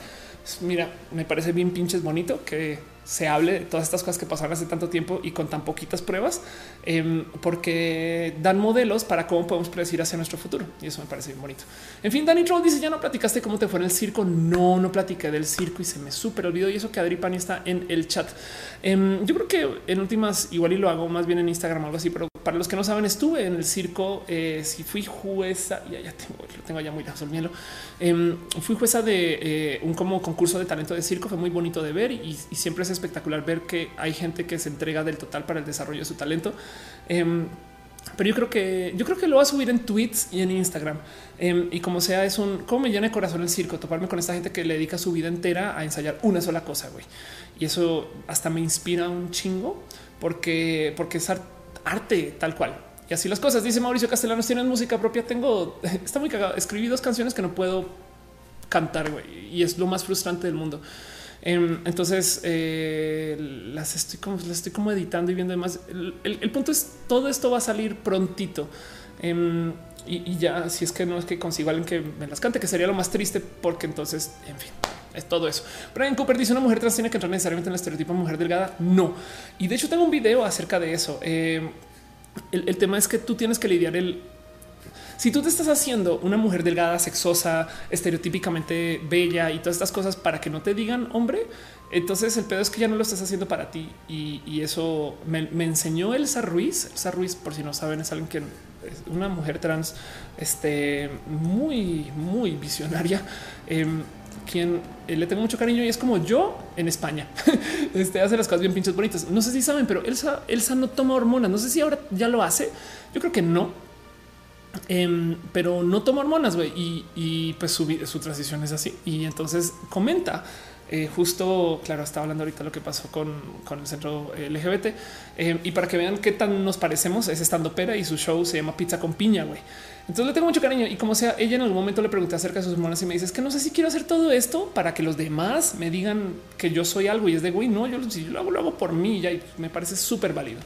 Mira, me parece bien pinches bonito que se hable de todas estas cosas que pasaron hace tanto tiempo y con tan poquitas pruebas, em, porque dan modelos para cómo podemos predecir hacia nuestro futuro. Y eso me parece bien bonito. En fin, Danny Troll dice: Ya no platicaste cómo te fue en el circo. No, no platiqué del circo y se me súper olvidó. Y eso que Adri Pani está en el chat. Em, yo creo que en últimas, igual y lo hago más bien en Instagram o algo así, pero para los que no saben, estuve en el circo. Eh, si fui jueza, ya, ya tengo, lo tengo ya muy lejos, em, fui jueza de eh, un como concurso de talento de circo. Fue muy bonito de ver y, siempre es espectacular ver que hay gente que se entrega del total para el desarrollo de su talento. Em, pero yo creo que yo creo que lo va a subir en tweets y en Instagram. Em, y como sea, es un cómo me llena el corazón el circo, toparme con esta gente que le dedica su vida entera a ensayar una sola cosa. güey. Y eso hasta me inspira un chingo porque, porque es arte tal cual. Y así las cosas. Dice Mauricio Castellanos: tienen música propia. Tengo, [LAUGHS] está muy cagado. Escribí dos canciones que no puedo cantar y es lo más frustrante del mundo. Em, entonces eh, las estoy como las estoy como editando y viendo demás. El, punto es todo esto va a salir prontito. Em, y, ya, si es que no es que consigo alguien que me las cante, que sería lo más triste, porque entonces, en fin, es todo eso. Brian Cooper dice: Una mujer trans tiene que entrar necesariamente en el estereotipo mujer delgada. No. Y de hecho, tengo un video acerca de eso. Eh, el, tema es que tú tienes que lidiar el. Si tú te estás haciendo una mujer delgada, sexosa, estereotípicamente bella y todas estas cosas para que no te digan hombre, entonces el pedo es que ya no lo estás haciendo para ti. Y, eso me, enseñó Elsa Ruiz. Elsa Ruiz, por si no saben, es alguien que es una mujer trans, este muy, muy visionaria. Em, quien eh, le tengo mucho cariño y es como yo en España. [LAUGHS] este hace las cosas bien pinches bonitas. No sé si saben, pero Elsa, Elsa no toma hormonas. No sé si ahora ya lo hace. Yo creo que no. Em, pero no toma hormonas güey. y, pues su, su transición es así. Y entonces comenta eh, justo, claro, estaba hablando ahorita lo que pasó con, el centro LGBT eh, y para que vean qué tan nos parecemos es estando pera y su show se llama Pizza con Piña. Güey. Entonces le tengo mucho cariño y como sea, ella en algún momento le pregunté acerca de sus hormonas y me dice es que no sé si quiero hacer todo esto para que los demás me digan que yo soy algo y es de güey. No, yo lo hago, lo hago por mí ya y me parece súper válido.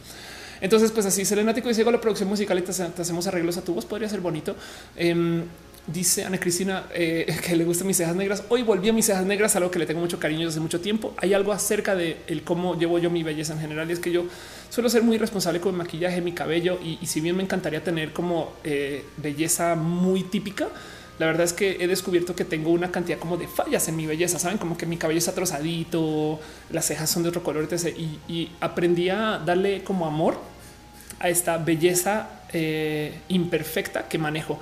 Entonces, pues así, Selenático dice: la producción musical y te, hacemos arreglos a tu voz. Podría ser bonito. Em, Dice Ana Cristina eh, [LAUGHS] que le gustan mis cejas negras. Hoy volví a mis cejas negras, algo que le tengo mucho cariño desde mucho tiempo. Hay algo acerca de el cómo llevo yo mi belleza en general. Y es que yo suelo ser muy responsable con el maquillaje, mi cabello. Y, si bien me encantaría tener como eh, belleza muy típica, la verdad es que he descubierto que tengo una cantidad como de fallas en mi belleza. Saben como que mi cabello está trozadito, las cejas son de otro color. Y, aprendí a darle como amor a esta belleza eh, imperfecta que manejo.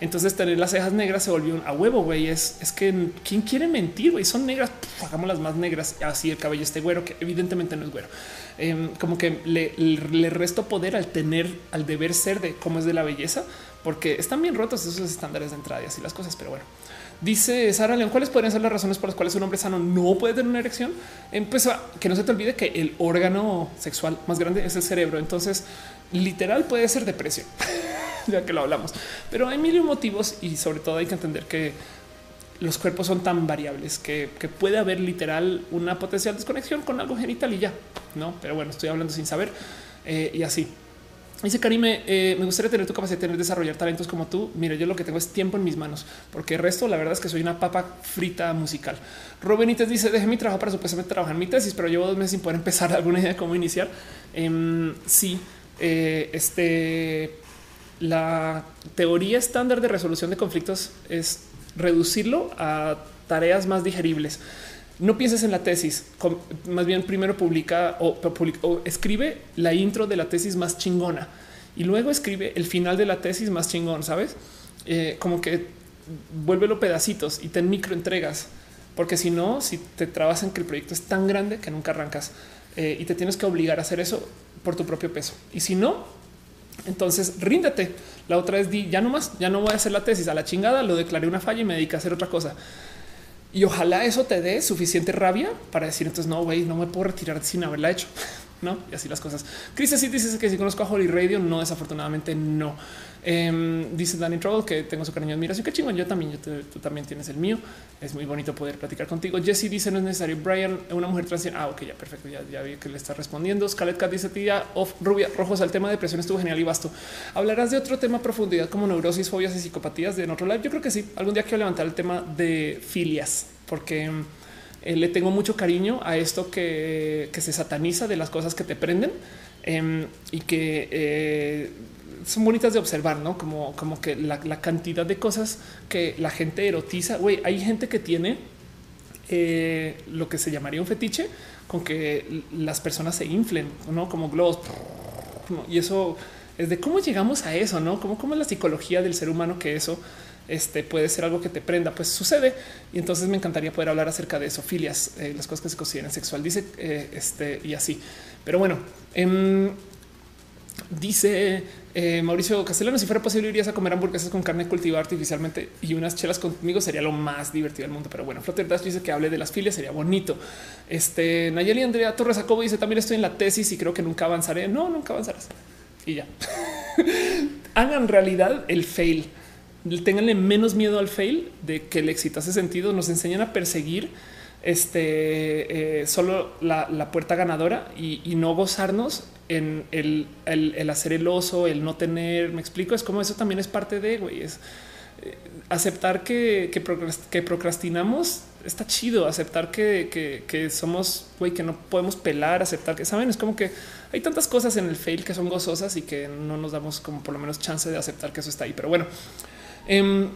Entonces tener las cejas negras se volvió un a huevo, güey. Es, es que quién quiere mentir, güey. Son negras, hagamos las más negras. Así el cabello este güero, que evidentemente no es güero. Em, como que le, le, resto poder al tener, al deber ser de cómo es de la belleza, porque están bien rotos esos estándares de entrada y así las cosas. Pero bueno, dice Sara León, ¿cuáles podrían ser las razones por las cuales un hombre sano no puede tener una erección? Pues que no se te olvide que el órgano sexual más grande es el cerebro. Entonces, literal puede ser depresión. [LAUGHS] ya que lo hablamos. Pero hay mil motivos y sobre todo hay que entender que los cuerpos son tan variables que, puede haber literal una potencial desconexión con algo genital y ya, no? Pero bueno, estoy hablando sin saber eh, y así. Dice Karime, eh, me gustaría tener tu capacidad de tener, desarrollar talentos como tú. Mira, yo lo que tengo es tiempo en mis manos, porque el resto, la verdad es que soy una papa frita musical. Robenites dice, dejé mi trabajo para supuestamente trabajar en mi tesis, pero llevo dos meses sin poder empezar [LAUGHS] alguna idea de cómo iniciar. Em, sí, eh, este la teoría estándar de resolución de conflictos es reducirlo a tareas más digeribles. No pienses en la tesis, más bien primero publica o, escribe la intro de la tesis más chingona y luego escribe el final de la tesis más chingón, ¿sabes? Eh, como que vuélvelo pedacitos y ten micro entregas, porque si no, si te trabas en que el proyecto es tan grande que nunca arrancas eh, y te tienes que obligar a hacer eso por tu propio peso. Y si no, entonces ríndete. La otra es di ya no más, ya no voy a hacer la tesis a la chingada, lo declaré una falla y me dediqué a hacer otra cosa. Y ojalá eso te dé suficiente rabia para decir entonces no, güey, no me puedo retirar sin haberla hecho. [LAUGHS] No, y así las cosas. Chris sí dice que si conozco a Holly Radio, no, desafortunadamente no. Em, dice Danny Trouble que tengo su cariño y admiración. Qué chingón. Yo también, yo tú también tienes el mío. Es muy bonito poder platicar contigo. Jesse dice no es necesario. Brian, una mujer trans. Ah, ok, ya perfecto. Ya, ya vi que le está respondiendo. Scarlett Cat dice tía of rubia rojos. El tema de depresión estuvo genial y vasto. Hablarás de otro tema a profundidad como neurosis, fobias y psicopatías de en otro lado. Yo creo que sí. Algún día quiero levantar el tema de filias porque eh, le tengo mucho cariño a esto que, que, se sataniza de las cosas que te prenden em, y que eh, son bonitas de observar, ¿no? Como, como que la, cantidad de cosas que la gente erotiza. Güey, hay gente que tiene eh, lo que se llamaría un fetiche con que las personas se inflen, ¿no? Como globos. Y eso es de cómo llegamos a eso, ¿no? Como, cómo es la psicología del ser humano que eso este puede ser algo que te prenda, pues sucede. Y entonces me encantaría poder hablar acerca de eso, filias, eh, las cosas que se consideran sexual, dice eh, este y así. Pero bueno, em, dice eh, Mauricio Castellano, si fuera posible irías a comer hamburguesas con carne cultivada artificialmente y unas chelas conmigo sería lo más divertido del mundo. Pero bueno, Flutter Dash dice que hable de las filias, sería bonito. Este Nayeli Andrea Torres Jacobo dice también estoy en la tesis y creo que nunca avanzaré. No, nunca avanzarás. Y ya. [LAUGHS] Hagan realidad el fail. Ténganle menos miedo al fail de que el éxito hace sentido. Nos enseñan a perseguir este eh, solo la, puerta ganadora y, no gozarnos en el, hacer el oso, el no tener. Me explico, es como eso también es parte de güey. Es eh, aceptar que, que, procrastinamos. Está chido aceptar que, somos güey, que no podemos pelar, aceptar que saben. Es como que hay tantas cosas en el fail que son gozosas y que no nos damos como por lo menos chance de aceptar que eso está ahí. Pero bueno, em,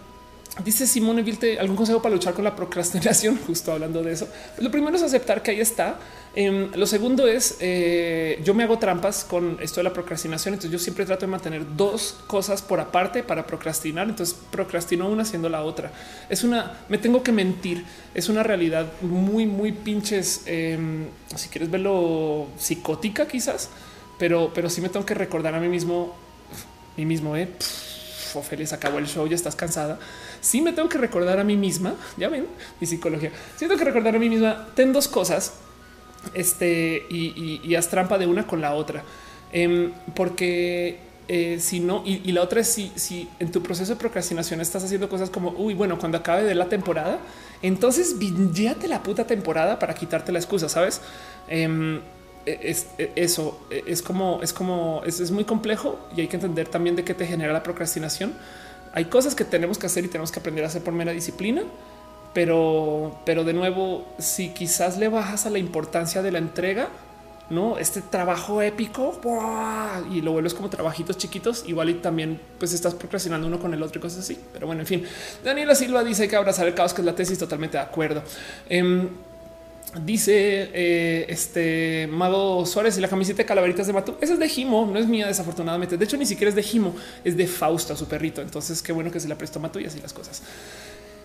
Dice Simone Vilte, ¿algún consejo para luchar con la procrastinación? [LAUGHS] Justo hablando de eso. Lo primero es aceptar que ahí está. Em, lo segundo es, eh, yo me hago trampas con esto de la procrastinación, entonces yo siempre trato de mantener dos cosas por aparte para procrastinar, entonces procrastino una haciendo la otra. Es una, me tengo que mentir, es una realidad muy, muy pinches, em, si quieres verlo psicótica quizás, pero, pero sí me tengo que recordar a mí mismo, mí mismo, eh. Ophelia, acabó el show, ya estás cansada. Sí me tengo que recordar a mí misma, ya ven, mi psicología. Siento que recordar a mí misma, ten dos cosas este, y, haz trampa de una con la otra. Em, porque eh, si no, y, la otra es si, si en tu proceso de procrastinación estás haciendo cosas como, uy, bueno, cuando acabe de la temporada, entonces te la puta temporada para quitarte la excusa, ¿sabes? Em, e, e, eso e, es como es como es, muy complejo y hay que entender también de qué te genera la procrastinación. Hay cosas que tenemos que hacer y tenemos que aprender a hacer por mera disciplina, pero, pero de nuevo, si quizás le bajas a la importancia de la entrega, no este trabajo épico y lo vuelves como trabajitos chiquitos, igual y también pues estás procrastinando uno con el otro y cosas así. Pero bueno, en fin, Daniela Silva dice que abrazar el caos, que es la tesis, totalmente de acuerdo. Em, Dice eh, este Mago Suárez y la camiseta de calaveritas de Matú. Esa es de Jimo, no es mía, desafortunadamente. De hecho, ni siquiera es de Jimo, es de Fausta, su perrito. Entonces, qué bueno que se la prestó Matú y así las cosas.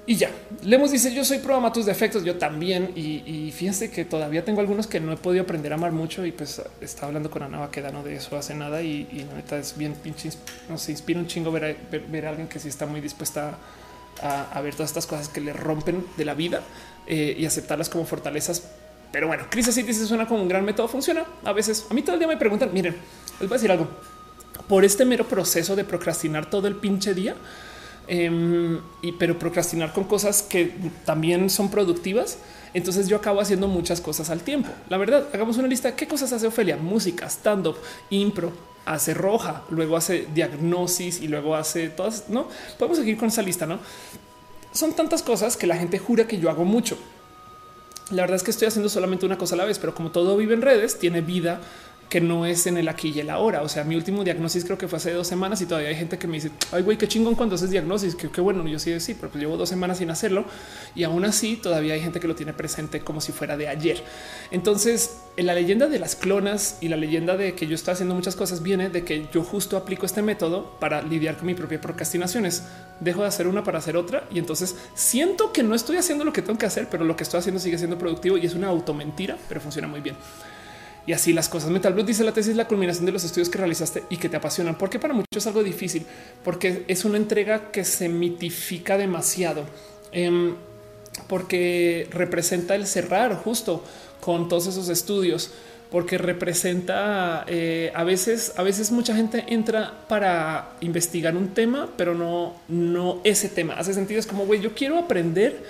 Y ya, Lemos dice: Yo soy prueba Matus defectos, yo también. Y, fíjense que todavía tengo algunos que no he podido aprender a amar mucho. Y pues estaba hablando con Ana Vaquedano de eso hace nada. Y, y la neta es bien pinche, no se inspira un chingo ver a, alguien que sí está muy dispuesta a ver todas estas cosas que le rompen de la vida eh, y aceptarlas como fortalezas. Pero bueno, crisis City se suena como un gran método. Funciona a veces. A mí todo el día me preguntan, miren, les voy a decir algo por este mero proceso de procrastinar todo el pinche día. Em, y pero procrastinar con cosas que también son productivas. Entonces yo acabo haciendo muchas cosas al tiempo. La verdad, hagamos una lista. ¿Qué cosas hace Ofelia? Música, stand up, impro, hace roja, luego hace diagnosis y luego hace todas. No podemos seguir con esa lista, no? Son tantas cosas que la gente jura que yo hago mucho. La verdad es que estoy haciendo solamente una cosa a la vez, pero como todo vive en redes, tiene vida que no es en el aquí y el ahora. O sea, mi último diagnóstico creo que fue hace dos semanas y todavía hay gente que me dice, ay, güey, qué chingón cuando haces diagnóstico. Que bueno. Yo sí, sí, pero pues llevo dos semanas sin hacerlo y aún así todavía hay gente que lo tiene presente como si fuera de ayer. Entonces, en la leyenda de las clonas y la leyenda de que yo estoy haciendo muchas cosas viene de que yo justo aplico este método para lidiar con mi propia procrastinaciones. Dejo de hacer una para hacer otra y entonces siento que no estoy haciendo lo que tengo que hacer, pero lo que estoy haciendo sigue siendo productivo y es una automentira, pero funciona muy bien y así las cosas. Metal Blue dice la tesis la culminación de los estudios que realizaste y que te apasionan, porque para muchos es algo difícil, porque es una entrega que se mitifica demasiado, em, porque representa el cerrar justo con todos esos estudios, porque representa eh, a veces, a veces mucha gente entra para investigar un tema, pero no, no ese tema. Hace sentido, es como güey, yo quiero aprender,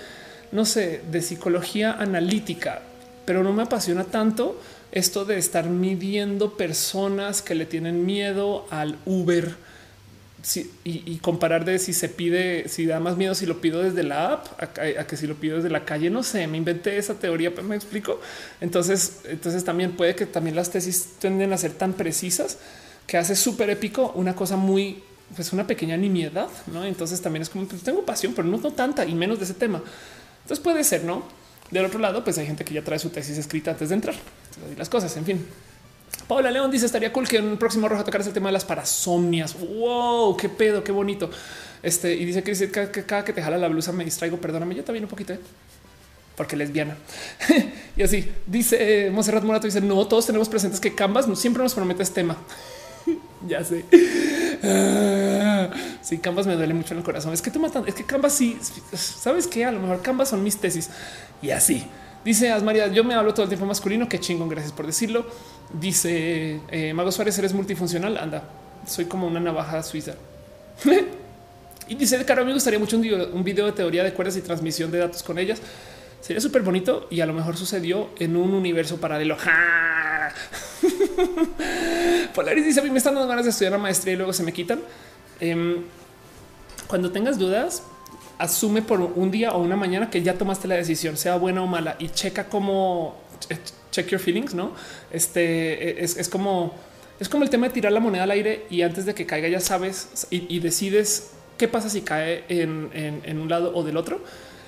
no sé, de psicología analítica, pero no me apasiona tanto esto de estar midiendo personas que le tienen miedo al Uber y, comparar de si se pide, si da más miedo si lo pido desde la app a, que si lo pido desde la calle. No sé, me inventé esa teoría, pero me explico. Entonces, entonces también puede que también las tesis tienden a ser tan precisas que hace súper épico una cosa muy, pues una pequeña nimiedad. No, entonces también es como pues, tengo pasión, pero no, no tanta y menos de ese tema. Entonces puede ser, no? Del otro lado, pues hay gente que ya trae su tesis escrita antes de entrar y las cosas. En fin, Paula León dice estaría cool que en un próximo rojo tocaras el tema de las parasomnias. Wow, qué pedo, qué bonito. Este y dice que cada, que te jala la blusa me distraigo. Perdóname, yo también un poquito, ¿eh? porque lesbiana. [LAUGHS] y así dice Monserrat Morato. Dice no, todos tenemos presentes que Canvas siempre nos promete este tema. [LAUGHS] ya sé. sí, Canvas me duele mucho en el corazón. Es que te matan. Es que Canvas sí, sabes que a lo mejor Canvas son mis tesis y así. Dice Asmaria, yo me hablo todo el tiempo masculino. Qué chingón, gracias por decirlo. Dice eh, Mago Suárez, eres multifuncional. Anda, soy como una navaja suiza. [LAUGHS] y dice, Caro, me gustaría mucho un video, de teoría de cuerdas y transmisión de datos con ellas. Sería súper bonito y a lo mejor sucedió en un universo paralelo. [LAUGHS] Polaris dice a mí me están dando ganas de estudiar la maestría y luego se me quitan. Em, cuando tengas dudas, asume por un día o una mañana que ya tomaste la decisión, sea buena o mala, y checa como check your feelings, no? Este es, como es como el tema de tirar la moneda al aire y antes de que caiga ya sabes y, decides qué pasa si cae en, un lado o del otro.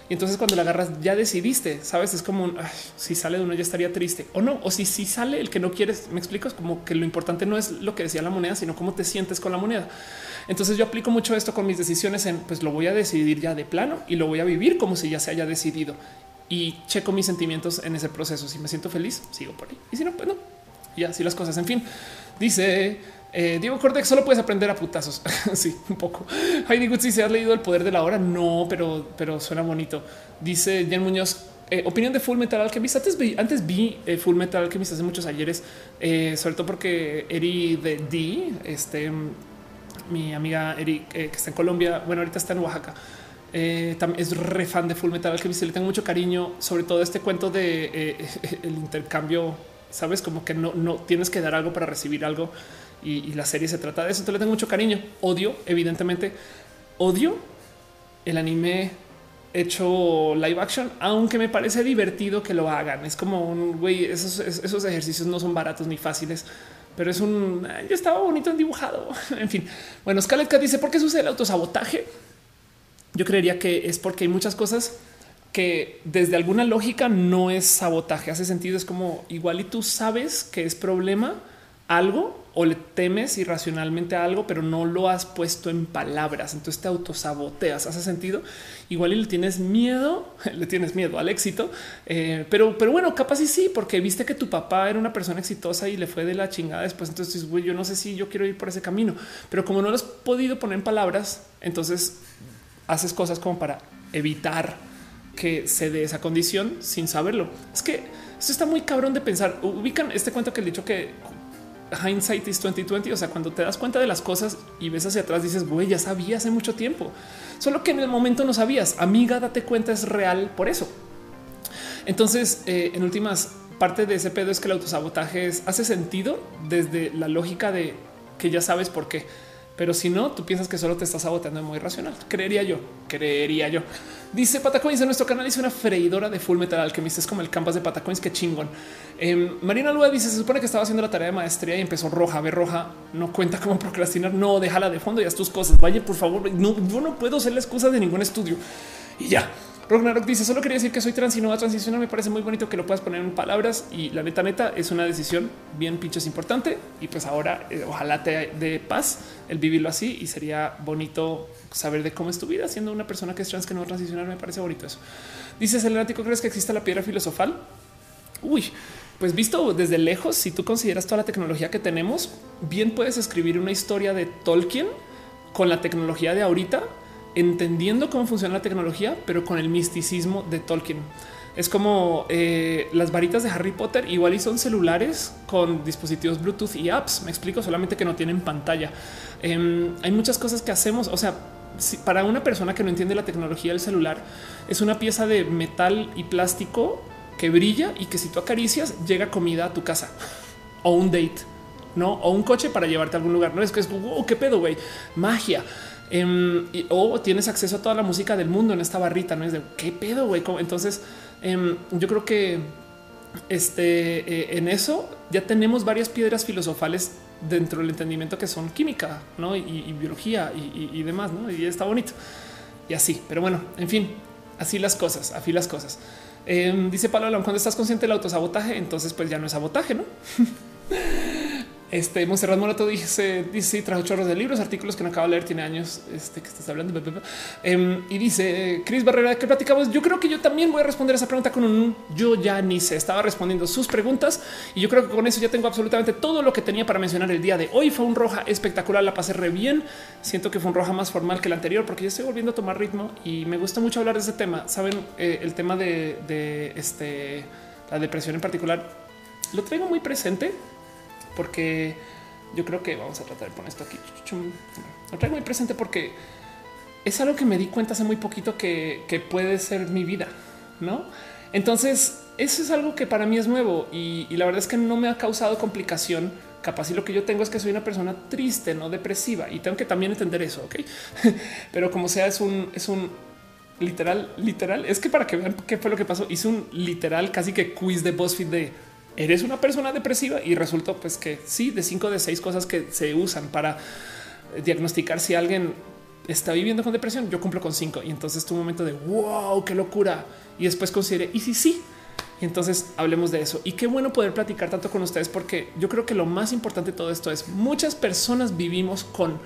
Y entonces cuando la agarras ya decidiste, sabes, es como si sale de uno ya estaría triste o no, o si, si sale el que no quieres, me explico, es como que lo importante no es lo que decía la moneda, sino cómo te sientes con la moneda. Entonces yo aplico mucho esto con mis decisiones en pues lo voy a decidir ya de plano y lo voy a vivir como si ya se haya decidido y checo mis sentimientos en ese proceso. Si me siento feliz, sigo por ahí y si no, pues no. Y así las cosas. En fin, dice eh, Diego Cortex, solo puedes aprender a putazos. [LAUGHS] sí, un poco. Heidi Good, si has leído El poder de la hora, no, pero, pero suena bonito. Dice Jan Muñoz, eh, opinión de Full Metal Alchemist. Antes vi, antes vi eh, Full Metal Alchemist hace muchos ayeres, sobre todo porque Eri de D, este mi amiga Eric, eh, que está en Colombia, bueno, ahorita está en Oaxaca. Eh, es re fan de Full Metal Alchemist. Le tengo mucho cariño, sobre todo este cuento de eh, [LAUGHS] el intercambio. Sabes, como que no, no tienes que dar algo para recibir algo y, la serie se trata de eso. Entonces le tengo mucho cariño. Odio, evidentemente, odio el anime hecho live action, aunque me parece divertido que lo hagan. Es como un güey, esos, esos ejercicios no son baratos ni fáciles pero es un yo estaba bonito en dibujado. [LAUGHS] en fin, bueno, Scarlett dice por qué sucede el autosabotaje. Yo creería que es porque hay muchas cosas que desde alguna lógica no es sabotaje. Hace sentido. Es como igual y tú sabes que es problema algo o le temes irracionalmente a algo, pero no lo has puesto en palabras. Entonces te autosaboteas. Hace sentido. Igual y le tienes miedo, [LAUGHS] le tienes miedo al éxito, eh, pero, pero bueno, capaz y sí, porque viste que tu papá era una persona exitosa y le fue de la chingada después. Entonces, yo no sé si yo quiero ir por ese camino, pero como no lo has podido poner en palabras, entonces haces cosas como para evitar que se dé esa condición sin saberlo. Es que esto está muy cabrón de pensar. Ubican este cuento que he dicho que hindsight is 2020. O sea, cuando te das cuenta de las cosas y ves hacia atrás, dices, güey, ya sabía hace mucho tiempo. Solo que en el momento no sabías. Amiga, date cuenta, es real por eso. Entonces, eh, en últimas, parte de ese pedo es que el autosabotaje hace sentido desde la lógica de que ya sabes por qué. Pero si no, tú piensas que solo te estás saboteando muy racional. Creería yo, creería yo. Dice Patacoins en nuestro canal hice una freidora de full metal alchemist. Es como el canvas de Patacoins. Qué chingón. Em, Marina Lua dice: Se supone que estaba haciendo la tarea de maestría y empezó roja. Ve roja, no cuenta como procrastinar. No, déjala de fondo y haz tus cosas. Vaya, por favor. Yo no puedo ser la excusa de ningún estudio y ya. Rognarok dice solo quería decir que soy trans y no va a transicionar. Me parece muy bonito que lo puedas poner en palabras y la neta neta es una decisión bien pinches importante y pues ahora eh, ojalá te dé paz el vivirlo así y sería bonito saber de cómo es tu vida siendo una persona que es trans que no va a transicionar. Me parece bonito eso. Dice Selenático, ¿crees que exista la piedra filosofal? Uy, pues visto desde lejos, si tú consideras toda la tecnología que tenemos, bien puedes escribir una historia de Tolkien con la tecnología de ahorita entendiendo cómo funciona la tecnología, pero con el misticismo de Tolkien. Es como eh, las varitas de Harry Potter, igual y son celulares con dispositivos Bluetooth y apps. Me explico, solamente que no tienen pantalla. Em, hay muchas cosas que hacemos. O sea, para una persona que no entiende la tecnología del celular, es una pieza de metal y plástico que brilla y que si tú acaricias, llega comida a tu casa o un date, no? O un coche para llevarte a algún lugar. No es que es wow, qué pedo, güey, magia. Em, o tienes acceso a toda la música del mundo en esta barrita, no es de qué pedo, güey. Entonces, em, yo creo que este eh, en eso ya tenemos varias piedras filosofales dentro del entendimiento que son química ¿no? y, biología y, demás. ¿no? Y está bonito y así. Pero bueno, en fin, así las cosas, así las cosas. Em, dice Pablo, cuando estás consciente del autosabotaje, entonces pues ya no es sabotaje, no? [LAUGHS] Este Monserrat Morato dice, dice, trajo chorros de libros, artículos que no acabo de leer, tiene años este que estás hablando. Em, y dice Cris Barrera que platicamos. Yo creo que yo también voy a responder esa pregunta con un yo ya ni se estaba respondiendo sus preguntas y yo creo que con eso ya tengo absolutamente todo lo que tenía para mencionar el día de hoy. Fue un roja espectacular, la pasé re bien. Siento que fue un roja más formal que el anterior porque ya estoy volviendo a tomar ritmo y me gusta mucho hablar de ese tema. Saben, eh, el tema de, de este, la depresión en particular lo traigo muy presente porque yo creo que vamos a tratar de poner esto aquí. Lo traigo muy presente porque es algo que me di cuenta hace muy poquito que, puede ser mi vida, ¿no? Entonces, eso es algo que para mí es nuevo y, la verdad es que no me ha causado complicación. Capaz y lo que yo tengo es que soy una persona triste, no depresiva y tengo que también entender eso. Ok, [LAUGHS] pero como sea, es un, es un literal, literal. Es que para que vean qué fue lo que pasó, hice un literal casi que quiz de BuzzFeed de eres una persona depresiva y resultó pues que sí, de cinco de seis cosas que se usan para diagnosticar si alguien está viviendo con depresión, yo cumplo con cinco y entonces tu momento de wow, qué locura. Y después considere y si sí, y entonces hablemos de eso. Y qué bueno poder platicar tanto con ustedes, porque yo creo que lo más importante de todo esto es muchas personas vivimos con.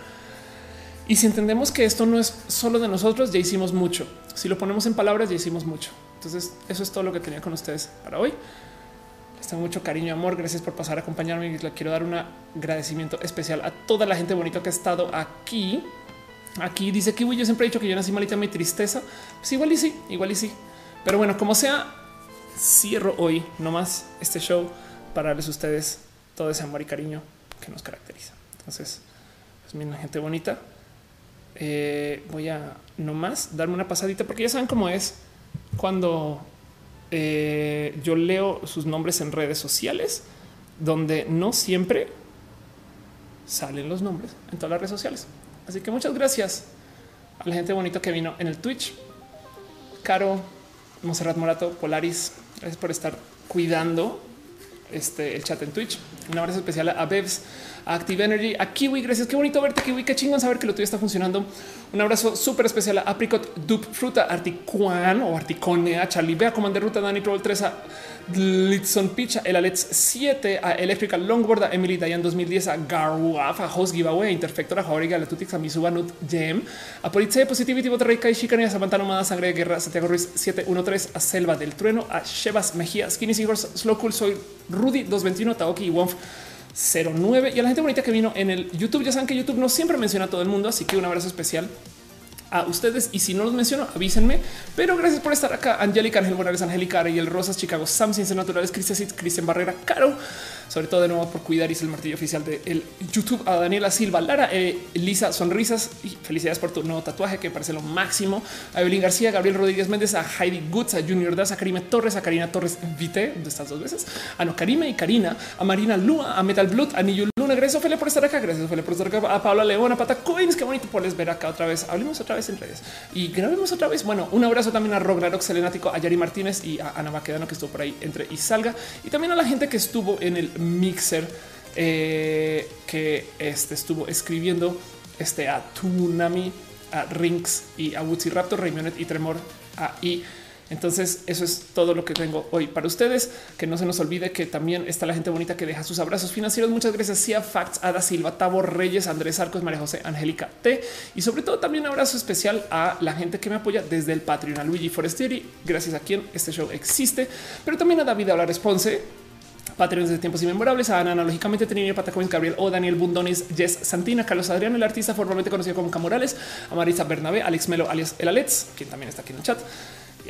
Y si entendemos que esto no es solo de nosotros, ya hicimos mucho. Si lo ponemos en palabras, ya hicimos mucho. Entonces, eso es todo lo que tenía con ustedes para hoy. Mucho cariño amor. Gracias por pasar a acompañarme. Le quiero dar un agradecimiento especial a toda la gente bonita que ha estado aquí. Aquí dice que yo siempre he dicho que yo nací malita mi tristeza. Pues igual y sí, igual y sí. Pero bueno, como sea, cierro hoy nomás este show para darles a ustedes todo ese amor y cariño que nos caracteriza. Entonces, pues gente bonita, eh, voy a nomás darme una pasadita porque ya saben cómo es cuando eh, yo leo sus nombres en redes sociales, donde no siempre salen los nombres en todas las redes sociales. Así que muchas gracias a la gente bonita que vino en el Twitch. Caro, Monserrat Morato, Polaris, Gracias por estar cuidando este, el chat en Twitch. Un abrazo especial a Bevs, a Active Energy, a Kiwi. Gracias. Qué bonito verte, Kiwi. Qué chingón saber que lo tuyo está funcionando. Un abrazo súper especial a Apricot, Dup, Fruta, Articuan o Articone, a Charlie, Bea, Commander Ruta, Dani, Troll 3, a Litson Picha, el Alex 7, a Electrical Longboard, a Emily Dayan 2010, a Garwaf, a Host Giveaway, a Interfector, a Jauriga, a la Tutix, a Misuba Nut Gem, a Politze, Positivity, Boterrey, Kai Shikani, a Samantha Nomada, Sangre de Guerra, Santiago Ruiz 713, a Selva del Trueno, a Shevas Mejía, Skinny Seahorse, Slow Cool, Soy Rudy 221, Taoki y Wonf 09 y a la gente bonita que vino en el YouTube. Ya saben que YouTube no siempre menciona a todo el mundo, así que un abrazo especial a ustedes. Y si no los menciono, avísenme. Pero gracias por estar acá. Angélica, Ángel Morales, Angélica y el Rosas, Chicago, Sam, Ciencias Naturales, Cristian, Cristian Barrera, Caro, sobre todo de nuevo por cuidar y es el martillo oficial de el YouTube, a Daniela Silva, Lara, eh, Lisa, sonrisas y felicidades por tu nuevo tatuaje que parece lo máximo. A Evelyn García, Gabriel Rodríguez Méndez, a Heidi Goods, a Junior Das, a Karime Torres, a Karina Torres Vite, de estas dos veces, a No Karime y Karina, a Marina Lua, a Metal Blood, a Niyu Luna. Gracias, Ophelia, por estar acá. Gracias, Ophelia, por estar acá. A Paula León, a Pata Coins. Qué bonito poderles ver acá otra vez. Hablemos otra vez en redes y grabemos otra vez. Bueno, un abrazo también a Roglarox Selenático, a Yari Martínez y a Ana Baquedano que estuvo por ahí entre y salga. Y también a la gente que estuvo en el mixer eh, que este estuvo escribiendo este a Tunami, a Rinks y a Woodsy Raptor, Raymond y Tremor. y entonces eso es todo lo que tengo hoy para ustedes. Que no se nos olvide que también está la gente bonita que deja sus abrazos financieros. Muchas gracias. Cia Facts, Ada Silva, Tabo Reyes, Andrés Arcos, María José, Angélica T. Y sobre todo también un abrazo especial a la gente que me apoya desde el Patreon, a Luigi Forestieri, gracias a quien este show existe, pero también a David Hablar Response, Patreons de tiempos inmemorables, a Ana, analógicamente, Trinidad Patacoins, Gabriel O, Daniel Bundonis, Jess Santina, Carlos Adrián, el artista formalmente conocido como Camorales, a Marisa Bernabé, Alex Melo, alias El Alex, quien también está aquí en el chat,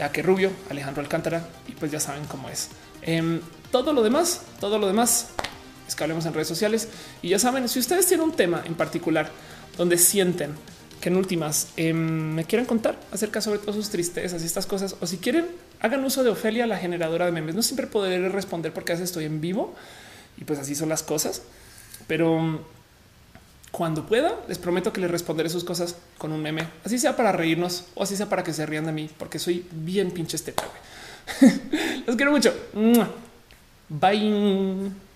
a que Rubio, Alejandro Alcántara, y pues ya saben cómo es. Em, todo lo demás, todo lo demás es que hablemos en redes sociales. Y ya saben, si ustedes tienen un tema en particular donde sienten que en últimas em, me quieran contar acerca sobre todo sus tristezas y estas cosas, o si quieren, hagan uso de Ofelia, la generadora de memes. No siempre podré responder porque a estoy en vivo y pues así son las cosas, pero cuando pueda, les prometo que les responderé sus cosas con un meme, así sea para reírnos o así sea para que se rían de mí, porque soy bien pinche este. [LAUGHS] Los quiero mucho. Bye.